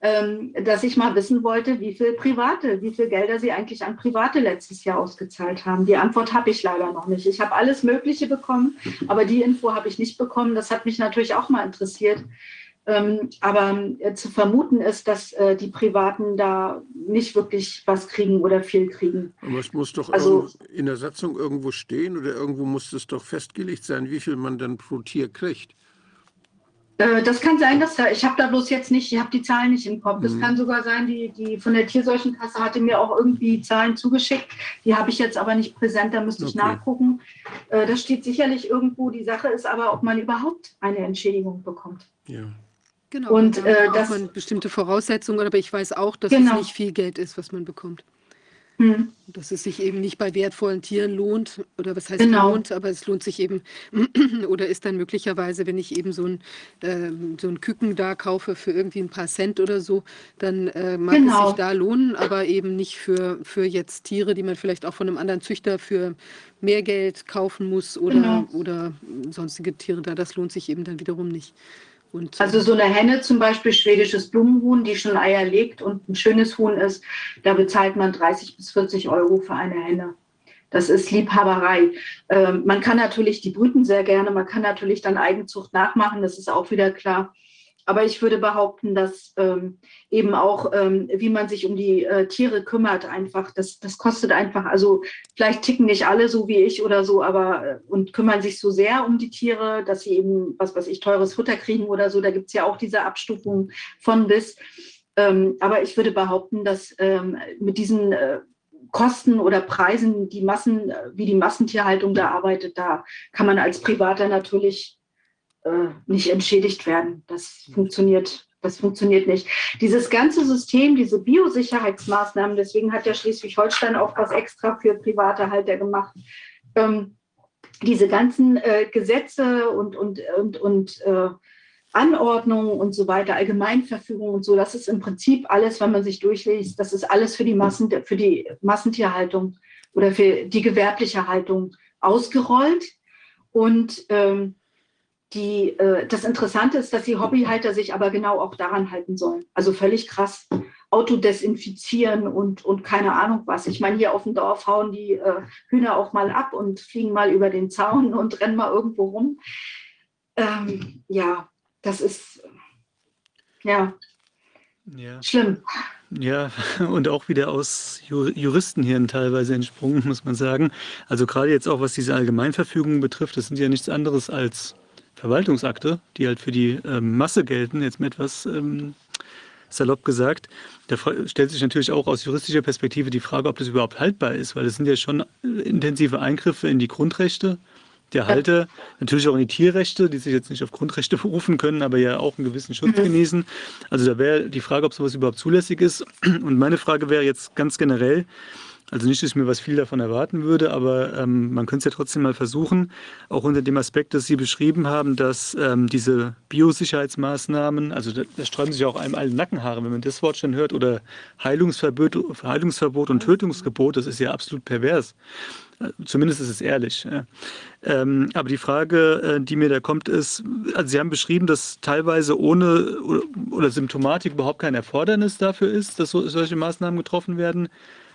ähm, dass ich mal wissen wollte, wie viel Private, wie viel Gelder sie eigentlich an Private letztes Jahr ausgezahlt haben. Die Antwort habe ich leider noch nicht. Ich habe alles Mögliche bekommen, aber die Info habe ich nicht bekommen. Das hat mich natürlich auch mal interessiert. Ähm, aber äh, zu vermuten ist, dass äh, die Privaten da nicht wirklich was kriegen oder viel kriegen. Aber es muss doch also, in der Satzung irgendwo stehen oder irgendwo muss es doch festgelegt sein, wie viel man dann pro Tier kriegt. Äh, das kann sein, dass da, ich habe da bloß jetzt nicht, ich habe die Zahlen nicht im Kopf. Das mhm. kann sogar sein, die, die von der Tierseuchenkasse hatte mir auch irgendwie Zahlen zugeschickt. Die habe ich jetzt aber nicht präsent, da müsste okay. ich nachgucken. Äh, das steht sicherlich irgendwo. Die Sache ist aber, ob man überhaupt eine Entschädigung bekommt. Ja. Genau. Und äh, das man bestimmte Voraussetzungen, aber ich weiß auch, dass genau. es nicht viel Geld ist, was man bekommt. Hm. Dass es sich eben nicht bei wertvollen Tieren lohnt, oder was heißt genau. lohnt, aber es lohnt sich eben, oder ist dann möglicherweise, wenn ich eben so ein, äh, so ein Küken da kaufe für irgendwie ein paar Cent oder so, dann äh, mag genau. es sich da lohnen, aber eben nicht für, für jetzt Tiere, die man vielleicht auch von einem anderen Züchter für mehr Geld kaufen muss oder, genau. oder sonstige Tiere da. Das lohnt sich eben dann wiederum nicht. Und, also so eine Henne zum Beispiel, schwedisches Blumenhuhn, die schon Eier legt und ein schönes Huhn ist, da bezahlt man 30 bis 40 Euro für eine Henne. Das ist Liebhaberei. Ähm, man kann natürlich, die brüten sehr gerne, man kann natürlich dann Eigenzucht nachmachen, das ist auch wieder klar. Aber ich würde behaupten, dass ähm, eben auch, ähm, wie man sich um die äh, Tiere kümmert, einfach, das, das kostet einfach, also vielleicht ticken nicht alle so wie ich oder so, aber äh, und kümmern sich so sehr um die Tiere, dass sie eben, was weiß ich, teures Futter kriegen oder so. Da gibt es ja auch diese Abstufung von bis. Ähm, aber ich würde behaupten, dass ähm, mit diesen äh, Kosten oder Preisen, die Massen, wie die Massentierhaltung da arbeitet, da kann man als Privater natürlich äh, nicht entschädigt werden. Das funktioniert, das funktioniert nicht. Dieses ganze System, diese Biosicherheitsmaßnahmen, deswegen hat ja Schleswig-Holstein auch was extra für private Halter gemacht. Ähm, diese ganzen äh, Gesetze und, und, und, und äh, Anordnungen und so weiter, Allgemeinverfügungen und so, das ist im Prinzip alles, wenn man sich durchliest, das ist alles für die, Massen, für die Massentierhaltung oder für die gewerbliche Haltung ausgerollt. Und ähm, die, äh, das Interessante ist, dass die Hobbyhalter sich aber genau auch daran halten sollen. Also völlig krass. Auto desinfizieren und, und keine Ahnung was. Ich meine, hier auf dem Dorf hauen die äh, Hühner auch mal ab und fliegen mal über den Zaun und rennen mal irgendwo rum. Ähm, ja, das ist ja, ja. schlimm. Ja, und auch wieder aus Juristenhirn teilweise entsprungen, muss man sagen. Also gerade jetzt auch, was diese Allgemeinverfügungen betrifft, das sind ja nichts anderes als Verwaltungsakte, die halt für die ähm, Masse gelten, jetzt mit etwas ähm, salopp gesagt. Da stellt sich natürlich auch aus juristischer Perspektive die Frage, ob das überhaupt haltbar ist, weil es sind ja schon äh, intensive Eingriffe in die Grundrechte der Halter, natürlich auch in die Tierrechte, die sich jetzt nicht auf Grundrechte berufen können, aber ja auch einen gewissen Schutz mhm. genießen. Also da wäre die Frage, ob sowas überhaupt zulässig ist. Und meine Frage wäre jetzt ganz generell, also nicht, dass ich mir was viel davon erwarten würde, aber ähm, man könnte es ja trotzdem mal versuchen, auch unter dem Aspekt, dass Sie beschrieben haben, dass ähm, diese Biosicherheitsmaßnahmen, also da, da sträuben sich auch einem alle Nackenhaare, wenn man das Wort schon hört, oder Heilungsverbot, Heilungsverbot und Tötungsgebot, das ist ja absolut pervers. Äh, zumindest ist es ehrlich. Ja. Ähm, aber die Frage, äh, die mir da kommt, ist, also Sie haben beschrieben, dass teilweise ohne oder, oder Symptomatik überhaupt kein Erfordernis dafür ist, dass so, solche Maßnahmen getroffen werden.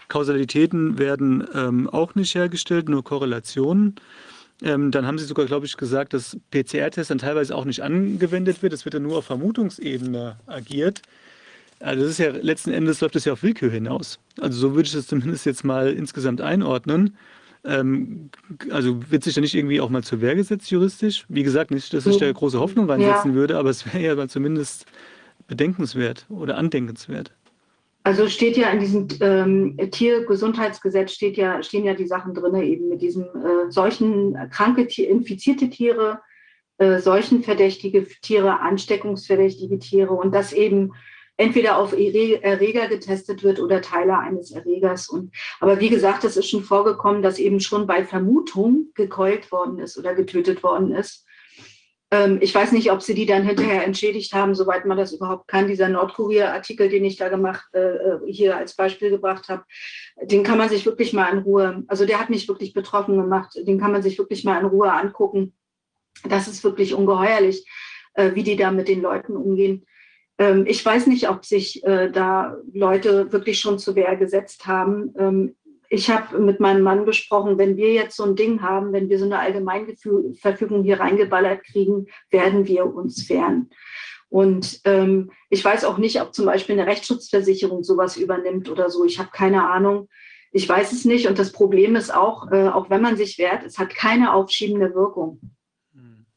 Kausalitäten werden ähm, auch nicht hergestellt, nur Korrelationen. Ähm, dann haben Sie sogar, glaube ich, gesagt, dass PCR-Test dann teilweise auch nicht angewendet wird. Es wird dann nur auf Vermutungsebene agiert. Also das ist ja letzten Endes läuft das ja auf Willkür hinaus. Also so würde ich das zumindest jetzt mal insgesamt einordnen. Ähm, also wird sich da nicht irgendwie auch mal zur Wehr gesetzt juristisch? Wie gesagt, nicht, dass ich da große Hoffnung reinsetzen ja. würde, aber es wäre ja mal zumindest bedenkenswert oder andenkenswert. Also steht ja in diesem ähm, Tiergesundheitsgesetz steht ja, stehen ja die Sachen drin, eben mit diesen äh, solchen kranke, infizierte Tiere, äh, seuchenverdächtige Tiere, ansteckungsverdächtige Tiere und das eben entweder auf Erreger getestet wird oder Teile eines Erregers. Und, aber wie gesagt, es ist schon vorgekommen, dass eben schon bei Vermutung gekeult worden ist oder getötet worden ist. Ähm, ich weiß nicht, ob sie die dann hinterher entschädigt haben, soweit man das überhaupt kann. Dieser Nordkorea-Artikel, den ich da gemacht, äh, äh, hier als Beispiel gebracht habe, den kann man sich wirklich mal in Ruhe, also der hat mich wirklich betroffen gemacht, den kann man sich wirklich mal in Ruhe angucken. Das ist wirklich ungeheuerlich, äh, wie die da mit den Leuten umgehen. Ähm, ich weiß nicht, ob sich äh, da Leute wirklich schon zu Wehr gesetzt haben. Ähm, ich habe mit meinem Mann besprochen, wenn wir jetzt so ein Ding haben, wenn wir so eine Allgemeinverfügung hier reingeballert kriegen, werden wir uns wehren. Und ähm, ich weiß auch nicht, ob zum Beispiel eine Rechtsschutzversicherung sowas übernimmt oder so. Ich habe keine Ahnung. Ich weiß es nicht. Und das Problem ist auch, äh, auch wenn man sich wehrt, es hat keine aufschiebende Wirkung. Hm.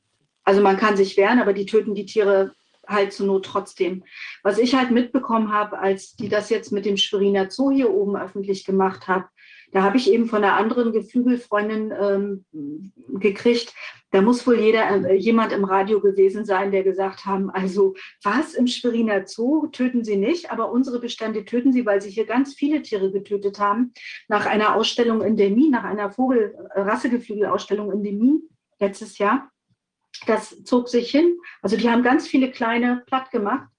Also man kann sich wehren, aber die töten die Tiere halt zur Not trotzdem. Was ich halt mitbekommen habe, als die das jetzt mit dem Schweriner Zoo hier oben öffentlich gemacht hat, da habe ich eben von einer anderen Geflügelfreundin ähm, gekriegt, da muss wohl jeder, äh, jemand im Radio gewesen sein, der gesagt haben, also was im Schweriner Zoo töten sie nicht, aber unsere Bestände töten sie, weil sie hier ganz viele Tiere getötet haben. Nach einer Ausstellung in Demi, nach einer Vogel-Rassegeflügelausstellung in Demi letztes Jahr. Das zog sich hin. Also die haben ganz viele kleine platt gemacht.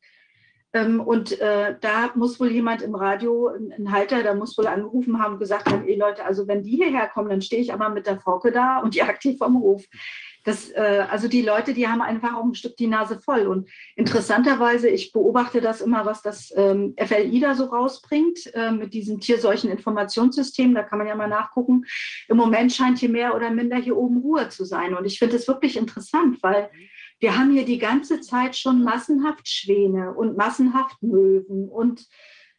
Ähm, und äh, da muss wohl jemand im Radio, ein Halter, da muss wohl angerufen haben gesagt haben, ey Leute, also wenn die hierher kommen, dann stehe ich aber mit der Forke da und jag die vom Hof. Das, äh, also die Leute, die haben einfach auch ein Stück die Nase voll. Und interessanterweise, ich beobachte das immer, was das ähm, FLI da so rausbringt äh, mit diesem Tierseucheninformationssystem. Da kann man ja mal nachgucken. Im Moment scheint hier mehr oder minder hier oben Ruhe zu sein. Und ich finde es wirklich interessant, weil Wir haben hier die ganze Zeit schon massenhaft Schwäne und massenhaft Möwen und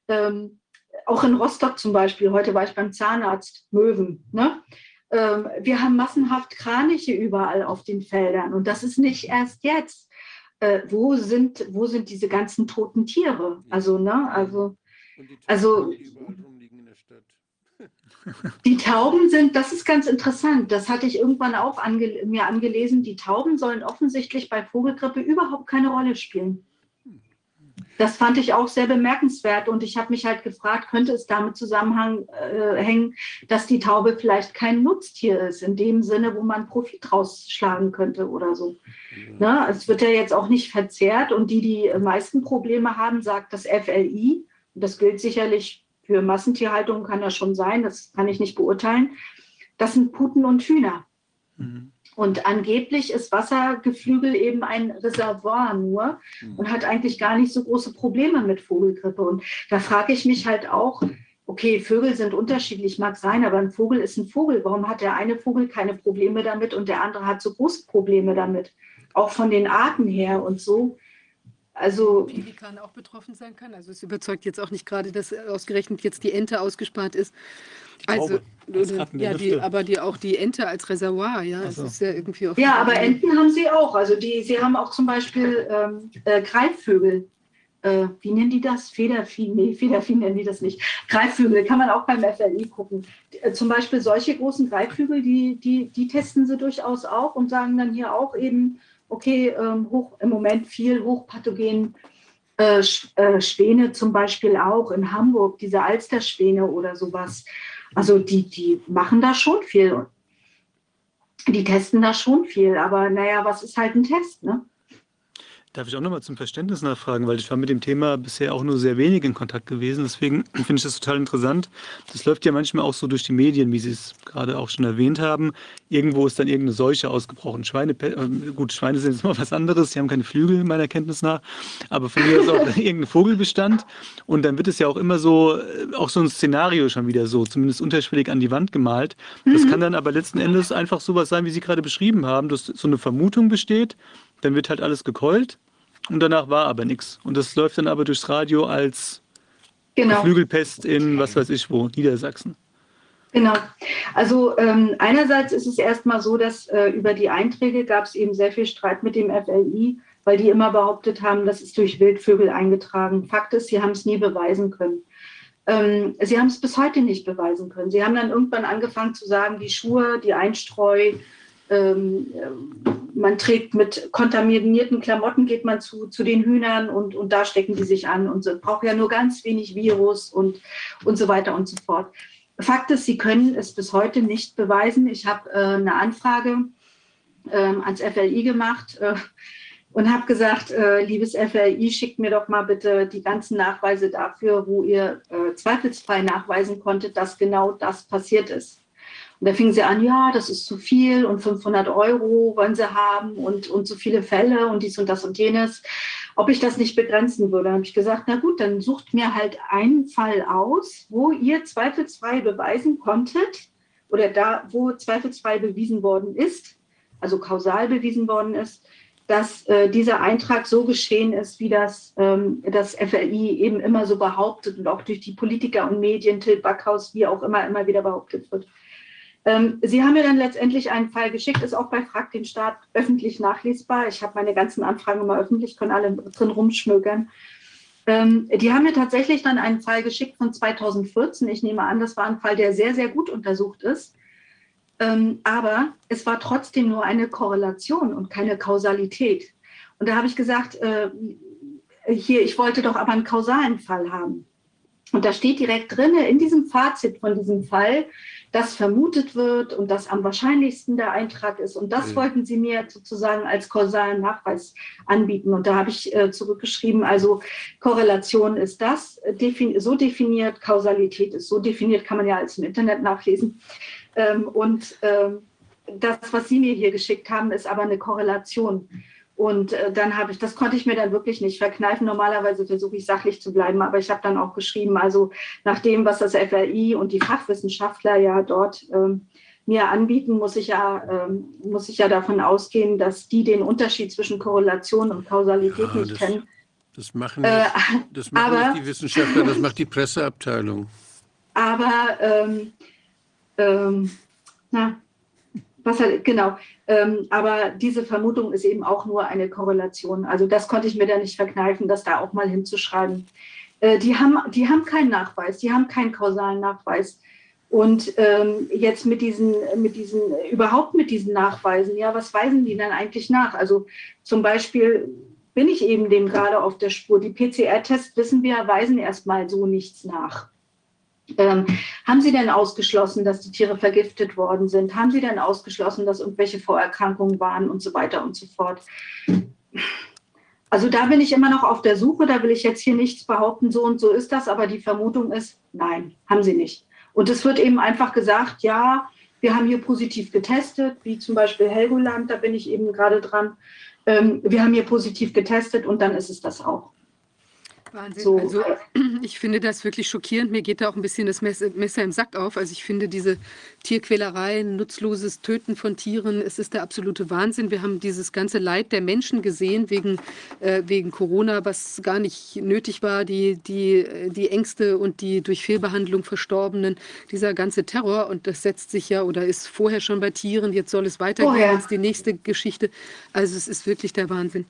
ähm, auch in Rostock zum Beispiel, heute war ich beim Zahnarzt, Möwen. Ne? Ähm, wir haben massenhaft Kraniche überall auf den Feldern und das ist nicht erst jetzt. Äh, wo, sind, wo sind diese ganzen toten Tiere? Also, ne, also, also die Tauben sind, das ist ganz interessant, das hatte ich irgendwann auch ange, mir angelesen, die Tauben sollen offensichtlich bei Vogelgrippe überhaupt keine Rolle spielen. Das fand ich auch sehr bemerkenswert und ich habe mich halt gefragt, könnte es damit zusammenhängen, äh, dass die Taube vielleicht kein Nutztier ist, in dem Sinne, wo man Profit rausschlagen könnte oder so. Ja. Ne? Es wird ja jetzt auch nicht verzehrt und die, die meisten Probleme haben, sagt das FLI, das gilt sicherlich für Massentierhaltung, kann das schon sein, das kann ich nicht beurteilen, das sind Puten und Hühner. Mhm. Und angeblich ist Wassergeflügel eben ein Reservoir nur mhm. und hat eigentlich gar nicht so große Probleme mit Vogelgrippe. Und da frage ich mich halt auch, okay, Vögel sind unterschiedlich, mag sein, aber ein Vogel ist ein Vogel. Warum hat der eine Vogel keine Probleme damit und der andere hat so große Probleme damit? Auch von den Arten her und so. Also Pelikan auch betroffen sein kann. Also es überzeugt jetzt auch nicht gerade, dass ausgerechnet jetzt die Ente ausgespart ist. Also, ja, die, aber die, auch die Ente als Reservoir, ja, so. ist ja irgendwie auch. Ja, aber Enten haben sie auch. Also die, sie haben auch zum Beispiel ähm, äh, Greifvögel. Äh, wie nennen die das? Federvieh? Nee, Federvieh nennen die das nicht. Greifvögel kann man auch beim FLI gucken. Äh, zum Beispiel solche großen Greifvögel, die, die, die testen sie durchaus auch und sagen dann hier auch eben, okay, ähm, hoch, im Moment viel hochpathogen äh, äh, Schwäne zum Beispiel auch in Hamburg, diese Alsterschwäne oder sowas. Also die, die machen da schon viel. Die testen da schon viel, aber naja, was ist halt ein Test, ne? Darf ich auch nochmal zum Verständnis nachfragen, weil ich war mit dem Thema bisher auch nur sehr wenig in Kontakt gewesen. Deswegen finde ich das total interessant. Das läuft ja manchmal auch so durch die Medien, wie Sie es gerade auch schon erwähnt haben. Irgendwo ist dann irgendeine Seuche ausgebrochen. Schweine, äh, gut, Schweine sind jetzt mal was anderes. Sie haben keine Flügel, meiner Kenntnis nach. Aber von mir ist auch irgendein Vogelbestand. Und dann wird es ja auch immer so, äh, auch so ein Szenario schon wieder so, zumindest unterschwellig an die Wand gemalt. Das mhm. kann dann aber letzten Endes einfach sowas sein, wie Sie gerade beschrieben haben, dass so eine Vermutung besteht dann wird halt alles gekeult und danach war aber nichts. Und das läuft dann aber durchs Radio als genau. Flügelpest in was weiß ich wo, Niedersachsen. Genau. Also ähm, einerseits ist es erstmal so, dass äh, über die Einträge gab es eben sehr viel Streit mit dem FLI, weil die immer behauptet haben, das ist durch Wildvögel eingetragen. Fakt ist, sie haben es nie beweisen können. Ähm, sie haben es bis heute nicht beweisen können. Sie haben dann irgendwann angefangen zu sagen, die Schuhe, die Einstreu, man trägt mit kontaminierten Klamotten, geht man zu, zu den Hühnern und, und da stecken die sich an und so, braucht ja nur ganz wenig Virus und, und so weiter und so fort. Fakt ist, sie können es bis heute nicht beweisen. Ich habe äh, eine Anfrage äh, ans FLI gemacht äh, und habe gesagt, äh, liebes FLI, schickt mir doch mal bitte die ganzen Nachweise dafür, wo ihr äh, zweifelsfrei nachweisen konntet, dass genau das passiert ist. Und da fingen sie an, ja, das ist zu viel und 500 Euro wollen sie haben und, und so viele Fälle und dies und das und jenes. Ob ich das nicht begrenzen würde, habe ich gesagt, na gut, dann sucht mir halt einen Fall aus, wo ihr zweifelsfrei beweisen konntet oder da, wo zweifelsfrei bewiesen worden ist, also kausal bewiesen worden ist, dass äh, dieser Eintrag so geschehen ist, wie das ähm, das FLI eben immer so behauptet und auch durch die Politiker und Medien, Till Backhaus, wie auch immer, immer wieder behauptet wird. Ähm, Sie haben mir dann letztendlich einen Fall geschickt, ist auch bei Frag den Staat öffentlich nachlesbar. Ich habe meine ganzen Anfragen immer öffentlich, können alle drin rumschmökern. Ähm, die haben mir tatsächlich dann einen Fall geschickt von 2014. Ich nehme an, das war ein Fall, der sehr, sehr gut untersucht ist. Ähm, aber es war trotzdem nur eine Korrelation und keine Kausalität. Und da habe ich gesagt, äh, hier, ich wollte doch aber einen kausalen Fall haben. Und da steht direkt drin, in diesem Fazit von diesem Fall, dass vermutet wird und das am wahrscheinlichsten der Eintrag ist. Und das mhm. wollten sie mir sozusagen als kausalen Nachweis anbieten. Und da habe ich äh, zurückgeschrieben, also Korrelation ist das defin so definiert, Kausalität ist so definiert, kann man ja als im Internet nachlesen. Ähm, und ähm, das, was Sie mir hier geschickt haben, ist aber eine Korrelation. Und äh, dann habe ich, das konnte ich mir dann wirklich nicht verkneifen. Normalerweise versuche ich sachlich zu bleiben, aber ich habe dann auch geschrieben, also nach dem, was das FRI und die Fachwissenschaftler ja dort ähm, mir anbieten, muss ich ja, ähm, muss ich ja davon ausgehen, dass die den Unterschied zwischen Korrelation und Kausalität Ja, nicht das- kennen. Das machen, Äh, nicht, das machen aber- nicht die Wissenschaftler, das macht die Presseabteilung. Aber ähm, ähm, na, was halt, genau. Ähm, aber diese Vermutung ist eben auch nur eine Korrelation. Also das konnte ich mir da nicht verkneifen, das da auch mal hinzuschreiben. Äh, die, haben, die haben keinen Nachweis, die haben keinen kausalen Nachweis. Und ähm, jetzt mit diesen, mit diesen, überhaupt mit diesen Nachweisen, ja, was weisen die denn eigentlich nach? Also zum Beispiel bin ich eben dem gerade auf der Spur. Die PCR-Tests, wissen wir, weisen erstmal so nichts nach. Ähm, haben Sie denn ausgeschlossen, dass die Tiere vergiftet worden sind? Haben Sie denn ausgeschlossen, dass irgendwelche Vorerkrankungen waren und so weiter und so fort? Also da bin ich immer noch auf der Suche, da will ich jetzt hier nichts behaupten, so und so ist das, aber die Vermutung ist, nein, haben sie nicht. Und es wird eben einfach gesagt, ja, wir haben hier positiv getestet, wie zum Beispiel Helgoland, da bin ich eben gerade dran. Ähm, wir haben hier positiv getestet und dann ist es das auch. Wahnsinn. So, also ich finde das wirklich schockierend. Mir geht da auch ein bisschen das Messer, im Sack auf. Also ich finde diese Tierquälerei, nutzloses Töten von Tieren, es ist der absolute Wahnsinn. Wir haben dieses ganze Leid der Menschen gesehen wegen, äh, wegen Corona, was gar nicht nötig war, die, die, die Ängste und die durch Fehlbehandlung Verstorbenen, dieser ganze Terror. Und das setzt sich ja oder ist vorher schon bei Tieren. Jetzt soll es weitergehen Vorher. als die nächste Geschichte. Also es ist wirklich der Wahnsinn.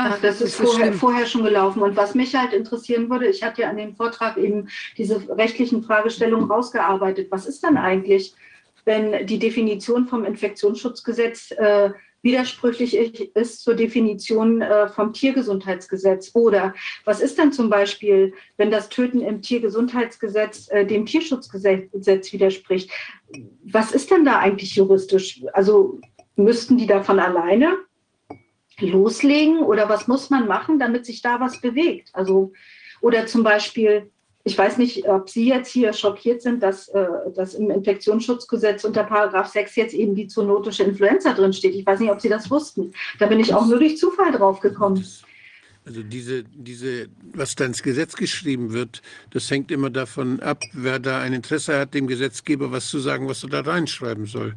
Ach, das ist vorher, vorher schon gelaufen. Und was mich halt interessieren würde, ich hatte ja an dem Vortrag eben diese rechtlichen Fragestellungen rausgearbeitet. Was ist dann eigentlich, wenn die Definition vom Infektionsschutzgesetz äh, widersprüchlich ist zur Definition äh, vom Tiergesundheitsgesetz? Oder was ist dann zum Beispiel, wenn das Töten im Tiergesundheitsgesetz äh, dem Tierschutzgesetz widerspricht? Was ist denn da eigentlich juristisch? Also müssten die davon alleine loslegen oder was muss man machen, damit sich da was bewegt? Also, oder zum Beispiel, ich weiß nicht, ob Sie jetzt hier schockiert sind, dass, äh, dass im Infektionsschutzgesetz unter Paragraph 6 jetzt eben die zoonotische Influenza drin steht. Ich weiß nicht, ob Sie das wussten. Da bin ich auch nur durch Zufall drauf gekommen. Also diese, diese, was da ins Gesetz geschrieben wird, das hängt immer davon ab, wer da ein Interesse hat, dem Gesetzgeber was zu sagen, was er da reinschreiben soll.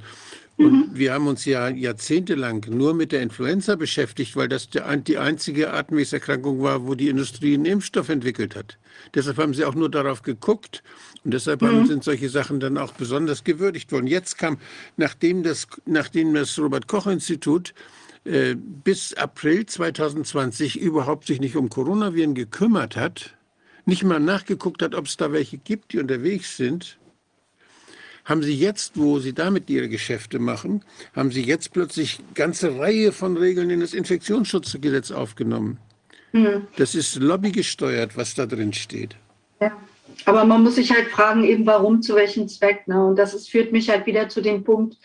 Und wir haben uns ja jahrzehntelang nur mit der Influenza beschäftigt, weil das die einzige Atemwegserkrankung war, wo die Industrie einen Impfstoff entwickelt hat. Deshalb haben sie auch nur darauf geguckt und deshalb haben, sind solche Sachen dann auch besonders gewürdigt worden. Jetzt kam, nachdem das, nachdem das Robert-Koch-Institut äh, bis April 2020 überhaupt sich nicht um Coronaviren gekümmert hat, nicht mal nachgeguckt hat, ob es da welche gibt, die unterwegs sind, haben sie jetzt, wo sie damit ihre Geschäfte machen, haben sie jetzt plötzlich ganze Reihe von Regeln in das Infektionsschutzgesetz aufgenommen. Hm. Das ist lobbygesteuert, was da drin steht. Ja. Aber man muss sich halt fragen, eben warum, zu welchem Zweck. Ne? Und das ist, führt mich halt wieder zu dem Punkt,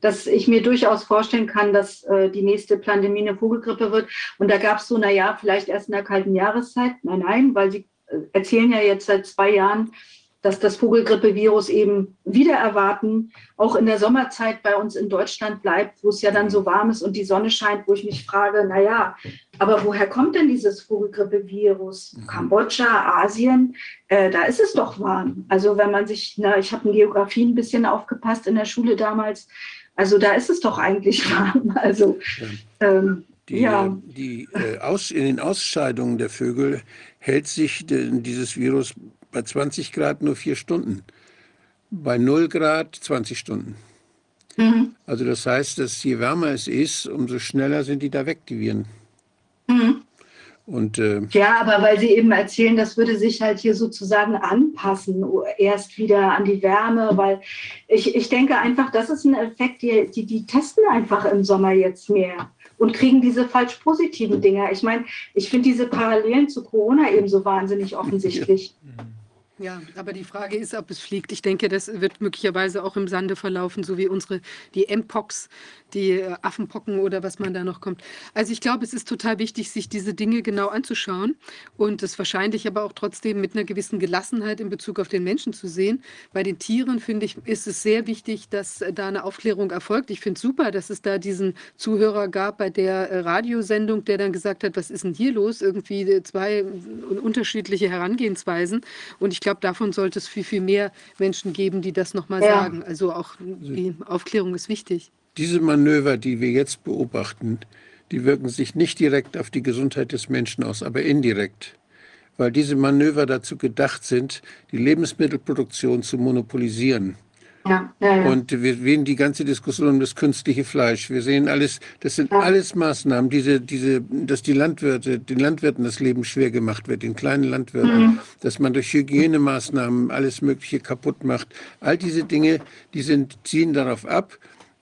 dass ich mir durchaus vorstellen kann, dass äh, die nächste Pandemie eine Vogelgrippe wird. Und da gab es so, naja, vielleicht erst in der kalten Jahreszeit. Nein, nein, weil sie äh, erzählen ja jetzt seit zwei Jahren, dass das Vogelgrippevirus eben wieder erwarten, auch in der Sommerzeit bei uns in Deutschland bleibt, wo es ja dann so warm ist und die Sonne scheint, wo ich mich frage, naja, aber woher kommt denn dieses Vogelgrippevirus? Kambodscha, Asien, äh, da ist es doch warm. Also wenn man sich, na, ich habe in Geografie ein bisschen aufgepasst in der Schule damals, also da ist es doch eigentlich warm. Also ähm, Die, ja. die, äh, aus, in den Ausscheidungen der Vögel hält sich de, dieses Virus bei 20 Grad nur vier Stunden. Bei 0 Grad 20 Stunden. Mhm. Also das heißt, dass je wärmer es ist, umso schneller sind die da weg, die Viren. Mhm. Und äh, Ja, aber weil Sie eben erzählen, das würde sich halt hier sozusagen anpassen, erst wieder an die Wärme, weil ich, ich denke einfach, das ist ein Effekt, die, die, die testen einfach im Sommer jetzt mehr und kriegen diese falsch positiven Dinger. Ich meine, ich finde diese Parallelen zu Corona eben so wahnsinnig offensichtlich. Ja, aber die Frage ist, ob es fliegt. Ich denke, das wird möglicherweise auch im Sande verlaufen, so wie unsere, die Mpox, die äh, Affenpocken oder was man da noch kommt. Also ich glaube, es ist total wichtig, sich diese Dinge genau anzuschauen und es wahrscheinlich aber auch trotzdem mit einer gewissen Gelassenheit in Bezug auf den Menschen zu sehen. Bei den Tieren, finde ich, ist es sehr wichtig, dass äh, da eine Aufklärung erfolgt. Ich finde es super, dass es da diesen Zuhörer gab bei der äh, Radiosendung, der dann gesagt hat, was ist denn hier los? Irgendwie zwei unterschiedliche Herangehensweisen. Und ich glaube, davon sollte es viel, viel mehr Menschen geben, die das nochmal Ja. sagen. Also auch die Aufklärung ist wichtig. Diese Manöver, die wir jetzt beobachten, die wirken sich nicht direkt auf die Gesundheit des Menschen aus, aber indirekt. Weil diese Manöver dazu gedacht sind, die Lebensmittelproduktion zu monopolisieren. Ja, ja, ja. Und wir sehen die ganze Diskussion um das künstliche Fleisch. Wir sehen alles, das sind alles Maßnahmen, diese, diese, dass die Landwirte, den Landwirten das Leben schwer gemacht wird, den kleinen Landwirten, dass man durch Hygienemaßnahmen alles Mögliche kaputt macht. All diese Dinge, die sind, ziehen darauf ab,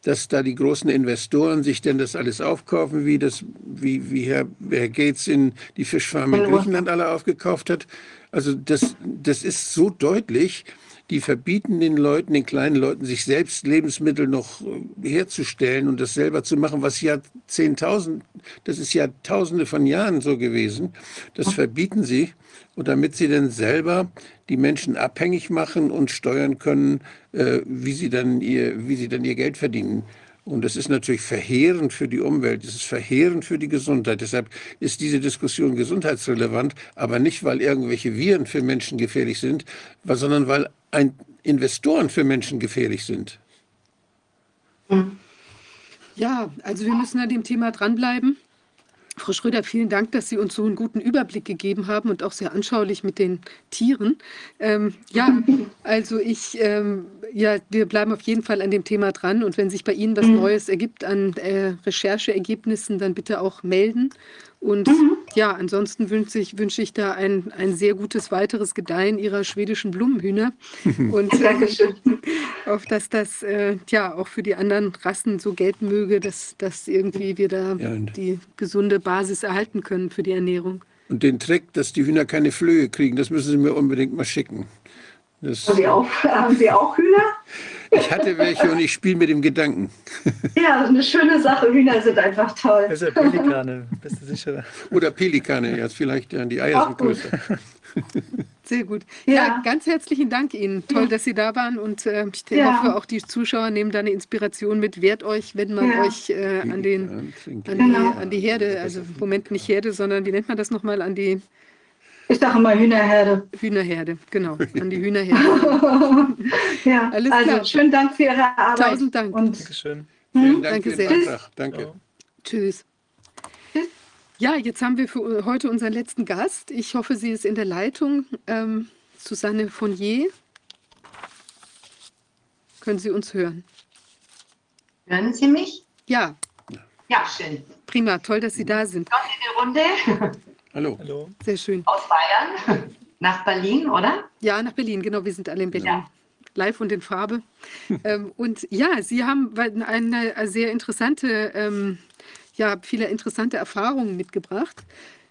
dass da die großen Investoren sich denn das alles aufkaufen, wie das, wie, wie Herr, Herr Gates in die Fischfarm in. Griechenland alle aufgekauft hat. Also das, das ist so deutlich. Die verbieten den Leuten, den kleinen Leuten, sich selbst Lebensmittel noch äh, herzustellen und das selber zu machen, was ja zehntausend, das ist ja tausende von Jahren so gewesen. Das verbieten sie. Und damit sie dann selber die Menschen abhängig machen und steuern können, äh, wie, sie dann ihr, wie sie dann ihr Geld verdienen. Und das ist natürlich verheerend für die Umwelt, es ist verheerend für die Gesundheit. Deshalb ist diese Diskussion gesundheitsrelevant, aber nicht, weil irgendwelche Viren für Menschen gefährlich sind, sondern weil Investoren für Menschen gefährlich sind. Ja, also wir müssen an dem Thema dranbleiben. Frau Schröder, vielen Dank, dass Sie uns so einen guten Überblick gegeben haben und auch sehr anschaulich mit den Tieren. Ähm, ja, also ich, ähm, ja, wir bleiben auf jeden Fall an dem Thema dran und wenn sich bei Ihnen was Neues ergibt an äh, Rechercheergebnissen, dann bitte auch melden. Und ja, ansonsten wünsche ich, wünsche ich da ein, ein sehr gutes weiteres Gedeihen Ihrer schwedischen Blumenhühner und äh, Dankeschön. auf dass das äh, ja auch für die anderen Rassen so gelten möge, dass, dass irgendwie wir da Ja, die gesunde Basis erhalten können für die Ernährung. Und den Trick, dass die Hühner keine Flöhe kriegen, das müssen Sie mir unbedingt mal schicken. Das, Haben Sie auch, haben Sie auch Hühner? ich hatte welche und ich spiele mit dem Gedanken. Ja, eine schöne Sache. Hühner sind einfach toll. Ja Pelikane, bist du sicher? Oder Pelikane, ja, vielleicht, ja, die Eier Auch sind gut. größer. Sehr gut. Ja, Ja. ganz herzlichen Dank Ihnen. Toll, dass Sie da waren und äh, ich Ja. hoffe, auch die Zuschauer nehmen da eine Inspiration mit. Wehrt euch, wenn man Ja. euch äh, an, den, an, Genau. die, an die Herde, also im Moment nicht Herde, sondern wie nennt man das nochmal, an die Ich sage immer Hühnerherde. Hühnerherde. Genau, an die Hühnerherde. ja, Alles also klar. schönen Dank für Ihre Arbeit. Tausend Dank. Und Dankeschön. Vielen Dank Danke sehr. Beitrag. Danke. Tschüss. Ja, jetzt haben wir für heute unseren letzten Gast. Ich hoffe, sie ist in der Leitung. Ähm, Susanne Fournier. Können Sie uns hören? Hören Sie mich? Ja, Ja, schön. prima. Toll, dass Sie da sind. Eine Runde Hallo. Hallo. Sehr schön. aus Bayern nach Berlin, oder? Ja, nach Berlin. Genau, wir sind alle in Berlin. Ja. Live und in Farbe. ähm, und ja, Sie haben eine sehr interessante, ähm, ja, viele interessante Erfahrungen mitgebracht.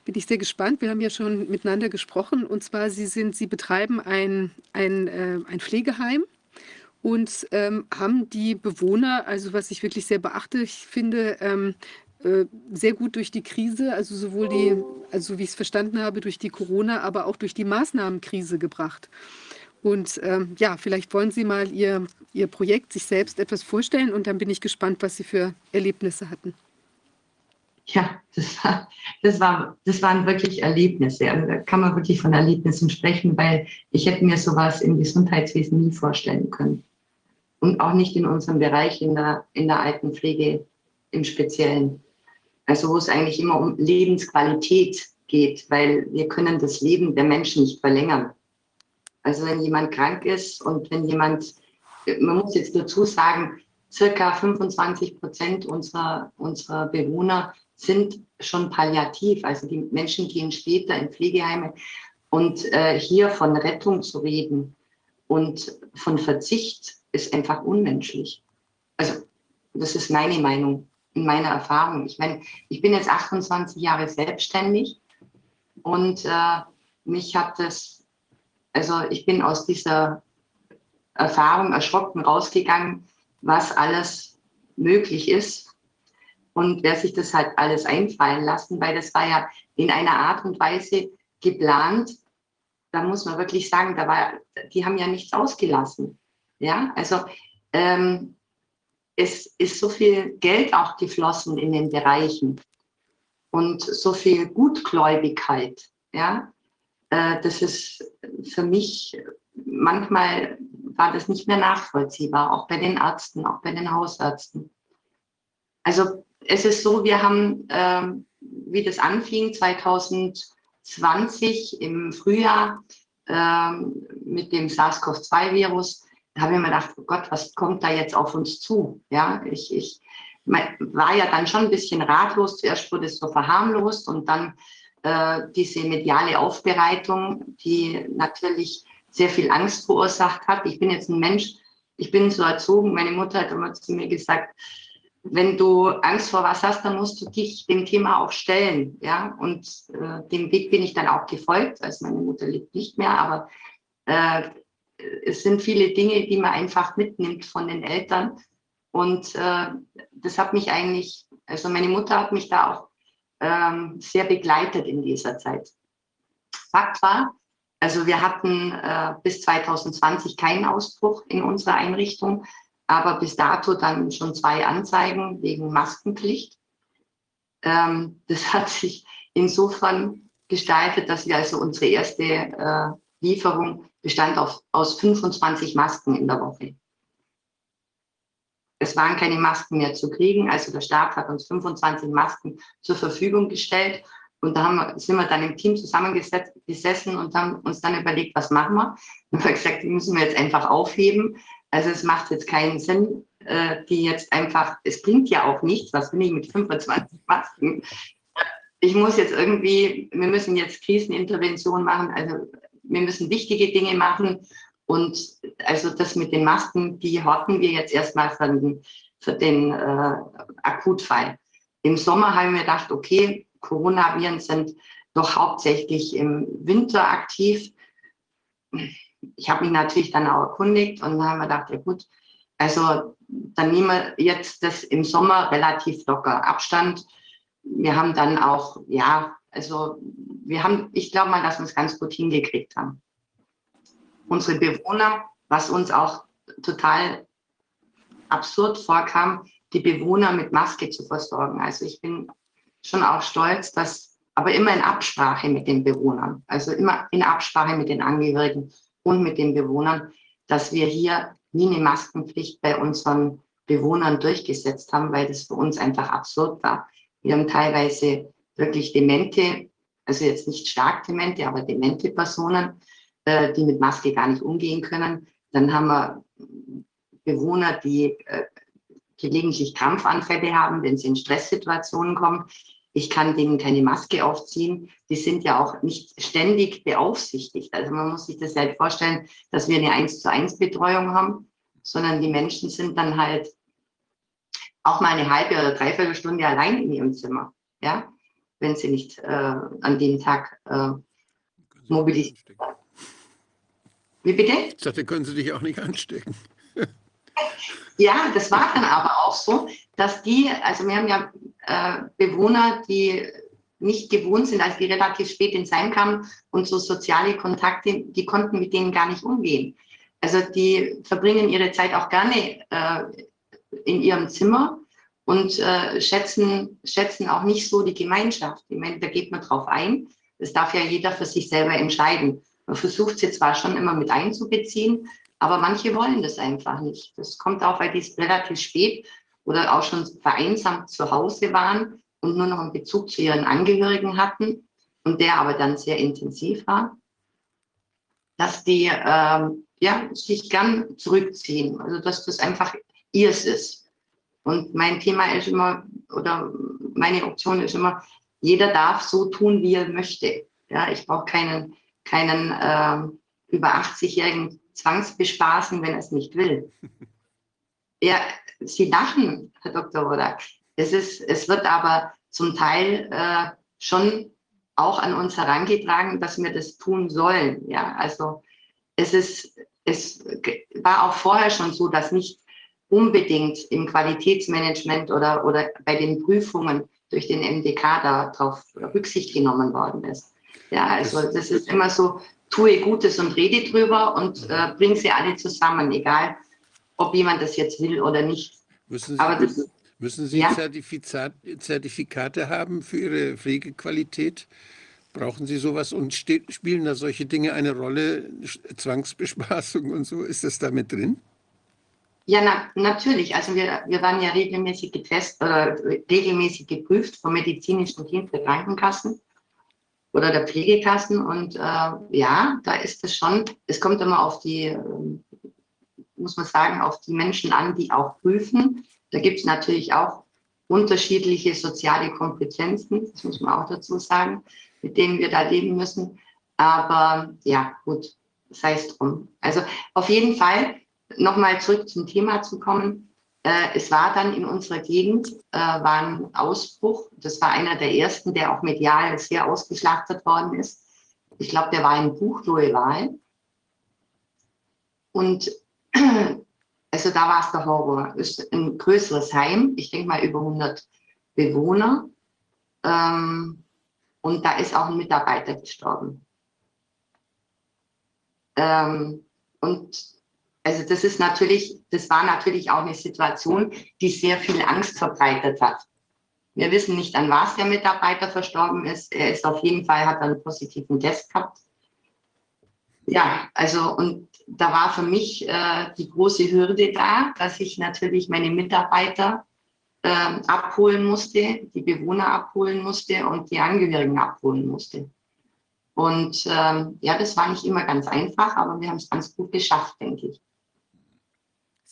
Bin ich sehr gespannt. Wir haben ja schon miteinander gesprochen. Und zwar, Sie sind, Sie betreiben ein, ein, äh, ein Pflegeheim und ähm, haben die Bewohner, also was ich wirklich sehr beachtlich finde, ähm, äh, sehr gut durch die Krise, also sowohl die, also so wie ich es verstanden habe, durch die Corona, aber auch durch die Maßnahmenkrise gebracht. Und ähm, ja, vielleicht wollen Sie mal Ihr, Ihr Projekt sich selbst etwas vorstellen und dann bin ich gespannt, was Sie für Erlebnisse hatten. Ja, das, war, das, war, das waren wirklich Erlebnisse. Also da kann man wirklich von Erlebnissen sprechen, weil ich hätte mir sowas im Gesundheitswesen nie vorstellen können. Und auch nicht in unserem Bereich in der, in der Altenpflege im Speziellen. Also wo es eigentlich immer um Lebensqualität geht, weil wir können das Leben der Menschen nicht verlängern. Also wenn jemand krank ist und wenn jemand, man muss jetzt dazu sagen, circa 25 Prozent unserer, unserer Bewohner sind schon palliativ. Also die Menschen gehen später in Pflegeheime. Und äh, hier von Rettung zu reden und von Verzicht ist einfach unmenschlich. Also das ist meine Meinung, in meiner Erfahrung. Ich meine, ich bin jetzt 28 Jahre selbstständig und äh, mich hat das, also ich bin aus dieser Erfahrung erschrocken rausgegangen, was alles möglich ist und wer sich das halt alles einfallen lassen, weil das war ja in einer Art und Weise geplant. Da muss man wirklich sagen, da war, die haben ja nichts ausgelassen. Ja, also ähm, es ist so viel Geld auch geflossen in den Bereichen und so viel Gutgläubigkeit. Ja, äh, das ist für mich, manchmal war das nicht mehr nachvollziehbar, auch bei den Ärzten, auch bei den Hausärzten. Also es ist so, wir haben, ähm, wie das anfing, 2020 im Frühjahr ähm, mit dem SARS-CoV-2-Virus, da habe ich mir gedacht, oh Gott, was kommt da jetzt auf uns zu? Ja, ich, ich war ja dann schon ein bisschen ratlos. Zuerst wurde es so verharmlost und dann äh, diese mediale Aufbereitung, die natürlich sehr viel Angst verursacht hat. Ich bin jetzt ein Mensch, ich bin so erzogen, meine Mutter hat immer zu mir gesagt, wenn du Angst vor was hast, dann musst du dich dem Thema auch stellen. Ja? Und äh, dem Weg bin ich dann auch gefolgt. Also meine Mutter lebt nicht mehr, aber äh, es sind viele Dinge, die man einfach mitnimmt von den Eltern. Und äh, das hat mich eigentlich, also meine Mutter hat mich da auch ähm, sehr begleitet in dieser Zeit. Fakt war, also wir hatten äh, bis 2020 keinen Ausbruch in unserer Einrichtung aber bis dato dann schon zwei Anzeigen wegen Maskenpflicht. Ähm, das hat sich insofern gestaltet, dass wir also unsere erste äh, Lieferung bestand auf, aus 25 Masken in der Woche. Es waren keine Masken mehr zu kriegen, also der Staat hat uns 25 Masken zur Verfügung gestellt. Und da haben wir, sind wir dann im Team zusammengesessen und haben uns dann überlegt, was machen wir. Und haben gesagt, die müssen wir jetzt einfach aufheben. Also es macht jetzt keinen Sinn, äh, die jetzt einfach, es bringt ja auch nichts, was will ich mit 25 Masken? Ich muss jetzt irgendwie, wir müssen jetzt Krisenintervention machen, also wir müssen wichtige Dinge machen. Und also das mit den Masken, die horten wir jetzt erstmal für den, für den äh, Akutfall. Im Sommer haben wir gedacht, okay, Coronaviren sind doch hauptsächlich im Winter aktiv ich habe mich natürlich dann auch erkundigt und dann haben wir gedacht, ja gut, also dann nehmen wir jetzt das im Sommer relativ locker Abstand. Wir haben dann auch, ja, also wir haben, ich glaube mal, dass wir es ganz gut hingekriegt haben. Unsere Bewohner, was uns auch total absurd vorkam, die Bewohner mit Maske zu versorgen. Also ich bin schon auch stolz, dass, aber immer in Absprache mit den Bewohnern, also immer in Absprache mit den Angehörigen und mit den Bewohnern, dass wir hier nie eine Maskenpflicht bei unseren Bewohnern durchgesetzt haben, weil das für uns einfach absurd war. Wir haben teilweise wirklich demente, also jetzt nicht stark demente, aber demente Personen, äh, die mit Maske gar nicht umgehen können. Dann haben wir Bewohner, die äh, gelegentlich Krampfanfälle haben, wenn sie in Stresssituationen kommen. Ich kann denen keine Maske aufziehen. Die sind ja auch nicht ständig beaufsichtigt. Also man muss sich das halt vorstellen, dass wir eine 1 zu 1 Betreuung haben, sondern die Menschen sind dann halt auch mal eine halbe oder dreiviertel Stunde allein in ihrem Zimmer. Ja, wenn sie nicht äh, an dem Tag äh, mobilisiert. Wie bitte? Ich dachte, können Sie dich auch nicht anstecken. ja, das war dann aber auch so, dass die, also wir haben ja äh, Bewohner, die nicht gewohnt sind, als die relativ spät ins Heim kamen und so soziale Kontakte, die konnten mit denen gar nicht umgehen. Also die verbringen ihre Zeit auch gerne äh, in ihrem Zimmer und äh, schätzen, schätzen auch nicht so die Gemeinschaft. Ich meine, da geht man drauf ein. Das darf ja jeder für sich selber entscheiden. Man versucht sie zwar schon immer mit einzubeziehen, aber manche wollen das einfach nicht. Das kommt auch, weil die es relativ spät oder auch schon vereinsamt zu Hause waren und nur noch einen Bezug zu ihren Angehörigen hatten und der aber dann sehr intensiv war, dass die ähm, ja, sich gern zurückziehen, also dass das einfach ihrs ist. Und mein Thema ist immer, oder meine Option ist immer, jeder darf so tun, wie er möchte. Ja, ich brauche keinen, keinen äh, über 80-jährigen Zwangsbespaßen, wenn er es nicht will. Ja, Sie lachen, Herr Dr. Rodak. Es, ist, es wird aber zum Teil äh, schon auch an uns herangetragen, dass wir das tun sollen. Ja, also es ist, es war auch vorher schon so, dass nicht unbedingt im Qualitätsmanagement oder, oder bei den Prüfungen durch den MDK darauf Rücksicht genommen worden ist. Ja, also das ist immer so, tue Gutes und rede drüber und äh, bring sie alle zusammen, egal ob jemand das jetzt will oder nicht. Müssen Sie, Aber das, müssen Sie ja? Zertifikate haben für Ihre Pflegequalität? Brauchen Sie sowas und spielen da solche Dinge eine Rolle? Zwangsbespaßung und so, ist das damit drin? Ja, na, natürlich. Also wir, wir waren ja regelmäßig getestet oder regelmäßig geprüft vom medizinischen Team der Krankenkassen oder der Pflegekassen. Und äh, ja, da ist es schon, es kommt immer auf die, äh, muss man sagen, auf die Menschen an, die auch prüfen. Da gibt es natürlich auch unterschiedliche soziale Kompetenzen, das muss man auch dazu sagen mit denen wir da leben müssen. Aber ja, gut, sei es drum. Also auf jeden Fall, nochmal zurück zum Thema zu kommen. Äh, es war dann in unserer Gegend, äh, war ein Ausbruch. Das war einer der ersten, der auch medial sehr ausgeschlachtet worden ist. Ich glaube, der war in Buchloe Wahl. Und also da war es der Horror. Es ist ein größeres Heim, ich denke mal über 100 Bewohner. Ähm, und da ist auch ein Mitarbeiter gestorben. Ähm, und also das ist natürlich, das war natürlich auch eine Situation, die sehr viel Angst verbreitet hat. Wir wissen nicht, an was der Mitarbeiter verstorben ist. Er ist auf jeden Fall, hat einen positiven Test gehabt. Ja, also und da war für mich äh, die große Hürde da, dass ich natürlich meine Mitarbeiter ähm, abholen musste, die Bewohner abholen musste und die Angehörigen abholen musste. Und ähm, ja, das war nicht immer ganz einfach, aber wir haben es ganz gut geschafft, denke ich.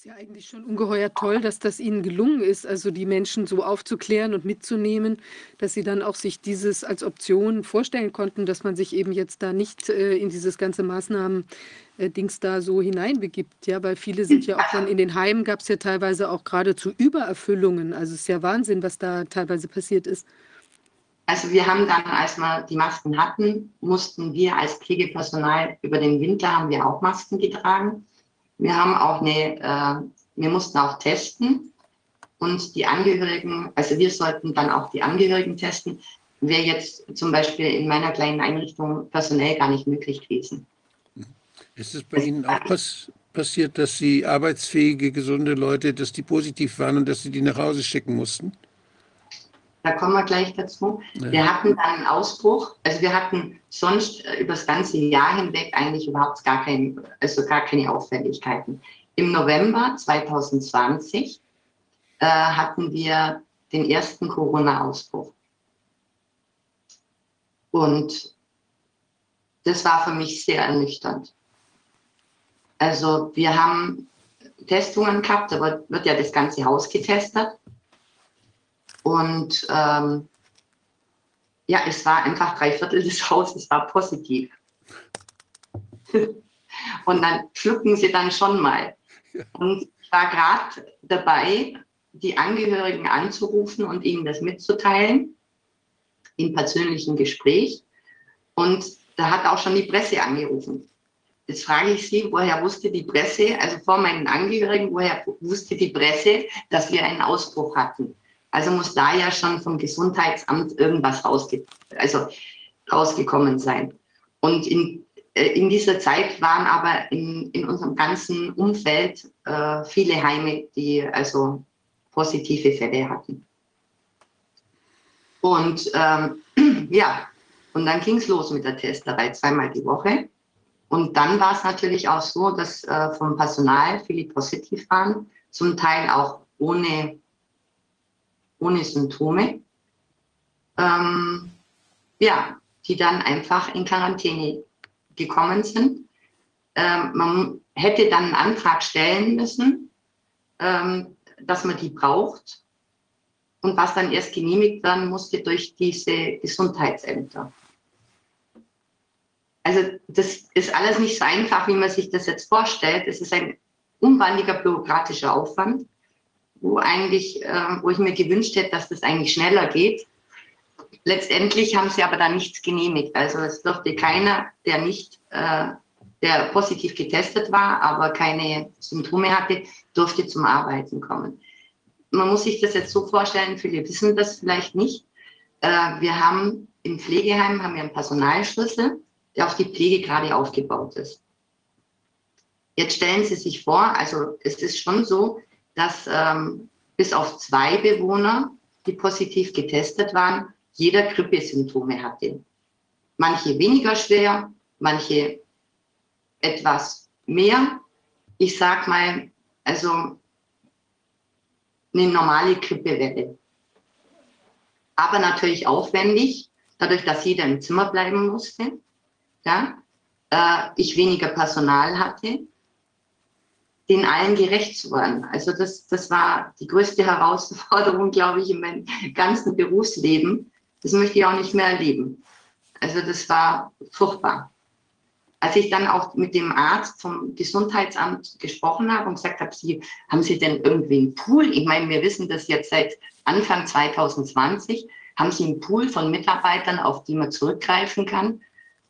Ist ja eigentlich schon ungeheuer toll, dass das Ihnen gelungen ist, also die Menschen so aufzuklären und mitzunehmen, dass Sie dann auch sich dieses als Option vorstellen konnten, dass man sich eben jetzt da nicht äh, in dieses ganze Maßnahmen-Dings da so hineinbegibt. Ja, weil viele sind ja auch dann in den Heimen, gab es ja teilweise auch geradezu Übererfüllungen. Also es ist ja Wahnsinn, was da teilweise passiert ist. Also wir haben dann, als wir die Masken hatten, mussten wir als Pflegepersonal über den Winter haben wir auch Masken getragen. Wir haben auch eine, äh, wir mussten auch testen und die Angehörigen, also wir sollten dann auch die Angehörigen testen, wäre jetzt zum Beispiel in meiner kleinen Einrichtung personell gar nicht möglich gewesen. Ist es bei Ihnen auch pass passiert, dass Sie arbeitsfähige, gesunde Leute, dass die positiv waren und dass Sie die nach Hause schicken mussten? Da kommen wir gleich dazu. Ja. Wir hatten dann einen Ausbruch. Also wir hatten sonst äh, über das ganze Jahr hinweg eigentlich überhaupt gar, kein, also gar keine Auffälligkeiten. Im November 2020 äh, hatten wir den ersten Corona-Ausbruch. Und das war für mich sehr ernüchternd. Also wir haben Testungen gehabt, da wird ja das ganze Haus getestet. Und ähm, ja, es war einfach drei Viertel des Hauses war positiv. und dann schlucken sie dann schon mal. Und ich war gerade dabei, die Angehörigen anzurufen und ihnen das mitzuteilen im persönlichen Gespräch. Und da hat auch schon die Presse angerufen. Jetzt frage ich Sie, woher wusste die Presse, also vor meinen Angehörigen, woher wusste die Presse, dass wir einen Ausbruch hatten? Also muss da ja schon vom Gesundheitsamt irgendwas rausge also rausgekommen sein. Und in, äh, in dieser Zeit waren aber in, in unserem ganzen Umfeld äh, viele Heime, die also positive Fälle hatten. Und ähm, ja, und dann ging es los mit der Testerei zweimal die Woche. Und dann war es natürlich auch so, dass äh, vom Personal viele positiv waren, zum Teil auch ohne ohne Symptome, ähm, ja, die dann einfach in Quarantäne gekommen sind. Ähm, man hätte dann einen Antrag stellen müssen, ähm, dass man die braucht und was dann erst genehmigt werden musste durch diese Gesundheitsämter. Also das ist alles nicht so einfach, wie man sich das jetzt vorstellt. Es ist ein unwandiger bürokratischer Aufwand wo eigentlich, äh, wo ich mir gewünscht hätte, dass das eigentlich schneller geht. Letztendlich haben sie aber da nichts genehmigt. Also es durfte keiner, der nicht, äh, der positiv getestet war, aber keine Symptome hatte, durfte zum Arbeiten kommen. Man muss sich das jetzt so vorstellen, viele wissen das vielleicht nicht. Äh, wir haben im Pflegeheim haben wir einen Personalschlüssel, der auf die Pflege gerade aufgebaut ist. Jetzt stellen Sie sich vor, also es ist schon so, dass ähm, bis auf zwei Bewohner, die positiv getestet waren, jeder Grippesymptome hatte. Manche weniger schwer, manche etwas mehr. Ich sag mal, also eine normale Grippewelle. Aber natürlich aufwendig, dadurch, dass jeder im Zimmer bleiben musste. Ja, äh, ich weniger Personal hatte, den allen gerecht zu werden. Also das, das war die größte Herausforderung, glaube ich, in meinem ganzen Berufsleben. Das möchte ich auch nicht mehr erleben. Also das war furchtbar. Als ich dann auch mit dem Arzt vom Gesundheitsamt gesprochen habe und gesagt habe, Sie, haben Sie denn irgendwie einen Pool? Ich meine, wir wissen das jetzt seit Anfang 2020. Haben Sie einen Pool von Mitarbeitern, auf die man zurückgreifen kann?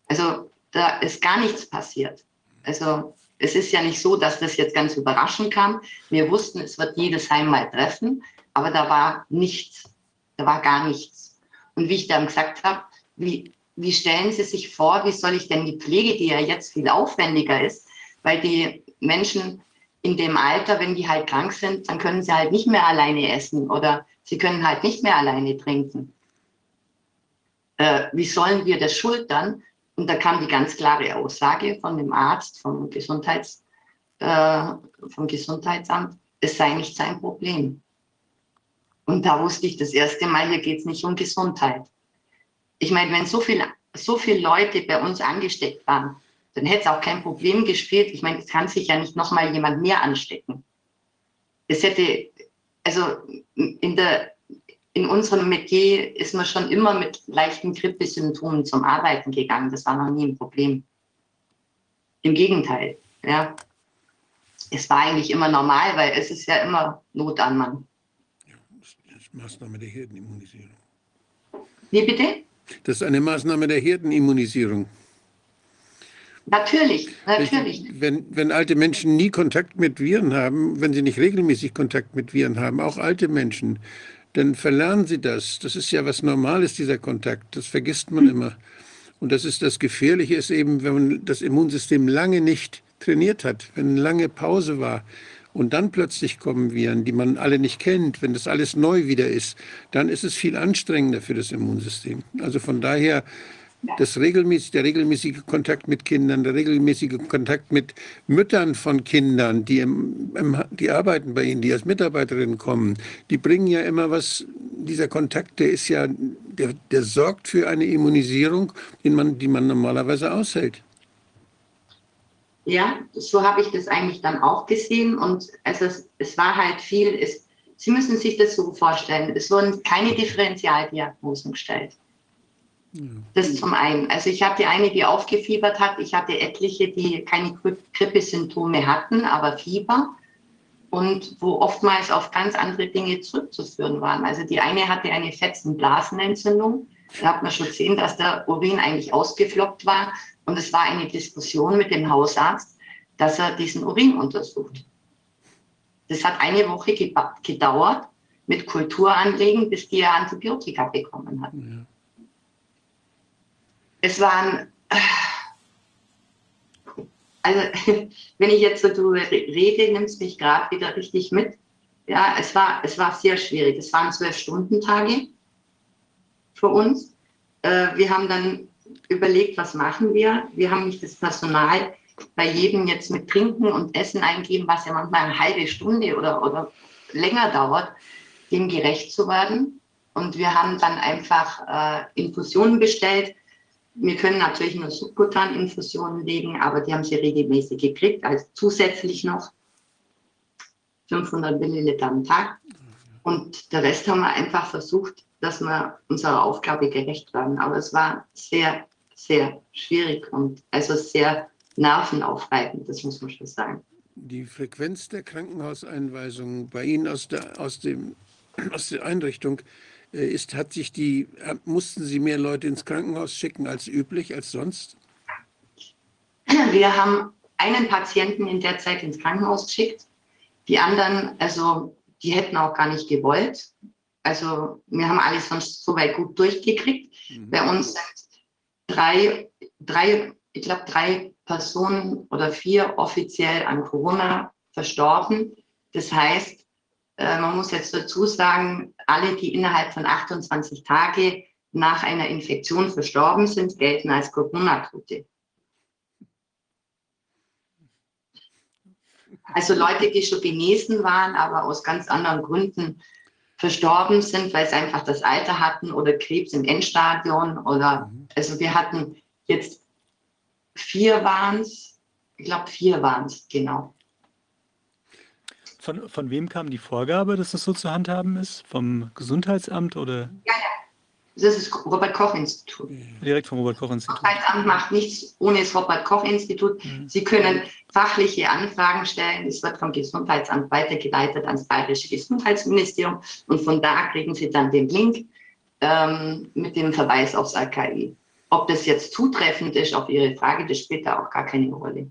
Also da ist gar nichts passiert. Also es ist ja nicht so, dass das jetzt ganz überraschend kam. Wir wussten, es wird jedes Heim mal treffen, aber da war nichts. Da war gar nichts. Und wie ich dann gesagt habe, wie, wie stellen Sie sich vor, wie soll ich denn die Pflege, die ja jetzt viel aufwendiger ist, weil die Menschen in dem Alter, wenn die halt krank sind, dann können sie halt nicht mehr alleine essen oder sie können halt nicht mehr alleine trinken. Äh, wie sollen wir das schultern? Und da kam die ganz klare Aussage von dem Arzt, vom, Gesundheits, äh, vom Gesundheitsamt, es sei nicht sein Problem. Und da wusste ich das erste Mal, hier geht es nicht um Gesundheit. Ich meine, wenn so, viel, so viele Leute bei uns angesteckt waren, dann hätte es auch kein Problem gespielt. Ich meine, es kann sich ja nicht nochmal jemand mehr anstecken. Es hätte, also in der in unserem Metier ist man schon immer mit leichten Grippesymptomen zum Arbeiten gegangen. Das war noch nie ein Problem. Im Gegenteil, ja. Es war eigentlich immer normal, weil es ist ja immer Not an Mann. Ja, das ist Maßnahme der Herdenimmunisierung. Wie bitte? Das ist eine Maßnahme der Herdenimmunisierung. Natürlich, natürlich. Wenn, wenn alte Menschen nie Kontakt mit Viren haben, wenn sie nicht regelmäßig Kontakt mit Viren haben, auch alte Menschen, dann verlernen sie das. Das ist ja was Normales, dieser Kontakt. Das vergisst man immer. Und das ist das Gefährliche, ist eben, wenn man das Immunsystem lange nicht trainiert hat, wenn eine lange Pause war und dann plötzlich kommen Viren, die man alle nicht kennt, wenn das alles neu wieder ist, dann ist es viel anstrengender für das Immunsystem. Also von daher das regelmäßig, der regelmäßige Kontakt mit Kindern, der regelmäßige Kontakt mit Müttern von Kindern, die, im, im, die arbeiten bei Ihnen, die als Mitarbeiterinnen kommen, die bringen ja immer was, dieser Kontakt, der ist ja, der, der sorgt für eine Immunisierung, man, die man normalerweise aushält. Ja, so habe ich das eigentlich dann auch gesehen. Und also es, es war halt viel, es, Sie müssen sich das so vorstellen, es wurden keine Differentialdiagnosen gestellt. Das zum einen. Also ich hatte eine, die aufgefiebert hat. Ich hatte etliche, die keine Grippesymptome hatten, aber Fieber und wo oftmals auf ganz andere Dinge zurückzuführen waren. Also die eine hatte eine Fetzen-Blasenentzündung. Da hat man schon gesehen, dass der Urin eigentlich ausgeflockt war. Und es war eine Diskussion mit dem Hausarzt, dass er diesen Urin untersucht. Das hat eine Woche gedauert mit Kulturanlegen, bis die Antibiotika bekommen hat. Ja es waren, also wenn ich jetzt so darüber rede, nimmt es mich gerade wieder richtig mit. Ja, es war, es war sehr schwierig. Es waren zwölf Stunden Tage für uns. Äh, wir haben dann überlegt, was machen wir. Wir haben nicht das Personal bei jedem jetzt mit Trinken und Essen eingeben, was ja manchmal eine halbe Stunde oder, oder länger dauert, dem gerecht zu werden. Und wir haben dann einfach äh, Infusionen bestellt, wir können natürlich nur Subkutan-Infusionen legen, aber die haben sie regelmäßig gekriegt, als zusätzlich noch 500 Milliliter am Tag. Und der Rest haben wir einfach versucht, dass wir unserer Aufgabe gerecht werden. Aber es war sehr, sehr schwierig und also sehr nervenaufreibend, das muss man schon sagen. Die Frequenz der Krankenhauseinweisungen bei Ihnen aus der, aus dem, aus der Einrichtung ist, hat sich die, mussten Sie mehr Leute ins Krankenhaus schicken als üblich, als sonst? Wir haben einen Patienten in der Zeit ins Krankenhaus geschickt. Die anderen, also die hätten auch gar nicht gewollt. Also wir haben alles sonst soweit gut durchgekriegt. Mhm. Bei uns sind drei, drei ich glaube, drei Personen oder vier offiziell an Corona verstorben. Das heißt, äh, man muss jetzt dazu sagen, alle, die innerhalb von 28 Tage nach einer Infektion verstorben sind, gelten als Corona-Tote. Also Leute, die schon genesen waren, aber aus ganz anderen Gründen verstorben sind, weil sie einfach das Alter hatten oder Krebs im Endstadion oder also wir hatten jetzt vier waren es, ich glaube vier waren es, genau. Von, von wem kam die Vorgabe, dass das so zu handhaben ist? Vom Gesundheitsamt oder Das ist das Robert-Koch-Institut. direkt vom Robert-Koch-Institut? Das Gesundheitsamt macht nichts ohne das Robert-Koch-Institut. Mhm. Sie können fachliche Anfragen stellen. Es wird vom Gesundheitsamt weitergeleitet ans Bayerische Gesundheitsministerium und von da kriegen Sie dann den Link ähm, mit dem Verweis aufs AKI. Ob das jetzt zutreffend ist auf Ihre Frage, das spielt da auch gar keine Rolle.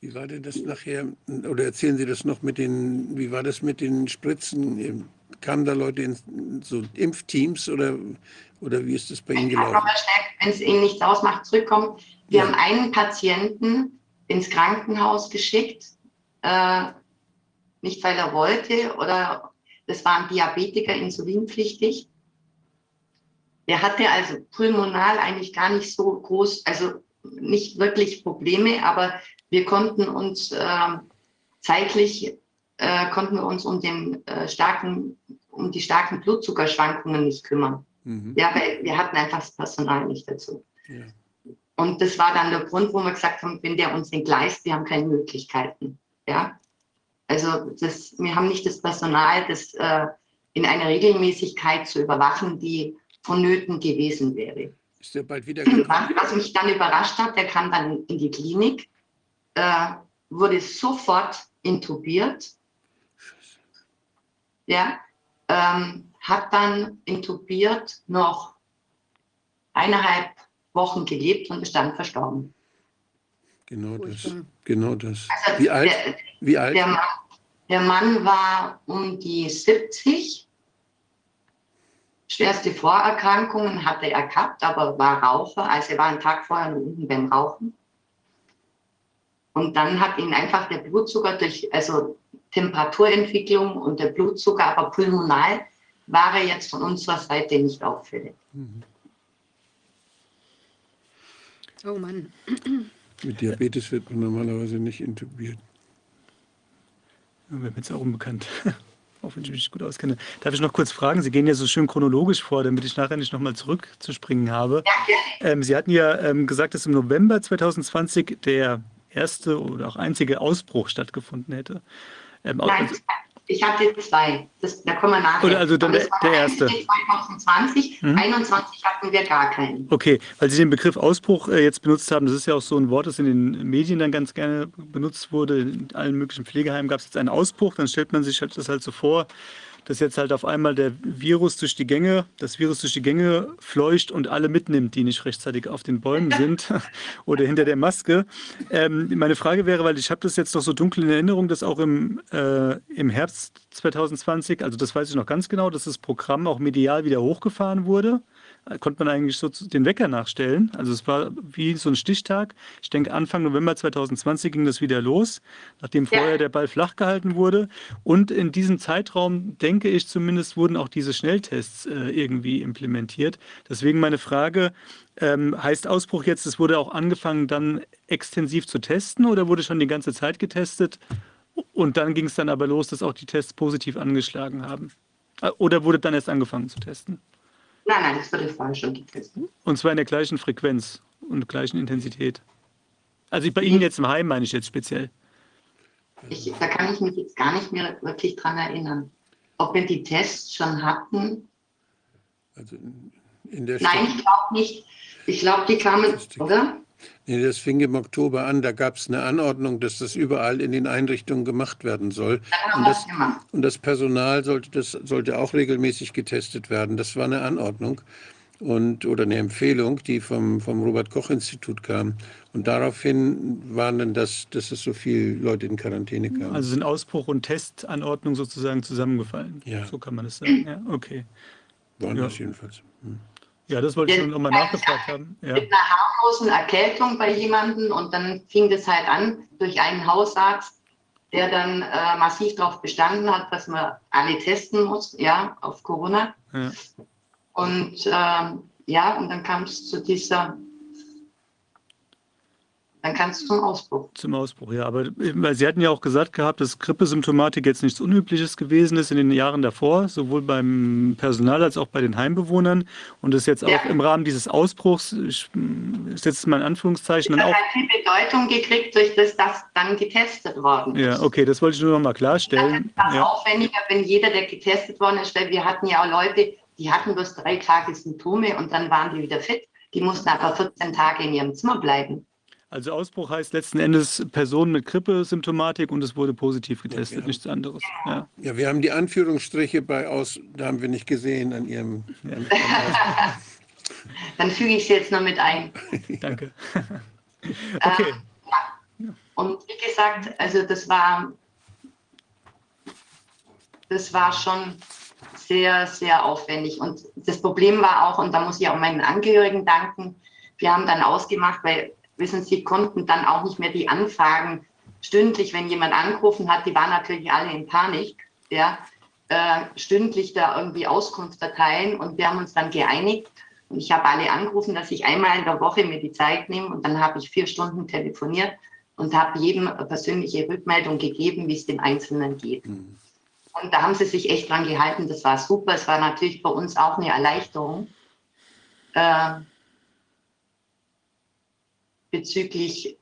Wie war denn das nachher, oder erzählen Sie das noch mit den, wie war das mit den Spritzen? Kamen da Leute in so Impfteams oder, oder wie ist das bei Ihnen gelaufen? nochmal schnell, wenn es Ihnen nichts ausmacht, zurückkommen. Wir Ja. haben einen Patienten ins Krankenhaus geschickt, äh, nicht weil er wollte oder das war ein Diabetiker, insulinpflichtig. Der hatte also pulmonal eigentlich gar nicht so groß, also nicht wirklich Probleme, aber wir konnten uns ähm, zeitlich äh, konnten wir uns um den äh, starken, um die starken Blutzuckerschwankungen nicht kümmern. Mhm. Ja, weil wir hatten einfach das Personal nicht dazu. Ja. Und das war dann der Grund, wo wir gesagt haben, wenn der uns entgleist, wir haben keine Möglichkeiten. Ja, also das, wir haben nicht das Personal, das äh, in einer Regelmäßigkeit zu überwachen, die vonnöten gewesen wäre. Ist der bald wieder Was, gekommen? was mich dann überrascht hat, der kam dann in die Klinik, äh, wurde sofort intubiert, ja, ähm, hat dann intubiert noch eineinhalb Wochen gelebt und ist dann verstorben. Genau das, genau das. Also Wie alt? Der, Wie alt? der, Mann, der Mann war um die 70. Schwerste Vorerkrankungen hatte er gehabt, aber war Raucher. Also er war einen Tag vorher unten beim Rauchen. Und dann hat ihn einfach der Blutzucker durch, also Temperaturentwicklung und der Blutzucker, aber pulmonal war er jetzt von unserer Seite nicht auffällig. Mhm. Oh Mann. Mit Diabetes wird man normalerweise nicht intubiert. Ja, mir jetzt auch unbekannt. Auch wenn ich mich gut auskenne. Darf ich noch kurz fragen? Sie gehen ja so schön chronologisch vor, damit ich nachher nicht nochmal zurückzuspringen habe. Ähm, Sie hatten ja ähm, gesagt, dass im November 2020 der erste oder auch einzige Ausbruch stattgefunden hätte. Ähm, Nein, also- ich hatte zwei. Das, da kommen wir nachher. Oder also dann der- der erste. 2020, Mhm. 21 hatten wir gar keinen. Okay, weil Sie den Begriff Ausbruch äh, jetzt benutzt haben, das ist ja auch so ein Wort, das in den Medien dann ganz gerne benutzt wurde. In allen möglichen Pflegeheimen gab es jetzt einen Ausbruch, dann stellt man sich halt das halt so vor, dass jetzt halt auf einmal der Virus durch die Gänge, das Virus durch die Gänge fleucht und alle mitnimmt, die nicht rechtzeitig auf den Bäumen sind oder hinter der Maske. Ähm, meine Frage wäre, weil ich habe das jetzt noch so dunkel in Erinnerung, dass auch im, äh, im Herbst 2020, also das weiß ich noch ganz genau, dass das Programm auch medial wieder hochgefahren wurde konnte man eigentlich so den Wecker nachstellen. Also es war wie so ein Stichtag. Ich denke, Anfang November 2020 ging das wieder los, nachdem Ja. vorher der Ball flach gehalten wurde. Und in diesem Zeitraum, denke ich zumindest, wurden auch diese Schnelltests äh, irgendwie implementiert. Deswegen meine Frage, ähm, heißt Ausbruch jetzt, es wurde auch angefangen, dann extensiv zu testen oder wurde schon die ganze Zeit getestet? Und dann ging es dann aber los, dass auch die Tests positiv angeschlagen haben. Äh, Oder wurde dann erst angefangen zu testen? Nein, nein, das wurde vorher schon getestet. Und zwar in der gleichen Frequenz und gleichen Intensität. Also bei Ihnen jetzt im Heim meine ich jetzt speziell. Ich, da kann ich mich jetzt gar nicht mehr wirklich dran erinnern. Ob wir die Tests schon hatten? Also in- der Nein, ich glaube nicht. Ich glaube, die kamen, oder? Nee, das fing im Oktober an. Da gab es eine Anordnung, dass das überall in den Einrichtungen gemacht werden soll. Und das, und das Personal sollte, das sollte auch regelmäßig getestet werden. Das war eine Anordnung und, oder eine Empfehlung, die vom, vom Robert-Koch-Institut kam. Und daraufhin waren dann das, dass es so viele Leute in Quarantäne kamen. Also sind Ausbruch und Testanordnung sozusagen zusammengefallen. Ja. So kann man das sagen. Ja, okay. waren ja. das jedenfalls. Hm. Ja, das wollte ich schon nochmal nachgefragt haben. Ja. Mit einer harmlosen Erkältung bei jemandem und dann fing das halt an durch einen Hausarzt, der dann äh, massiv darauf bestanden hat, dass man alle testen muss, ja, auf Corona. Ja. Und ähm, ja, und dann kam es zu dieser dann kann es zum Ausbruch. Zum Ausbruch, ja. Aber weil Sie hatten ja auch gesagt gehabt, dass Grippesymptomatik jetzt nichts Unübliches gewesen ist in den Jahren davor, sowohl beim Personal als auch bei den Heimbewohnern. Und das jetzt ja. auch im Rahmen dieses Ausbruchs, ich setze mal in Anführungszeichen, dann auch. hat viel Bedeutung gekriegt, durch das das dann getestet worden ist. Ja, okay, das wollte ich nur noch mal klarstellen. Das ist ja. aufwendiger, wenn jeder, der getestet worden ist, weil wir hatten ja auch Leute, die hatten bloß drei Tage Symptome und dann waren die wieder fit. Die mussten aber 14 Tage in ihrem Zimmer bleiben. Also Ausbruch heißt letzten Endes Person mit Grippesymptomatik und es wurde positiv getestet, ja, genau. nichts anderes. Ja. ja. wir haben die Anführungsstriche bei aus, da haben wir nicht gesehen an Ihrem. Ja. Dann füge ich sie jetzt noch mit ein. Danke. okay. Äh, ja. Und wie gesagt, also das war, das war schon sehr, sehr aufwendig. Und das Problem war auch, und da muss ich auch meinen Angehörigen danken, wir haben dann ausgemacht, weil wissen Sie, konnten dann auch nicht mehr die Anfragen stündlich, wenn jemand angerufen hat, die waren natürlich alle in Panik, ja, äh, stündlich da irgendwie Auskunft erteilen und wir haben uns dann geeinigt und ich habe alle angerufen, dass ich einmal in der Woche mir die Zeit nehme und dann habe ich vier Stunden telefoniert und habe jedem persönliche Rückmeldung gegeben, wie es dem Einzelnen geht. Mhm. Und da haben sie sich echt dran gehalten, das war super. Es war natürlich bei uns auch eine Erleichterung. Äh, bezüglich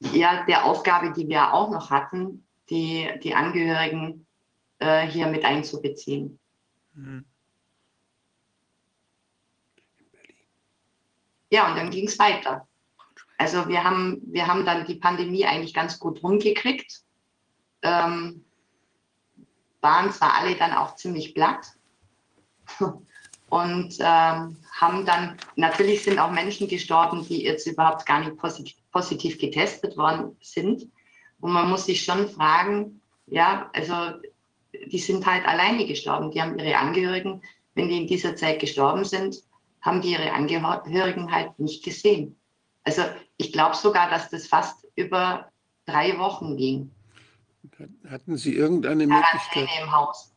ja, der Aufgabe, die wir auch noch hatten, die, die Angehörigen äh, hier mit einzubeziehen. Mhm. Ja, und dann ging es weiter. Also wir haben, wir haben dann die Pandemie eigentlich ganz gut rumgekriegt, ähm, waren zwar alle dann auch ziemlich platt, und ähm, haben dann, natürlich sind auch Menschen gestorben, die jetzt überhaupt gar nicht positiv, positiv getestet worden sind. Und man muss sich schon fragen, ja, also die sind halt alleine gestorben, die haben ihre Angehörigen, wenn die in dieser Zeit gestorben sind, haben die ihre Angehörigen halt nicht gesehen. Also ich glaube sogar, dass das fast über drei Wochen ging. Hatten Sie irgendeine Möglichkeit? im Haus.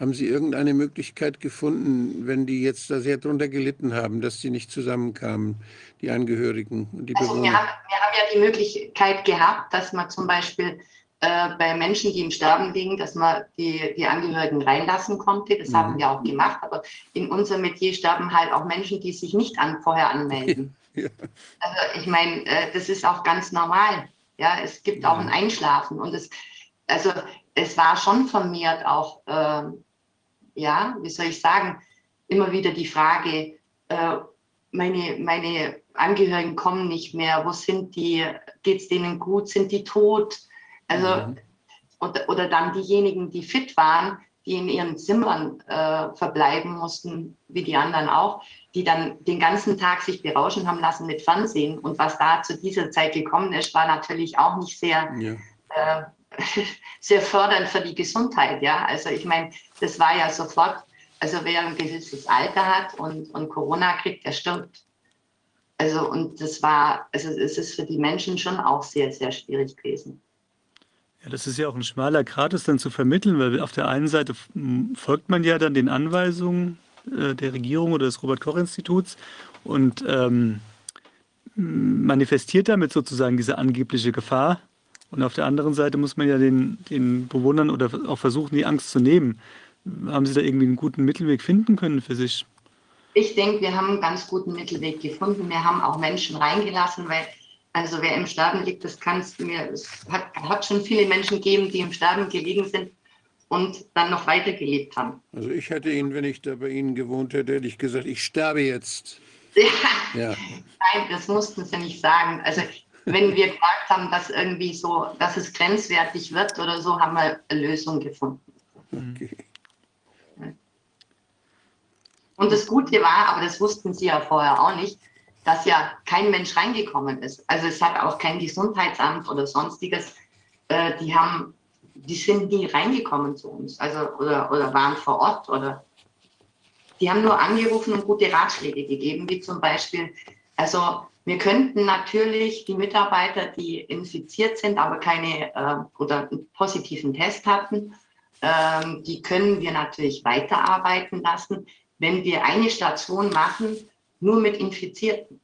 Haben Sie irgendeine Möglichkeit gefunden, wenn die jetzt da sehr drunter gelitten haben, dass sie nicht zusammenkamen, die Angehörigen und die also Wir haben, wir haben ja die Möglichkeit gehabt, dass man zum Beispiel äh, bei Menschen, die im Sterben liegen, dass man die, die Angehörigen reinlassen konnte. Das mhm. haben wir auch gemacht. Aber in unserem Metier sterben halt auch Menschen, die sich nicht an, vorher anmelden. Ja. Also ich meine, äh, das ist auch ganz normal. Ja, es gibt ja. auch ein Einschlafen und es, also es war schon vermehrt auch äh, ja, wie soll ich sagen, immer wieder die Frage, äh, meine, meine Angehörigen kommen nicht mehr, wo sind die, geht es denen gut, sind die tot? Also, mhm. oder, oder dann diejenigen, die fit waren, die in ihren Zimmern äh, verbleiben mussten, wie die anderen auch, die dann den ganzen Tag sich berauschen haben lassen mit Fernsehen. Und was da zu dieser Zeit gekommen ist, war natürlich auch nicht sehr ja. äh, sehr fördernd für die Gesundheit. Ja, also ich meine, das war ja sofort, also wer ein gewisses Alter hat und, und Corona kriegt, der stirbt. Also und das war, also es ist für die Menschen schon auch sehr, sehr schwierig gewesen. Ja, das ist ja auch ein schmaler Grad, das dann zu vermitteln, weil auf der einen Seite folgt man ja dann den Anweisungen äh, der Regierung oder des Robert-Koch-Instituts und ähm, manifestiert damit sozusagen diese angebliche Gefahr und auf der anderen Seite muss man ja den, den Bewohnern oder auch versuchen, die Angst zu nehmen. Haben Sie da irgendwie einen guten Mittelweg finden können für sich? Ich denke, wir haben einen ganz guten Mittelweg gefunden. Wir haben auch Menschen reingelassen, weil, also wer im Sterben liegt, das kann es mir, es hat, hat schon viele Menschen gegeben, die im Sterben gelegen sind und dann noch weitergelebt haben. Also ich hätte Ihnen, wenn ich da bei Ihnen gewohnt hätte, hätte ich gesagt, ich sterbe jetzt. Ja. ja. Nein, das mussten Sie nicht sagen. Also wenn wir gesagt haben, dass irgendwie so, dass es grenzwertig wird oder so, haben wir eine Lösung gefunden. Okay. Und das Gute war, aber das wussten Sie ja vorher auch nicht, dass ja kein Mensch reingekommen ist. Also es hat auch kein Gesundheitsamt oder sonstiges. Äh, die haben, die sind nie reingekommen zu uns, also oder, oder waren vor Ort oder die haben nur angerufen und gute Ratschläge gegeben, wie zum Beispiel, also wir könnten natürlich die Mitarbeiter, die infiziert sind, aber keine äh, oder einen positiven Test hatten, ähm, die können wir natürlich weiterarbeiten lassen. wenn wir eine Station machen, nur mit Infizierten.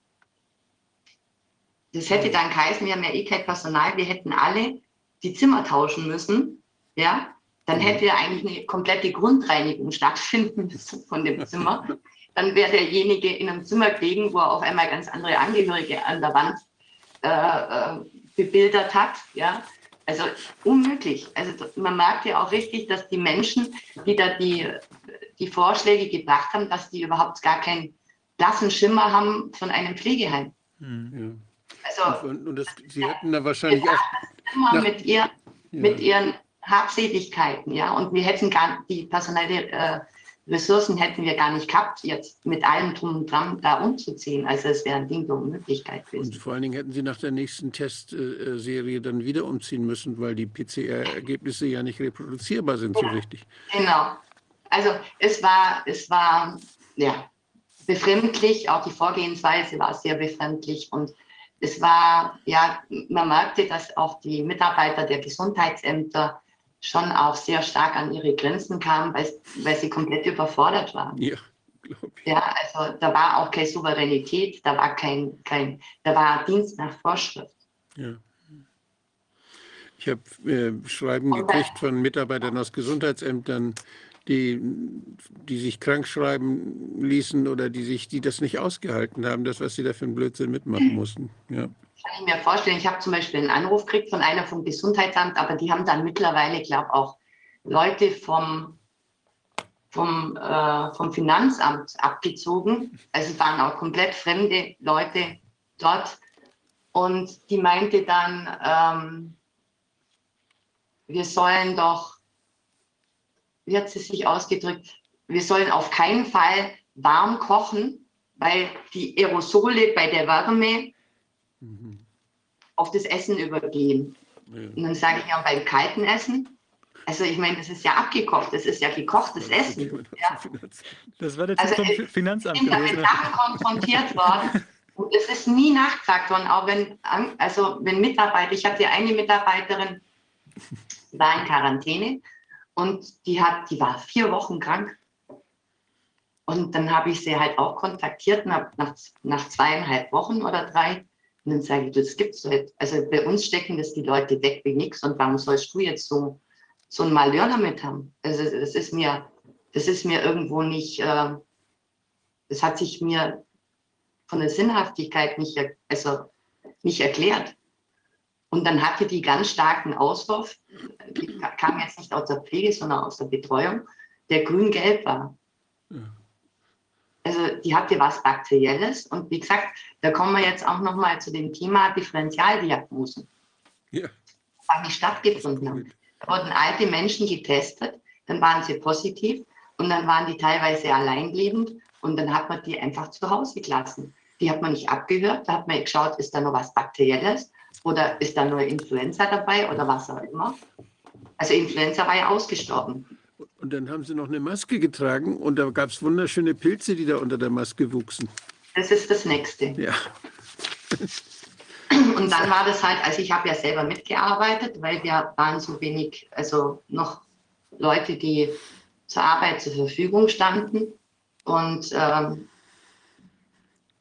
Das hätte dann geheißen, wir haben ja eh kein Personal, wir hätten alle die Zimmer tauschen müssen, ja, dann hätte ja eigentlich eine komplette Grundreinigung stattfinden müssen von dem Zimmer. Dann wäre derjenige in einem Zimmer gelegen, wo er auf einmal ganz andere Angehörige an der Wand äh, äh, bebildert hat, ja. Also unmöglich. Also man merkt ja auch richtig, dass die Menschen, die da die, die Vorschläge gebracht haben, dass die überhaupt gar keinen blassen Schimmer haben von einem Pflegeheim. Ja. Also Und, und das, Sie hätten da wahrscheinlich auch. immer nach- mit, ihr, mit ihren Habseligkeiten, ja. Und wir hätten gar die personelle äh, Ressourcen hätten wir gar nicht gehabt, jetzt mit allem drum und dran da umzuziehen. Also es wäre ein Ding der Unmöglichkeit Und gewesen. vor allen Dingen hätten Sie nach der nächsten Testserie dann wieder umziehen müssen, weil die PCR-Ergebnisse ja nicht reproduzierbar sind so richtig. Genau. Also es war, es war ja befremdlich, auch die Vorgehensweise war sehr befremdlich und es war, ja, man merkte, dass auch die Mitarbeiter der Gesundheitsämter schon auch sehr stark an ihre Grenzen kamen, weil, weil sie komplett überfordert waren. Ja, glaube ich. Ja, also da war auch keine Souveränität, da war kein, kein, da war Dienst nach Vorschrift. Ja. Ich habe äh, Schreiben Und gekriegt von Mitarbeitern aus Gesundheitsämtern, die, die sich krank schreiben ließen oder die sich, die das nicht ausgehalten haben, das, was sie da für einen Blödsinn mitmachen mussten. Ja. Kann ich mir vorstellen, ich habe zum Beispiel einen Anruf gekriegt von einer vom Gesundheitsamt, aber die haben dann mittlerweile, glaube auch Leute vom, vom, äh, vom Finanzamt abgezogen. Also es waren auch komplett fremde Leute dort. Und die meinte dann, ähm, wir sollen doch, wie hat sie sich ausgedrückt, wir sollen auf keinen Fall warm kochen, weil die Aerosole bei der Wärme Mhm. Auf das Essen übergehen. Ja. Und dann sage ich ja beim kalten Essen, also ich meine, das ist ja abgekocht, das ist ja gekochtes Essen. Ja. Das war der Also, vom äh, Finanzamt Ich bin da mit gewesen. Sachen konfrontiert worden. Und es ist nie nachgefragt worden, auch wenn, also wenn Mitarbeiter, ich hatte eine Mitarbeiterin, die war in Quarantäne und die hat, die war vier Wochen krank. Und dann habe ich sie halt auch kontaktiert nach, nach zweieinhalb Wochen oder drei. Und dann sage ich, das gibt's doch nicht. Also bei uns stecken das die Leute weg wie nichts. Und warum sollst du jetzt so, so ein Malheur damit haben? Also das ist mir, das ist mir irgendwo nicht, äh, das hat sich mir von der Sinnhaftigkeit nicht, also nicht erklärt. Und dann hatte die ganz starken Auswurf, die kam jetzt nicht aus der Pflege, sondern aus der Betreuung, der grün-gelb war. Ja. Also die hatte was Bakterielles. Und wie gesagt, da kommen wir jetzt auch nochmal zu dem Thema Differentialdiagnosen, Ja. was nicht stattgefunden haben. Da wurden alte Menschen getestet, dann waren sie positiv und dann waren die teilweise alleinlebend und dann hat man die einfach zu Hause gelassen. Die hat man nicht abgehört, da hat man geschaut, ist da noch was Bakterielles oder ist da nur Influenza dabei oder was auch immer. Also Influenza war ja ausgestorben. Und dann haben sie noch eine Maske getragen und da gab es wunderschöne Pilze, die da unter der Maske wuchsen. Das ist das Nächste. Ja. Und dann war das halt, also ich habe ja selber mitgearbeitet, weil wir waren so wenig, also noch Leute, die zur Arbeit zur Verfügung standen. Und ähm,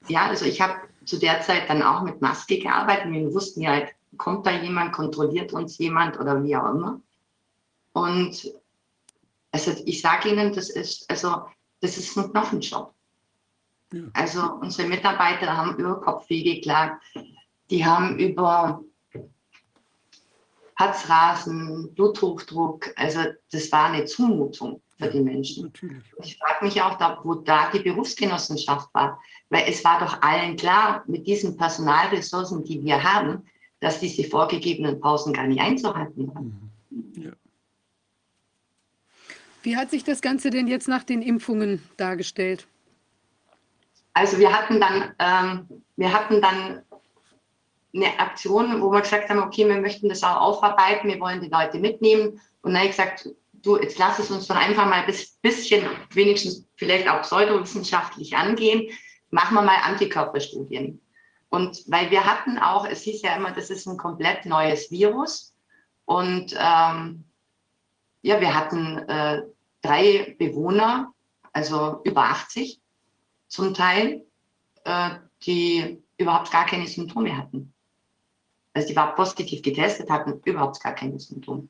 ja, also ich habe zu der Zeit dann auch mit Maske gearbeitet. Wir wussten ja halt, kommt da jemand, kontrolliert uns jemand oder wie auch immer. Und also ich sage Ihnen, das ist, also, das ist ein Knochenjob. Ja. Also unsere Mitarbeiter haben über Kopfweh geklagt, die haben über Herzrasen, Bluthochdruck, also das war eine Zumutung für die Menschen. Natürlich. Ich frage mich auch, da, wo da die Berufsgenossenschaft war, weil es war doch allen klar, mit diesen Personalressourcen, die wir haben, dass diese vorgegebenen Pausen gar nicht einzuhalten waren. Ja. Wie hat sich das Ganze denn jetzt nach den Impfungen dargestellt? Also wir hatten dann, ähm, wir hatten dann eine Aktion, wo wir gesagt haben, okay, wir möchten das auch aufarbeiten, wir wollen die Leute mitnehmen. Und dann habe ich gesagt, du, jetzt lass es uns doch einfach mal ein bis- bisschen, wenigstens vielleicht auch pseudowissenschaftlich angehen. Machen wir mal Antikörperstudien. Und weil wir hatten auch, es hieß ja immer, das ist ein komplett neues Virus. Und ähm, ja, wir hatten äh, drei Bewohner, also über 80 zum Teil, äh, die überhaupt gar keine Symptome hatten. Also die war positiv getestet, hatten überhaupt gar keine Symptome.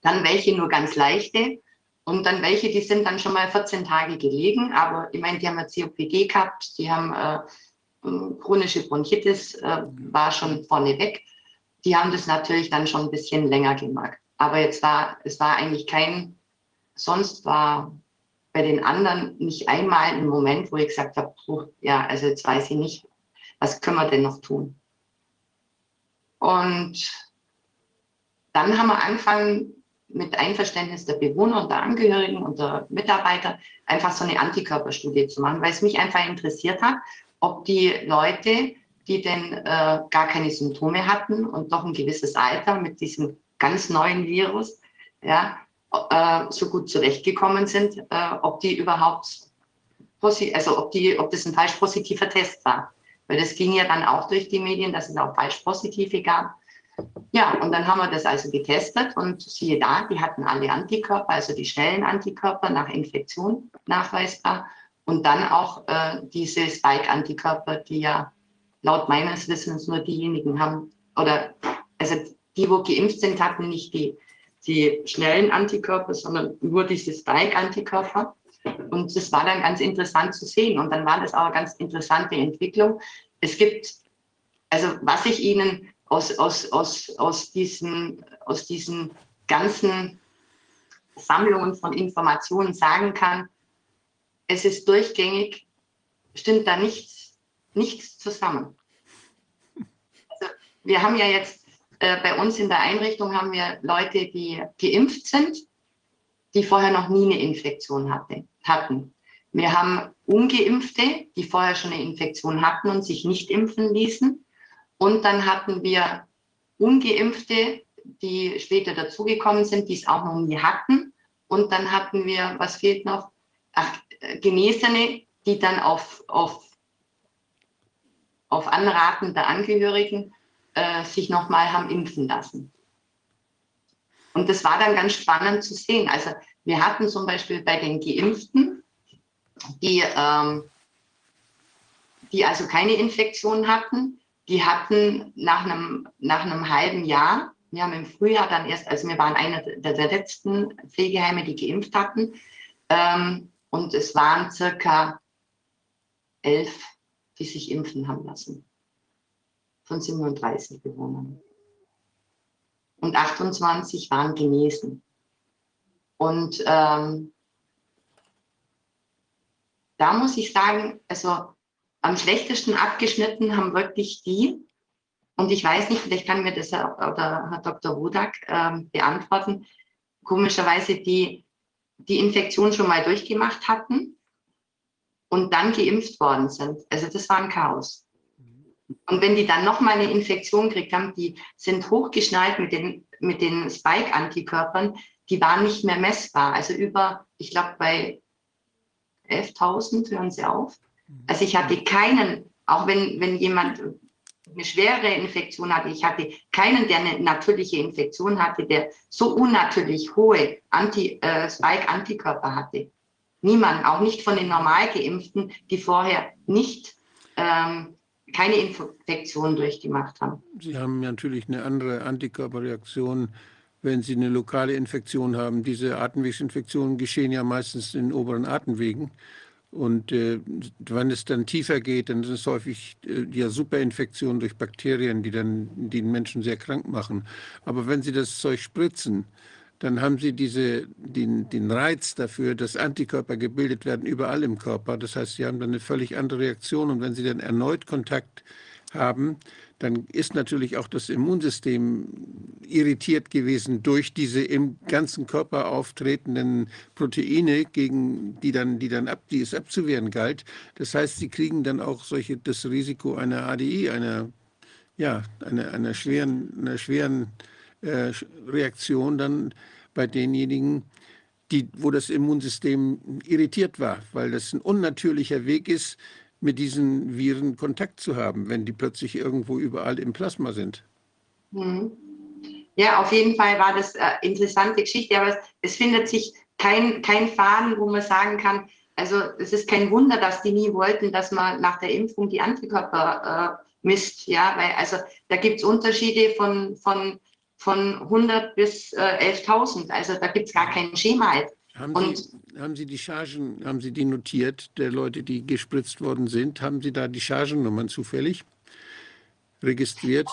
Dann welche nur ganz leichte und dann welche, die sind dann schon mal 14 Tage gelegen, aber ich meine, die haben ja COPD gehabt, die haben äh, chronische Bronchitis, äh, war schon vorne weg. Die haben das natürlich dann schon ein bisschen länger gemacht. Aber jetzt war, es war eigentlich kein, sonst war bei den anderen nicht einmal ein Moment, wo ich gesagt habe, ja, also jetzt weiß ich nicht, was können wir denn noch tun? Und dann haben wir angefangen, mit Einverständnis der Bewohner und der Angehörigen und der Mitarbeiter einfach so eine Antikörperstudie zu machen, weil es mich einfach interessiert hat, ob die Leute, die denn äh, gar keine Symptome hatten und doch ein gewisses Alter mit diesem ganz neuen Virus, ja, äh, so gut zurechtgekommen sind, äh, ob die überhaupt, also ob, die, ob das ein falsch positiver Test war. Weil das ging ja dann auch durch die Medien, dass es auch falsch positive gab. Ja, und dann haben wir das also getestet und siehe da, die hatten alle Antikörper, also die schnellen Antikörper nach Infektion nachweisbar und dann auch äh, diese Spike-Antikörper, die ja laut meines Wissens nur diejenigen haben, oder also die, wo geimpft sind, hatten nicht die, die schnellen Antikörper, sondern nur diese Spike-Antikörper. Und das war dann ganz interessant zu sehen. Und dann war das auch eine ganz interessante Entwicklung. Es gibt, also was ich Ihnen aus, aus, aus, aus, diesen, aus diesen ganzen Sammlungen von Informationen sagen kann, es ist durchgängig, stimmt da nichts, nichts zusammen. Also wir haben ja jetzt äh, bei uns in der Einrichtung haben wir Leute, die geimpft sind, die vorher noch nie eine Infektion hatte, hatten. Wir haben ungeimpfte, die vorher schon eine Infektion hatten und sich nicht impfen ließen. Und dann hatten wir ungeimpfte, die später dazugekommen sind, die es auch noch nie hatten. Und dann hatten wir, was fehlt noch? Ach, Genesene, die dann auf, auf, auf Anraten der Angehörigen äh, sich nochmal haben impfen lassen. Und das war dann ganz spannend zu sehen. Also wir hatten zum Beispiel bei den Geimpften, die, ähm, die also keine Infektion hatten, die hatten nach einem, nach einem halben Jahr, wir haben im Frühjahr dann erst, also wir waren einer der, der letzten Pflegeheime, die geimpft hatten, ähm, und es waren circa elf, die sich impfen haben lassen, von 37 Bewohnern. Und 28 waren genesen. Und ähm, da muss ich sagen, also am schlechtesten abgeschnitten haben wirklich die, und ich weiß nicht, vielleicht kann mir das oder Herr Dr. Wodak ähm, beantworten, komischerweise die, die Infektion schon mal durchgemacht hatten und dann geimpft worden sind. Also das war ein Chaos. Und wenn die dann nochmal eine Infektion gekriegt haben, die sind hochgeschnallt mit den, mit den Spike-Antikörpern, die waren nicht mehr messbar. Also über, ich glaube, bei 11.000 hören sie auf. Also ich hatte keinen, auch wenn, wenn jemand eine schwere Infektion hatte, ich hatte keinen, der eine natürliche Infektion hatte, der so unnatürlich hohe Anti, äh, Spike-Antikörper hatte. Niemand, auch nicht von den normal geimpften, die vorher nicht ähm, keine Infektion durchgemacht haben. Sie haben natürlich eine andere Antikörperreaktion, wenn Sie eine lokale Infektion haben. Diese Atemwegsinfektionen geschehen ja meistens in oberen Atemwegen. Und äh, wenn es dann tiefer geht, dann sind es häufig äh, ja Superinfektionen durch Bakterien, die dann den Menschen sehr krank machen. Aber wenn Sie das Zeug spritzen, dann haben Sie diese, den, den Reiz dafür, dass Antikörper gebildet werden überall im Körper. Das heißt, Sie haben dann eine völlig andere Reaktion. Und wenn Sie dann erneut Kontakt haben, dann ist natürlich auch das Immunsystem irritiert gewesen durch diese im ganzen Körper auftretenden Proteine, gegen die dann, die dann ab, die es abzuwehren galt. Das heißt, sie kriegen dann auch solche, das Risiko einer ADI, einer, ja, einer, einer schweren, einer schweren äh, Reaktion dann bei denjenigen, die, wo das Immunsystem irritiert war, weil das ein unnatürlicher Weg ist, mit diesen Viren Kontakt zu haben, wenn die plötzlich irgendwo überall im Plasma sind. Mhm. Ja, auf jeden Fall war das eine interessante Geschichte, aber es, es findet sich kein, kein Faden, wo man sagen kann, also es ist kein Wunder, dass die nie wollten, dass man nach der Impfung die Antikörper äh, misst. Ja, weil also da gibt es Unterschiede von, von, von 100 bis äh, 11.000. Also da gibt es gar kein Schema. Haben Sie, haben Sie die Chargen, haben Sie die notiert, der Leute, die gespritzt worden sind? Haben Sie da die Chargennummern zufällig registriert?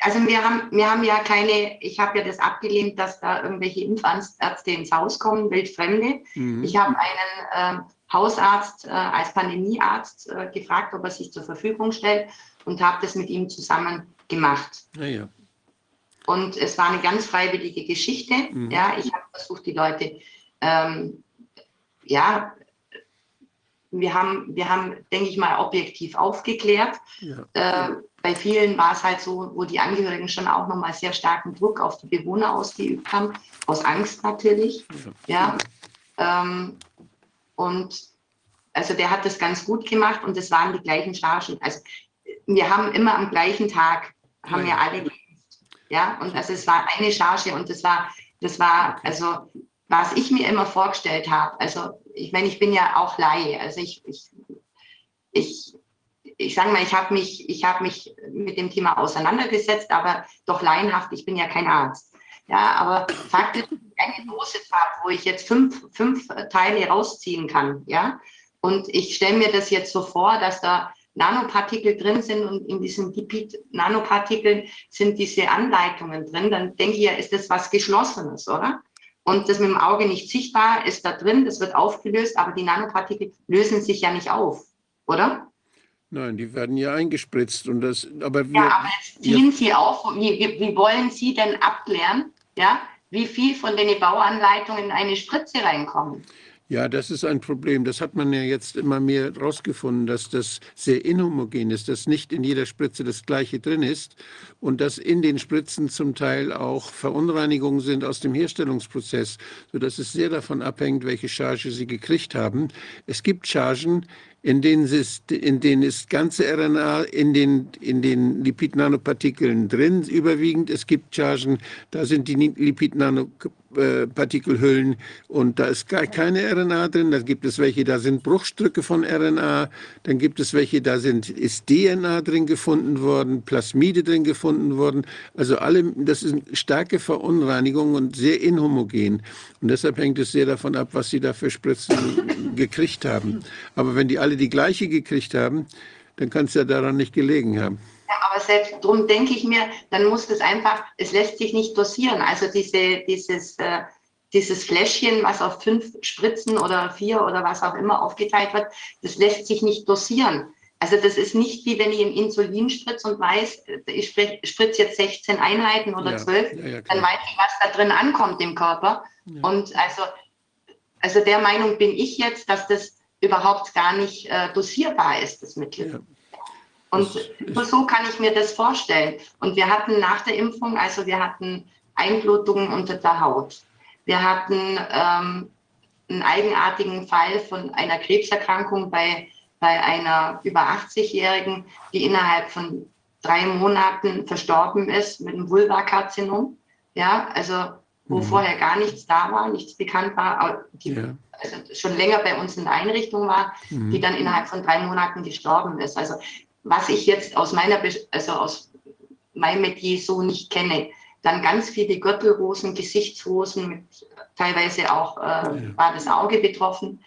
Also wir haben, wir haben ja keine, ich habe ja das abgelehnt, dass da irgendwelche Impfärzte ins Haus kommen, wildfremde. Mhm. Ich habe einen äh, Hausarzt äh, als Pandemiearzt äh, gefragt, ob er sich zur Verfügung stellt und habe das mit ihm zusammen gemacht. Ah, ja. Und es war eine ganz freiwillige Geschichte. Mhm. Ja, ich habe versucht, die Leute, ähm, ja, wir haben, wir haben, denke ich mal, objektiv aufgeklärt. Ja. Äh, bei vielen war es halt so, wo die Angehörigen schon auch nochmal sehr starken Druck auf die Bewohner ausgeübt haben, aus Angst natürlich. Ja. ja. Ähm, und also der hat das ganz gut gemacht und es waren die gleichen Chargen. Also wir haben immer am gleichen Tag, haben wir alle geimpft. Ja, und also es war eine Charge und das war, das war, also was ich mir immer vorgestellt habe, also ich meine, ich bin ja auch Laie, also ich, ich, ich, ich sage mal, ich habe mich, ich habe mich mit dem Thema auseinandergesetzt, aber doch laienhaft, ich bin ja kein Arzt. Ja, aber faktisch eine Dose habe, wo ich jetzt fünf, fünf Teile rausziehen kann, ja. Und ich stelle mir das jetzt so vor, dass da Nanopartikel drin sind und in diesen Lipid-Nanopartikeln sind diese Anleitungen drin, dann denke ich ja, ist das was Geschlossenes, oder? Und das mit dem Auge nicht sichtbar ist da drin, das wird aufgelöst, aber die Nanopartikel lösen sich ja nicht auf, oder? Nein, die werden ja eingespritzt und das, aber wir, Ja, aber jetzt ziehen ja. Sie auf. Wie, wie, wie, wollen Sie denn abklären, ja, wie viel von den Bauanleitungen in eine Spritze reinkommen? Ja, das ist ein Problem. Das hat man ja jetzt immer mehr herausgefunden, dass das sehr inhomogen ist, dass nicht in jeder Spritze das Gleiche drin ist und dass in den Spritzen zum Teil auch Verunreinigungen sind aus dem Herstellungsprozess, sodass es sehr davon abhängt, welche Charge Sie gekriegt haben. Es gibt Chargen, in denen, ist, in denen ist ganze RNA in den, in den Lipid-Nanopartikeln drin, überwiegend. Es gibt Chargen, da sind die Lipid-Nanopartikelhüllen und da ist keine RNA drin. Dann gibt es welche, da sind Bruchstücke von RNA. Dann gibt es welche, da sind, ist DNA drin gefunden worden, Plasmide drin gefunden worden. Also alle, das eine starke Verunreinigung und sehr inhomogen. Und deshalb hängt es sehr davon ab, was Sie da für Spritzen gekriegt haben. Aber wenn die alle die gleiche gekriegt haben, dann kann es ja daran nicht gelegen haben. Aber selbst darum denke ich mir, dann muss das einfach, es lässt sich nicht dosieren. Also diese, dieses, äh, dieses Fläschchen, was auf fünf Spritzen oder vier oder was auch immer aufgeteilt wird, das lässt sich nicht dosieren. Also das ist nicht wie wenn ich ein Insulin spritze und weiß, ich spritze jetzt 16 Einheiten oder ja, 12, ja, ja, dann weiß ich, was da drin ankommt im Körper. Und also, also der Meinung bin ich jetzt, dass das überhaupt gar nicht äh, dosierbar ist, das Mittel. Und so kann ich mir das vorstellen. Und wir hatten nach der Impfung, also wir hatten Einblutungen unter der Haut. Wir hatten ähm, einen eigenartigen Fall von einer Krebserkrankung bei bei einer über 80-Jährigen, die innerhalb von drei Monaten verstorben ist mit einem Vulvakarzinom. Ja, also wo mhm. vorher gar nichts da war, nichts bekannt war, die ja. also schon länger bei uns in der Einrichtung war, mhm. die dann innerhalb von drei Monaten gestorben ist. Also was ich jetzt aus meiner, also aus meinem Metier so nicht kenne, dann ganz viele Gürtelrosen, Gesichtsrosen, mit, teilweise auch äh, ja. war das Auge betroffen.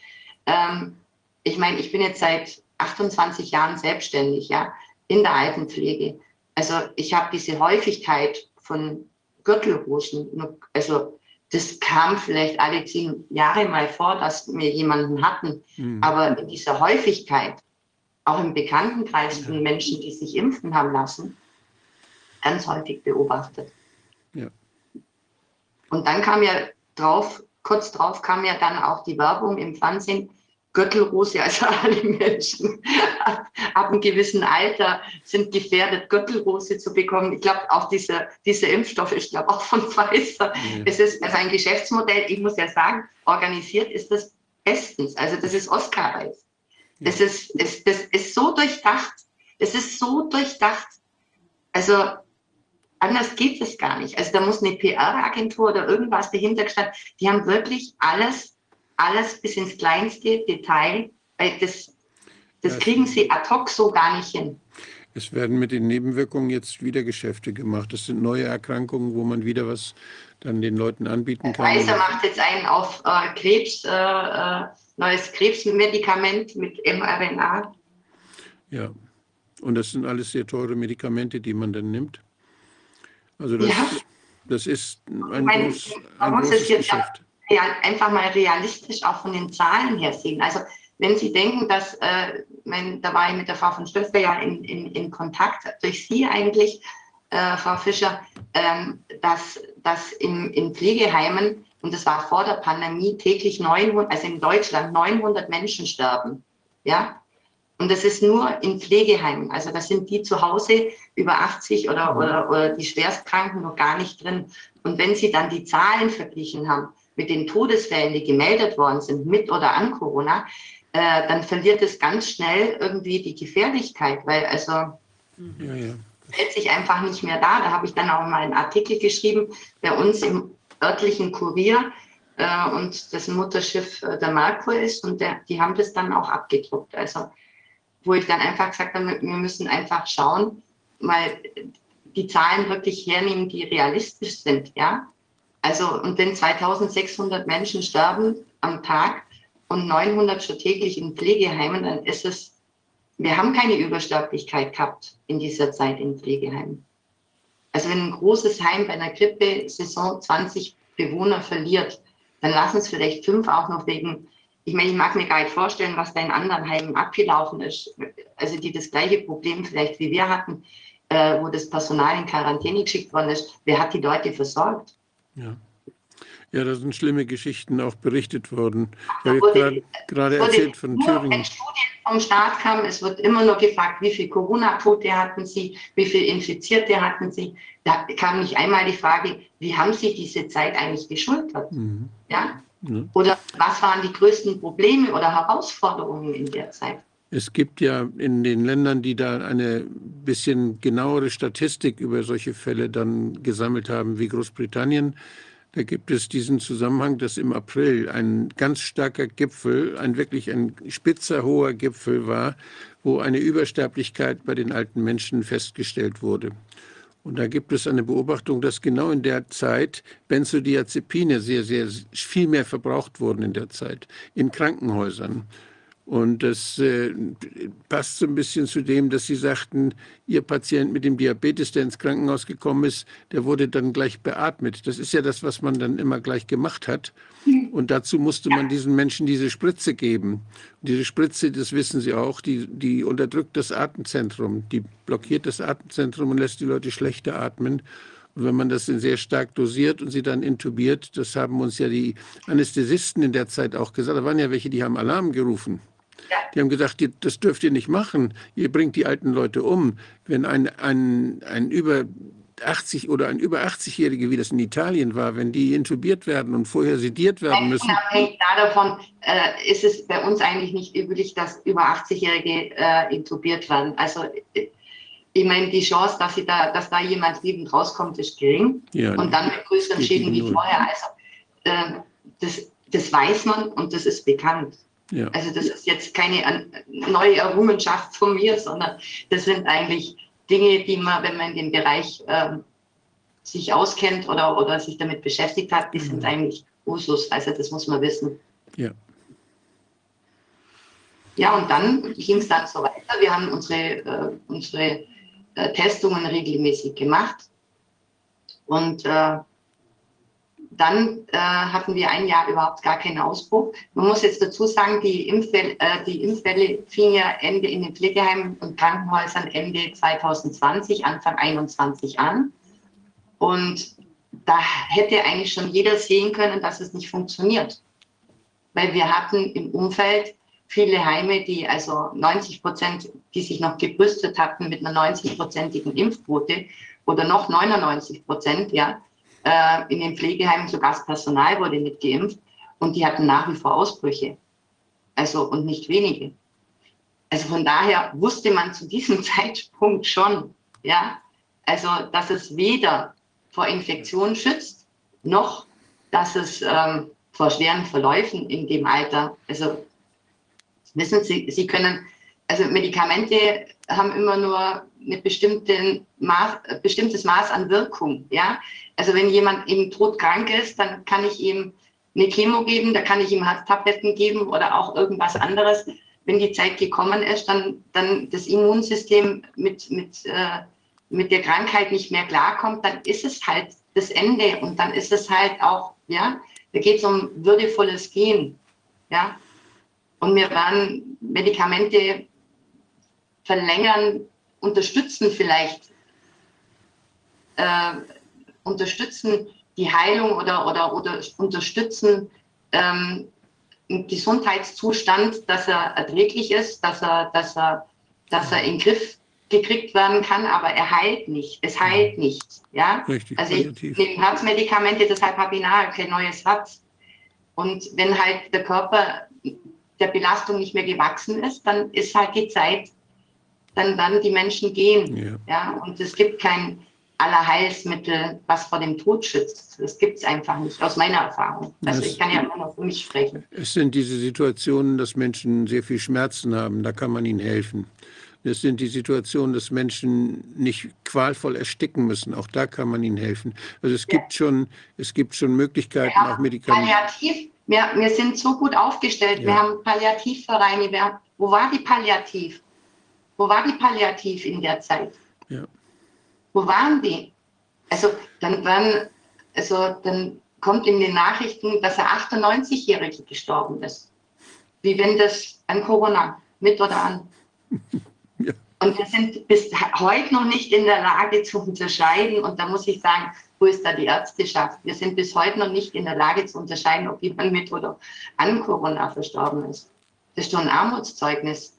Ähm, ich meine, ich bin jetzt seit 28 Jahren selbstständig, ja, in der Altenpflege. Also ich habe diese Häufigkeit von Gürtelhosen, also das kam vielleicht alle zehn Jahre mal vor, dass wir jemanden hatten. Mhm. Aber in dieser Häufigkeit, auch im Bekanntenkreis von Menschen, die sich impfen haben lassen, ganz häufig beobachtet. Ja. Und dann kam ja drauf, kurz drauf kam ja dann auch die Werbung im Fernsehen, Gürtelrose, also alle Menschen ab einem gewissen Alter sind gefährdet, Gürtelrose zu bekommen. Ich glaube, auch dieser, dieser Impfstoff ist, glaube auch von Pfizer. Ja. Es ist also ein Geschäftsmodell, ich muss ja sagen, organisiert ist das bestens. Also das ist Oscar-reif. Das, ist, es, das ist so durchdacht. Das ist so durchdacht. Also anders geht es gar nicht. Also da muss eine PR-Agentur oder irgendwas dahinter gestanden. Die haben wirklich alles, alles bis ins kleinste Detail. Weil das, das kriegen sie ad hoc so gar nicht hin. Es werden mit den Nebenwirkungen jetzt wieder Geschäfte gemacht. Das sind neue Erkrankungen, wo man wieder was dann den Leuten anbieten kann. Pfizer macht jetzt einen auf äh, Krebs, äh, äh neues Krebsmedikament mit mRNA. Ja, und das sind alles sehr teure Medikamente, die man dann nimmt. Also das, Ja. das ist ein, Mein- groß, man ein muss großes es jetzt Geschäft. ja, einfach mal realistisch auch von den Zahlen her sehen. Also wenn Sie denken, dass, äh, mein, da war ich mit der Frau von Stöffer ja in, in, in Kontakt, durch Sie eigentlich, äh, Frau Fischer, ähm, dass, dass in, in Pflegeheimen, und das war vor der Pandemie, täglich 900, also in Deutschland 900 Menschen sterben. Ja? Und das ist nur in Pflegeheimen. Also das sind die zu Hause über 80 oder, oder, oder die Schwerstkranken noch gar nicht drin. Und wenn Sie dann die Zahlen verglichen haben mit den Todesfällen, die gemeldet worden sind, mit oder an Corona, äh, dann verliert es ganz schnell irgendwie die Gefährlichkeit, weil also Ja, ja. Sich einfach nicht mehr da. Da habe ich dann auch mal einen Artikel geschrieben bei uns im örtlichen Kurier äh, und dessen Mutterschiff äh, der Merkur ist und der, die haben das dann auch abgedruckt. Also wo ich dann einfach gesagt habe, wir müssen einfach schauen, mal die Zahlen wirklich hernehmen, die realistisch sind, ja. Also und wenn 2600 Menschen sterben am Tag und 900 schon täglich in Pflegeheimen, dann ist es wir haben keine Übersterblichkeit gehabt in dieser Zeit in Pflegeheimen. Also wenn ein großes Heim bei einer Grippe-Saison 20 Bewohner verliert, dann lassen es vielleicht fünf auch noch wegen, ich meine, ich mag mir gar nicht vorstellen, was da in anderen Heimen abgelaufen ist. Also die das gleiche Problem vielleicht wie wir hatten, äh, wo das Personal in Quarantäne geschickt worden ist. Wer hat die Leute versorgt? Ja. Ja, da sind schlimme Geschichten auch berichtet worden. Ich habe wurde- gerade, gerade erzählt von Thüringen. Wenn Studien vom Staat kamen, es wird immer nur gefragt, wie viel Corona-Quote hatten Sie, wie viel Infizierte hatten Sie. Da kam nicht einmal die Frage, wie haben Sie diese Zeit eigentlich geschultert? Mhm. Ja? Ja. Oder was waren die größten Probleme oder Herausforderungen in der Zeit? Es gibt ja in den Ländern, die da eine bisschen genauere Statistik über solche Fälle dann gesammelt haben, wie Großbritannien, da gibt es diesen Zusammenhang, dass im April ein ganz starker Gipfel, ein wirklich ein spitzer hoher Gipfel war, wo eine Übersterblichkeit bei den alten Menschen festgestellt wurde. Und da gibt es eine Beobachtung, dass genau in der Zeit Benzodiazepine sehr, sehr viel mehr verbraucht wurden in der Zeit in Krankenhäusern. Und das äh, passt so ein bisschen zu dem, dass Sie sagten, Ihr Patient mit dem Diabetes, der ins Krankenhaus gekommen ist, der wurde dann gleich beatmet. Das ist ja das, was man dann immer gleich gemacht hat. Und dazu musste man diesen Menschen diese Spritze geben. Und diese Spritze, das wissen Sie auch, die, die unterdrückt das Atemzentrum, die blockiert das Atemzentrum und lässt die Leute schlechter atmen. Und wenn man das dann sehr stark dosiert und sie dann intubiert, das haben uns ja die Anästhesisten in der Zeit auch gesagt, da waren ja welche, die haben Alarm gerufen. Die haben gesagt, das dürft ihr nicht machen. Ihr bringt die alten Leute um. Wenn ein, ein, ein über 80 oder ein über 80-Jährige, wie das in Italien war, wenn die intubiert werden und vorher sediert werden müssen, Unabhängig davon äh, ist es bei uns eigentlich nicht üblich, dass über 80-Jährige äh, intubiert werden. Also äh, ich meine, die Chance, dass, sie da, dass da jemand lebend rauskommt, ist gering. ja, und dann mit größeren Schäden wie vorher. Also ähm, das, das weiß man und das ist bekannt. Ja, Also das ist jetzt keine an- neue Errungenschaft von mir, sondern das sind eigentlich Dinge, die man, wenn man in dem Bereich ähm, sich auskennt oder, oder sich damit beschäftigt hat, die sind eigentlich Usus. Also das muss man wissen. ja. Ja, und dann ging es dann so weiter. Wir haben unsere, äh, unsere äh, Testungen regelmäßig gemacht. Und äh, dann äh, hatten wir ein Jahr überhaupt gar keinen Ausbruch. Man muss jetzt dazu sagen, die Impfwelle, äh, die Impfwelle fing ja Ende in den Pflegeheimen und Krankenhäusern Ende 2020, Anfang 21 an. Und da hätte eigentlich schon jeder sehen können, dass es nicht funktioniert. Weil wir hatten im Umfeld viele Heime, die also 90 Prozent, die sich noch gebrüstet hatten mit einer 90-prozentigen Impfquote oder noch 99 Prozent, ja, äh, in den Pflegeheimen sogar das Personal wurde nicht geimpft und die hatten nach wie vor Ausbrüche. Also und nicht wenige. Also von daher wusste man zu diesem Zeitpunkt schon, ja, Also, dass es weder vor Infektion schützt, noch dass es ähm, vor schweren Verläufen in dem Alter, also wissen Sie, Sie können, also Medikamente haben immer nur ein Maß, bestimmtes Maß an Wirkung. Ja? Also wenn jemand eben todkrank ist, dann kann ich ihm eine Chemo geben, da kann ich ihm Tabletten geben oder auch irgendwas anderes. Wenn die Zeit gekommen ist, dann, dann das Immunsystem mit, mit, äh, mit der Krankheit nicht mehr klarkommt, dann ist es halt das Ende und dann ist es halt auch, ja, da geht es um würdevolles Gehen. Ja? Und wir werden Medikamente verlängern, unterstützen vielleicht, äh, unterstützen die Heilung oder, oder, oder unterstützen ähm, einen Gesundheitszustand, dass er erträglich ist, dass er, dass er, dass er in den Griff gekriegt werden kann, aber er heilt nicht. Es heilt nicht. Ja? Richtig, also ich nehme Herzmedikamente, deshalb habe ich nachher kein neues Herz. Und wenn halt der Körper der Belastung nicht mehr gewachsen ist, dann ist halt die Zeit, dann werden die Menschen gehen. Ja. ja? Und es gibt kein Allerheilsmittel, was vor dem Tod schützt. Das gibt es einfach nicht, aus meiner Erfahrung. Also es, ich kann ja immer noch für mich sprechen. Es sind diese Situationen, dass Menschen sehr viel Schmerzen haben, da kann man ihnen helfen. Es sind die Situationen, dass Menschen nicht qualvoll ersticken müssen. Auch da kann man ihnen helfen. Also es gibt schon, es gibt schon Möglichkeiten, ja, auch Medikamente. Palliativ, wir, wir sind so gut aufgestellt. Ja. Wir haben Palliativvereine. Wir, wo war die Palliativ? Wo war die Palliativ in der Zeit? Ja. Wo waren die? Also dann waren, also dann kommt in den Nachrichten, dass er 98-Jährige gestorben ist. Wie wenn das an Corona mit oder an. Und wir sind bis heute noch nicht in der Lage zu unterscheiden. Und da muss ich sagen, wo ist da die Ärzteschaft? Wir sind bis heute noch nicht in der Lage zu unterscheiden, ob jemand mit oder an Corona verstorben ist. Das ist schon ein Armutszeugnis.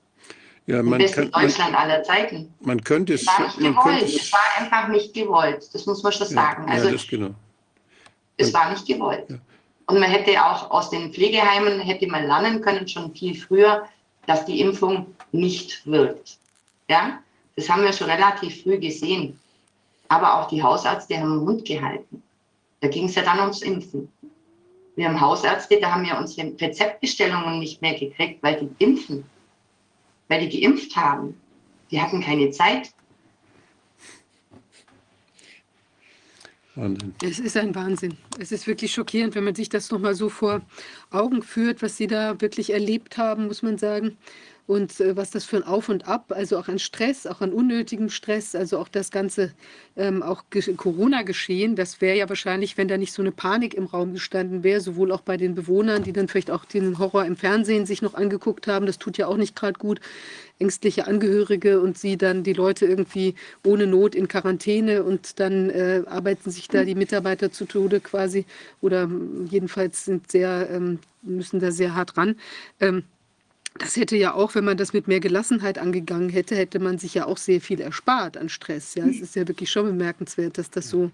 Ja, man kann, Deutschland man, aller Zeiten. Man könnte es. Es war nicht gewollt. Es, es, war einfach nicht gewollt. Das muss man schon sagen. Ja, also, das genau. Es war nicht gewollt. Ja. Und man hätte auch aus den Pflegeheimen hätte man lernen können, schon viel früher, dass die Impfung nicht wirkt. Ja, das haben wir schon relativ früh gesehen. Aber auch die Hausärzte haben den Mund gehalten. Da ging es ja dann ums Impfen. Wir haben Hausärzte, da haben wir unsere Rezeptbestellungen nicht mehr gekriegt, weil die impfen. Weil die geimpft haben. Die hatten keine Zeit. Wahnsinn. Es ist ein Wahnsinn. Es ist wirklich schockierend, wenn man sich das nochmal so vor Augen führt, was Sie da wirklich erlebt haben, muss man sagen und äh, was das für ein Auf und Ab, also auch an Stress, auch an unnötigem Stress, also auch das ganze ähm, auch Corona-Geschehen, das wäre ja wahrscheinlich, wenn da nicht so eine Panik im Raum gestanden wäre, sowohl auch bei den Bewohnern, die dann vielleicht auch den Horror im Fernsehen sich noch angeguckt haben, das tut ja auch nicht gerade gut, ängstliche Angehörige und sie dann die Leute irgendwie ohne Not in Quarantäne und dann äh, arbeiten sich da die Mitarbeiter zu Tode quasi oder jedenfalls sind sehr, ähm, müssen da sehr hart ran. Ähm, das hätte ja auch, wenn man das mit mehr Gelassenheit angegangen hätte, hätte man sich ja auch sehr viel erspart an Stress. Ja, es ist ja wirklich schon bemerkenswert, dass das so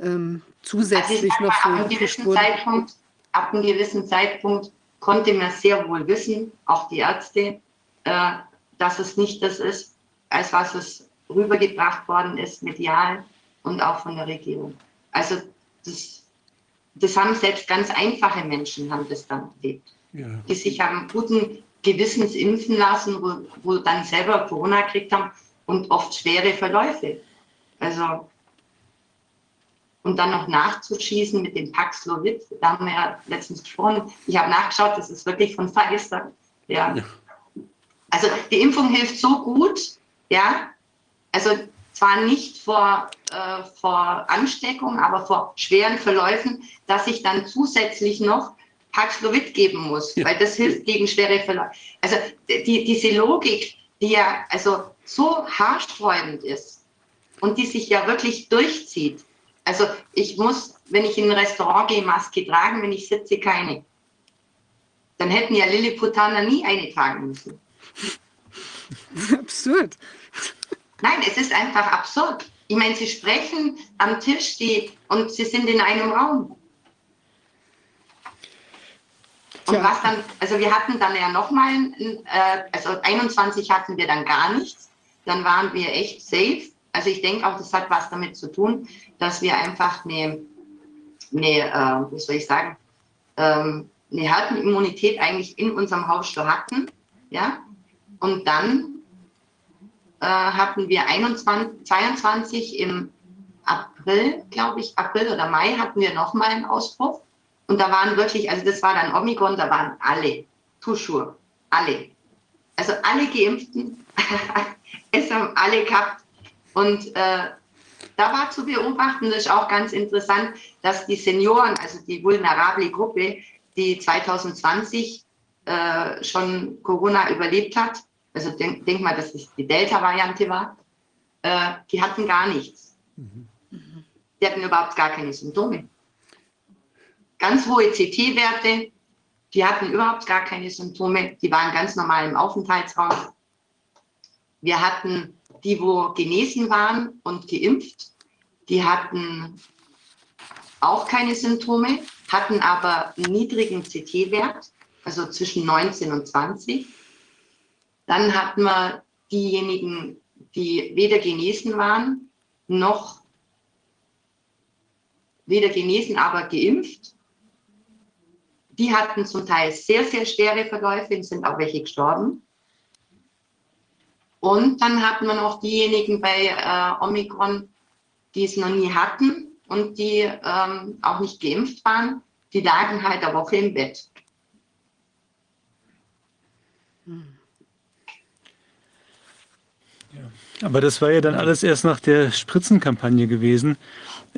ähm, zusätzlich also noch so ab einem, gewissen Zeitpunkt, ab einem gewissen Zeitpunkt konnte man sehr wohl wissen, auch die Ärzte, äh, dass es nicht das ist, als was es rübergebracht worden ist, medial und auch von der Regierung. Also das, das haben selbst ganz einfache Menschen haben das dann erlebt. Ja. die sich haben guten Gewissens impfen lassen, wo, wo dann selber Corona gekriegt haben und oft schwere Verläufe. Also und dann noch nachzuschießen mit dem Paxlovid, da haben wir ja letztens gesprochen. Ich habe nachgeschaut, das ist wirklich von Pfizer. Ja. ja. Also die Impfung hilft so gut, ja. Also zwar nicht vor, äh, vor Ansteckung, aber vor schweren Verläufen, dass ich dann zusätzlich noch Paxlovid geben muss, ja. weil das hilft gegen schwere Verläufe. Also die, diese Logik, die ja also so haarsträubend ist und die sich ja wirklich durchzieht. Also ich muss, wenn ich in ein Restaurant gehe, Maske tragen, wenn ich sitze, keine. Dann hätten ja Lilliputaner nie eine tragen müssen. Absurd. Nein, es ist einfach absurd. Ich meine, sie sprechen am Tisch die, und sie sind in einem Raum. Und was dann, also wir hatten dann ja nochmal, äh, also 21 hatten wir dann gar nichts. Dann waren wir echt safe. Also ich denke auch, das hat was damit zu tun, dass wir einfach eine, eine äh, wie soll ich sagen, ähm, eine Herdenimmunität eigentlich in unserem Haus schon hatten. Ja? Und dann äh, hatten wir 21, 22 im April, glaube ich, April oder Mai hatten wir nochmal einen Ausbruch. Und da waren wirklich, also das war dann Omikron, da waren alle, Tuschur, alle. Also alle Geimpften, es haben alle gehabt. Und äh, da war zu beobachten, das ist auch ganz interessant, dass die Senioren, also die vulnerable Gruppe, die 2020 äh, schon Corona überlebt hat, also denk, denk mal, dass es die Delta-Variante war, äh, die hatten gar nichts. Mhm. Die hatten überhaupt gar keine Symptome. Ganz hohe CT-Werte, die hatten überhaupt gar keine Symptome, die waren ganz normal im Aufenthaltsraum. Wir hatten die, wo genesen waren und geimpft, die hatten auch keine Symptome, hatten aber einen niedrigen CT-Wert, also zwischen 19 und 20. Dann hatten wir diejenigen, die weder genesen waren, noch weder genesen, aber geimpft. Die hatten zum Teil sehr, sehr schwere Verläufe und sind auch welche gestorben. Und dann hatten wir noch diejenigen bei äh, Omikron, die es noch nie hatten und die ähm, auch nicht geimpft waren. Die lagen halt eine Woche im Bett. Hm. Aber das war ja dann alles erst nach der Spritzenkampagne gewesen.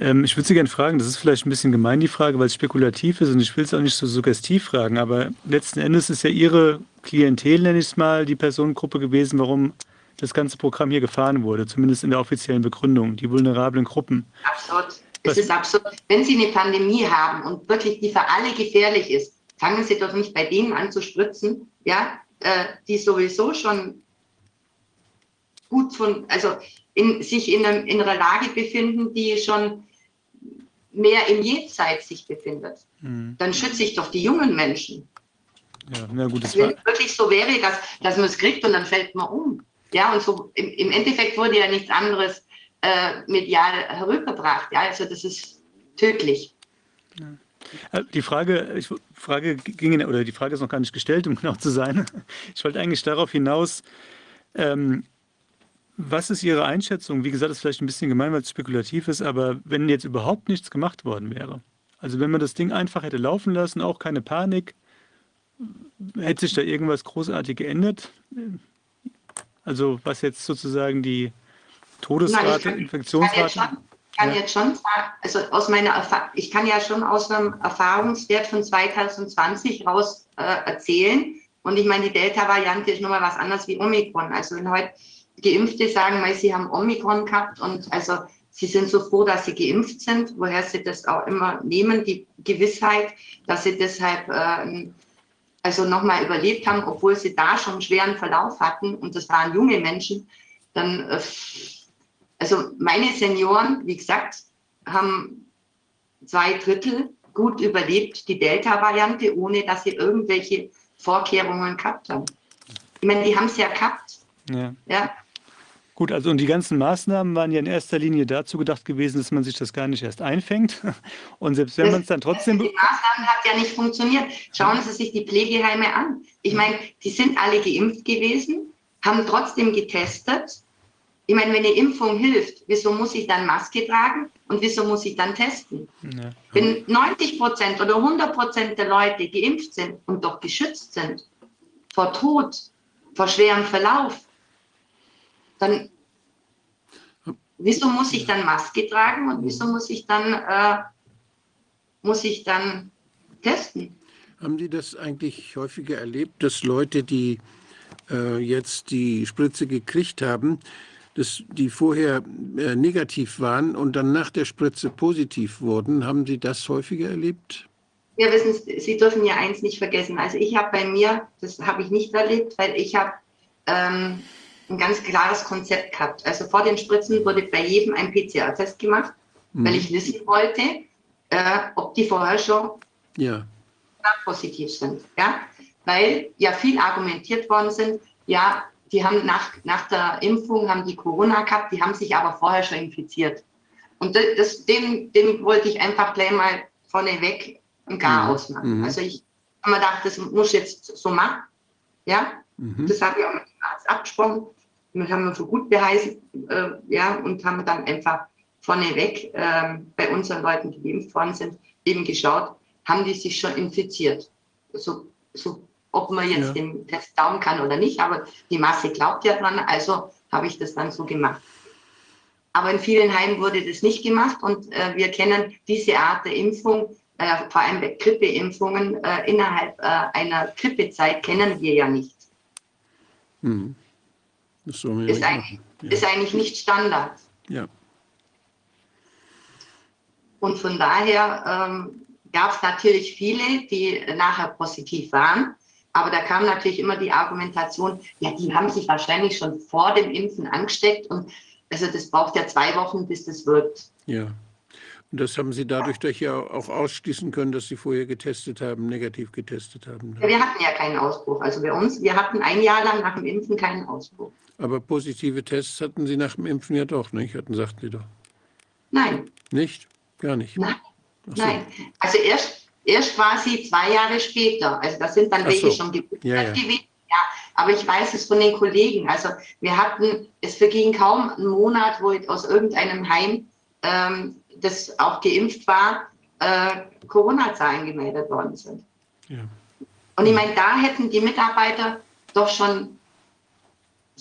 Ähm, ich würde Sie gerne fragen, das ist vielleicht ein bisschen gemein, die Frage, weil es spekulativ ist und ich will es auch nicht so suggestiv fragen, aber letzten Endes ist ja Ihre Klientel, nenne ich es mal, die Personengruppe gewesen, warum das ganze Programm hier gefahren wurde, zumindest in der offiziellen Begründung, die vulnerablen Gruppen. Absurd. Es ist absurd. Wenn Sie eine Pandemie haben und wirklich die für alle gefährlich ist, fangen Sie doch nicht bei denen an zu spritzen, ja, äh, die sowieso schon gut von, also in, sich in, einem, in einer Lage befinden, die schon mehr im Jenseits sich befindet. Mhm. Dann schütze ich doch die jungen Menschen. Ja, na gut, das Wenn es wirklich so wäre, dass, dass man es kriegt und dann fällt man um. Ja, und so im, im Endeffekt wurde ja nichts anderes äh, medial herübergebracht. Ja, also das ist tödlich. Ja. Äh, die Frage, ich, Frage ging, oder die Frage ist noch gar nicht gestellt, um genau zu sein. Ich wollte eigentlich darauf hinaus, ähm, was ist Ihre Einschätzung? Wie gesagt, das ist vielleicht ein bisschen gemein, weil es spekulativ ist, aber wenn jetzt überhaupt nichts gemacht worden wäre, also wenn man das Ding einfach hätte laufen lassen, auch keine Panik, hätte sich da irgendwas großartig geändert? Also was jetzt sozusagen die Todesrate, Nein, kann, Infektionsrate? Kann, kann ja. jetzt schon sagen, also aus meiner ich kann ja schon aus einem Erfahrungswert von 2020 raus äh, erzählen. Und ich meine, die Delta-Variante ist nochmal was anderes wie Omikron. Also wenn heute Geimpfte sagen, weil sie haben Omikron gehabt und also sie sind so froh, dass sie geimpft sind, woher sie das auch immer nehmen, die Gewissheit, dass sie deshalb äh, also nochmal überlebt haben, obwohl sie da schon einen schweren Verlauf hatten und das waren junge Menschen, dann, äh, also meine Senioren, wie gesagt, haben zwei Drittel gut überlebt, die Delta-Variante, ohne dass sie irgendwelche Vorkehrungen gehabt haben. Ich meine, die haben es ja gehabt. Ja. ja. Gut, also und die ganzen Maßnahmen waren ja in erster Linie dazu gedacht gewesen, dass man sich das gar nicht erst einfängt. Und selbst wenn man es dann trotzdem. Die Maßnahmen hat ja nicht funktioniert. Schauen Sie sich die Pflegeheime an. Ich meine, die sind alle geimpft gewesen, haben trotzdem getestet. Ich meine, wenn eine Impfung hilft, wieso muss ich dann Maske tragen und wieso muss ich dann testen? Ja. Wenn 90 Prozent oder 100 Prozent der Leute geimpft sind und doch geschützt sind vor Tod, vor schwerem Verlauf, dann wieso muss ich dann Maske tragen und wieso muss ich dann, äh, muss ich dann testen? Haben Sie das eigentlich häufiger erlebt, dass Leute, die äh, jetzt die Spritze gekriegt haben, dass die vorher äh, negativ waren und dann nach der Spritze positiv wurden? Haben Sie das häufiger erlebt? Ja, wissen Sie, Sie dürfen ja eins nicht vergessen. Also ich habe bei mir, das habe ich nicht erlebt, weil ich habe ähm, ein ganz klares Konzept gehabt. Also vor den Spritzen wurde bei jedem ein PCR-Test gemacht, mhm. weil ich wissen wollte, äh, ob die vorher schon ja. positiv sind. Ja? Weil ja viel argumentiert worden sind, ja, die haben nach, nach der Impfung haben die Corona gehabt, die haben sich aber vorher schon infiziert. Und das, das, dem, dem wollte ich einfach gleich mal vorneweg ein Gar Mhm. ausmachen. Mhm. Also ich habe mir gedacht, das muss ich jetzt so machen. Ja, Mhm. das habe ich auch mit dem Arzt abgesprochen. Das haben wir für gut beheißen, äh, ja, und haben dann einfach vorneweg ähm, bei unseren Leuten, die geimpft worden sind, eben geschaut, haben die sich schon infiziert. So, so ob man jetzt Ja. den Test glauben kann oder nicht, aber die Masse glaubt ja dran, also habe ich das dann so gemacht. Aber in vielen Heimen wurde das nicht gemacht und äh, wir kennen diese Art der Impfung, äh, vor allem bei Grippeimpfungen, äh, innerhalb äh, einer Grippezeit kennen wir ja nicht. Mhm. Ist nicht eigentlich. Ja. ist eigentlich nicht Standard. ja. Und von daher ähm, gab es natürlich viele, die nachher positiv waren. Aber da kam natürlich immer die Argumentation, ja, die haben sich wahrscheinlich schon vor dem Impfen angesteckt und also das braucht ja zwei Wochen, bis das wirkt. Ja. Und das haben Sie dadurch doch ja auch ausschließen können, dass Sie vorher getestet haben, negativ getestet haben. Ja, Wir hatten ja keinen Ausbruch. Also bei uns, wir hatten ein Jahr lang nach dem Impfen keinen Ausbruch. Aber positive Tests hatten Sie nach dem Impfen ja doch, nicht? Hatten, sagten Sie doch. Nein, Nicht? Gar nicht. Nein. So. nein. Also erst, erst quasi zwei Jahre später. Also das sind dann Ach welche so. schon gebildet Ja, ja. gewesen. Ja, aber ich weiß es von den Kollegen. Also wir hatten, es verging kaum ein Monat, wo aus irgendeinem Heim, ähm, das auch geimpft war, äh, Corona-Zahlen gemeldet worden sind. Ja. Und ich meine, da hätten die Mitarbeiter doch schon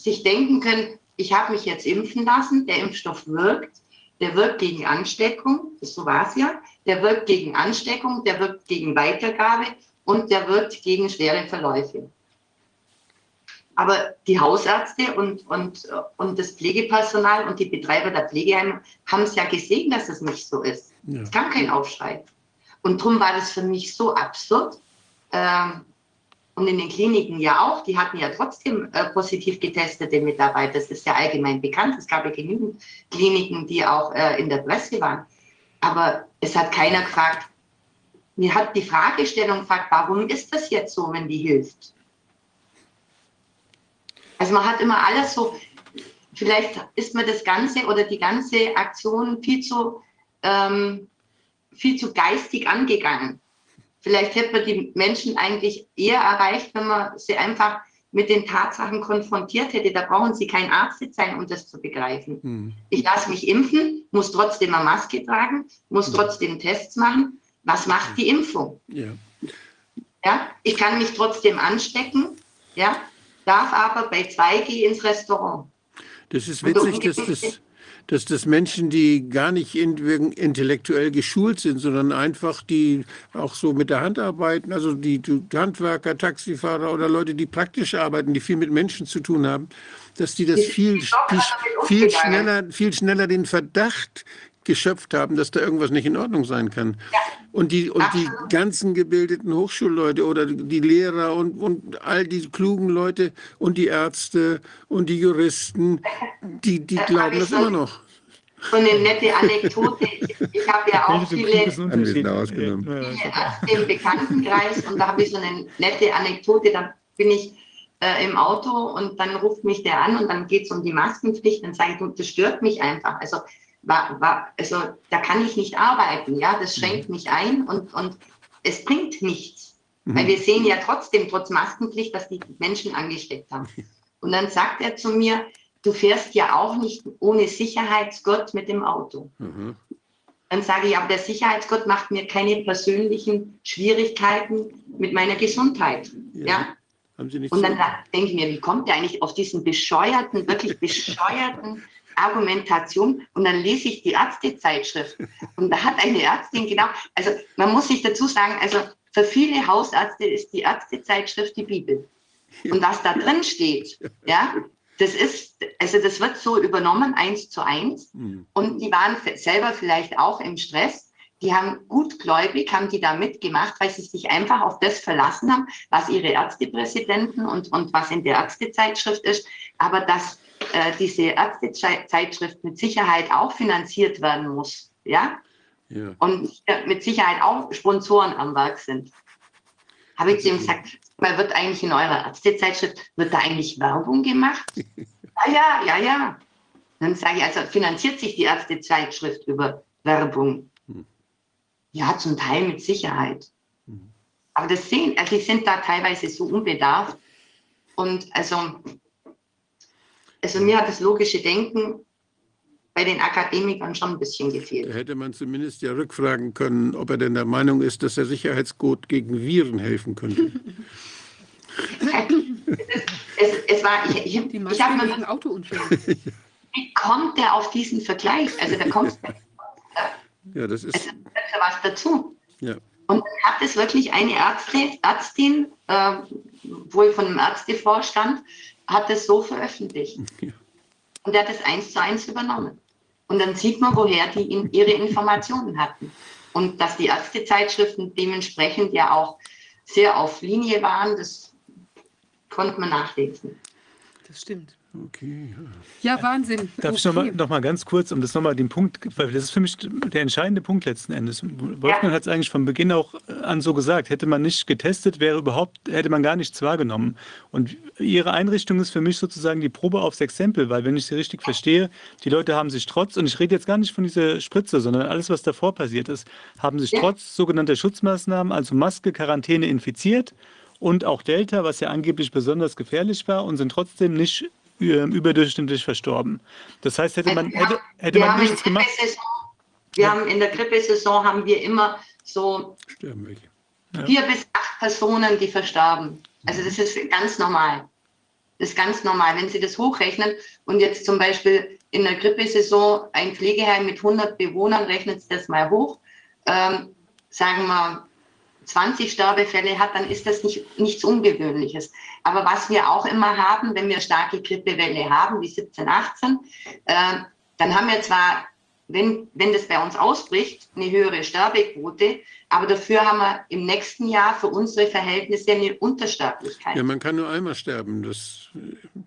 sich denken können, ich habe mich jetzt impfen lassen, der Impfstoff wirkt, der wirkt gegen Ansteckung, so war es ja, der wirkt gegen Ansteckung, der wirkt gegen Weitergabe und der wirkt gegen schwere Verläufe. Aber die Hausärzte und, und, und das Pflegepersonal und die Betreiber der Pflegeheime haben es ja gesehen, dass es nicht so ist. Ja. Es kam kein Aufschrei. Und darum war das für mich so absurd. Ähm, und in den Kliniken ja auch, die hatten ja trotzdem äh, positiv getestete Mitarbeiter. Das ist ja allgemein bekannt. Es gab ja genügend Kliniken, die auch äh, in der Presse waren. Aber es hat keiner gefragt. Mir hat die Fragestellung gefragt, warum ist das jetzt so, wenn die hilft? Also man hat immer alles so, vielleicht ist mir das Ganze oder die ganze Aktion viel zu, ähm, viel zu geistig angegangen. Vielleicht hätte man die Menschen eigentlich eher erreicht, wenn man sie einfach mit den Tatsachen konfrontiert hätte. Da brauchen sie kein Arzt sein, um das zu begreifen. Hm. Ich lasse mich impfen, muss trotzdem eine Maske tragen, muss trotzdem Tests machen. Was macht die Impfung? Ja. Ja, ich kann mich trotzdem anstecken, ja, darf aber bei 2G ins Restaurant. Das ist Und so witzig, dass das, dass das Menschen, die gar nicht in, intellektuell geschult sind, sondern einfach die auch so mit der Hand arbeiten, also die, Handwerker, Taxifahrer oder Leute, die praktisch arbeiten, die viel mit Menschen zu tun haben, dass die das viel, viel, viel, schneller, viel schneller den Verdacht geschöpft haben, dass da irgendwas nicht in Ordnung sein kann. Und die, und die ganzen gebildeten Hochschulleute oder die Lehrer und, und all die klugen Leute und die Ärzte und die Juristen, die, die Das glauben das so- immer noch. So eine nette Anekdote. Ich, ich habe ja auch viele, viele Ärzte im Bekanntenkreis und da habe ich so eine nette Anekdote. Da bin ich äh, im Auto und dann ruft mich der an und dann geht es um die Maskenpflicht. Dann sage ich, das stört mich einfach. Also, also da kann ich nicht arbeiten. Ja, das schränkt mich ein und, und es bringt nichts. Weil wir sehen ja trotzdem, trotz Maskenpflicht, dass die Menschen angesteckt haben. Und dann sagt er zu mir, du fährst ja auch nicht ohne Sicherheitsgurt mit dem Auto. Mhm. Dann sage ich, aber der Sicherheitsgurt macht mir keine persönlichen Schwierigkeiten mit meiner Gesundheit. Ja. Ja. Haben Sie nicht Und dann denke ich mir, wie kommt der eigentlich auf diesen bescheuerten, wirklich bescheuerten Argumentation? Und dann lese ich die Ärztezeitschrift. Und da hat eine Ärztin genau, also man muss sich dazu sagen, also für viele Hausärzte ist die Ärztezeitschrift die Bibel. Und was da drin steht, ja, das ist, also das wird so übernommen, eins zu eins. Hm. Und die waren selber vielleicht auch im Stress. Die haben gutgläubig, haben die da mitgemacht, weil sie sich einfach auf das verlassen haben, was ihre Ärztepräsidenten und, und was in der Ärztezeitschrift ist. Aber dass äh, diese Ärztezeitschrift mit Sicherheit auch finanziert werden muss, ja, Ja. und mit Sicherheit auch Sponsoren am Werk sind. Habe ich zu ihm gesagt, Mal wird eigentlich in eurer Ärztezeitschrift, wird da eigentlich Werbung gemacht? ja, ja, ja, ja. Dann sage ich, also finanziert sich die Ärztezeitschrift über Werbung? Hm. Ja, zum Teil mit Sicherheit. Hm. Aber das sehen, also die sind da teilweise so unbedarft. Und also, also mir hat das logische Denken bei den Akademikern schon ein bisschen Da gefehlt. hätte man zumindest ja rückfragen können, ob er denn der Meinung ist, dass der Sicherheitscode gegen Viren helfen könnte. Es, es war, ich, ich, Die ich habe mir gegen Autounfälle. wie kommt der auf diesen Vergleich? Also da kommt Ja, das ist, also, da was dazu. ja. Und dann hat es wirklich eine Ärztin, Ärztin äh, wohl von einem Ärztevorstand, hat es so veröffentlicht. Ja. Und der hat es eins zu eins übernommen. Und dann sieht man, woher die in, ihre Informationen hatten. Und dass die Ärztezeitschriften dementsprechend ja auch sehr auf Linie waren, das konnte man nachlesen. Das stimmt. Okay, ja. Ja, Wahnsinn. Darf ich Okay. nochmal noch mal ganz kurz, um das nochmal den Punkt, weil das ist für mich der entscheidende Punkt letzten Endes. Wolfgang hat es eigentlich von Beginn auch an so gesagt. Hätte man nicht getestet, wäre überhaupt, hätte man gar nichts wahrgenommen. Und Ihre Einrichtung ist für mich sozusagen die Probe aufs Exempel, weil wenn ich Sie richtig verstehe, die Leute haben sich trotz, und ich rede jetzt gar nicht von dieser Spritze, sondern alles, was davor passiert ist, haben sich Ja. trotz sogenannter Schutzmaßnahmen, also Maske, Quarantäne infiziert und auch Delta, was ja angeblich besonders gefährlich war, und sind trotzdem nicht äh, überdurchschnittlich verstorben. Das heißt, hätte man, Also hätte, hätte wir man nichts gemacht. Wir haben in der Grippesaison haben wir immer so. Ja. vier bis acht Personen, die verstarben. Also das ist ganz normal. Das ist ganz normal. Wenn Sie das hochrechnen und jetzt zum Beispiel in der Grippesaison ein Pflegeheim mit 100 Bewohnern, rechnet Sie das mal hoch, ähm, sagen wir 20 Sterbefälle hat, dann ist das nicht, nichts Ungewöhnliches. Aber was wir auch immer haben, wenn wir starke Grippewelle haben, wie 17, 18, äh, dann haben wir zwar, wenn, wenn das bei uns ausbricht, eine höhere Sterbequote, aber dafür haben wir im nächsten Jahr für unsere Verhältnisse eine Untersterblichkeit. Ja, man kann nur einmal sterben. Das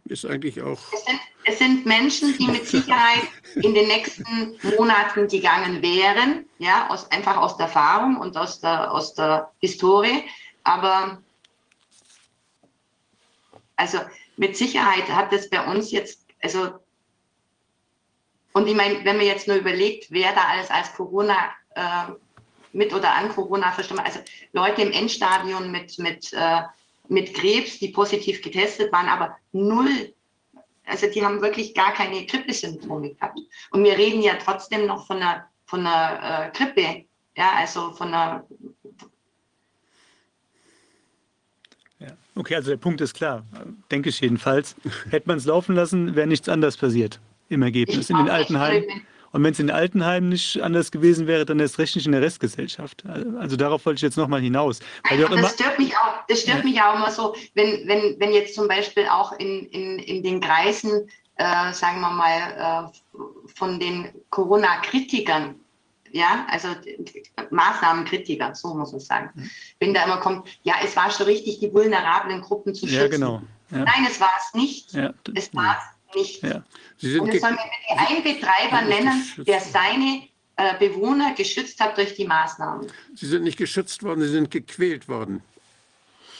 ist eigentlich auch. Es sind, es sind Menschen, die mit Sicherheit in den nächsten Monaten gegangen wären, ja, aus, einfach aus der Erfahrung und aus der, aus der Historie. Aber also mit Sicherheit hat das bei uns jetzt, also und ich meine, wenn man jetzt nur überlegt, wer da alles als Corona äh, mit oder an Corona verstorben, also Leute im Endstadion mit, mit, äh, mit Krebs, die positiv getestet waren, aber null also die haben wirklich gar keine Grippesymptome gehabt. Und wir reden ja trotzdem noch von einer, von einer äh, Grippe, ja, also von einer. Okay, also der Punkt ist klar, denke ich jedenfalls. Hätte man es laufen lassen, wäre nichts anders passiert im Ergebnis in den Altenheimen. Und wenn es in den Altenheimen nicht anders gewesen wäre, dann erst recht nicht in der Restgesellschaft. Also darauf wollte ich jetzt nochmal hinaus. Weil immer, das stört mich auch, das stört Ja. mich auch immer so, wenn, wenn, wenn jetzt zum Beispiel auch in, in, in den Kreisen, äh, sagen wir mal, äh, von den Corona-Kritikern, ja, also Maßnahmenkritiker, so muss man sagen, Mhm. wenn da immer kommt, ja, es war schon richtig, die vulnerablen Gruppen zu schützen. ja genau. Ja, Nein, es war es nicht. ja, Es war es nicht. ja. Und ge es soll mir bitte ein Betreiber nennen, der seine äh, Bewohner geschützt hat durch die Maßnahmen. Sie sind nicht geschützt worden, Sie sind gequält worden.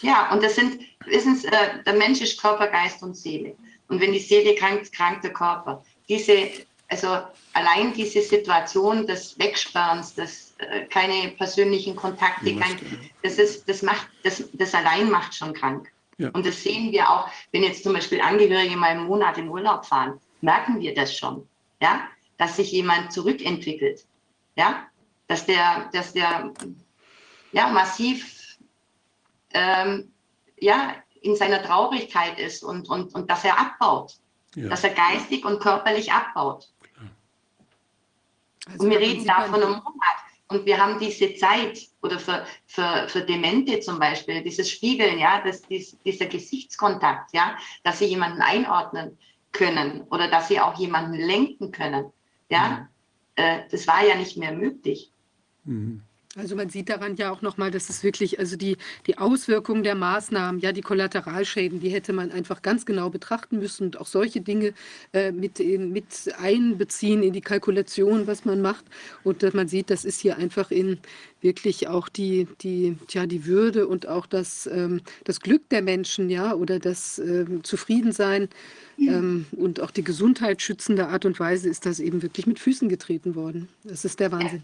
Ja, und das sind, wissen Sie, äh, der Mensch ist Körper, Geist und Seele. Und wenn die Seele krankt, krankt der Körper. Diese, also allein diese Situation des Wegsperrens, des äh, keine persönlichen Kontakte, kein, das ist, das macht, das, das allein macht schon krank. Ja. Und das sehen wir auch, wenn jetzt zum Beispiel Angehörige mal einen Monat im Urlaub fahren, merken wir das schon, ja, dass sich jemand zurückentwickelt, ja, dass der, dass der, ja, massiv, ähm, ja, in seiner Traurigkeit ist und, und, und dass er abbaut, Ja. dass er geistig und körperlich abbaut. Also Und wir man reden da von einem Monat. Und wir haben diese Zeit oder für, für, für Demente zum Beispiel, dieses Spiegeln, ja, das, dies, dieser Gesichtskontakt, ja, dass sie jemanden einordnen können oder dass sie auch jemanden lenken können. Ja, äh, das war ja nicht mehr möglich. Mhm. Also man sieht daran ja auch nochmal, dass es wirklich, also die, die Auswirkungen der Maßnahmen, ja, die Kollateralschäden, die hätte man einfach ganz genau betrachten müssen und auch solche Dinge äh, mit, mit einbeziehen in die Kalkulation, was man macht. Und dass man sieht, das ist hier einfach in wirklich auch die, die, tja, die Würde und auch das, ähm, das Glück der Menschen, ja, oder das ähm, Zufriedensein ähm, und auch die gesundheitsschützende Art und Weise ist das eben wirklich mit Füßen getreten worden. Das ist der Wahnsinn.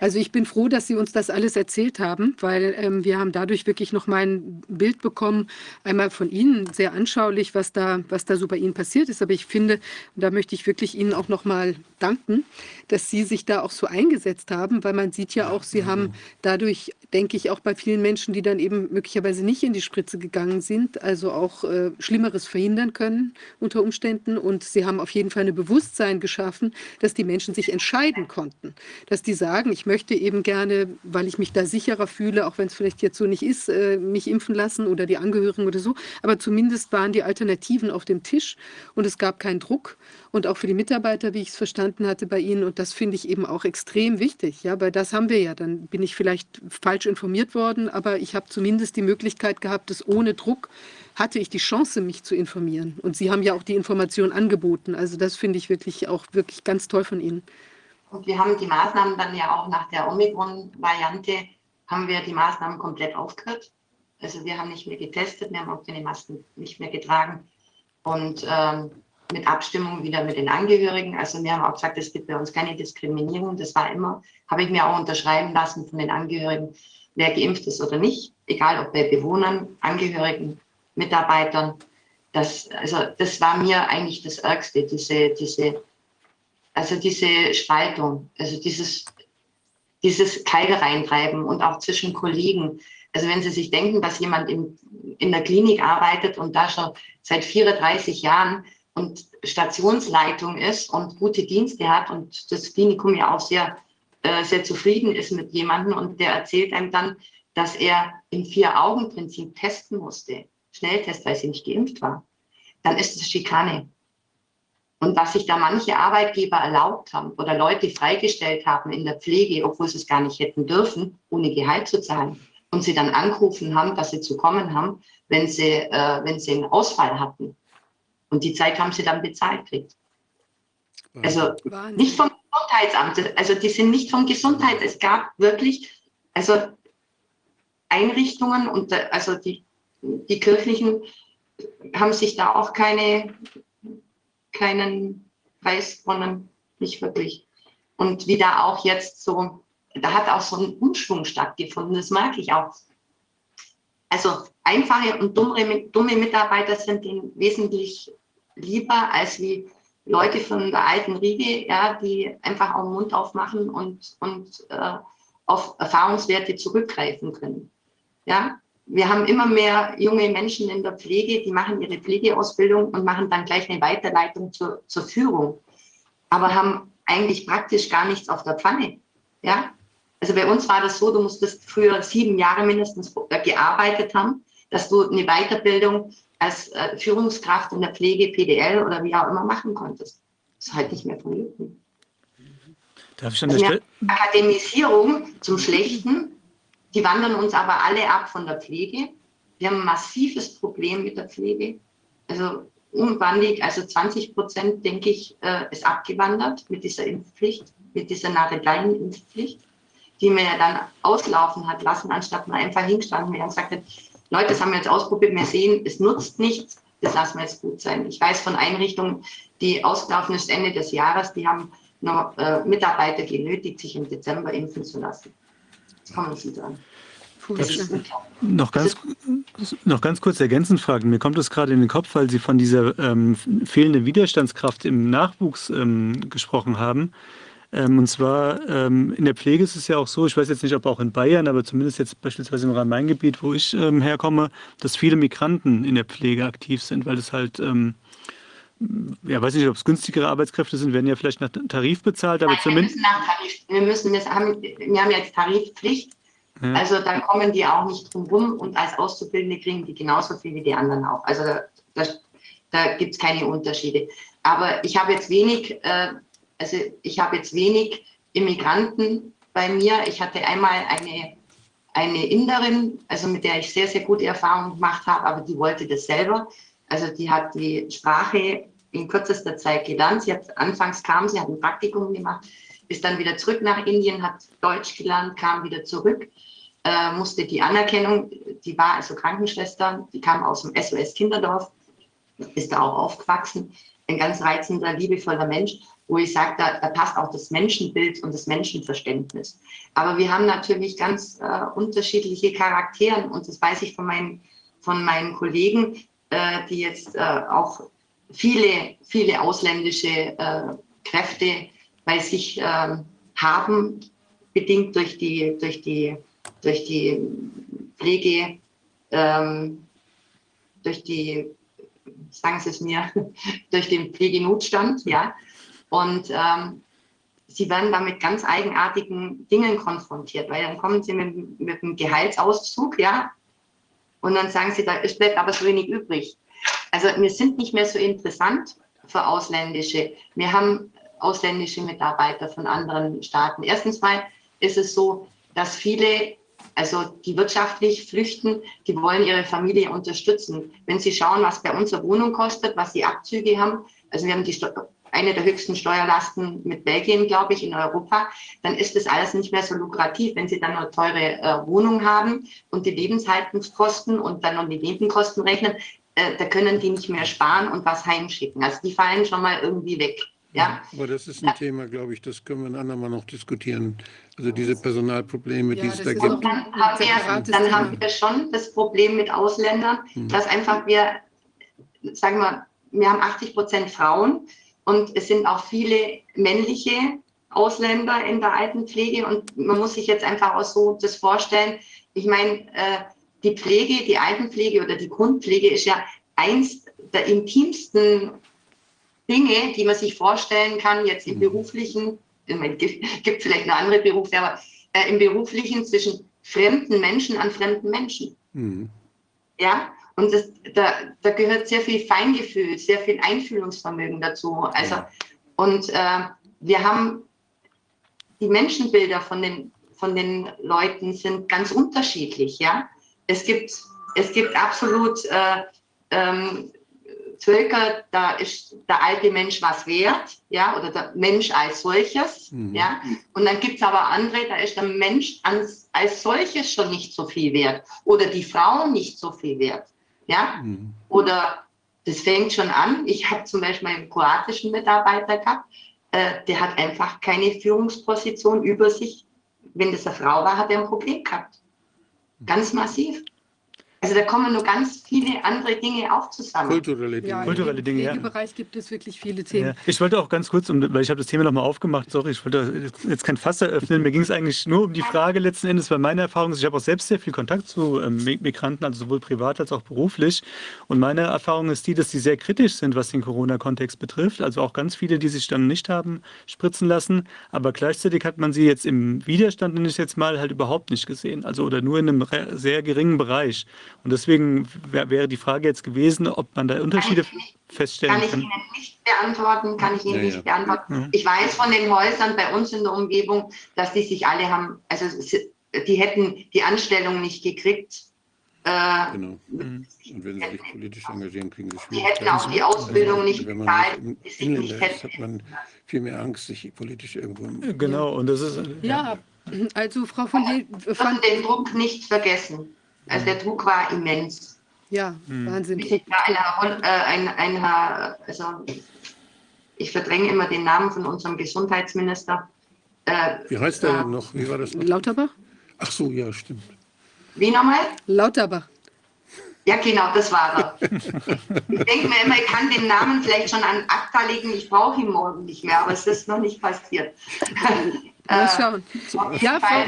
Also ich bin froh, dass Sie uns das alles erzählt haben, weil ähm, wir haben dadurch wirklich noch mal ein Bild bekommen, einmal von Ihnen, sehr anschaulich, was da, was da so bei Ihnen passiert ist. Aber ich finde, und da möchte ich wirklich Ihnen auch noch mal danken, dass Sie sich da auch so eingesetzt haben, weil man sieht ja auch, Sie haben dadurch, denke ich, auch bei vielen Menschen, die dann eben möglicherweise nicht in die Spritze gegangen sind, also auch äh, Schlimmeres verhindern können unter Umständen. Und Sie haben auf jeden Fall ein Bewusstsein geschaffen, dass die Menschen sich entscheiden konnten, dass die sagen, ich möchte eben gerne, weil ich mich da sicherer fühle, auch wenn es vielleicht jetzt so nicht ist, äh, mich impfen lassen oder die Angehörigen oder so. Aber zumindest waren die Alternativen auf dem Tisch und es gab keinen Druck. Und auch für die Mitarbeiter, wie ich es verstanden hatte bei Ihnen. Und das finde ich eben auch extrem wichtig. Ja, weil das haben wir ja. Dann bin ich vielleicht falsch informiert worden, aber ich habe zumindest die Möglichkeit gehabt, dass ohne Druck hatte ich die Chance, mich zu informieren. Und Sie haben ja auch die Information angeboten. Also das finde ich wirklich auch wirklich ganz toll von Ihnen. Und wir haben die Maßnahmen dann ja auch nach der Omikron-Variante, haben wir die Maßnahmen komplett aufgehört. Also wir haben nicht mehr getestet, wir haben auch keine Masken nicht mehr getragen. Und ähm, mit Abstimmung wieder mit den Angehörigen. Also wir haben auch gesagt, es gibt bei uns keine Diskriminierung. Das war immer, habe ich mir auch unterschreiben lassen von den Angehörigen, wer geimpft ist oder nicht, egal ob bei Bewohnern, Angehörigen, Mitarbeitern. Das, also das war mir eigentlich das Ärgste, diese, diese also diese Spaltung, also dieses, dieses Kalte reintreiben und auch zwischen Kollegen. Also wenn Sie sich denken, dass jemand in, in der Klinik arbeitet und da schon seit 34 Jahren und Stationsleitung ist und gute Dienste hat und das Klinikum ja auch sehr, äh, sehr zufrieden ist mit jemandem und der erzählt einem dann, dass er im Vier-Augen-Prinzip testen musste, Schnelltest, weil sie nicht geimpft war, dann ist es Schikane. Und was sich da manche Arbeitgeber erlaubt haben oder Leute freigestellt haben in der Pflege, obwohl sie es gar nicht hätten dürfen, ohne Gehalt zu zahlen, und sie dann angerufen haben, dass sie zu kommen haben, wenn sie, äh, wenn sie einen Ausfall hatten. Und die Zeit haben sie dann bezahlt kriegt. Also Wahnsinn. nicht vom Gesundheitsamt, also die sind nicht vom Gesundheit. Es gab wirklich, also Einrichtungen und also die, die kirchlichen haben sich da auch keine keinen Preis gewonnen, nicht wirklich. Und wie da auch jetzt so, da hat auch so ein Umschwung stattgefunden, das mag ich auch. Also einfache und dumme, dumme Mitarbeiter sind ihnen wesentlich lieber als wie Leute von der alten Riege, ja, die einfach auch den Mund aufmachen und, und äh, auf Erfahrungswerte zurückgreifen können. Ja, wir haben immer mehr junge Menschen in der Pflege, die machen ihre Pflegeausbildung und machen dann gleich eine Weiterleitung zur, zur Führung, aber haben eigentlich praktisch gar nichts auf der Pfanne. Ja? Also bei uns war das so, du musstest früher sieben Jahre mindestens gearbeitet haben, dass du eine Weiterbildung als äh, Führungskraft in der Pflege, PDL oder wie auch immer machen konntest. Das ist halt nicht mehr vonnöten. Darf ich an der also Akademisierung zum Schlechten die wandern uns aber alle ab von der Pflege. Wir haben ein massives Problem mit der Pflege. Also umwandig, also 20 Prozent, denke ich, äh, ist abgewandert mit dieser Impfpflicht, mit dieser Nadeleien-Impfpflicht, die mir ja dann auslaufen hat lassen, anstatt man einfach hingestanden wäre und gesagt hat, Leute, das haben wir jetzt ausprobiert, wir sehen, es nutzt nichts, das lassen wir jetzt gut sein. Ich weiß von Einrichtungen, die ausgelaufen ist Ende des Jahres, die haben noch äh, Mitarbeiter genötigt, sich im Dezember impfen zu lassen kann man sie dann. Noch ganz, noch ganz kurz ergänzend fragen. Mir kommt es gerade in den Kopf, weil Sie von dieser ähm, fehlenden Widerstandskraft im Nachwuchs ähm, gesprochen haben. Ähm, und zwar ähm, in der Pflege ist es ja auch so, ich weiß jetzt nicht, ob auch in Bayern, aber zumindest jetzt beispielsweise im Rhein-Main-Gebiet, wo ich ähm, herkomme, dass viele Migranten in der Pflege aktiv sind, weil es halt ähm, ja, weiß nicht, ob es günstigere Arbeitskräfte sind, werden ja vielleicht nach Tarif bezahlt, aber Nein, zumindest. Wir müssen nach Tarif, wir müssen, wir haben, wir haben jetzt Tarifpflicht, ja. also da kommen die auch nicht drum rum und als Auszubildende kriegen die genauso viel wie die anderen auch. Also da, da, da gibt es keine Unterschiede. Aber ich habe jetzt wenig, äh, also ich habe jetzt wenig Immigranten bei mir. Ich hatte einmal eine, eine Inderin, also mit der ich sehr, sehr gute Erfahrungen gemacht habe, aber die wollte das selber. Also die hat die Sprache in kürzester Zeit gelernt. Sie hat anfangs kam, sie hat ein Praktikum gemacht, ist dann wieder zurück nach Indien, hat Deutsch gelernt, kam wieder zurück, äh, musste die Anerkennung, die war also Krankenschwester, die kam aus dem SOS Kinderdorf, ist da auch aufgewachsen, ein ganz reizender, liebevoller Mensch, wo ich sage, da, da, passt auch das Menschenbild und das Menschenverständnis. Aber wir haben natürlich ganz äh, unterschiedliche Charaktere und das weiß ich von meinen, von meinen Kollegen, äh, die jetzt äh, auch viele, viele ausländische äh, Kräfte bei sich ähm, haben, bedingt durch die, durch die, durch die Pflege, ähm, durch die, sagen Sie es mir, durch den Pflegenotstand, ja. Und ähm, sie werden da mit ganz eigenartigen Dingen konfrontiert, weil dann kommen sie mit, mit einem Gehaltsauszug, ja, und dann sagen sie, da bleibt aber so wenig übrig. Also wir sind nicht mehr so interessant für ausländische. Wir haben ausländische Mitarbeiter von anderen Staaten. Erstens mal ist es so, dass viele, also die wirtschaftlich flüchten, die wollen ihre Familie unterstützen. Wenn sie schauen, was bei uns eine Wohnung kostet, was sie Abzüge haben, also wir haben die eine der höchsten Steuerlasten mit Belgien, glaube ich, in Europa, dann ist das alles nicht mehr so lukrativ. Wenn Sie dann eine teure äh, Wohnung haben und die Lebenshaltungskosten und dann noch die Nebenkosten rechnen, äh, da können die nicht mehr sparen und was heimschicken. Also die fallen schon mal irgendwie weg. Ja? Aber das ist ein ja. Thema, glaube ich, das können wir ein andermal noch diskutieren. Also diese Personalprobleme, ja, die es da gibt. Dann haben, wir, dann haben wir schon das Problem mit Ausländern, hm. dass einfach wir, sagen wir, wir haben 80 Prozent Frauen und es sind auch viele männliche Ausländer in der Altenpflege und man muss sich jetzt einfach auch so das vorstellen. Ich meine, äh, die Pflege, die Altenpflege oder die Grundpflege ist ja eins der intimsten Dinge, die man sich vorstellen kann, jetzt im mhm. beruflichen, es gibt vielleicht eine andere Berufe, aber äh, im beruflichen zwischen fremden Menschen an fremden Menschen. Mhm. Ja, und das, da, da, gehört sehr viel Feingefühl, sehr viel Einfühlungsvermögen dazu. Also, ja. und äh, wir haben die Menschenbilder von den, von den Leuten sind ganz unterschiedlich, ja es gibt, es gibt absolut äh, ähm, Völker, da ist der alte Mensch was wert, ja, oder der Mensch als solches, mhm. ja. Und dann gibt es aber andere, da ist der Mensch als, als solches schon nicht so viel wert oder die Frau nicht so viel wert, ja. Mhm. Oder das fängt schon an. Ich habe zum Beispiel einen kroatischen Mitarbeiter gehabt, äh, der hat einfach keine Führungsposition über sich. Wenn das eine Frau war, hat er ein Problem gehabt. Ganz massiv. Also da kommen nur ganz viele andere Dinge auch zusammen. Kulturelle Dinge. Ja, Kulturelle Dinge, ja. Im Bereich gibt es wirklich viele Themen. Ja. Ich wollte auch ganz kurz, weil ich habe das Thema nochmal aufgemacht, sorry, ich wollte jetzt kein Fass eröffnen. Mir ging es eigentlich nur um die Frage letzten Endes, weil meine Erfahrung ist, ich habe auch selbst sehr viel Kontakt zu ähm, Migranten, also sowohl privat als auch beruflich. Und meine Erfahrung ist die, dass sie sehr kritisch sind, was den Corona-Kontext betrifft. Also auch ganz viele, die sich dann nicht haben spritzen lassen. Aber gleichzeitig hat man sie jetzt im Widerstand, nenne ich jetzt mal, halt überhaupt nicht gesehen. Also oder nur in einem sehr geringen Bereich. Und deswegen wäre die Frage jetzt gewesen, ob man da Unterschiede kann feststellen kann. Kann ich Ihnen nicht beantworten, kann ich Ihnen ja, nicht ja. beantworten. Ja. Ich weiß von den Häusern bei uns in der Umgebung, dass die sich alle haben, also die hätten die Anstellung nicht gekriegt. Äh, genau. Mhm. Und wenn sie sich politisch engagieren, kriegen sie Die hätten auch die Ausbildung nicht wenn man Inländer ist, hat man viel mehr Angst, sich politisch irgendwo... Genau, und das ist... Ja, also Frau von... Wir dürfen den Druck nicht vergessen. Also der Druck war immens. Ja, mhm. Wahnsinn. Ich, eine, äh, ein, ein, also ich verdränge immer den Namen von unserem Gesundheitsminister. Äh, Wie heißt der äh, noch? Wie war das noch? Lauterbach? Ach so, ja, stimmt. Wie nochmal? Lauterbach. Ja, genau, das war er. ich denke mir immer, ich kann den Namen vielleicht schon an Akta legen, ich brauche ihn morgen nicht mehr, aber es ist noch nicht passiert. Mal schauen. ja, Frau,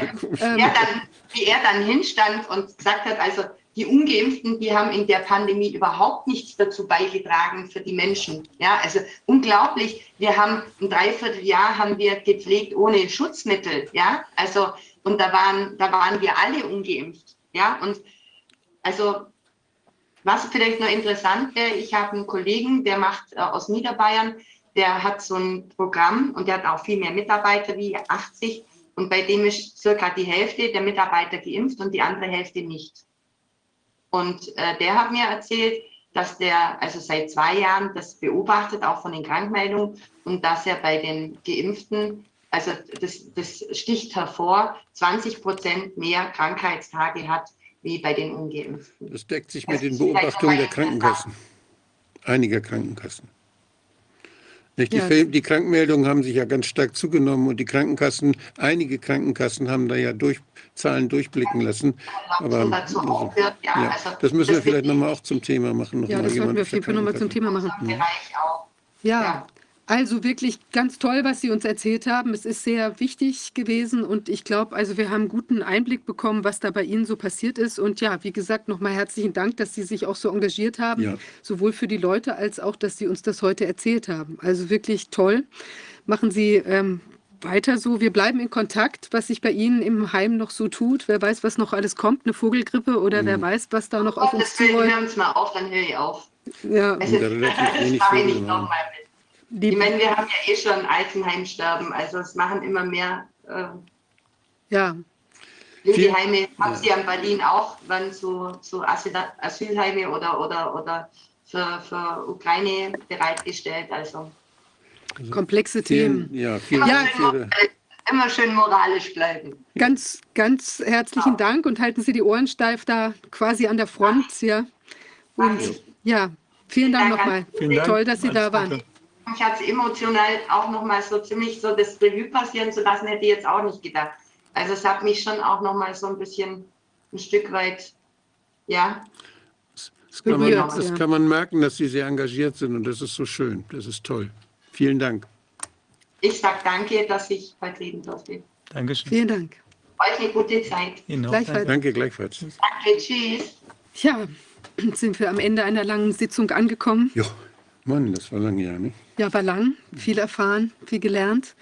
ähm, er dann, wie er dann hinstand und gesagt hat, also die Ungeimpften, die haben in der Pandemie überhaupt nichts dazu beigetragen für die Menschen. Ja, also unglaublich. Wir haben ein Dreivierteljahr haben wir gepflegt ohne Schutzmittel. Ja, also und da waren, da waren wir alle ungeimpft. Ja, und also was vielleicht noch interessant wäre, ich habe einen Kollegen, der macht äh, aus Niederbayern, der hat so ein Programm und der hat auch viel mehr Mitarbeiter wie 80 Und bei dem ist circa die Hälfte der Mitarbeiter geimpft und die andere Hälfte nicht. Und äh, der hat mir erzählt, dass der also seit zwei Jahren das beobachtet, auch von den Krankmeldungen, und dass er bei den Geimpften, also das, das sticht hervor, 20 Prozent mehr Krankheitstage hat wie bei den Ungeimpften. Das deckt sich mit Also den Beobachtungen der Krankenkassen. Einiger Krankenkassen. Nicht? Die, Ja. Die Krankmeldungen haben sich ja ganz stark zugenommen und die Krankenkassen, einige Krankenkassen haben da ja durch, Zahlen durchblicken lassen. Aber also, ja, also das müssen wir vielleicht nochmal auch zum Thema machen. noch Ja, mal das sollten wir auf für jeden Fall nochmal zum. Thema machen. Ja, Ja. also wirklich ganz toll, was Sie uns erzählt haben. Es ist sehr wichtig gewesen und ich glaube, also wir haben einen guten Einblick bekommen, was da bei Ihnen so passiert ist. Und ja, wie gesagt, nochmal herzlichen Dank, dass Sie sich auch so engagiert haben, Ja. sowohl für die Leute als auch, dass Sie uns das heute erzählt haben. Also wirklich toll. Machen Sie ähm, weiter so. Wir bleiben in Kontakt, was sich bei Ihnen im Heim noch so tut. Wer weiß, was noch alles kommt, eine Vogelgrippe oder wer weiß, was da noch auf uns zurollt. hören uns mal auf, dann höre ich auf. Ja, wenig mache ich Vögel nicht nochmal mit. die, Ich meine, wir haben ja eh schon Altenheimsterben, also es machen immer mehr äh, ja, Pflegeheime. Haben Sie ja in Berlin auch, wann so, so Asyl Asylheime oder, oder, oder für, für Ukraine bereitgestellt. Also komplexe Vielen, Themen. ja, vielen Ja. Dank für Ihre immer schön moralisch bleiben. Ganz, ganz herzlichen Dank und halten Sie die Ohren steif da quasi an der Front. Ja. Und Danke. ja, vielen Dank Dank. nochmal. Vielen Dank. Toll, dass Sie da Alles waren. Gute. Ich habe es emotional auch nochmal so ziemlich so das Revue passieren zu lassen, hätte ich jetzt auch nicht gedacht. Also es hat mich schon auch nochmal so ein bisschen ein Stück weit, ja, Das kann, man, das ja. kann man merken, dass Sie sehr engagiert sind und das ist so schön. Das ist toll. Vielen Dank. ich sage danke, dass ich heute reden durfte. Dankeschön. Vielen Dank. Euch eine gute Zeit. Ihnen auch. Gleichfalls. Danke gleichfalls. Danke, tschüss. Ja, jetzt sind wir am Ende einer langen Sitzung angekommen. Ja, Mann, das war lange ja, nicht? Ja, war lang, viel erfahren, viel gelernt.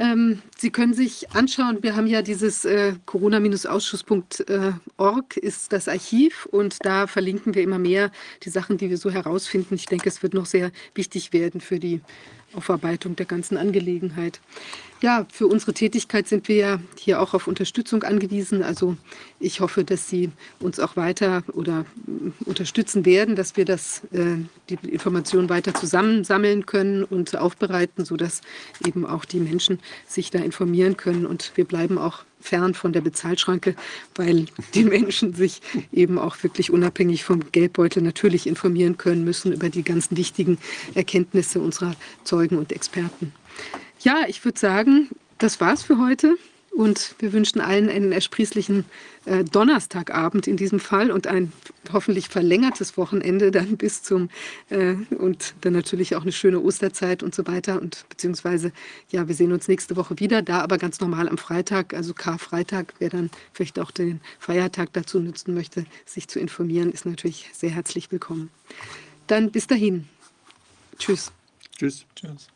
Ähm, Sie können sich anschauen, wir haben ja dieses äh, corona-ausschuss.org ist das Archiv und da verlinken wir immer mehr die Sachen, die wir so herausfinden. Ich denke, es wird noch sehr wichtig werden für die Aufarbeitung der ganzen Angelegenheit. Ja, für unsere Tätigkeit sind wir ja hier auch auf Unterstützung angewiesen. Also ich hoffe, dass Sie uns auch weiter oder mm, unterstützen werden, dass wir das, äh, die Informationen weiter zusammensammeln können und aufbereiten, sodass eben auch die Menschen sich da informieren können. Und wir bleiben auch fern von der Bezahlschranke, weil die Menschen sich eben auch wirklich unabhängig vom Geldbeutel natürlich informieren können müssen über die ganzen wichtigen Erkenntnisse unserer Zeugen und Experten. Ja, ich würde sagen, das war's für heute. Und wir wünschen allen einen ersprießlichen äh, Donnerstagabend in diesem Fall und ein hoffentlich verlängertes Wochenende dann bis zum äh, und dann natürlich auch eine schöne Osterzeit und so weiter. Und beziehungsweise, ja, wir sehen uns nächste Woche wieder, da aber ganz normal am Freitag, also Karfreitag, wer dann vielleicht auch den Feiertag dazu nutzen möchte, sich zu informieren, ist natürlich sehr herzlich willkommen. Dann bis dahin. Tschüss. Tschüss. Tschüss.